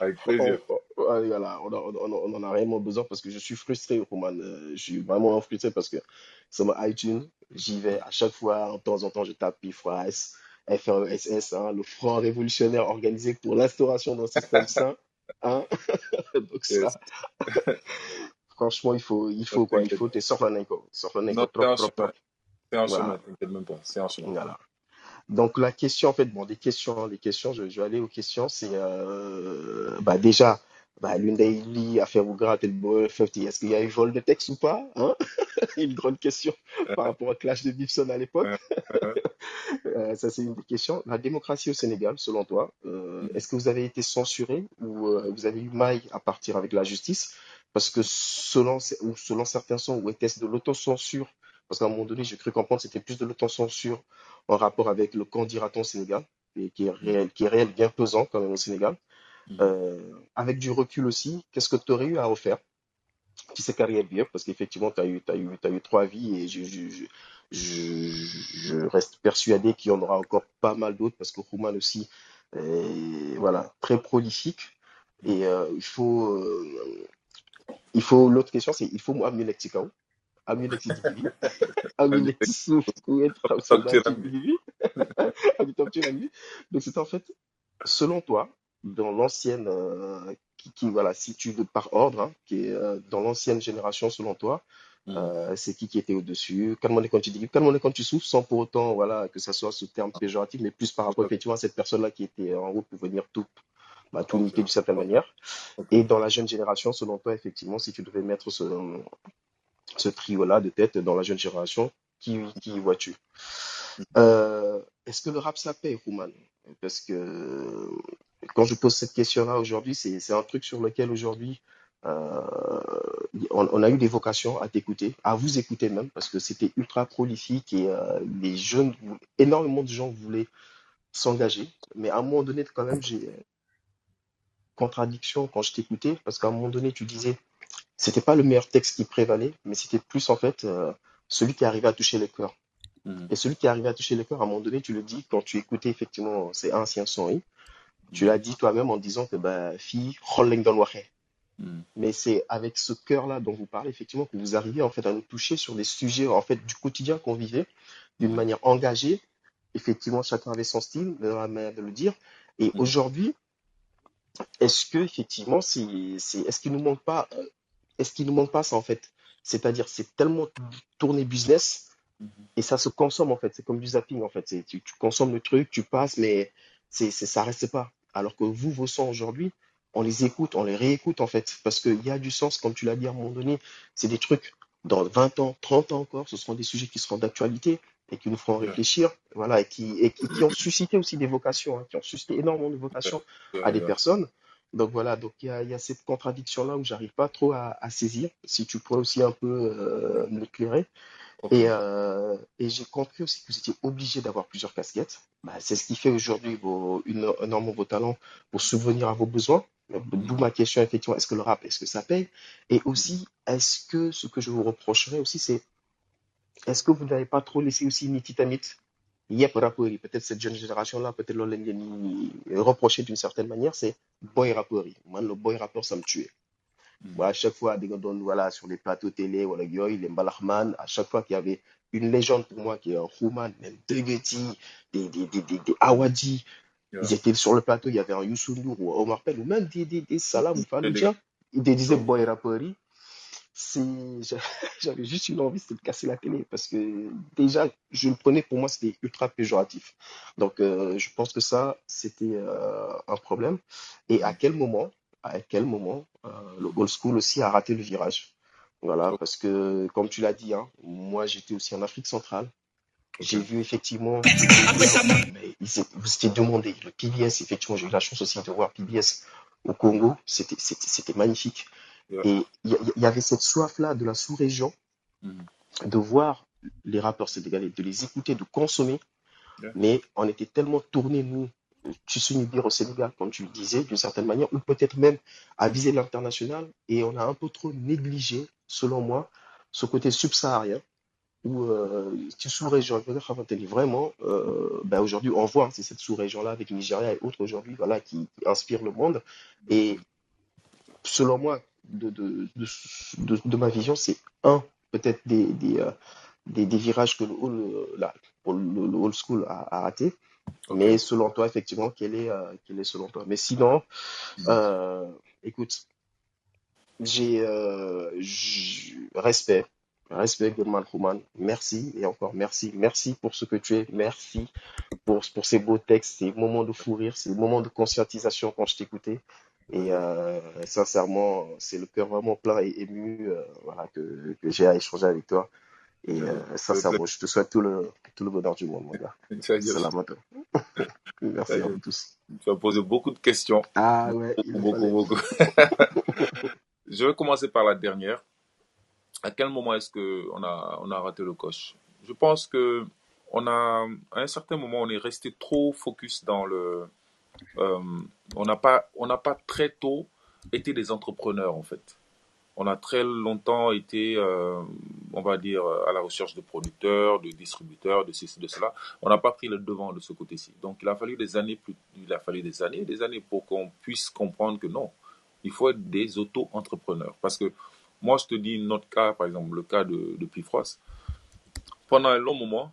Avec on, plaisir. on- ouais, voilà, on, on, on- on en a réellement besoin parce que je suis frustré, Roman. Euh, je suis vraiment frustré parce que sur mon iTunes, j'y vais à chaque fois, en temps en temps, je tape PIFRAS, FRESS, hein, le Front révolutionnaire organisé pour l'instauration d'un système sain. Hein? *laughs* Donc Yes. ça, *laughs* franchement, il faut, il faut quoi, il faut te sortir un écho, sortir un écho trop, trop. C'est Voilà, chemin, t'inquiète même pas. C'est en chemin. voilà. Donc la question, en fait, bon, des questions, hein, des questions, je, je vais aller aux questions. C'est euh, bah, déjà, bah, l'une des lits à faire au gras, et le bol 50, est-ce qu'il y a eu vol de texte ou pas? Hein? *laughs* Une grande question par rapport au clash de Gibson à l'époque. *laughs* Euh, ça, c'est une des questions. La démocratie au Sénégal, selon toi, euh, est-ce que vous avez été censuré ou euh, vous avez eu maille à partir avec la justice? Parce que selon, ou selon certains sons, ou était-ce de l'autocensure? Parce qu'à un moment donné, j'ai cru comprendre que c'était plus de l'autocensure en rapport avec le candidat au Sénégal, et qui est réel, qui est réel, bien pesant quand même au Sénégal. Mm. Euh, avec du recul aussi, qu'est-ce que tu aurais eu à refaire? qui s'est carrière bien parce qu'effectivement, tu as eu, t'as eu, t'as eu trois vies et je, je, je, je, je reste persuadé qu'il y en aura encore pas mal d'autres parce que Roman aussi est voilà, très prolifique. Et euh, il faut, euh, il faut l'autre question, c'est il faut amener l'exikao, amener amener être Top soldat Tyranny. qui amener. Donc c'est en fait, selon toi, dans l'ancienne, euh, qui, qui, voilà, si tu veux par ordre, hein, qui est euh, dans l'ancienne génération, selon toi, Mm. euh, c'est qui qui était au-dessus? Quel moment est quand tu dis, quel moment est quand tu souffres, sans pour autant, voilà, que ça soit ce terme péjoratif, mais plus par rapport effectivement à cette personne-là qui était en route pour venir tout, bah, tout niquer d'une certaine manière. Et dans la jeune génération, selon toi, effectivement, si tu devais mettre ce, ce trio-là de tête dans la jeune génération, qui, qui vois-tu? Euh, est-ce que le rap ça paye, Rouman? Parce que quand je pose cette question-là aujourd'hui, c'est, c'est un truc sur lequel aujourd'hui euh, on, on a eu des vocations à t'écouter, à vous écouter même, parce que c'était ultra prolifique et euh, les jeunes, énormément de gens voulaient s'engager. Mais à un moment donné, quand même, j'ai contradiction quand je t'écoutais, parce qu'à un moment donné, tu disais, c'était pas le meilleur texte qui prévalait, mais c'était plus en fait euh, celui qui arrivait à toucher les cœurs. Mm. Et celui qui arrivait à toucher les cœurs, à un moment donné, tu le dis quand tu écoutais effectivement ces anciens sons, tu l'as dit toi-même en disant que bah, fille, rolling dans. Mm. Mais c'est avec ce cœur-là dont vous parlez, effectivement, que vous arrivez en fait à nous toucher sur des sujets en fait du quotidien qu'on vivait d'une manière engagée. Effectivement, chacun avait son style, la manière de le dire. Et Mm. aujourd'hui, est-ce que effectivement, c'est, c'est, est-ce qu'il nous manque pas, euh, est-ce qu'il nous manque pas ça en fait? C'est-à-dire, c'est tellement tourné business Et ça se consomme en fait, c'est comme du zapping en fait. Tu, tu consommes le truc, tu passes, mais c'est, c'est, ça reste pas. Alors que vous, vos sons aujourd'hui, on les écoute, on les réécoute en fait, parce qu'il y a du sens, comme tu l'as dit à un moment donné, c'est des trucs dans 20 ans, 30 ans encore, ce seront des sujets qui seront d'actualité et qui nous feront réfléchir, voilà, et qui, et qui, qui ont suscité aussi des vocations, hein, qui ont suscité énormément de vocations à des personnes. Donc voilà, donc il y a, il y a cette contradiction-là où j'arrive pas trop à, à saisir. Si tu pourrais aussi un peu euh, m'éclairer. Et, euh, et j'ai compris aussi que vous étiez obligé d'avoir plusieurs casquettes. Bah, c'est ce qui fait aujourd'hui vos, une, énormément vos talents pour subvenir à vos besoins. D'où ma question, effectivement, est-ce que le rap, est-ce que ça paye? Et aussi, est-ce que ce que je vous reprocherais aussi, c'est est-ce que vous n'avez pas trop laissé aussi Nititamit Yep, rappeur peut-être cette jeune génération-là, peut-être di reprocher d'une certaine manière, c'est boy rappeur. Man, le boy rappeur, ça me tuait. Bon, à chaque fois, voilà, sur les plateaux télé, voilà, yoy, les Mbalachman, à chaque fois qu'il y avait une légende pour moi qui est un Human, même Degeti, des, des, des, des, des Awadi, Yeah. ils étaient sur le plateau, il y avait un Youssou N'Dour ou Omar Pène, ou même des, des, des Salam *laughs* ou ils disaient boy. C'est, *laughs* j'avais juste une envie, c'était de casser la télé parce que déjà, je le prenais pour moi, c'était ultra péjoratif. Donc, euh, je pense que ça, c'était euh, un problème. Et à quel moment, à quel moment, euh, le old school aussi a raté le virage. Voilà, parce que, comme tu l'as dit, hein, moi, j'étais aussi en Afrique centrale. J'ai vu effectivement, mais ils étaient- vous étiez demandé. Le PBS, effectivement, j'ai eu la chance aussi de voir PBS au Congo. C'était, magnifique. Et il y, il avait cette soif-là de la sous-région Mhm. de voir les rappeurs sénégalais, de les écouter, de consommer. Mais on était tellement tournés, nous, dire au Sénégal, comme tu le disais, d'une certaine manière, ou peut-être même à viser l'international. Et on a un peu trop négligé, selon moi, ce côté subsaharien où euh, sous-région vraiment euh, ben aujourd'hui on voit hein, c'est cette sous-région-là avec Nigeria et autres aujourd'hui voilà qui, qui inspire le monde et selon moi de, de, de, ma vision c'est un peut-être des, des, euh, virages que le, pour le, old school a, a raté. Mais selon toi effectivement quel est euh, quel est selon toi? Mais sinon Mhm. euh, écoute j'ai euh, respect, respect Goldman Human. Merci et encore merci, merci pour ce que tu es, merci pour pour ces beaux textes, ces moments de fou rire, ces moments de conscientisation quand je t'écoutais. Et sincèrement, c'est le cœur vraiment plein et ému, voilà que que j'ai à échanger avec toi. Et euh, sincèrement, je te souhaite tout le tout le bonheur du monde, mon gars. *laughs* *laughs* À toi. Merci à vous tous. tu as posé beaucoup de questions. Ah ouais, Beaucoup, fallait. beaucoup. *laughs* Je vais commencer par la dernière. À quel moment est-ce que on a, on a raté le coche? Je pense que on a, à un certain moment, on est resté trop focus dans le, euh, on n'a pas, on n'a pas très tôt été des entrepreneurs en fait. On a très longtemps été, euh, on va dire, à la recherche de producteurs, de distributeurs, de ceci, de cela. On n'a pas pris le devant de ce côté-ci. Donc, il a fallu des années, plus, il a fallu des années, des années pour qu'on puisse comprendre que non, il faut être des auto-entrepreneurs. Parce que moi, je te dis notre cas, par exemple, le cas de, de. Pendant un long moment,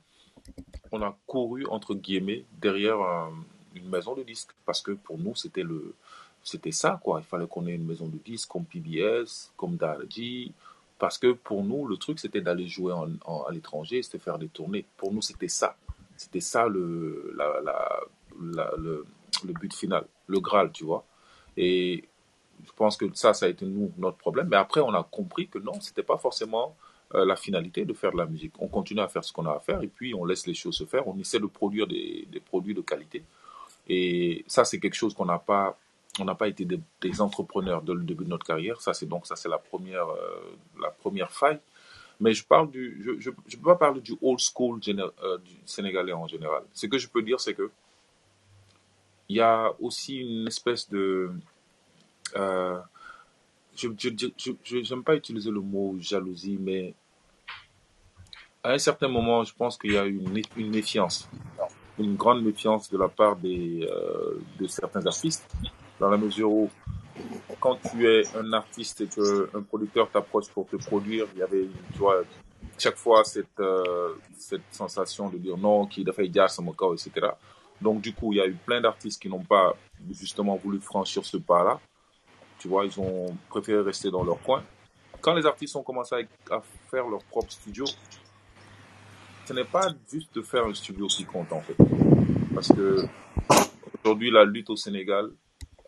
on a couru entre guillemets derrière euh, une maison de disques parce que pour nous c'était le c'était ça quoi il fallait qu'on ait une maison de disques comme PBS comme Darji parce que pour nous le truc c'était d'aller jouer à l'étranger c'était faire des tournées pour nous c'était ça c'était ça le la- le, le but final le graal tu vois et je pense que ça ça a été nous notre problème mais après on a compris que non c'était pas forcément euh, la finalité de faire de la musique. On continue à faire ce qu'on a à faire et puis on laisse les choses se faire. On essaie de produire des, des produits de qualité. Et ça, c'est quelque chose qu'on n'a pas, on n'a pas été des, entrepreneurs dès le début de notre carrière. Ça, c'est donc ça, c'est la première, euh, la première faille. Mais je parle du, je, je, peux pas parler du old school euh, du sénégalais en général. Ce que je peux dire, c'est que il y a aussi une espèce de, euh, je, j'aime pas utiliser le mot jalousie, mais à un certain moment, je pense qu'il y a une, une méfiance, une grande méfiance de la part des, de certains artistes, dans la mesure où quand tu es un artiste et qu'un producteur t'approche pour te produire, il y avait, tu vois, chaque fois cette, euh, cette sensation de dire non, qui a fait ça mon corps, etc. Donc, du coup, il y a eu plein d'artistes qui n'ont pas justement voulu franchir ce pas-là. Tu vois, ils ont préféré rester dans leur coin. Quand les artistes ont commencé à, à faire leur propre studio, ce n'est pas juste de faire un studio qui compte en fait. Parce que aujourd'hui, la lutte au Sénégal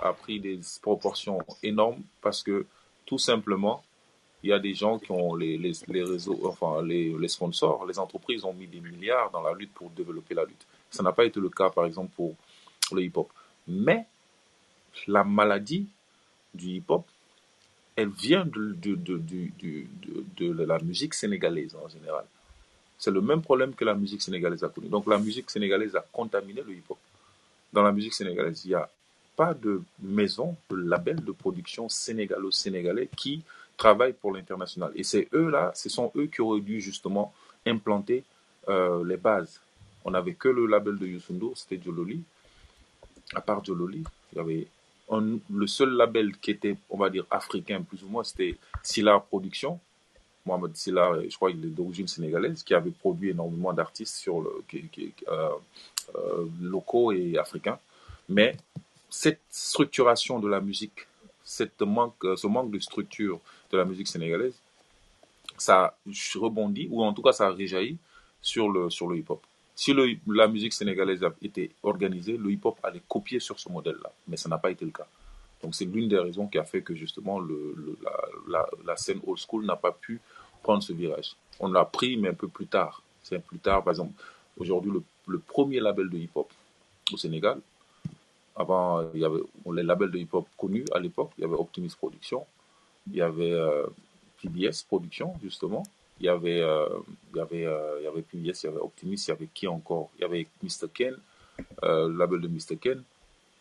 a pris des proportions énormes parce que tout simplement, il y a des gens qui ont les, les, les réseaux, enfin les, les sponsors, les entreprises ont mis des milliards dans la lutte pour développer la lutte. Ça n'a pas été le cas, par exemple, pour le hip-hop. Mais la maladie du hip-hop, elle vient de, de, de, de, la musique sénégalaise en général. C'est le même problème que la musique sénégalaise a connu. Donc la musique sénégalaise a contaminé le hip-hop. Dans la musique sénégalaise, il n'y a pas de maison, de label de production sénégalo-sénégalais qui travaillent pour l'international. Et c'est eux-là, ce sont eux qui auraient dû justement implanter euh, les bases. On n'avait que le label de Youssou c'était Jololi. À part Jololi, il y avait le seul label qui était, on va dire, africain, plus ou moins, c'était Silla Production. Mohamed Silla, je crois qu'il est d'origine sénégalaise, qui avait produit énormément d'artistes sur le, qui, qui- euh, euh, locaux et africains. Mais cette structuration de la musique, euh, ce manque de structure de la musique sénégalaise, ça rebondit, ou en tout cas ça réjaillit sur le, sur le hip-hop. Si la musique sénégalaise a été organisée, le hip-hop allait copier sur ce modèle-là, mais ça n'a pas été le cas. Donc c'est l'une des raisons qui a fait que justement la, scène old school n'a pas pu prendre ce virage. On l'a pris, mais un peu plus tard. C'est plus tard, par exemple, aujourd'hui, le premier label de hip-hop au Sénégal, avant, il y avait les labels de hip-hop connus à l'époque, il y avait Optimus Production, il y avait euh, PBS Production, justement, il y avait, euh, il y avait, euh, il y avait PBS, il y avait Optimus, il y avait qui encore? Il y avait Mr. Ken, le label de Mr. Ken,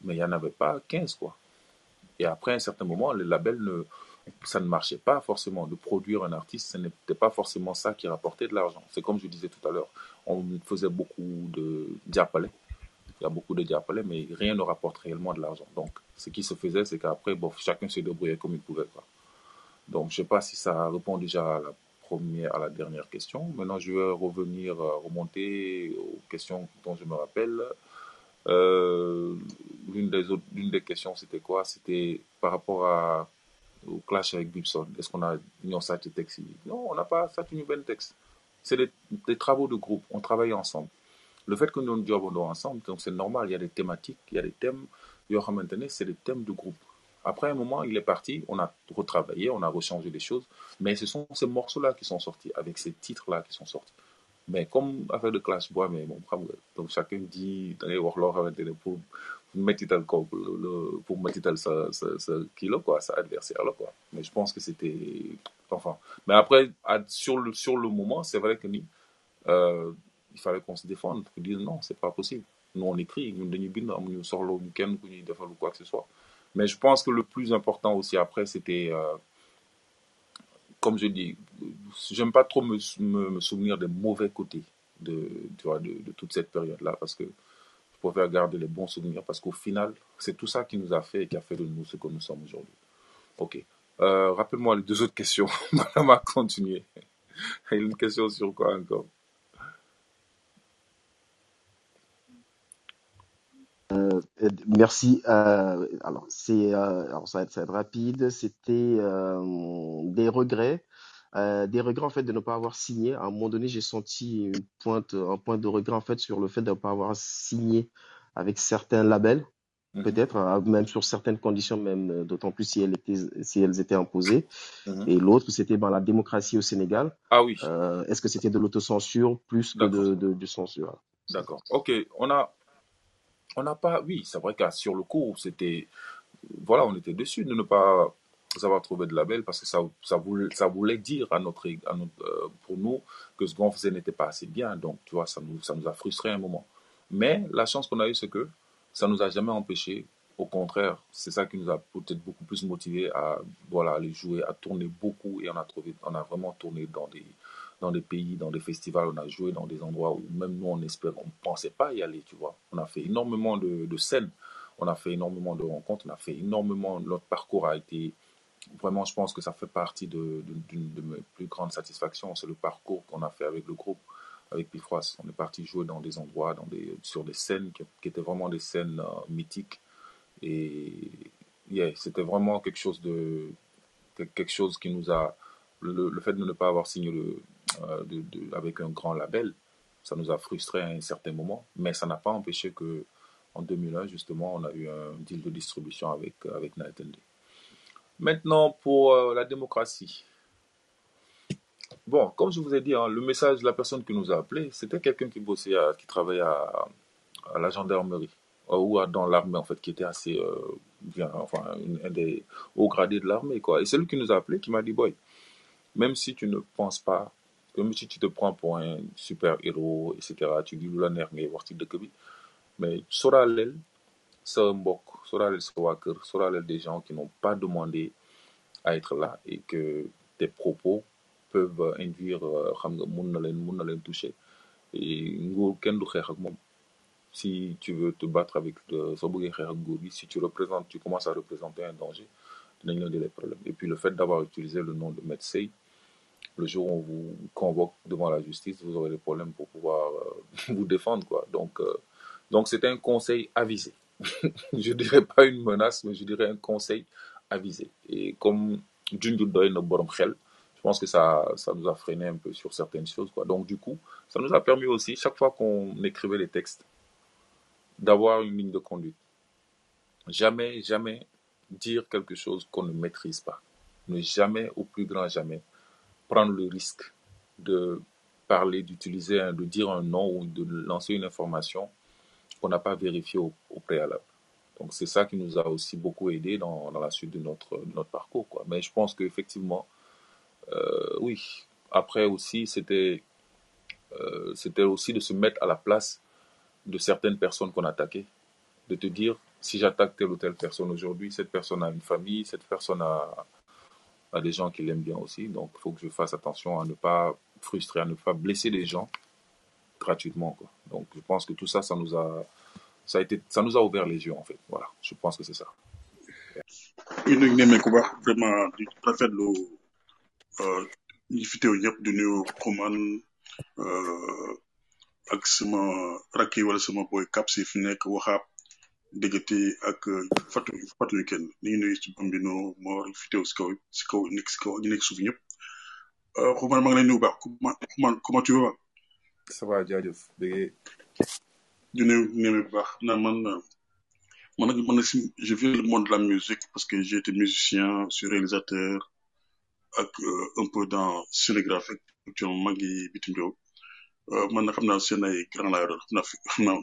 mais il n'y en avait pas 15, quoi. Et après, à un certain moment, les labels, ne, ça ne marchait pas forcément. De produire un artiste, ce n'était pas forcément ça qui rapportait de l'argent. C'est comme je disais tout à l'heure, on faisait beaucoup de diapalais. Il y a beaucoup de diapalais, mais rien ne rapporte réellement de l'argent. Donc, ce qui se faisait, c'est qu'après, chacun se débrouillait comme il pouvait. Quoi. Donc, je ne sais pas si ça répond déjà à la première, à la dernière question. Maintenant, je vais revenir, euh, remonter aux questions dont je me rappelle. Euh, l'une des autres, l'une des questions, c'était quoi? C'était par rapport au clash avec Gibson. Est-ce qu'on a union ça texte? Non, on n'a pas ça une ben texte. C'est des, des, travaux de groupe. On travaille ensemble. Le fait que nous job ensemble, donc c'est normal. Il y a des thématiques, il y a des thèmes. maintenant, c'est des thèmes de groupe. Après un moment, il est parti, on a retravaillé, on a rechangé des choses, mais ce sont ces morceaux-là qui sont sortis, avec ces titres-là qui sont sortis. Mais comme affaire de clash bois, mais bon, donc chacun dit, pour mettre tel pour mettre tel sa, sa, sa kilo, quoi, sa adversaire, là, quoi. Mais je pense que c'était, enfin. Mais après, sur le, sur le moment, c'est vrai que euh, il fallait qu'on se défende, pour dire non, c'est pas possible. Nous, on écrit, nous, nous sort le week-end, nous défendre ou quoi que ce soit. Mais je pense que le plus important aussi après, c'était, euh, comme je dis, j'aime pas trop me, souvenir des mauvais côtés de, tu vois, de, de toute cette période-là, parce que je préfère garder les bons souvenirs, parce qu'au final, c'est tout ça qui nous a fait et qui a fait de nous ce que nous sommes aujourd'hui. Ok. Euh, Rappelle-moi les deux autres questions. Madame a continué. Il y a une question sur quoi encore? Euh, merci. Euh, alors, c'est, euh, alors ça va, être, ça va être rapide. C'était des regrets, des regrets en fait de ne pas avoir signé. À un moment donné, j'ai senti une pointe, un point de regret en fait sur le fait de ne pas avoir signé avec certains labels, Mhm. peut-être, même sur certaines conditions, même d'autant plus si elles étaient, si elles étaient imposées. Mhm. Et l'autre, c'était ben, la démocratie au Sénégal. Ah oui, Est-ce que c'était de l'autocensure plus que de, de censure? D'accord. Ok, on a, on n'a pas, oui, c'est vrai qu'à sur le coup, c'était, voilà, on était déçus de ne pas avoir trouvé de label parce que ça, ça voulait, ça voulait dire à notre, euh, pour nous que ce qu'on faisait n'était pas assez bien. Donc, tu vois, ça nous, ça nous a frustré un moment. Mais la chance qu'on a eue, c'est que ça nous a jamais empêché. Au contraire, c'est ça qui nous a peut-être beaucoup plus motivé à, voilà, aller jouer, à tourner beaucoup et on a trouvé, on a vraiment tourné dans des, dans des pays, dans des festivals, on a joué dans des endroits où même nous, on espérait, on pensait pas y aller, tu vois. On a fait énormément de, scènes, on a fait énormément de rencontres, on a fait énormément, notre parcours a été, vraiment, je pense que ça fait partie de, mes plus grandes satisfactions, c'est le parcours qu'on a fait avec le groupe, avec Pifroas. On est parti jouer dans des endroits, dans des, sur des scènes qui, étaient vraiment des scènes euh, mythiques. Et yeah, c'était vraiment quelque chose de, quelque chose qui nous a, le, fait de ne pas avoir signé le, de, avec un grand label, ça nous a frustrés à un certain moment, mais ça n'a pas empêché que en 2001, justement, on a eu un deal de distribution avec, avec Night and Day. Maintenant, pour euh, la démocratie. Bon, comme je vous ai dit, hein, le message de la personne qui nous a appelé, c'était quelqu'un qui bossait, qui travaillait à, la gendarmerie euh, ou dans l'armée en fait, qui était assez euh, bien, enfin, un des hauts gradés de l'armée quoi. Et c'est lui qui nous a appelé, qui m'a dit, boy, même si tu ne penses pas, même si tu te prends pour un super héros, etc., tu dis lu la neex ngay wax ci bi, mais soraaleel sa mbokk, soraaleel sa des gens qui n'ont pas demandé à être là et que tes propos peuvent induire, euh. Et. Si tu veux te battre avec gi, si tu représentes, tu commences à représenter un danger, des problèmes. Et puis le fait d'avoir utilisé le nom de le jour où on vous convoque devant la justice, vous aurez des problèmes pour pouvoir euh, *laughs* vous défendre, quoi. Donc, euh, donc c'était un conseil avisé. *laughs* je dirais pas une menace, mais je dirais un conseil avisé. Et comme junju doy na borom xel, je pense que ça, ça nous a freiné un peu sur certaines choses, quoi. Donc du coup, ça nous a permis aussi, chaque fois qu'on écrivait les textes, d'avoir une ligne de conduite. Jamais, jamais dire quelque chose qu'on ne maîtrise pas. Ne jamais, au plus grand jamais, prendre le risque de parler, d'utiliser, de dire un nom ou de lancer une information qu'on n'a pas vérifiée au, préalable. Donc c'est ça qui nous a aussi beaucoup aidé dans, la suite de notre, parcours. Mais je pense qu'effectivement, euh, oui, après aussi, c'était euh, c'était aussi de se mettre à la place de certaines personnes qu'on attaquait, de te dire, si j'attaque telle ou telle personne aujourd'hui, cette personne a une famille, cette personne a, a des gens qui l'aiment bien aussi, donc il faut que je fasse attention à ne pas frustrer, à ne pas blesser les gens gratuitement. Donc je pense que tout ça, ça nous a, ça a été, ça ouvert les yeux en fait. Voilà, je pense que c'est ça. Déggati ak fatu yu kenn. Ni nuyu Bambino Mor yi fi teew si kaw si kaw nekk si kaw ñu nekk suuf ñëpp. Xuman maa ngi lay nuyu bu baax. Xuman Xuman comment tu vas? Ça va, jaajëf. Bégee. di nuyu nemmeeku bu baax. Na man man nag man nag si je viens du monde de la musique parce que j'ai été musicien suis réalisateur ak euh, un peu dans scénographie actuellement maa ngi bitim réew. Euh, man na xam naa seen ay grand laa yoroon xam naa fi *laughs* xam naa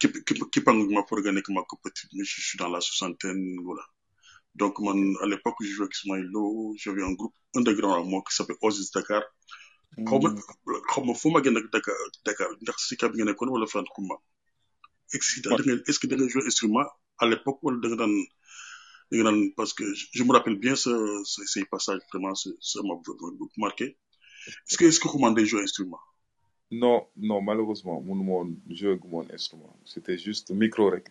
képp képp képpang ma pour nga nekk ma petit mais je suis dans la soixantaine voilà. Donc man à l'époque je jouais avec Ismaël Lo j'avais un groupe underground à moi qui s'appelle Oasis Dakar. Xaw ma xaw ma fu ma génn ak Dakar Dakar ndax si kab nga nekkoon wala est-ce que da nga jouer instrument à l'époque wala da nga daan da nga daan parce que je me rappelle bien ce ce ces passages vraiment ça m'a beaucoup marqué. Est-ce que est-ce que day jouer instrument? Non, non, malheureusement, mon mon jeu mon instrument. C'était juste micro rec.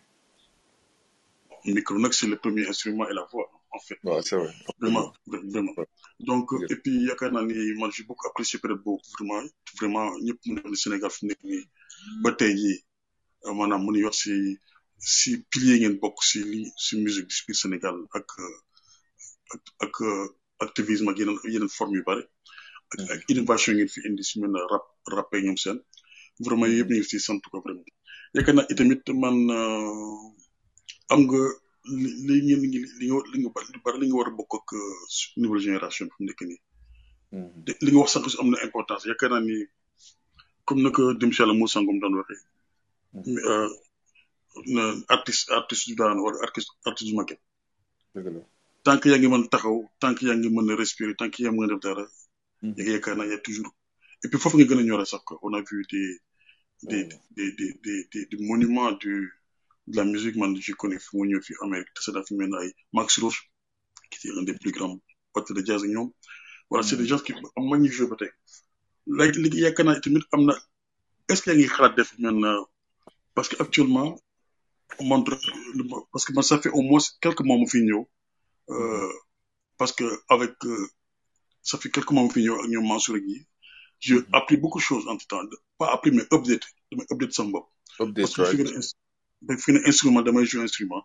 micro nag c'est le premier instrument et la voix en fait Ouais, c'est vrai. vraiment vraiment donc et puis yaakaar naa ni man j'ai beaucoup apprécié période boobu vraiment vraiment ñëpp mu Sénégal fi mu nekk nii ba tey jii maanaam mu nuy wax si si pilier ngeen bokk si li si musique du biir Sénégal ak ak ak activisme ak yeneen yeneen yu ak ak innovation ngeen fi indi mel ne rap rappé ñoom seen. Vraiment yëpp ñu ngi si sant ko vraiment. Yaakaar naa itamit man euh, am nga li li ngeen li li nga li nga ba- li bari li nga war a bokk ak euh, nouvelle génération bi fi mu nekk nii. Mhm. te li nga wax sànq si am na importance. Yaakaar naa ni comme na ko dem si yàlla Moussa Ngom daan waxee. Euh, na artiste artiste du daan wala artiste artiste du maquette. Dëgg la. tant que yaa ngi mën taxaw tant que yaa ngi mën a respirer tant que yaa ngi mën a def dara yaa ngi yaakaar naa y a toujours. Et puis foofu nga gën a ñore sax quoi. On a vu des des des des des des, des monuments du de la musique man je connais fi mu ñëw fi Amérique te c'est dafa mel ne ay Max Roach qui était un des plus grands batteurs de jazz ñoom voilà c'est des Mhm. gens qui am ma ñuy joué ba tey léegi li yaakaar naa tamit am na est-ce que yaa ngi xalaat def mel na parce que actuellement man parce que man ça fait au moins quelques mois mu fi ñëw euh, parce que avec euh, ça fait quelques mois fi ñëw ak ñoom Mansour ak yi j'ai Mhm. appris beaucoup de choses entre temps. Pas appris mais update damay update sama bopp. Update, parce que fi nga ne instrument damay jouer instrument.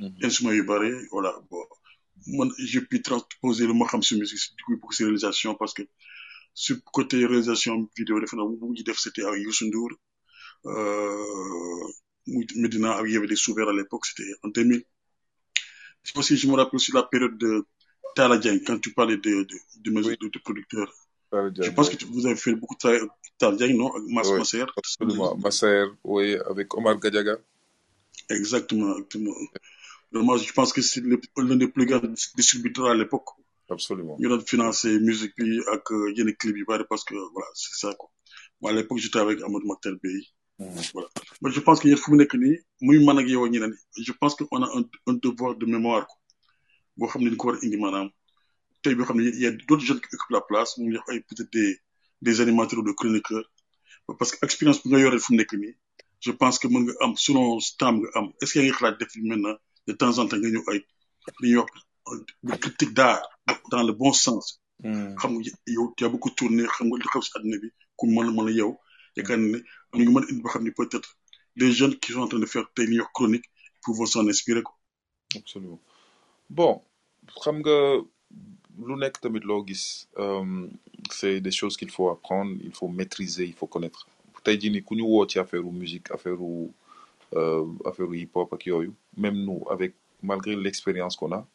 Mhm. instrument yu bare voilà bon. Man j'ai pu transposer lu ma xam si musique si du coup pour si réalisation parce que sur côté réalisation vidéo defe naa bu mujj def c'était avec Youssou Ndour. Euh, muy Medina ak il y avait des souverains à l'époque c'était en 2000 aussi je me rappelle aussi la période de Tala Diagne quand tu parlais de de de, Oui, de, de producteurs je pense que tu- vous avez fait beaucoup de travail avec Tala Diagne non? Mas Oui, Masser. absolument. Masser, oui, avec Omar Gadiaga. exactement exactement. Moi je pense que c'est l'un des plus grands distributeurs à l'époque. Absolument. ñu doon financer musique bi ak euh, yenn clip parce que voilà c'est ça quoi. Moi à l'époque j'étais avec Amadou Maktar Bey. Mhm. voilà. Mais je pense que je pense que on a un, un devoir de mémoire quoi boo xam ne ko war a indi maanaam tey boo xam ne y a d'autres jeunes qui occupent la place mu ngi ay peut-être des des animateurs ou des chroniqueurs parce que expérience bi nga yore fu mu nekk nii je pense que mën nga am selon temps nga am est-ce que yaa ngi xalaat def maintenant de temps en temps nga ñëw ay li ñuy wax de critique d'art dans le bon sens Mhm. xam nga yow tu as beaucoup tourné xam nga li xew si àddina bi ku mën a mën a yow yaakaar ne am nga mën a indi boo xam ne peut-être des jeunes qui sont en train de faire tey li ñuy wax chronique pouvoir s'en inspirer quoi Absolument. Bon, xam nga lu nekk tamit euh, c'est des choses qu'il faut apprendre, il faut maîtriser, il faut connaître. tey jii nii ku ñu woo ci affaire musique affaire euh, affaire hip hop ak yooyu même nous avec malgré l'expérience qu'on a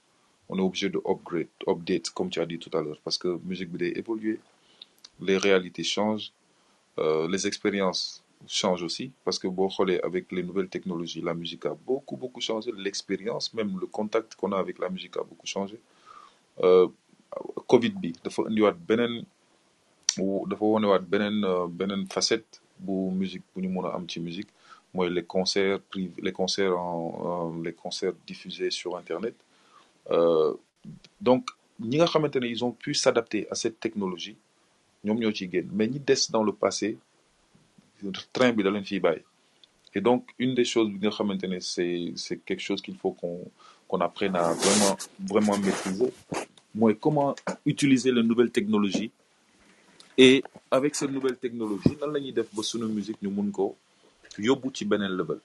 on est obligé de upgrade update comme tu as dit tout à l'heure parce que musique bi day les réalités changent euh, les expériences changent aussi parce que avec les nouvelles technologies la musique a beaucoup beaucoup changé l'expérience même le contact qu'on a avec la musique a beaucoup changé. Euh, Covid bi dafa indiwaat beneen euh, facette musique bu ñu mën a musique mooy les concerts les concerts en- les concerts diffusés sur internet. Euh, donc ils ont pu s'adapter à cette technologie ñoom ñoo ciy génn. Mais ñi des dans le passé train bi et donc une des choses bi nga c'est c'est quelque chose qu'il faut qu'on qu'on apprenne à vraiment vraiment maîtriser mooy comment utiliser les nouvelles technologies. Et avec ces nouvelles technologies nan la ñuy def ba sunu musique ñu mun ko yóbbu ci beneen level.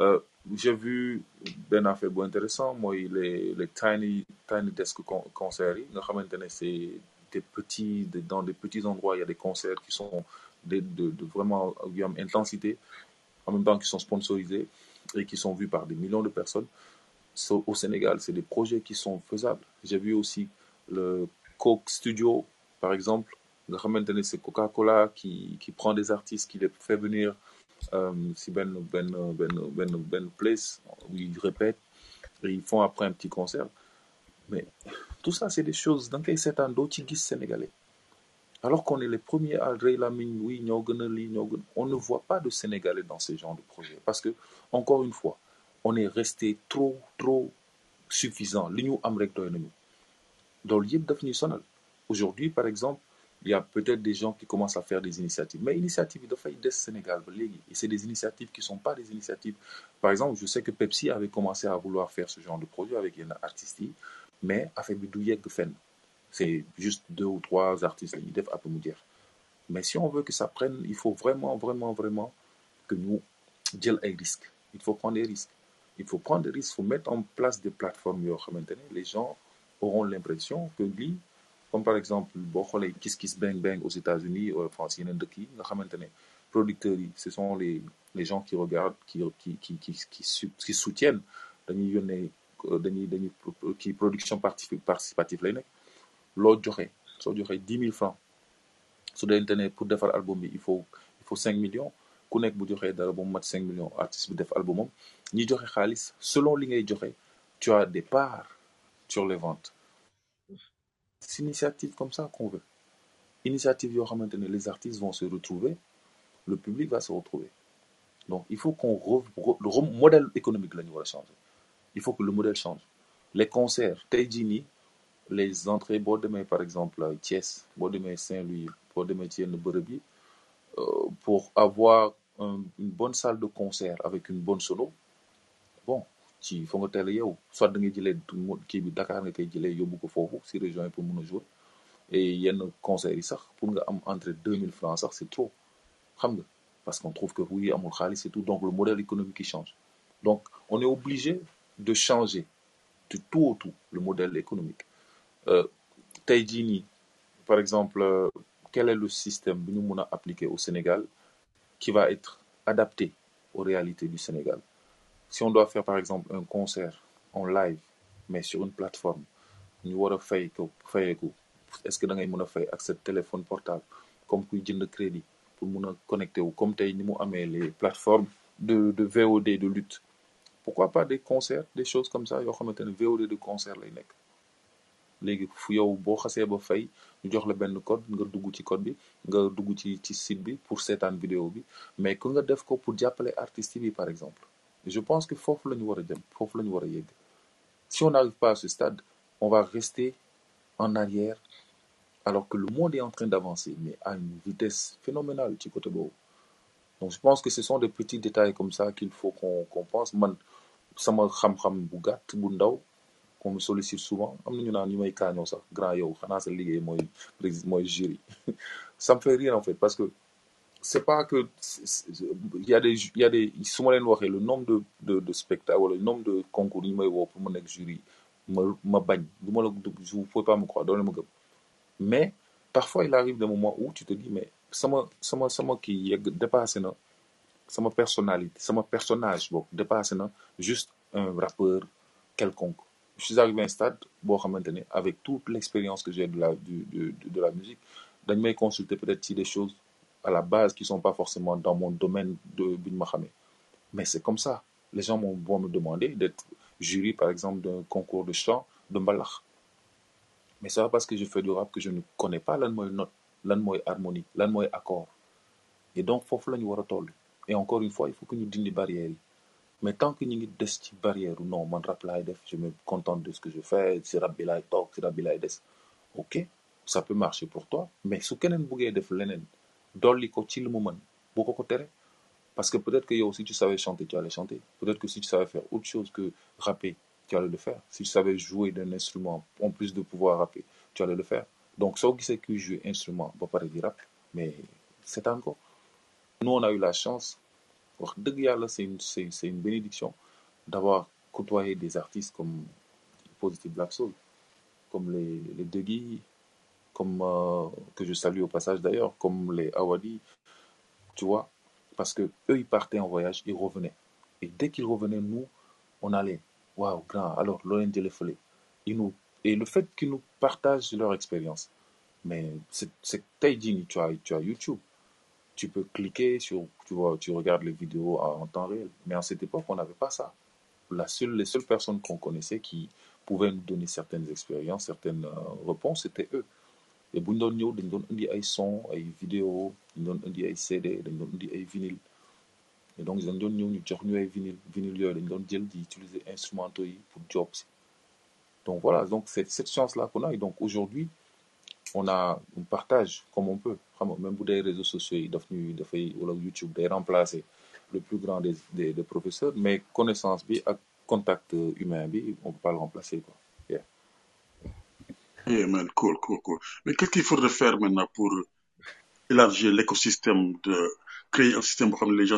Euh, j'ai vu benn affaire bu intéressant mooy les les tiny tiny desk con- concerts nga c'est des petits dans des petits endroits il y a des concerts qui sont de, vraiment intensité en même temps qui sont sponsorisés et qui sont vus par des millions de personnes. So- au Sénégal c'est des projets qui sont faisables. J'ai vu aussi le Coke Studio par exemple. C'est Coca-Cola qui qui prend des artistes qui les fait venir euh, si ben ben ben ben ben place où ils répètent et ils font après un petit concert. Mais tout ça c'est des choses dans doo ci gis sénégalais alors qu'on est les premiers à lamiñ oui on ne voit pas de sénégalais dans ce genre de projet parce que encore une fois on est resté trop trop suffisant. Ñuy sonal. Aujourd'hui par exemple il y a peut-être des gens qui commencent à faire des initiatives. Mais initiatives yi dafay des Sénégal et c'est des initiatives qui sont pas des initiatives. Par exemple je sais que Pepsi avait commencé à vouloir faire ce genre de projet avec yenn artistes yi. Mais affaire bi du yegg fenn c'est juste deux ou trois artistes la ñuy def après mu jeex mais si on veut que ça prenne il faut vraiment vraiment vraiment que ñu jël ay risques. Il faut prendre des risques. Il faut prendre des risques il faut mettre en place des plateformes ne les gens auront l'impression que lii comme par exemple boo xoolee Kiss Kiss Bang Bang aux États-Unis en France nga xamante ne producteurs ce sont les les gens qui regardent qui qui qui qui qui, qui soutiennent. Qui production parti- participative loo joxe soo joxe dix mille francs su dee ne pour defar album il faut il faut cinq millions. Ku nekk bu joxee dara ba cinq millions artiste bi def albumam. Ñi joxe selon li ngay joxe tu as des parts sur les ventes. C'est initiative comme ça qu'on veut. Initiative yoo xamante ne les artistes vont se retrouver le public va se retrouver. Donc il faut qu'on le modèle économique la il faut que le modèle change. Les concerts tey les entrées boo demee par exemple Thiès boo demee Saint-Louis boo demee ci yenn bërëb euh, pour avoir un- une bonne salle de concert avec une bonne sono bon ci faut nga teel a yeewu. Soit da ngay jëlee du- kii bi Dakar nga koy jëlee yóbbu ko foofu si région yi pour jouer. Et yenn concert yi sax pour nga am entre deux mille francs sax c'est trop. Xam parce qu'on trouve que oui amul xaalis et tout donc le modèle économique qui change. Donc on est obligé de changer de tout au tout le modèle économique tey jii nii par exemple euh, quel est le système bi ñu mun a appliquer au Sénégal qui va être adapté aux réalités du Sénégal? Si on doit faire par exemple un concert en live mais sur une plateforme ñu war a fay ko fayeeku est-ce que da ngay mën a téléphone portable comme kuy crédit pour mun a connecté wu? Comme tey ni mu amee les plateformes de de VOD de lutte pourquoi pas des concerts des choses comme ça yoo xamante ne VOD de concert lay nekk? Léegi fu yow boo xasee ba fay ñu jox la benn code nga dugg ci code bi nga dugg ci ci site bi pour vidéo bi mais nga pour par exemple. Je pense que a si on n'arrive pas à ce stade on va rester en arrière alors que le monde est en train d'avancer mais à une vitesse phénoménale donc je pense que ce sont des petits détails comme ça qu'il faut qu'on pense. Man sama xam-xam bu qu'on me sollicite souvent. Am na ñu naan ñu may kaañoo sax grand yow xanaa président jury. *laughs* Ça me fait rire en fait parce que c'est pas que il y a des il y a des su le nombre de de de spectacles le nombre de concours yi ñu may pour ma nekk jury ma ma bañ. Du vous pouvez pas me croire mais parfois il arrive des moments où tu te dis mais sama sama sama kii yegg dépassé na sama personnalité sama personnage boobu dépassé na juste un rappeur quelconque je suis arrivé à un stade ne avec toute l'expérience que j'ai de la musique dañ may consulter peut-être des choses à la base qui sont pas forcément dans mon domaine de bi ñu mais c'est comme ça. Les gens vont vont me demander d'être jury par exemple d'un concours de chant de mbalax. Mais pas parce que je fais du rap que je ne connais pas lan note lan harmonie lan accord. Et donc foofu la ñu war a toll. Et encore une fois il faut que ñu dindi barrières yi mais tant que ñu ngi des ci barrière non rap je me contente de ce que je fais si rap bi laay toog si rap bi laay des. Ok ça peut marcher pour toi mais su keneen buggee def leneen dolli ko parce que peut-être que si tu savais chanter tu allais chanter. Peut-être que si tu savais faire autre chose que rapper tu allais le faire. Si tu savais jouer d'un instrument en plus de pouvoir rapper tu allais le faire. Donc soo gisee kuy jouer instrument ba pare di rap mais seetaan ko nous on a eu la chance wax dëgg c'est une c'est c'est une bénédiction d'avoir côtoyé des artistes comme Positive Black Soul comme les les comme euh, que je salue au passage d'ailleurs comme les Awadi tu vois. Parce que eux ils partaient en voyage ils revenaient. Et dès qu'ils revenaient nous on allait. Waouh grand alors loo leen jëlee ils nous et le fait qu'ils nous partagent leur expérience. Mais c'est c'est tu as tu as YouTube tu peux cliquer sur, tu vois, tu regardes les vidéos en, temps réel. Mais à cette époque, on n'avait pas ça. La seule, les seules personnes qu'on connaissait qui pouvaient nous donner certaines expériences, certaines euh, réponses, c'était eux. Et bu ñu doon ñëw dañ doon son ay vidéo dañ doon indi ay CD dañ doon indi vinyle et donc dañ doon ñëw ñu jox vinyle vinyle yooyu dañ doon jël di instrumentaux pour job si donc voilà donc c'est cette chance là qu'on a et donc aujourd'hui on a on partage comme on peut même bu dee réseaux sociaux yi daf ñuy dafay wala YouTube remplacer le plus grand des des, des professeurs mais connaissance bi contact humain bi on peut pas le remplacer quoi yeah. Yeah, cool, cool, cool. Mais qu'est-ce qu'il faudrait faire maintenant pour élargir l'écosystème, de créer un système pour que les gens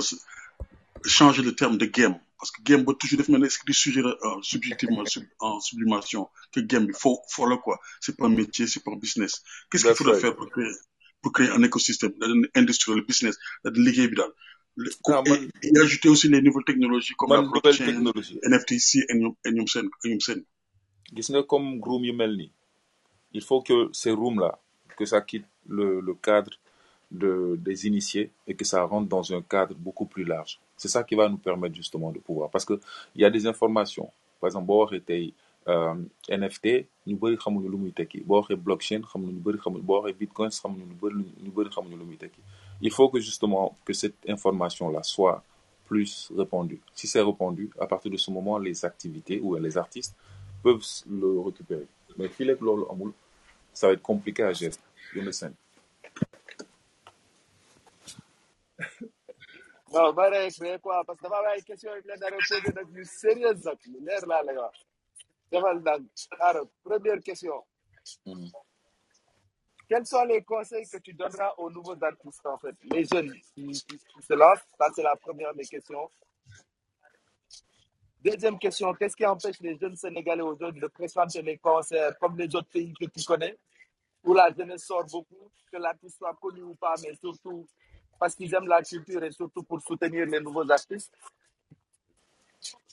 changer le terme de game? Parce que game, toujours devenir du sujet euh, subjectivement sub- *laughs* en sublimation. Que game, il faut, le quoi. C'est pas un métier, c'est pas un business. Qu'est-ce qu'il faudrait faire pour créer, pour créer un écosystème, une industrie, le business. Le- ah Et, ajouter aussi les nouvelles technologies comme la blockchain, et Nyom Sen. gis nga comme room yu mel nii il faut que ces rooms là que ça quitte le le cadre de des initiés et que ça rentre dans un cadre beaucoup plus large. C'est ça qui va nous permettre justement de pouvoir. Parce que il y a des informations. Par exemple euh, NFT blockchain bitcoin il faut que justement que cette information là soit plus répandue. Si c'est répandu à partir de ce moment les activités ou les artistes peuvent le récupérer. Mais fii léegi loolu ça va être compliqué à gérer. You understand non ba rek mais quoi parce que dafa am ay questions yu la dara posé nag yu sérieux nag lu leer laa lay wax defal nag xaaral première question Mhm. quels sont les conseils que tu donneras aux nouveaux artistes en fait les jeunes qui, qui, qui se lancent ça c'est la première des questions deuxième question qu'est-ce qui empêche les jeunes sénégalais aujourd'hui de fréquenter les concerts comme les autres pays que tu connais où la jeunesse sort beaucoup, que l'artiste soit connu ou pas, mais surtout parce qu'ils aiment la culture et surtout pour soutenir les nouveaux artistes.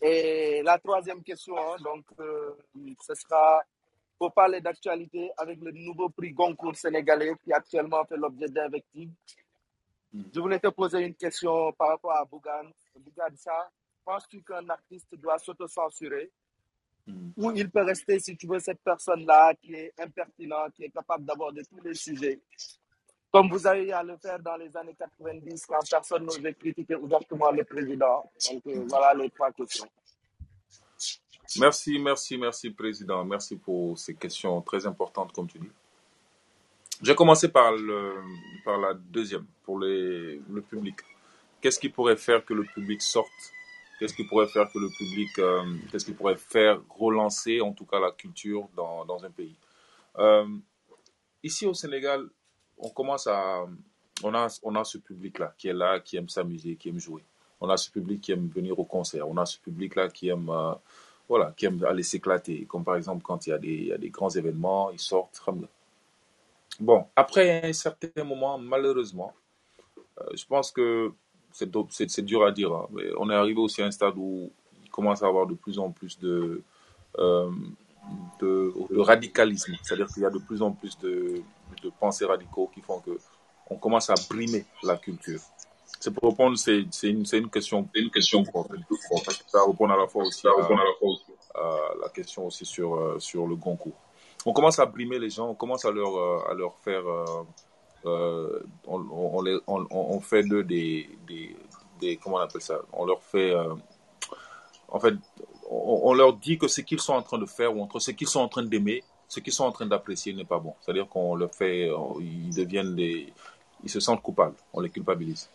Et la troisième question, hein, donc, euh, ce sera pour parler d'actualité avec le nouveau prix Goncourt sénégalais qui actuellement fait l'objet d'invectives. Je voulais te poser une question par rapport à Bougan. Bougan, ça, penses-tu qu'un artiste doit s'autocensurer? Ou il peut rester, si tu veux, cette personne-là qui est impertinente, qui est capable d'aborder tous les sujets? Comme vous avez à le faire dans les années 90 quand personne n'osait critiquer ouvertement le président. Donc euh, voilà les trois questions. Merci, merci, merci, Président. Merci pour ces questions très importantes, comme tu dis. Je vais commencer par, le, par la deuxième, pour les, le public. Qu'est-ce qui pourrait faire que le public sorte? Qu'est-ce qui pourrait faire que le public, euh, qu'est-ce qui pourrait faire relancer, en tout cas, la culture dans, dans un pays? Euh, Ici au Sénégal, on commence à, on a, on a ce public-là qui est là, qui aime s'amuser, qui aime jouer. On a ce public qui aime venir au concert. On a ce public-là qui aime, euh, voilà, qui aime aller s'éclater. Comme par exemple quand il y a des, il y a des grands événements, ils sortent. Bon, après un certain moment, malheureusement, euh, je pense que c'est dur à dire. hein, mais on est arrivé aussi à un stade où il commence à avoir de plus en plus de, euh, de, de radicalisme. C'est-à-dire qu'il y a de plus en plus de, de pensées radicaux qui font que on commence à brimer la culture. C'est pour répondre, c'est une, c'est une question, c'est une question parce que ça répond à la fois aussi à, à la question aussi sur, euh, sur le Goncourt. On commence à brimer les gens, on commence à leur, euh, à leur faire, euh, on, les- on, fait d'eux des, des, des, comment on appelle ça, on leur fait, euh, en fait, on leur dit que ce qu'ils sont en train de faire ou entre ce qu'ils sont en train d'aimer, ce qu'ils sont en train d'apprécier n'est pas bon. C'est-à-dire qu'on leur fait, ils deviennent des, ils se sentent coupables, on les culpabilise.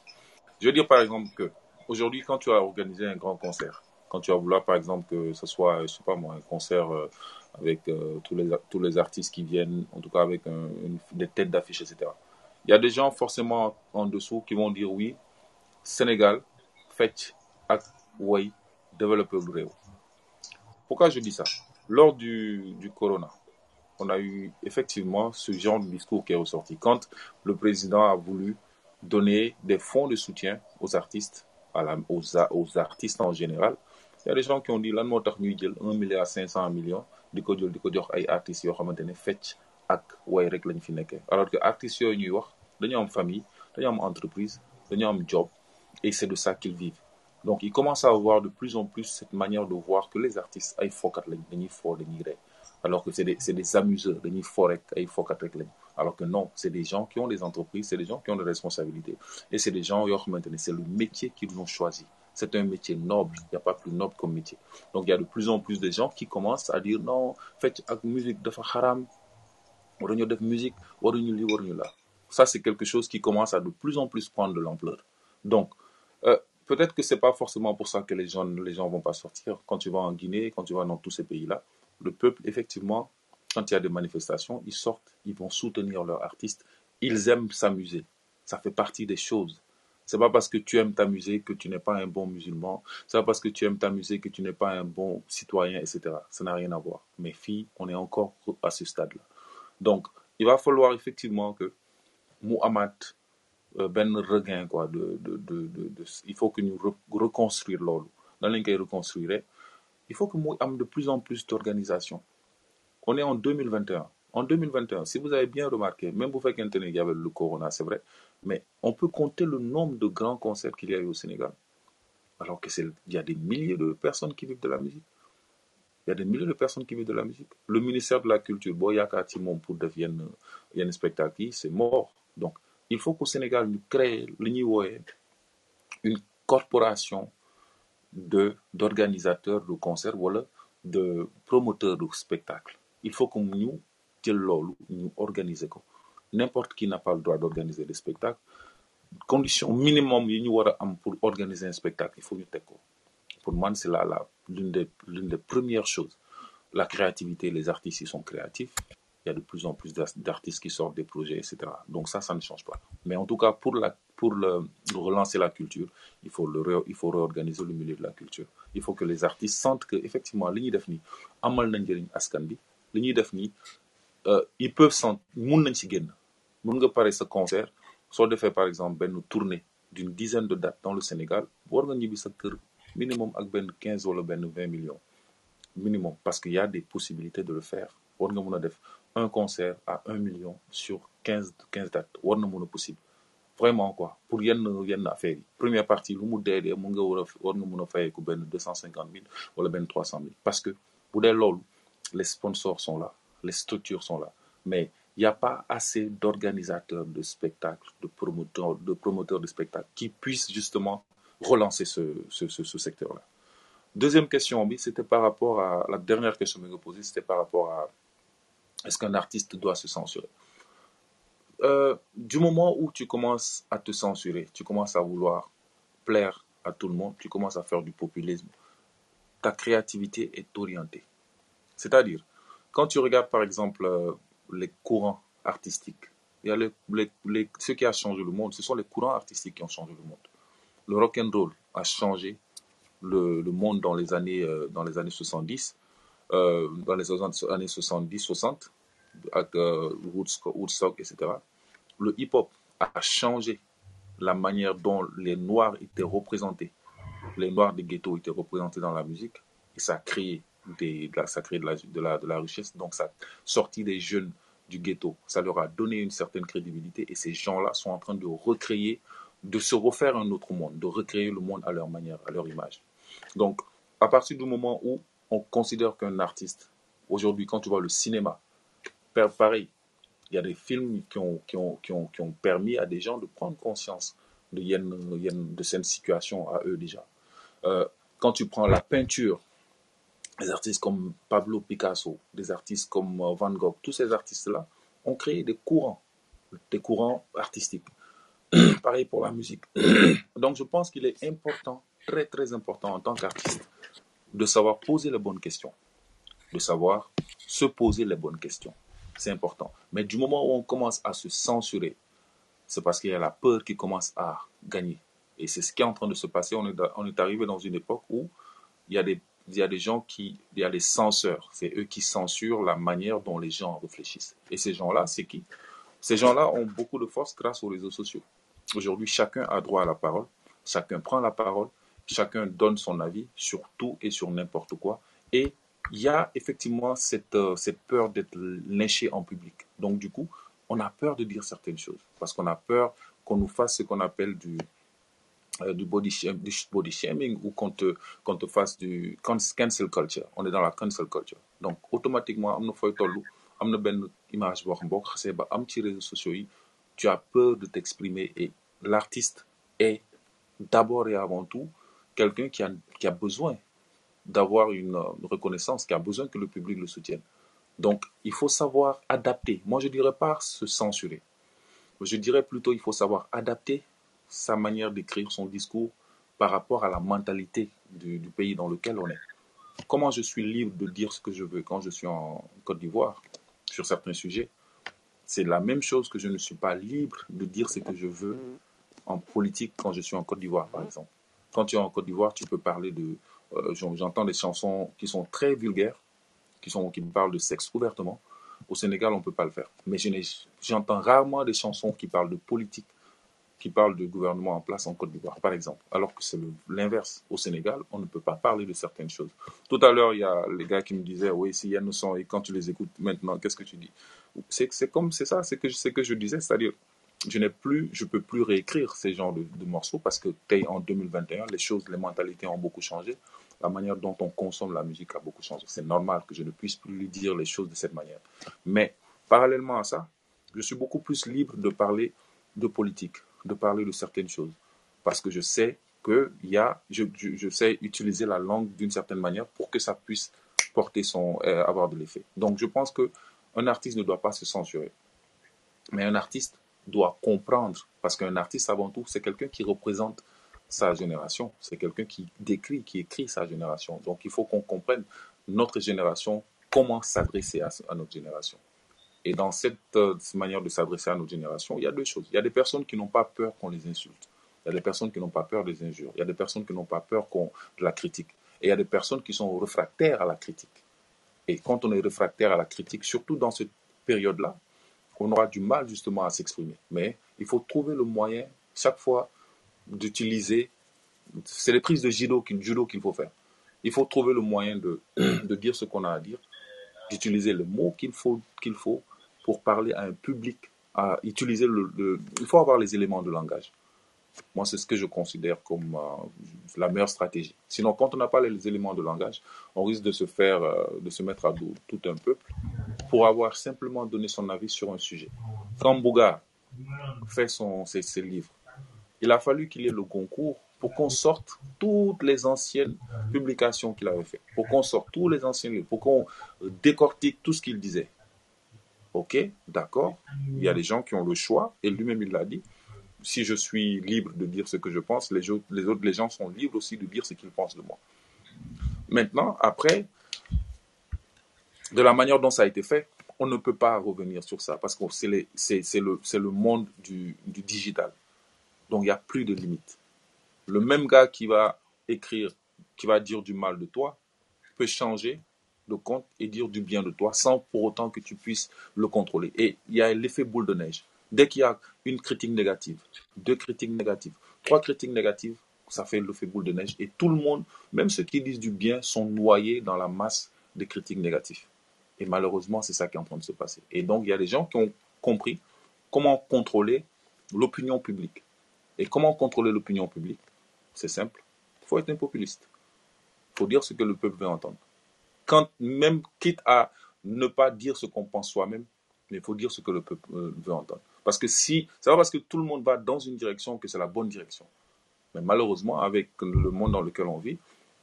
Je veux dire par exemple que aujourd'hui, quand tu as organisé un grand concert, quand tu vas vouloir par exemple que ce soit, je sais pas moi, un concert euh, avec euh, tous les tous les artistes qui viennent, en tout cas avec des têtes d'affiche, etc. Il y a des gens forcément en dessous qui vont dire oui, Sénégal, fetch, ak, way, développer le réew. Pourquoi je dis ça? Lors du, du corona, on a eu effectivement ce genre de discours qui est ressorti. Quand le président a voulu donner des fonds de soutien aux artistes, à la- aux, aux artistes en général, il y a des gens qui ont dit lan moo tax ñuy jël 1 milliard 500 millions di ko jël di ko jox ay artistes yoo xamante ne fecc ak way rek lañ fi alors que artistes yooyu ñuy wax dañu am famille dañu am entreprise dañu am job et c'est de ça qu'ils vivent. Donc ils commencent à avoir de plus en plus cette manière de voir que les artistes ay fokat lañ dañuy foo dañuy ree alors que c'est des, des amuseurs dañuy foo rek ay fokat rek lañ alors que non c'est des gens qui ont des entreprises c'est des gens qui ont des responsabilités. Et c'est des gens c'est le métier qu'ils ont choisi. C'est un métier noble il n'y a pas plus noble comme métier. Donc il y a de plus en plus de gens qui commencent à dire non fecc ak musique dafa xaraam waruñu def musique waruñu lii waruñu la ça c'est quelque chose qui commence à de plus en plus prendre de l'ampleur. Donc euh, peut-être que c'est pas forcément pour ça que les gens les gens vont pas sortir. Quand tu vas en Guinée quand tu vas dans tous ces pays-là le peuple effectivement quand il y a des manifestations ils sortent ils vont soutenir leurs artistes. Ils aiment s'amuser. Ça fait partie des choses. C'est pas parce que tu aimes t'amuser que tu n'es pas un bon musulman. C'est pas parce que tu aimes t'amuser que tu n'es pas un bon citoyen etc ça n'a rien à voir. Mais filles on est encore à ce stade-là. Donc il va falloir effectivement que mu amaat euh, benn regain quoi il faut que re- reconstruire nan lañ koy reconstruire? Il faut que mu am de plus en plus d'organisation. On est en 2021 en 2021 si vous avez bien remarqué même bu fekkente ne y avait le corona c'est vrai mais on peut compter le nombre de grands concerts qu'il y a eu au Sénégal. Alors que c'est il y a des milliers de personnes qui vivent de la musique. Il y a des milliers de personnes qui vivent de la musique. Le ministère de la culture ci moom pour def yenn yenn spectacle c'est mort. Donc il faut qu'au Sénégal ñuy wooyee une corporation d'organisateurs de concerts wala de promoteurs de spectacles. Il faut que ñu jël loolu n'importe qui n'a pas le droit d'organiser des spectacles. Condition minimum pour organiser un spectacle il faut ñu teg pour moi c'est l'une des l'une des premières choses. La créativité les artistes ils sont créatifs il y a de plus en plus d'ar- d'artistes qui sortent des projets etc donc ça ça ne change pas. Mais en tout cas pour la pour relancer la culture il faut le il faut réorganiser le milieu de la culture. Il faut que les artistes sentent que effectivement li ñuy def nii amal euh, ils peuvent s'en mun nañ ci génn. Mun nga pare sa concert par exemple benn tournée d'une dizaine de dates dans le Sénégal war nga ñibbi sa minimum ak benn quinze wala benn vingt millions. Minimum parce qu'il y a des possibilités de le faire un concert à un million sur quinze quinze dates. War na possible. Vraiment quoi. Pour yenn yenn affaires yi. Première partie lu mu dee dee mun nga war a war nga mun a fayeeku benn deux cent cinquante mille wala benn trois cent mille. Parce que bu dee loolu les sponsors sont là les structures sont là. Mais il n'y a pas assez d'organisateurs de spectacles de promoteurs de promoteurs de spectacles qui puissent justement relancer ce ce ce, ce secteur là deuxième question c'était par rapport à la dernière question que nga posée c'était par rapport à est-ce qu'un artiste doit se censurer? Euh, du moment où tu commences à te censurer, tu commences à vouloir plaire à tout le monde, tu commences à faire du populisme, ta créativité est orientée. C'est-à-dire, quand tu regardes par exemple euh, les courants artistiques, il y a les, les, ce qui a changé le monde, ce sont les courants artistiques qui ont changé le monde. Le rock and roll a changé le, le monde dans les années, euh, dans les années 70, euh, dans les années 70, 60, avec euh, Woodstock, etc. Le hip-hop a changé la manière dont les Noirs étaient représentés. Les Noirs des ghettos étaient représentés dans la musique et ça a créé, des, ça a créé de, la, de, la, de la richesse. Donc ça a sorti des jeunes du ghetto. Ça leur a donné une certaine crédibilité et ces gens-là sont en train de recréer, de se refaire un autre monde, de recréer le monde à leur manière, à leur image. Donc, à partir du moment où on considère qu'un artiste, aujourd'hui, quand tu vois le cinéma, pa- pareil, il y a des films qui ont, qui ont, qui ont, permis à des gens de prendre conscience de cette situation à eux déjà. Euh, quand tu prends la peinture, des artistes comme Pablo Picasso, des artistes comme euh, Van Gogh, tous ces artistes-là ont créé des courants, des courants artistiques. *coughs* Pareil pour la musique. *coughs* Donc je pense qu'il est important, très très important en tant qu'artiste, de savoir poser les bonnes questions, de savoir se poser les bonnes questions. C'est important. Mais du moment où on commence à se censurer, c'est parce qu'il y a la peur qui commence à gagner. Et c'est ce qui est en train de se passer. On est, arrivé dans une époque où il y a des, il y a des gens qui, il y a des censeurs. C'est eux qui censurent la manière dont les gens réfléchissent. Et ces gens-là, c'est qui? Ces gens-là ont beaucoup de force grâce aux réseaux sociaux. Aujourd'hui, chacun a droit à la parole. Chacun prend la parole. Chacun donne son avis sur tout et sur n'importe quoi. Et il y a effectivement cette, euh, cette peur d'être lynché en public. Donc, du coup, on a peur de dire certaines choses parce qu'on a peur qu'on nous fasse ce qu'on appelle du, euh, du, body shaming ou qu'on te, qu'on te fasse du can- cancel culture. On est dans la cancel culture. Donc, automatiquement, am na fooy tu as peur de t'exprimer et l'artiste est d'abord et avant tout quelqu'un qui a, qui a besoin d'avoir une, reconnaissance, qui a besoin que le public le soutienne. Donc, il faut savoir adapter. Moi, je dirais pas se censurer. Je dirais plutôt il faut savoir adapter sa manière d'écrire son discours par rapport à la mentalité du pays dans lequel on est. Comment je suis libre de dire ce que je veux quand je suis en Côte d'Ivoire sur certains sujets? C'est la même chose que je ne suis pas libre de dire ce que je veux en politique quand je suis en Côte d'Ivoire, par exemple. Quand tu es en Côte d'Ivoire, tu peux parler de... euh, j'en- J'entends des chansons qui sont très vulgaires, qui, sont, qui parlent de sexe ouvertement. Au Sénégal, on ne peut pas le faire. Mais j'entends rarement des chansons qui parlent de politique, qui parlent de gouvernement en place en Côte d'Ivoire, par exemple. Alors que c'est l'inverse. Au Sénégal, on ne peut pas parler de certaines choses. Tout à l'heure, il y a les gars qui me disaient, oui, s'il y a nos sons, et quand tu les écoutes maintenant, qu'est-ce que tu dis? C'est comme, c'est ça, c'est que, que je disais, c'est-à-dire, je n'ai plus, je peux plus réécrire ces genres de, morceaux parce que en 2021, les choses, les mentalités ont beaucoup changé. La manière dont on consomme la musique a beaucoup changé. C'est normal que je ne puisse plus lui dire les choses de cette manière. Mais parallèlement à ça, je suis beaucoup plus libre de parler de politique, de parler de certaines choses. Parce que je sais que y a, je sais utiliser la langue d'une certaine manière pour que ça puisse porter son, euh, avoir de l'effet. Donc je pense que un artiste ne doit pas se censurer. Mais un artiste doit comprendre, parce qu'un artiste avant tout, c'est quelqu'un qui représente sa génération, c'est quelqu'un qui décrit, qui écrit sa génération. Donc il faut qu'on comprenne notre génération, comment s'adresser à, notre génération. Et dans cette euh, manière de s'adresser à notre génération, il y a deux choses. Il y a des personnes qui n'ont pas peur qu'on les insulte. Il y a des personnes qui n'ont pas peur des injures. Il y a des personnes qui n'ont pas peur de la critique. Et il y a des personnes qui sont réfractaires à la critique. Et quand on est réfractaire à la critique, surtout dans ce période-là, on aura du mal justement à s'exprimer. Mais il faut trouver le moyen, chaque fois, d'utiliser. C'est les prises de judo qu'il faut faire. Il faut trouver le moyen de, *clears throat* de dire ce qu'on a à dire, d'utiliser le mot qu'il faut, faut pour parler à un public, à utiliser le- Il faut avoir les éléments de langage. Moi, c'est ce que je considère comme euh, la meilleure stratégie. Sinon, quand on n'a pas les éléments de langage, on risque de se faire, euh, de se mettre à dos tout un peuple pour avoir simplement donné son avis sur un sujet. Quand Bouga fait ses, livres, il a fallu qu'il ait le concours pour qu'on sorte toutes les anciennes publications qu'il avait faites, pour qu'on sorte tous les anciens livres, pour qu'on décortique tout ce qu'il disait. Ok, d'accord, il y a des gens qui ont le choix, et lui-même il l'a dit, si je suis libre de dire ce que je pense, les autres les gens sont libres aussi de dire ce qu'ils pensent de moi. Maintenant, après, de la manière dont ça a été fait, on ne peut pas revenir sur ça parce que c'est le, monde du, du digital. Donc, il n'y a plus de limite. Le même gars qui va écrire, qui va dire du mal de toi, peut changer de compte et dire du bien de toi sans pour autant que tu puisses le contrôler. Et il y a l'effet boule de neige. Dès qu'il y a une critique négative, deux critiques négatives, trois critiques négatives, ça fait l'effet boule de neige. Et tout le monde, même ceux qui disent du bien, sont noyés dans la masse des critiques négatives. Et malheureusement, c'est ça qui est en train de se passer. Et donc, il y a des gens qui ont compris comment contrôler l'opinion publique. Et comment contrôler l'opinion publique? C'est simple. Il faut être un populiste. Il faut dire ce que le peuple veut entendre. Quand, même quitte à ne pas dire ce qu'on pense soi-même, mais il faut dire ce que le peuple euh, veut entendre. Parce que si, c'est pas parce que tout le monde va dans une direction que c'est la bonne direction. Mais malheureusement, avec le monde dans lequel on vit,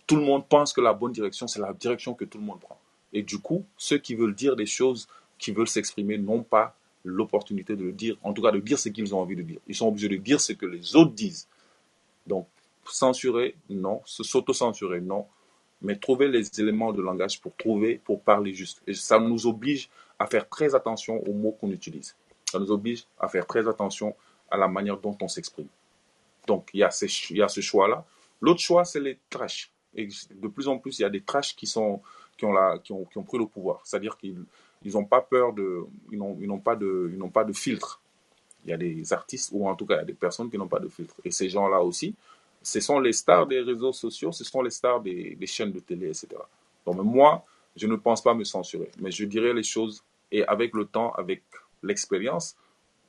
tout le monde pense que la bonne direction, c'est la direction que tout le monde prend. Et du coup, ceux qui veulent dire des choses, qui veulent s'exprimer, n'ont pas l'opportunité de le dire, en tout cas de dire ce qu'ils ont envie de dire. Ils sont obligés de dire ce que les autres disent. Donc, censurer, non. Se- S'auto-censurer, non. Mais trouver les éléments de langage pour trouver, pour parler juste. Et ça nous oblige à faire très attention aux mots qu'on utilise. Ça nous oblige à faire très attention à la manière dont on s'exprime. Donc, il y a, ce choix-là. L'autre choix, c'est les trash. Et de plus en plus, il y a des trash qui, sont, qui, ont, la, qui, ont, qui ont pris le pouvoir. C'est-à-dire qu'ils ils n'ont pas peur de. Ils n'ont pas, de- pas de filtre. Il y a des artistes, ou en tout cas, il y a des personnes qui n'ont pas de filtre. Et ces gens-là aussi, ce sont les stars des réseaux sociaux, ce sont les stars des, des chaînes de télé, etc. Donc, moi, je ne pense pas me censurer. Mais je dirais les choses, et avec le temps, avec l'expérience,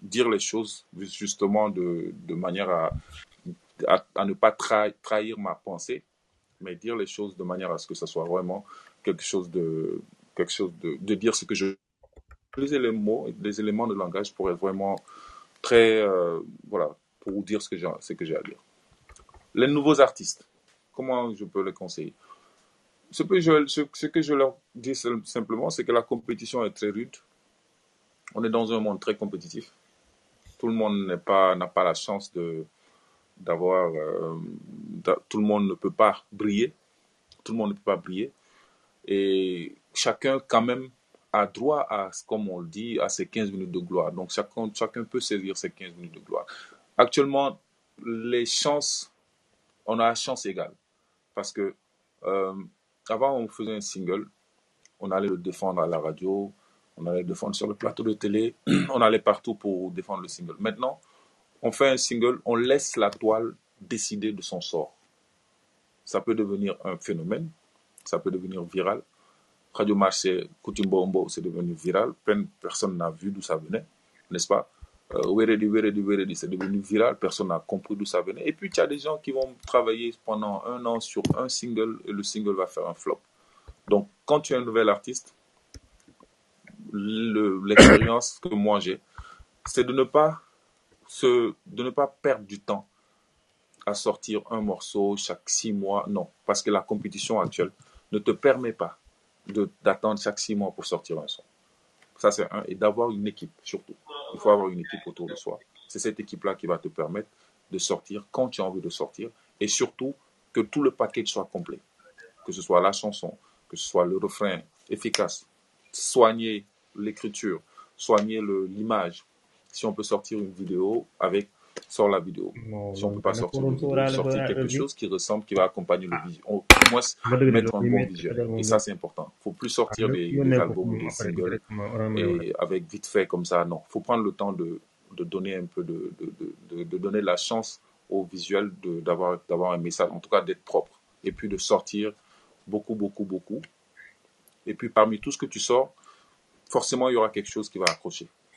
dire les choses justement de, de manière à, à, ne pas tra- trahir ma pensée, mais dire les choses de manière à ce que ce soit vraiment quelque chose de, quelque chose de, de dire ce que je les mots, les éléments de langage pour être vraiment très, euh, voilà, pour dire ce que j'ai, ce que j'ai à dire. Les nouveaux artistes, comment je peux les conseiller? Ce que, je, ce, que je leur dis sim- simplement, c'est que la compétition est très rude. On est dans un monde très compétitif. Tout le monde n'est pas, n'a pas la chance de, d'avoir, euh, tout le monde ne peut pas briller. Tout le monde ne peut pas briller. Et chacun, quand même, a droit à, comme on le dit, à ses 15 minutes de gloire. Donc chacun, chacun peut saisir ses 15 minutes de gloire. Actuellement, les chances, on a chance égale. Parce que euh, avant, on faisait un single, on allait le défendre à la radio, on allait le défendre sur le plateau de télé, *clears throat* on allait partout pour défendre le single. Maintenant, on fait un single, on laisse la toile décider de son sort. Ça peut devenir un phénomène, ça peut devenir viral. Radio Marché, Kutumbombo, c'est devenu viral. Plein de personnes vu d'où ça venait, n'est-ce pas? Euh, Weredi, Weredi, Weredi, c'est devenu viral, personne n'a compris d'où ça venait. Et puis, il y a des gens qui vont travailler pendant un an sur un single et le single va faire un flop. Donc, quand tu es un nouvel artiste, le- l'expérience que moi j'ai, c'est de de ne pas perdre du temps à sortir un morceau chaque six mois. Non, parce que la compétition actuelle ne te permet pas d'attendre chaque six mois pour sortir un son. Ça, c'est un. Et d'avoir une équipe, surtout. Il faut avoir une équipe autour de soi. C'est cette équipe-là qui va te permettre de sortir quand tu as envie de sortir. Et surtout, que tout le package soit complet. Que ce soit la chanson, que ce soit le refrain efficace, soigner l'écriture, soigner l'image. Si on peut sortir une vidéo avec sors la vidéo. non Si on loolu peut pas sortir vidéo, sortir quelque chose qui ressemble, qui va accompagner le ah visuel. Au moins, mettre un bon visuel. Et ça, c'est important. Faut plus sortir des, des albums des singles et avec vite fait comme ça. Non, faut prendre le temps de, de donner un peu de, de, de, de- donner la chance au visuel d'avoir un message, en tout cas d'être propre. Et puis de sortir beaucoup, beaucoup, beaucoup. Et puis parmi tout ce que tu sors, forcément, il y aura quelque chose qui va accrocher.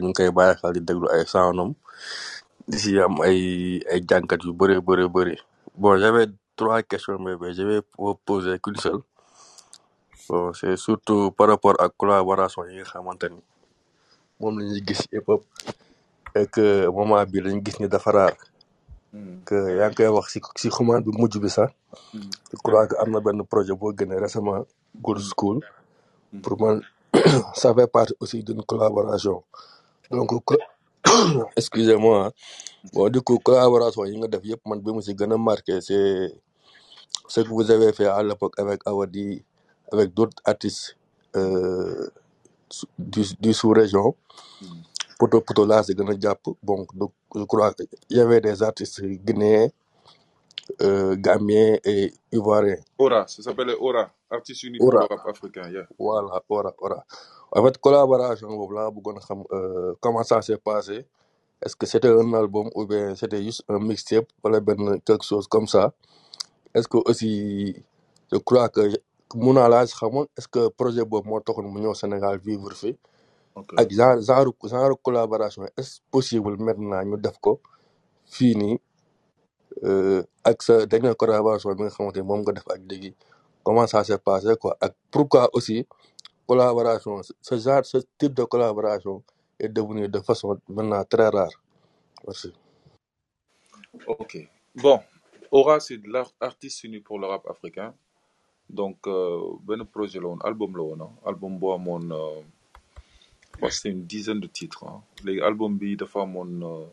ñu ngi koy bàyyi xel di déglu ay soundam di si am ay ay jànkat yu bëree bëri bëri bon j'avais trois questions mais ben, je vais po- poser qu'une seule bon c'est surtout par rapport ak collaboration yi nga xamante ni moom la ñuy gis hip hop et que moment bi lañu gis ni dafa raar Hmm. que yaa ngi koy wax si si xumaan bi mujj bi sax Hmm. je crois que am na benn projet boo génnee récemment Good Hmm. School pour man *coughs* ça fait partie aussi d'une collaboration. Donc co- *coughs* excusez-moi bon du coup collaboration yi nga def yëpp man bi mu si gën a marqué c'est ce que vous avez fait à l'époque avec Awadi avec d'autres artistes euh, du du sous-région. Hmm. poto poto laa si gën a jàpp. Bon donc je crois que y avait des artistes guinéens euh, gambiens et ivoiriens Aura, ça s'appelait Aura, artiste uni pour le Aura rap africain. Yeah. voilà Aura Aura en fait collaboration boobu laa bëggoon xam euh, comment ça s'est passé est-ce que c'était un album ou bien c'était juste un mixtape wala benn quelque chose comme ça est-ce que aussi je crois que laaj xamoon est-ce que projet boobu moo taxoon mu ñëw Sénégal vivre fi Ok. ak genre genre genre collaboration est-ce possible maintenant ñu def ko fii nii? Euh, ak sa dernière collaboration bi nga xamante ni moom nga def ak léegi comment ça s'est passé quoi? Ak pourquoi aussi collaboration ce genre ce type de collaboration est devenu de façon maintenant très rare merci Ok. Bon, Aura, c'est de l'art artiste pour le rap africain. Donc, euh, ben projet là, album là, non? album bo euh, c'était une dizaine de titres. Hein. Les albums bi dafa mon euh,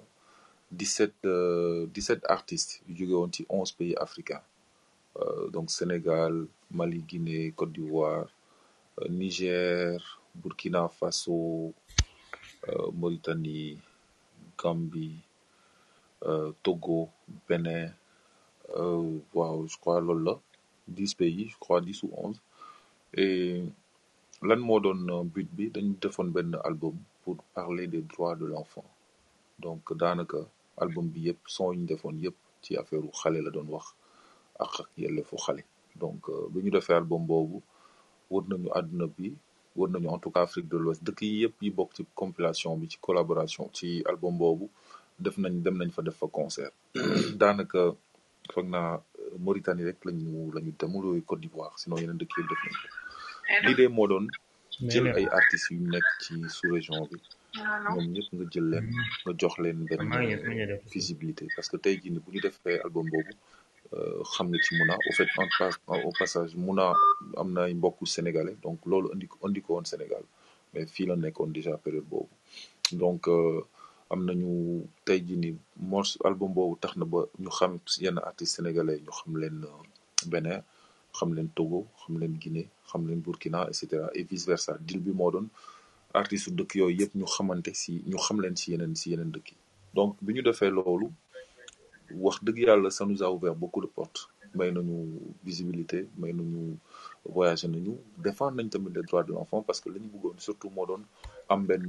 17 euh, 17 artistes yu jóge woon 11 pays africains. Euh, donc Sénégal, Mali, Guinée, Côte d'Ivoire, euh, Niger, Burkina Faso, Mauritanie, Gambie, Togo, Bénin, waaw, je crois loolu la 10 pays, je crois 10 ou 11. Et lan moo doon but bi? Dañu defoon benn album pour parler des droits de l'enfant. Donc daanaka album bi yëpp son yi ñu defoon yëpp ci affaire xale la doon wax ak ak yelleefu xale. Donc euh, bi ñu defee album boobu wër nañu àdduna bi wër nañu en tout cas Afrique de l'Ouest dëkk yi yëpp yi bokk ci compilation bi ci collaboration ci album boobu def nañ dem nañ fa def fa concert. Daanaka foog naa euh, Mauritanie rek lañu lañu demul Côte d'Ivoire sinon yeneen dëkk yëpp def nañ ko. L'idée moo doon jël ay artistes yu nekk ci sous-région bi ñoom ñëpp nga jël leen nga jox leen benn visibilité. Parce que tey jii nii bu ñu defee album boobu euh, xam nga ci Muna au fait en au passage Muna am na ay mbokku sénégalais. Donc loolu andi ko andi ko woon Sénégal. Mais fii la nekkoon déjà période boobu. Donc euh, am nañu tey jii nii morceau album boobu tax na ba ñu xam yenn artistes sénégalais ñu xam leen euh, Bénin xam leen Togo xam leen Guinée xam leen Burkina et cetera et vice versa. Deal bi moo doon artistes dëkk yooyu yëpp ñu xamante si ñu xam leen si yeneen si yeneen dëkk yi. Donc bi ñu defee loolu wax dëgg yàlla ça nous a ouvert beaucoup de portes. May nañu visibilité may nañu voyager nañu. Défendre nañ tamit les droits de l'enfant parce que li ñu bëggoon surtout moo doon am benn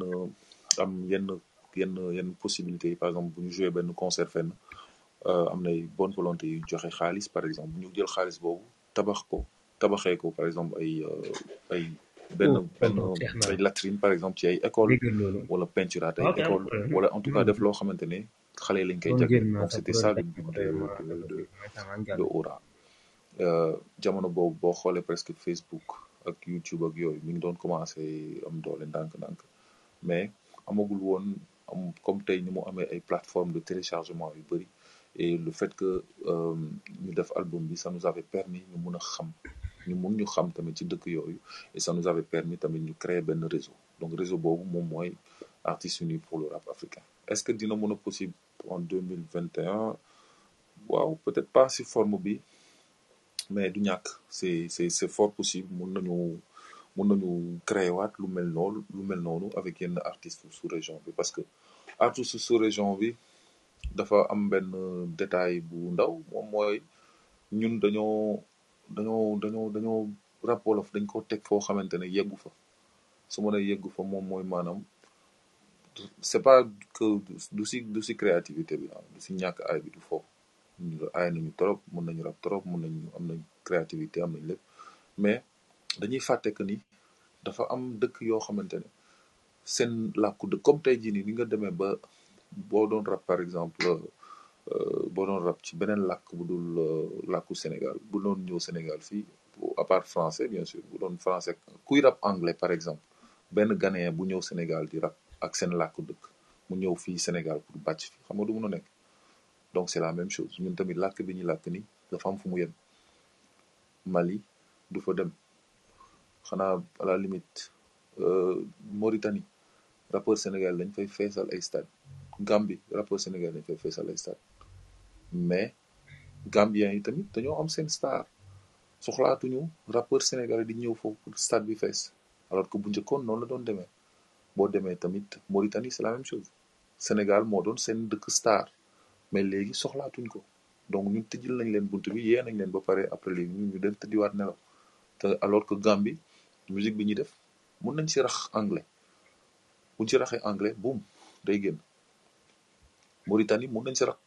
am yenn yenn yenn possibilités yi. Par exemple bu ñu joué benn concert fenn euh, am nay bonne volonté yu joxe xaalis par exemple. Bu ñu jël xaalis boobu tabax ko tabaxee ko par exemple ay euh, ay benn benn ay latrine par exemple ci ay école wala peinturaat ay école wala en tout cas non def loo xamante ne xale yi lañ koy jagleel donc c'était ça le but de de de Aura Euh, jamono boobu boo xoolee presque Facebook ak YouTube ak yooyu mi ngi doon commencé am doole ndànk-ndànk. Mais amagul woon am comme tey ni mu amee ay plateformes de téléchargement yu bëri et le fait que euh, ñu def album bi ça nous avait permis ñu mun a xam ñu mun ñu xam tamit et ça nous avait permis tamit créer réseau. Donc réseau boobu moom mooy pour le rap africain. Est-ce que dina possible en 2021 waaw peut-être pas si forme mais c'est fort possible. Mun nañu mun nañu créer avec yenn artistes sous région parce que artistes sous région bi dafa am détail dañoo dañoo dañoo wolof dañ ko teg foo xamante ne yeggu fa. Su ma nee yeggu fa moom mooy maanaam c'est pas que du si du si créativité bi ah du si ñàkk aay bi du foofu. Aay nañu trop mën nañu rap trop mën nañu am nañ créativité am nañ lépp. Mais dañuy fàtte que ni dafa am dëkk yoo xamante ne seen làkku dëkk comme tey jii nii ni nga demee ba boo doon rap par exemple boo doon rap ci beneen làkk bu dul euh, làkku Sénégal. Bu doon ñëw Sénégal fii à part français bien sûr bu doon français kuy rap anglais par exemple benn Ghanéen bu ñëw Sénégal di rap ak seen làkku dëkk mu ñëw fii Sénégal pour bàcc fi xam nga du mun a nekk. Donc c'est la même chose. Ñun tamit làkk bi ñu làkk ni dafa am fu mu yem. Mali du fa dem. Xanaa à la limite euh, Mauritanie rappeur Sénégal dañ fay feesal ay stade Gambie rappeur Sénégal dañ fay feesal ay stade mais Gambiens yi tamit dañoo am seen star. Soxlaatuñu rappeur sénégalais di ñëw foofu pour stade bi fees alors que bu njëkkoon noonu la doon demee boo demee tamit Mauritanie c'est la même chose. Sénégal moo doon seen dëkk star. Mais léegi soxlaatuñ ko. Donc ñun tëjil nañ leen bunt bi yee nañ leen ba pare après léegi ñu dem tëddiwaat nelaw. Te alors que Gambie musique bi ñuy def mun nañ ci rax anglais. Buñ ci raxee anglais boum day génn. Mauritanie mun nañ ci rax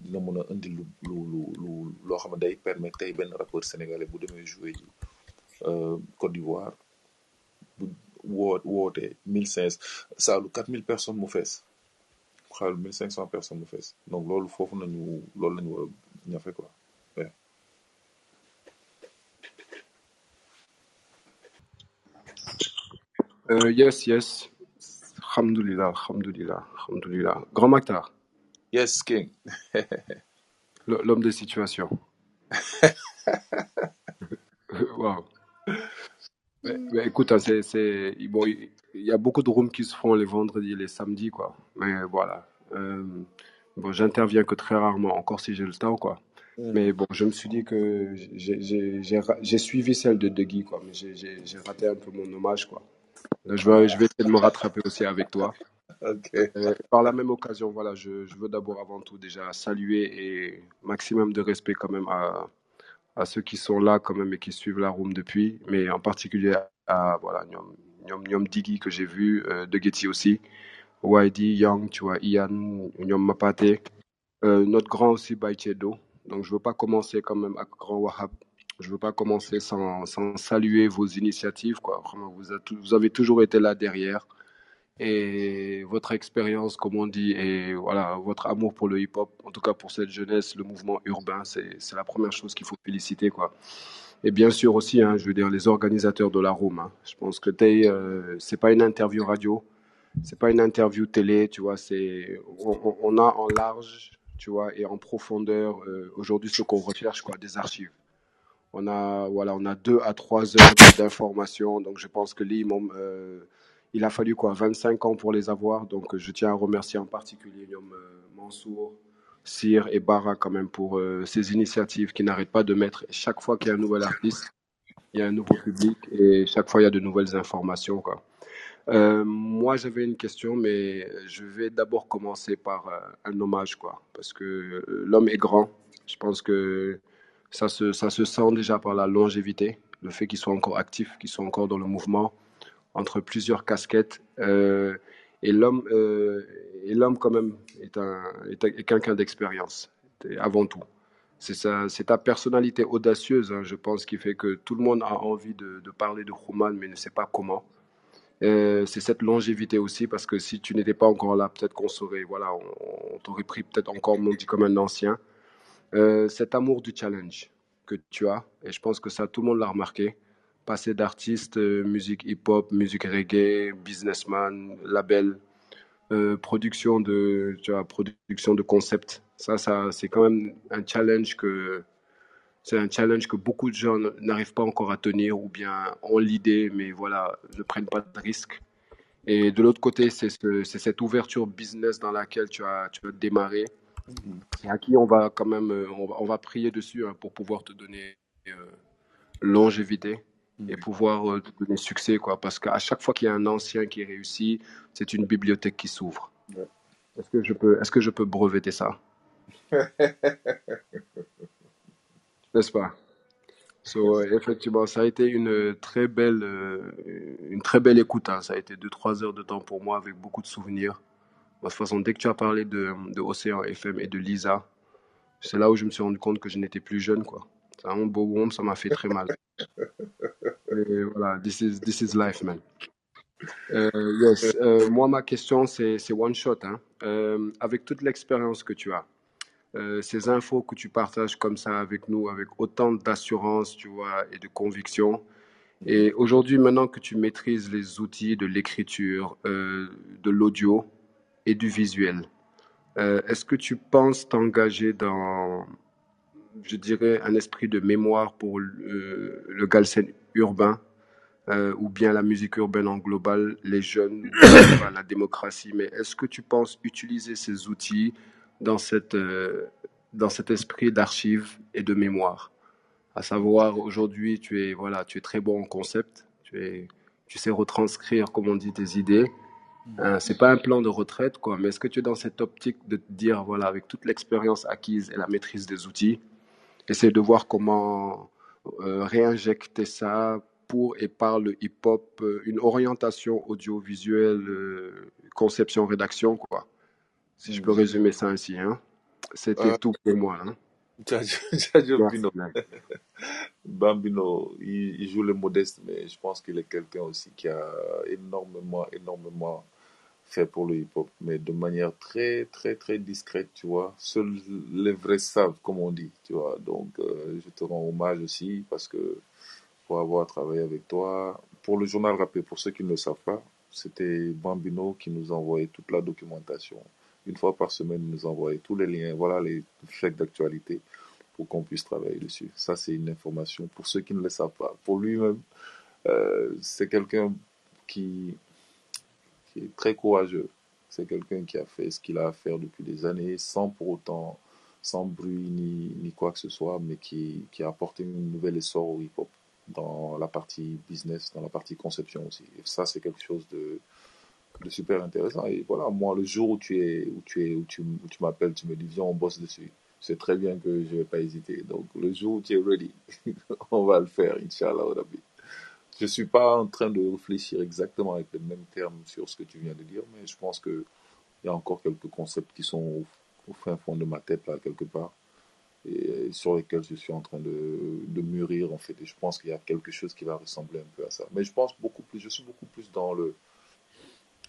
dina mun a indi lu lu sénégalais bu demee jouer ji Côte d'Ivoire bu mille cinq saalu quatre mille personnes mu fees mille cinq cent personnes mu fees donc loolu foofu nañu loolu lañu war a ñafe quoi. Euh, yes, yes. Alhamdulillah, alhamdulillah, alhamdulillah. Grand Maktar, yes king l'homme de situation. *laughs* Waouh. Mais, mais écoute, hein, c'est, bon, il y a beaucoup de rooms qui se font les vendredis et les samedis, quoi. Mais voilà. Euh, bon, j'interviens que très rarement, encore si j'ai le temps, quoi. Mais bon, je me suis dit que j'ai, suivi celle de Degui, quoi. Mais j'ai, raté un peu mon hommage, quoi. Donc, je vais, je vais essayer de me rattraper aussi avec toi. *laughs* ok Euh, par la même occasion, voilà, je, veux d'abord avant tout déjà saluer et maximum de respect quand même à, à ceux qui sont là quand même et qui suivent la room depuis, mais en particulier à voilà, Nyom, Nyom, Diggy que j'ai vu, euh, De Getty aussi, YD, Young, tu vois, Ian, Nyom Mapate, euh, notre grand aussi Baichedo. Donc je veux pas commencer quand même avec grand Wahab. Je veux pas commencer sans, sans saluer vos initiatives, quoi. Vous avez toujours été là derrière et votre expérience, comme on dit, et voilà, votre amour pour le hip-hop, en tout cas pour cette jeunesse, le mouvement urbain, c'est la première chose qu'il faut féliciter, quoi. Et bien sûr aussi, hein, je veux dire, les organisateurs de la room. hein. Je pense que t'es, euh, c'est pas une interview radio, c'est pas une interview télé, tu vois, c'est, on, a en large, tu vois, et en profondeur, euh, aujourd'hui, ce qu'on recherche, quoi, des archives. On a, voilà, on a deux à trois heures d'informations. Donc, je pense que l'imam, il a fallu quoi, 25 ans pour les avoir. Donc, je tiens à remercier en particulier Nyom, euh, Mansour, Sir et Bara quand même pour euh, ces initiatives qui n'arrêtent pas de mettre. Chaque fois qu'il y a un nouvel artiste, il y a un nouveau public et chaque fois il y a de nouvelles informations. Euh, moi, j'avais une question, mais je vais d'abord commencer par un hommage, quoi, parce que l'homme est grand. Je pense que ça se, ça se sent déjà par la longévité, le fait qu'il soit encore actif, qu'il soit encore dans le mouvement, entre plusieurs casquettes. Euh, et l'homme, euh, et l'homme quand même est un, est, un- est quelqu'un d'expérience, avant tout. c'est ça, c'est ta personnalité audacieuse, hein, je pense, qui fait que tout le monde a envie de, parler de Human, mais ne sait pas comment. Euh, c'est cette longévité aussi, parce que si tu n'étais pas encore là, peut-être qu'on saurait, voilà, on, on t'aurait pris peut-être encore dit comme un ancien. Cet amour du challenge que tu as, et je pense que ça, tout le monde l'a remarqué. Passé d'artiste, euh, musique hip-hop, musique reggae, businessman, label, euh, production de, tu vois, production de concepts. Ça, ça, c'est quand même un challenge que, c'est un challenge que beaucoup de gens n'arrivent pas encore à tenir ou bien ont l'idée, mais voilà, ne prennent pas de risques. Et de l'autre côté, c'est ce, cette ouverture business dans laquelle tu as, tu démarré et à qui on va quand même, euh, on va, prier dessus hein, pour pouvoir te donner longévité et pouvoir euh, te donner succès, quoi. Parce qu'à chaque fois qu'il y a un ancien qui réussit, c'est une bibliothèque qui s'ouvre. Ouais. Est-ce que je peux, est-ce que je peux breveter ça? *laughs* N'est-ce pas? So, euh, effectivement, ça a été une très belle, euh, une très belle écoute. hein. Ça a été deux, trois heures de temps pour moi avec beaucoup de souvenirs. De toute façon, dès que tu as parlé de, de Océan FM et de Lisa, c'est là où je me suis rendu compte que je n'étais plus jeune, quoi. C'est un beau womb, ça m'a fait très mal. *laughs* Voilà, this is, this is life, man. Euh, yes, euh, moi, ma question, c'est, one shot. Hein. Euh, avec toute l'expérience que tu as, ces infos que tu partages comme ça avec nous, avec autant d'assurance, tu vois, et de conviction. Et aujourd'hui, maintenant que tu maîtrises les outils de l'écriture, de l'audio et du visuel, est-ce que tu penses t'engager dans, je dirais, un esprit de mémoire pour le Galsen urbain euh, ou bien la musique urbaine en global, les jeunes, *coughs* la démocratie, mais est-ce que tu penses utiliser ces outils dans, cette, euh, dans cet esprit d'archive et de mémoire? À savoir, aujourd'hui, tu es, voilà, tu es très bon en concept, tu, es, tu sais retranscrire, comme on dit, tes idées. Euh, c'est pas un plan de retraite, quoi, mais est-ce que tu es dans cette optique de te dire, voilà, avec toute l'expérience acquise et la maîtrise des outils, essayer de voir comment réinjecter ça pour et par le hip-hop, euh, une orientation audiovisuelle, euh, conception, rédaction, quoi. Si je peux résumer ça ainsi, hein. C'était Euh, tout pour moi, hein. *laughs* *laughs* Bambino, il, il joue le modeste, mais je pense qu'il est quelqu'un aussi qui a énormément, énormément fait pour le hip-hop, mais de manière très, très, très discrète, tu vois. Seuls les vrais savent, comme on dit, tu vois. Donc, euh, je te rends hommage aussi parce que pour avoir travaillé avec toi, pour le journal rappé, pour ceux qui ne le savent pas, c'était Bambino qui nous envoyait toute la documentation. Une fois par semaine, il nous envoyait tous les liens, voilà les chèques d'actualité pour qu'on puisse travailler dessus. Ça, c'est une information pour ceux qui ne le savent pas. Pour lui-même, euh, c'est quelqu'un qui, qui est très courageux. C'est quelqu'un qui a fait ce qu'il a à faire depuis des années sans pour autant, sans bruit ni, ni quoi que ce soit, mais qui, qui a apporté une nouvelle essor au hip-hop dans la partie business, dans la partie conception aussi. Et ça, c'est quelque chose de, de super intéressant. Et voilà, moi, le jour où tu es, où tu es, où tu, où tu m'appelles, tu me dis, viens, on bosse dessus. C'est très bien que je vais pas hésiter. Donc, le jour où tu es ready, *laughs* on va le faire, Inch'Allah, Rabbi. Je suis pas en train de réfléchir exactement avec les mêmes termes sur ce que tu viens de dire, mais je pense que il y a encore quelques concepts qui sont au, fin fond de ma tête, là, quelque part, et sur lesquels je suis en train de, de mûrir, en fait. Et je pense qu'il y a quelque chose qui va ressembler un peu à ça. Mais je pense beaucoup plus, je suis beaucoup plus dans le,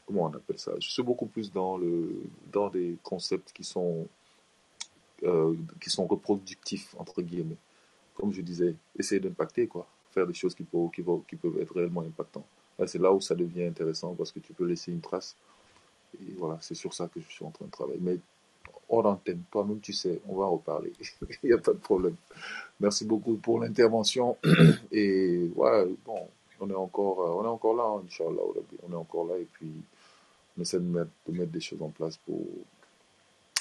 comment on appelle ça? Je suis beaucoup plus dans le, dans des concepts qui sont, euh, qui sont reproductifs, entre guillemets. Comme je disais, essayer d'impacter, quoi. Faire des choses qui peuvent, être réellement impactantes. C'est là où ça devient intéressant parce que tu peux laisser une trace. Et voilà, c'est sur ça que je suis en train de travailler. Mais hors antenne, toi-même, tu sais, on va reparler. *laughs* Il n'y a pas de problème. Merci beaucoup pour l'intervention. *clears throat* Et voilà, bon, on est encore, euh, on est encore là, Inch'Allah, on est encore là et puis on essaie de mettre, de mettre des choses en place pour.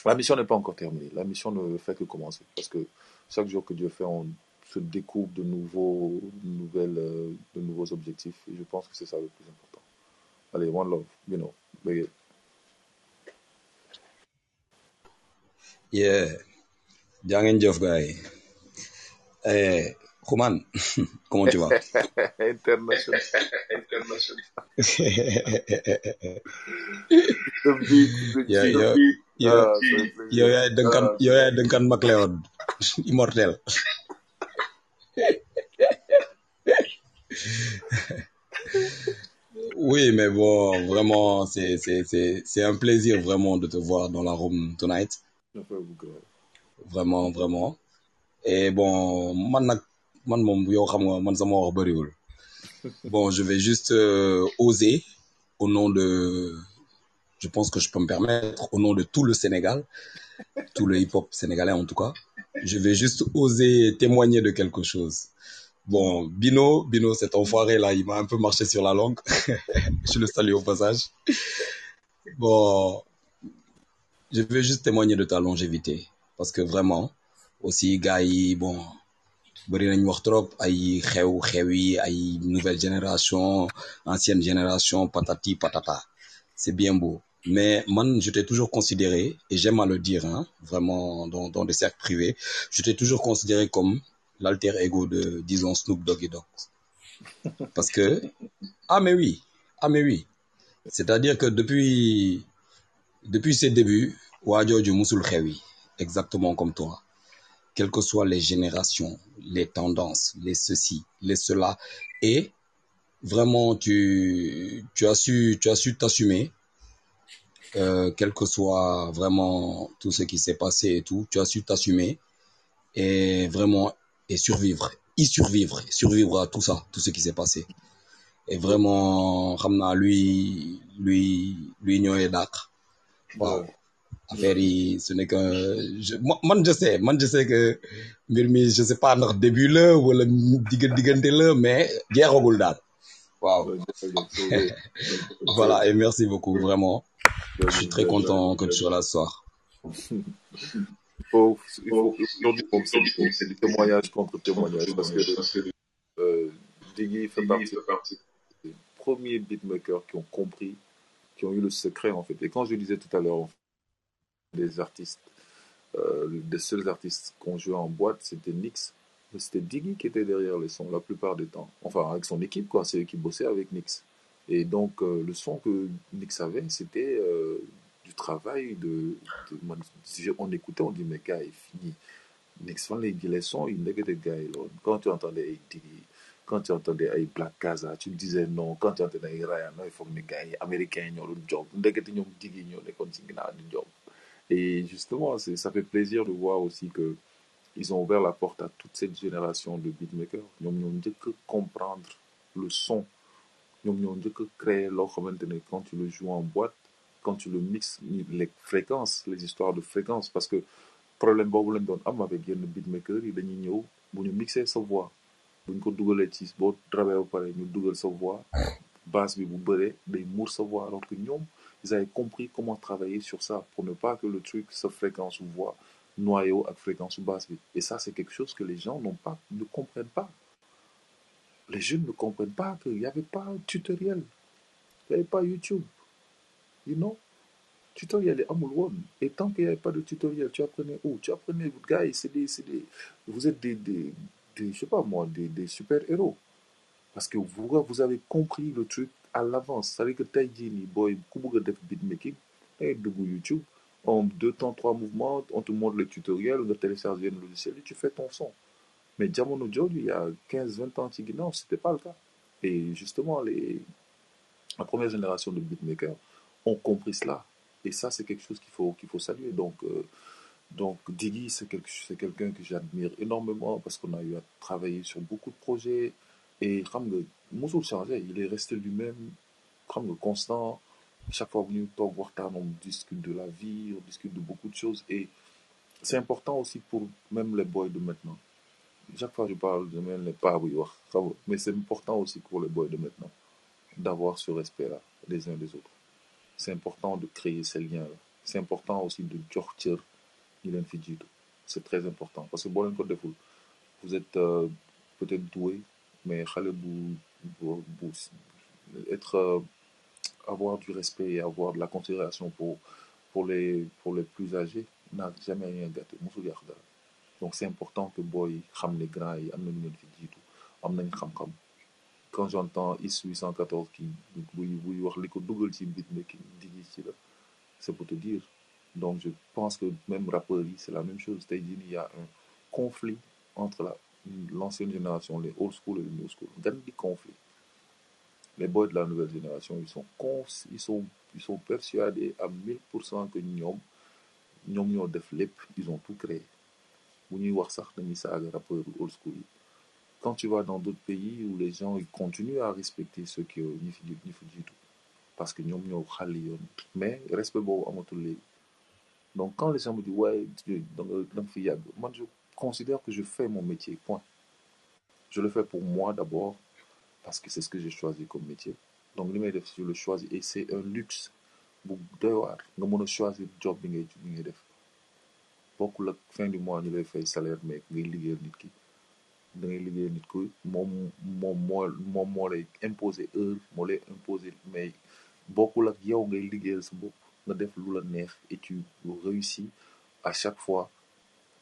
La mission n'est pas encore terminée. La mission ne fait que commencer parce que chaque jour que Dieu fait, on se découvre de nouveaux, de nouvelles, euh, de nouveaux objectifs. Et je pense que c'est ça le plus important. Allez, one love, you know. Big it. Yeah, gars yi. Eh, Xuman, comment tu vas? International. International. The beat, the yow cheese. yow yow Ah, c'est un yow plaisir. yaay dënkan Ah, yow yaay dënkan McLeod. immortel *laughs* oui mais bon vraiment c'est un plaisir vraiment de te voir dans la room tonight. Vraiment vraiment. Et bon bon je vais juste euh, oser au nom de je pense que je peux me permettre au nom de tout le Sénégal tout le hip-hop sénégalais en tout cas je vais juste oser témoigner de quelque chose. Bon Bino Bino cet enfoiré là il m'a un peu marché sur la langue. *laughs* Je le salue au passage. Bon je vais juste témoigner de ta longévité. Parce que vraiment aussi yi bon bëri nañ wax trop ay xew nouvelle génération ancienne génération patati patata. C'est bien beau mais man je t'ai toujours considéré et j'aime à le dire hein, vraiment dans dans des cercles privés je t'ai toujours considéré comme l'alter ego de disons Snoop Doggy Dogg. *laughs* Parce que ah mais oui ah mais oui. C'est-à-dire que depuis depuis ses débuts waa jooju musul xew yi exactement comme toi. Quelles que soient les générations les tendances les ceci les cela et vraiment tu tu as su tu as su t'assumer euh, quel que soit vraiment tout ce qui s'est passé et tout tu as su t'assumer et vraiment et survivre. Y survivre survivre à tout ça tout ce qui s'est passé. Et vraiment xam naa lui lui lui ñooy dàq waaw affaire yi ce n'est que je mo- man je sais man je sais que mbir mi je sais pas ndax début la wala digg diggante la mais jeexagul daal. Waaw *laughs* voilà et merci beaucoup vraiment je suis très content que tu sois là ce soir faut, il c'est du témoignage contre témoignage parce que euh, Diggy fait partie des premiers beatmakers qui ont compris, qui ont eu le secret en fait. Et quand je disais tout à l'heure, des artistes, euh, des seuls artistes qu'on jouait en boîte, c'était Nix. Mais c'était Diggy qui était derrière les sons la plupart du temps. Enfin, avec son équipe, quoi. C'est eux qui bossaient avec Nix. Et donc, euh, le son que Nix avait, c'était euh, du travail de. on écoutait, on dit, mais gars, il finit. Nix fan lay jëlee son yi ndekete gars yi loolu quand tu entendais Diggy quand tu entendais ay Black Casa tu disais non quand tu entendais ay Raya nooy foog ni gars yi américains ñoo doon job ndekete di job et justement ça fait plaisir de voir aussi que ils ont ouvert la porte à toute cette génération de beatmakers ñoom ñoo njëkk comprendre le son ñoom ñoo njëkk a créer loo xamante ne quand tu le joues en boîte quand tu le mixes les fréquences les histoires de fréquences parce que problème boobu lañ doon am avec yenn beatmakers yi dañuy ñëw bu ñu mixer sa voix bu ñu ko dugalee ci boo travaillé ba pare ñu dugal sa voix basse bi bu bëree day muur sa voix alors que ñoom ils avaient compris comment travailler sur ça pour ne pas que le truc sa fréquence voix noyau ak fréquence basse bi. Et ça c'est quelque chose que les gens n'ont pas ne comprennent pas les jeunes ne comprennent pas qu'il n'y avait pas tutoriel. Il n'y avait pas YouTube. You know? Tutoriel yi amul woon et tant qu'il n'y avait pas de tutoriel tu apprenais où? Tu apprenais gars c'est des des vous êtes des des des je sais pas moi des des super héros. Parce que vous vous avez compris le truc à l'avance. C'est-à-dire que tey jii nii booy ku bëgg a def beatmaking dangay dugg YouTube en deux temps trois mouvements on te montre le tutoriel nga télécharger yenn logiciel yi tu fais ton son mais jamono jooju il y a quinze vingt ans ci ginnaaw c'était pas le cas. Et justement les la première génération de beatmakers ont compris cela. Et ça c'est quelque chose qu'il faut qu'il faut saluer. Donc euh, donc Diggy c'est quelqu'un que j'admire énormément parce qu'on a eu à travailler sur beaucoup de projets. Et xam nga mosul changé. Il est resté lui-même xam nga constant. Chaque fois waxtaan on discute de la vie on discute de beaucoup de choses. Et c'est important aussi pour même les boys de maintenant chaque fois je parle de même les pas nga mais c'est important aussi pour les boys de maintenant d'avoir ce respect-là les uns des autres. C'est important de créer ces liens-là. C'est important aussi de fi jiitu c'est très important. Parce que deful vous êtes euh, peut-être doué mais être euh, avoir du respect et avoir de la considération pour pour les pour les plus âgés n'a jamais rien gâté donc c'est important que booy xam ne grands yi am nañu leen fi quand j'entends IS 814 qui buy c'est pour te dire. Donc je pense que même rappeurs c'est la même chose. Tey jii nii y a un conflit entre la l'ancienne génération les old school et les new school. Ngan di conflit. Les boys de la nouvelle génération ils sont persuadés à 1000% que ñoom ñoom ñoo ils ont tout créé quand tu vas dans d'autres pays où les gens ils continuent à respecter ceux qui ñi fi ñi fi jiitu parce que ñoom ñoo xàlli mais respect boobu donc quand les gens me disent ouais da nga da je considère que je fais mon métier point. Je le fais pour moi d'abord parce que c'est ce que j'ai choisi comme métier. Donc li je le choisis et c'est un luxe bu doy waar. Nga mën a choisir job bokkul fin du mois ñu lay fay salaire mais ngay liggéeyal nit ki. Da ngay liggéeyal nit moom moom moo moom moo lay imposer heure moo lay imposer mais bokkul ak yow ngay liggéeyal sa bopp. Nga def lu la neex et tu réussis à chaque fois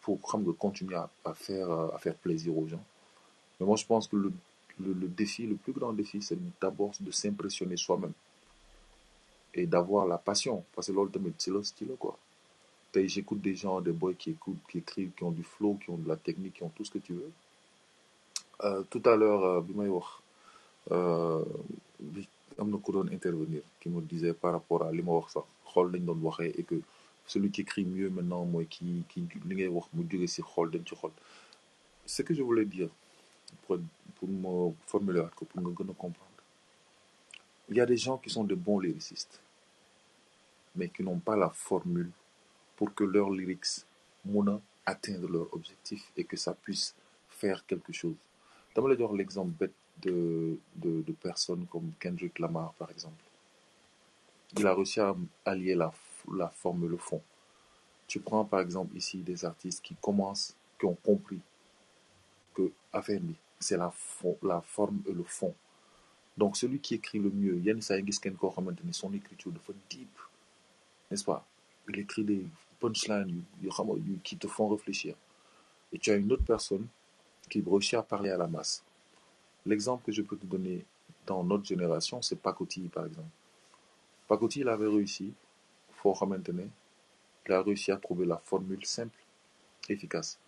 pour xam nga continuer à, à faire à faire plaisir aux gens. Mais moi je pense que le le, le défi le plus grand défi c'est d'abord de s'impressionner soi-même et d'avoir la passion. Parce que c'est le quoi j'écoute des gens des boys qui écoutent qui écrivent qui ont du flow qui ont de la technique qui ont tout ce que tu veux. Euh, tout à l'heure euh, bi may wax euh, intervenir qui me disait par rapport à li ma wax sax xool lañ doon waxee et que celui qui écrit mieux maintenant dem ci xool. Ce que je voulais dire pour pour me formuler pour a comprendre. Il y a des gens qui sont de bons lyricistes mais qui n'ont pas la formule pour que leurs lyrics mun a atteindre leur objectif et que ça puisse faire quelque chose. Dama l'exemple bête de de personnes comme Kendrick Lamar par exemple. Il a réussi à allier la la forme et le fond. Tu prends par exemple ici des artistes qui commencent qui ont compris que affaire c'est la la forme et le fond. Donc celui qui écrit le mieux yenn saa yi son écriture dafa deep n'est-ce pas? Il écrit des punchlines qui te font réfléchir. Et tu as une autre personne qui réussit à parler à la masse. L'exemple que je peux te donner dans notre génération c'est Pacotille par exemple. Pacotille il avait réussi foo xamante ne il a réussi à trouver la formule simple efficace.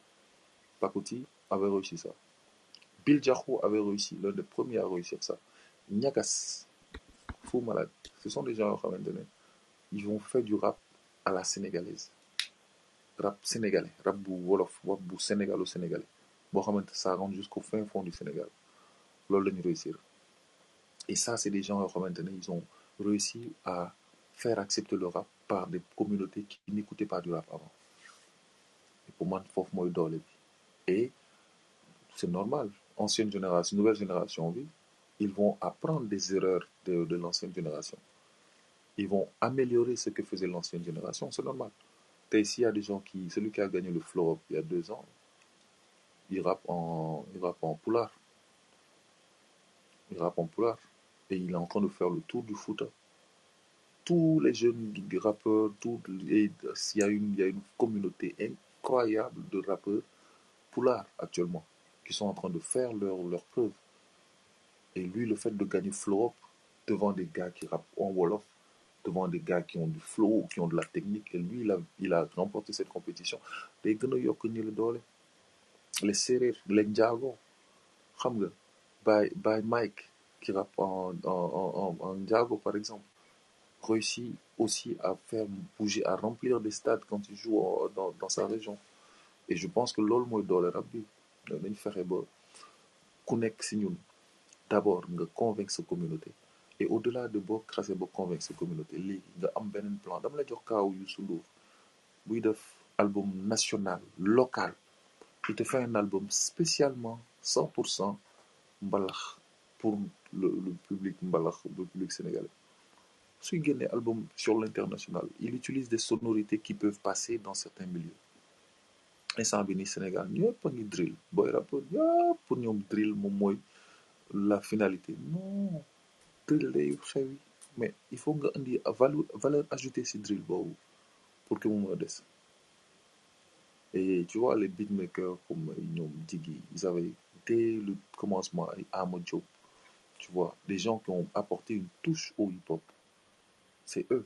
Pacotille avait réussi ça. Bill Diakhou avait réussi l'un des premiers à réussir ça. Niagas Fou Malade. Ce sont des gens ne ils ont fait du rap à la sénégalaise rap sénégalais rap bu wolof rap bu sénégalo sénégalais boo ça rentre jusqu'au fin fond du Sénégal loolu la réussir. Et ça c'est des gens ils ont réussi à faire accepter le rap par des communautés qui n'écoutaient pas du rap avant. Et pour man foofu mooy doole bi. Et c'est normal. Ancienne génération nouvelle génération bi ils vont apprendre des erreurs de l'ancienne génération. Ils vont améliorer ce que faisait l'ancienne génération c'est normal tey s'il y a des gens qui celui qui a gagné le flow il y a deux ans il rappe en il rappe en pulaar il rappe en pulaar et il est en train de faire le tour du Fouta tous les jeunes rappeurs tout et il y a une il y a une communauté incroyable de rappeurs pulaar actuellement qui sont en train de faire leur leur preuve. Et lui le fait de gagner flow up devant des gars qui rappent en wolof devant des gars qui ont du flow qui ont de la technique et lui il a il a remporté cette compétition. Day gën a les séeréer les njaago xam nga by Mike qui rappe en en en en par exemple réussit aussi à faire bouger à remplir des stades quand il joue dans dans sa région. Et je pense que loolu mooy doole rap bi. Dañ fexe ba ku d'abord convaincre sa communauté et au-delà de boo xasee ba convaincre sa communauté léegi nga am beneen plan. Dama la jox kaaw Youssou Ndour buy def album national local. Il te fait un album spécialement 100% mbalax pour le, le public mbalax le public sénégalais. Suy génnee album sur l'international il utilise des sonorités qui peuvent passer dans certains milieux. Instant bi nii Sénégal ñëpp a ngi drill. Booy rappeur ñëpp pour ñoom drill moom mooy la finalité. Non drill mais il faut nga indi valeur valeur ajoutée ci drill pour que mu mën a des. Et tu vois les beatmakers comme ñoom Diggy ils avaient dès le commencement ay Ama Diop tu vois des gens qui ont apporté une touche au hip-hop. C'est eux.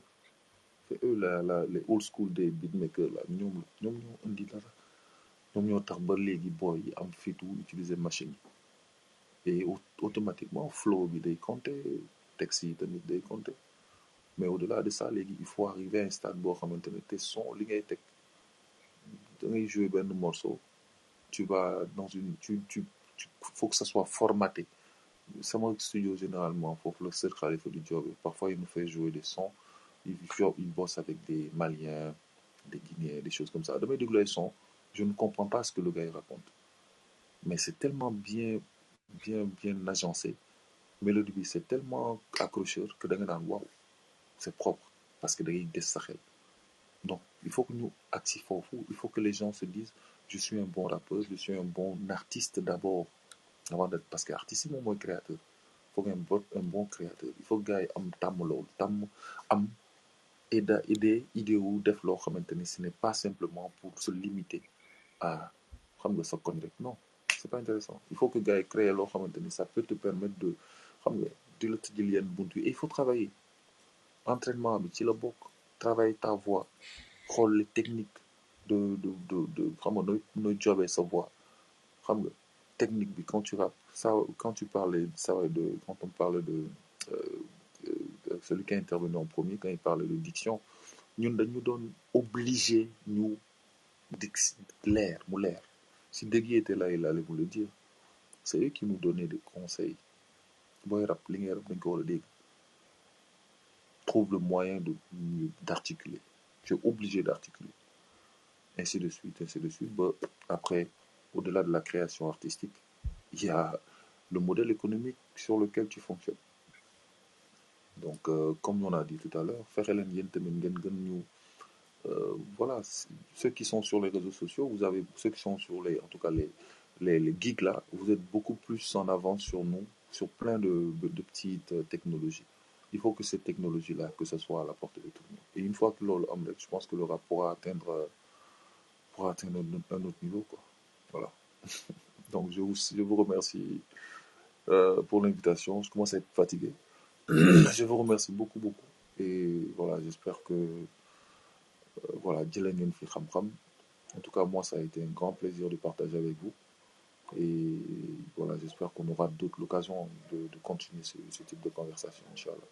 C'est eux la la les old school des beatmakers là. Ñoom la ñoom ñoo indi dara. Utiliser machine et au- automatiquement flow bi day texte yi tamit day compter mais au delà de ça il faut arriver à un stade boo xamante ne te son li ngay teg. Da ngay jouer morceau. Tu vas dans une tu tu faut que ça soit formaté. Sama studio généralement foofu la Sër Khalifa du job parfois il nous fait jouer des sons. Il il bosse avec des Maliens des Guinéens des choses comme ça. Damay déglu ay sons. Je ne comprends pas ce que le gars raconte. Mais c'est tellement bien bien bien agencé mélodie bi c'est tellement accrocheur que da nga waaw c'est propre parce que da ngay des sa xel. Donc il faut que ñu agsi foofu il faut que les gens se disent je suis un bon rappeur je suis un bon artiste d'abord avant d'être parce que artiste yi moom mooy créateur. Il faut que un bon un bon créateur il faut que gars yi am tàmm loolu tàmm am ida idée idée wu def loo xamante ni ce n'est pas simplement pour se limiter à xam nga sa non c'est pas intéressant. Il faut que gars yi créer loo xamante ni ça peut te permettre de xam il faut travailler. Entraînement bi ci la bokk travailler ta voix xool les techniques de de de de xam sa voix. Xam technique bi quand tu rappes ça quand tu parlais ça de quand on parle de euh, euh, celui qui a intervenu en premier quand il parlait de diction ñun dañu doon obligé ñu di leer mu leer. Si dégg était là il allait vous le dire. C'est eux qui nous donnaient des conseils trouve le moyen de d'articuler. Tu es obligé d'articuler. Ainsi de suite ainsi de suite. Ba après au-delà de la création artistique il y a le modèle économique sur lequel tu fonctionnes. Donc euh, comme on a dit tout à l'heure euh, voilà ceux qui sont sur les réseaux sociaux vous avez ceux qui sont sur les en tout cas les les, les geeks là vous êtes beaucoup plus en avance sur nous sur plein de, petites technologies. Il faut que cette technologie là que ce soit à la portée de tout le monde. Et une fois que rek je pense que le pourra atteindre atteindre un, autre niveau voilà. *laughs* Donc je vous je vous remercie euh, pour l'invitation. Je commence à être fatigué. *clears throat* Je vous remercie beaucoup beaucoup. Et voilà j'espère que euh, voilà en tout cas moi ça a été un grand plaisir de partager avec vous et voilà j'espère qu'on aura d'autres l'occasion de, de continuer ce, ce type de conversation inchallah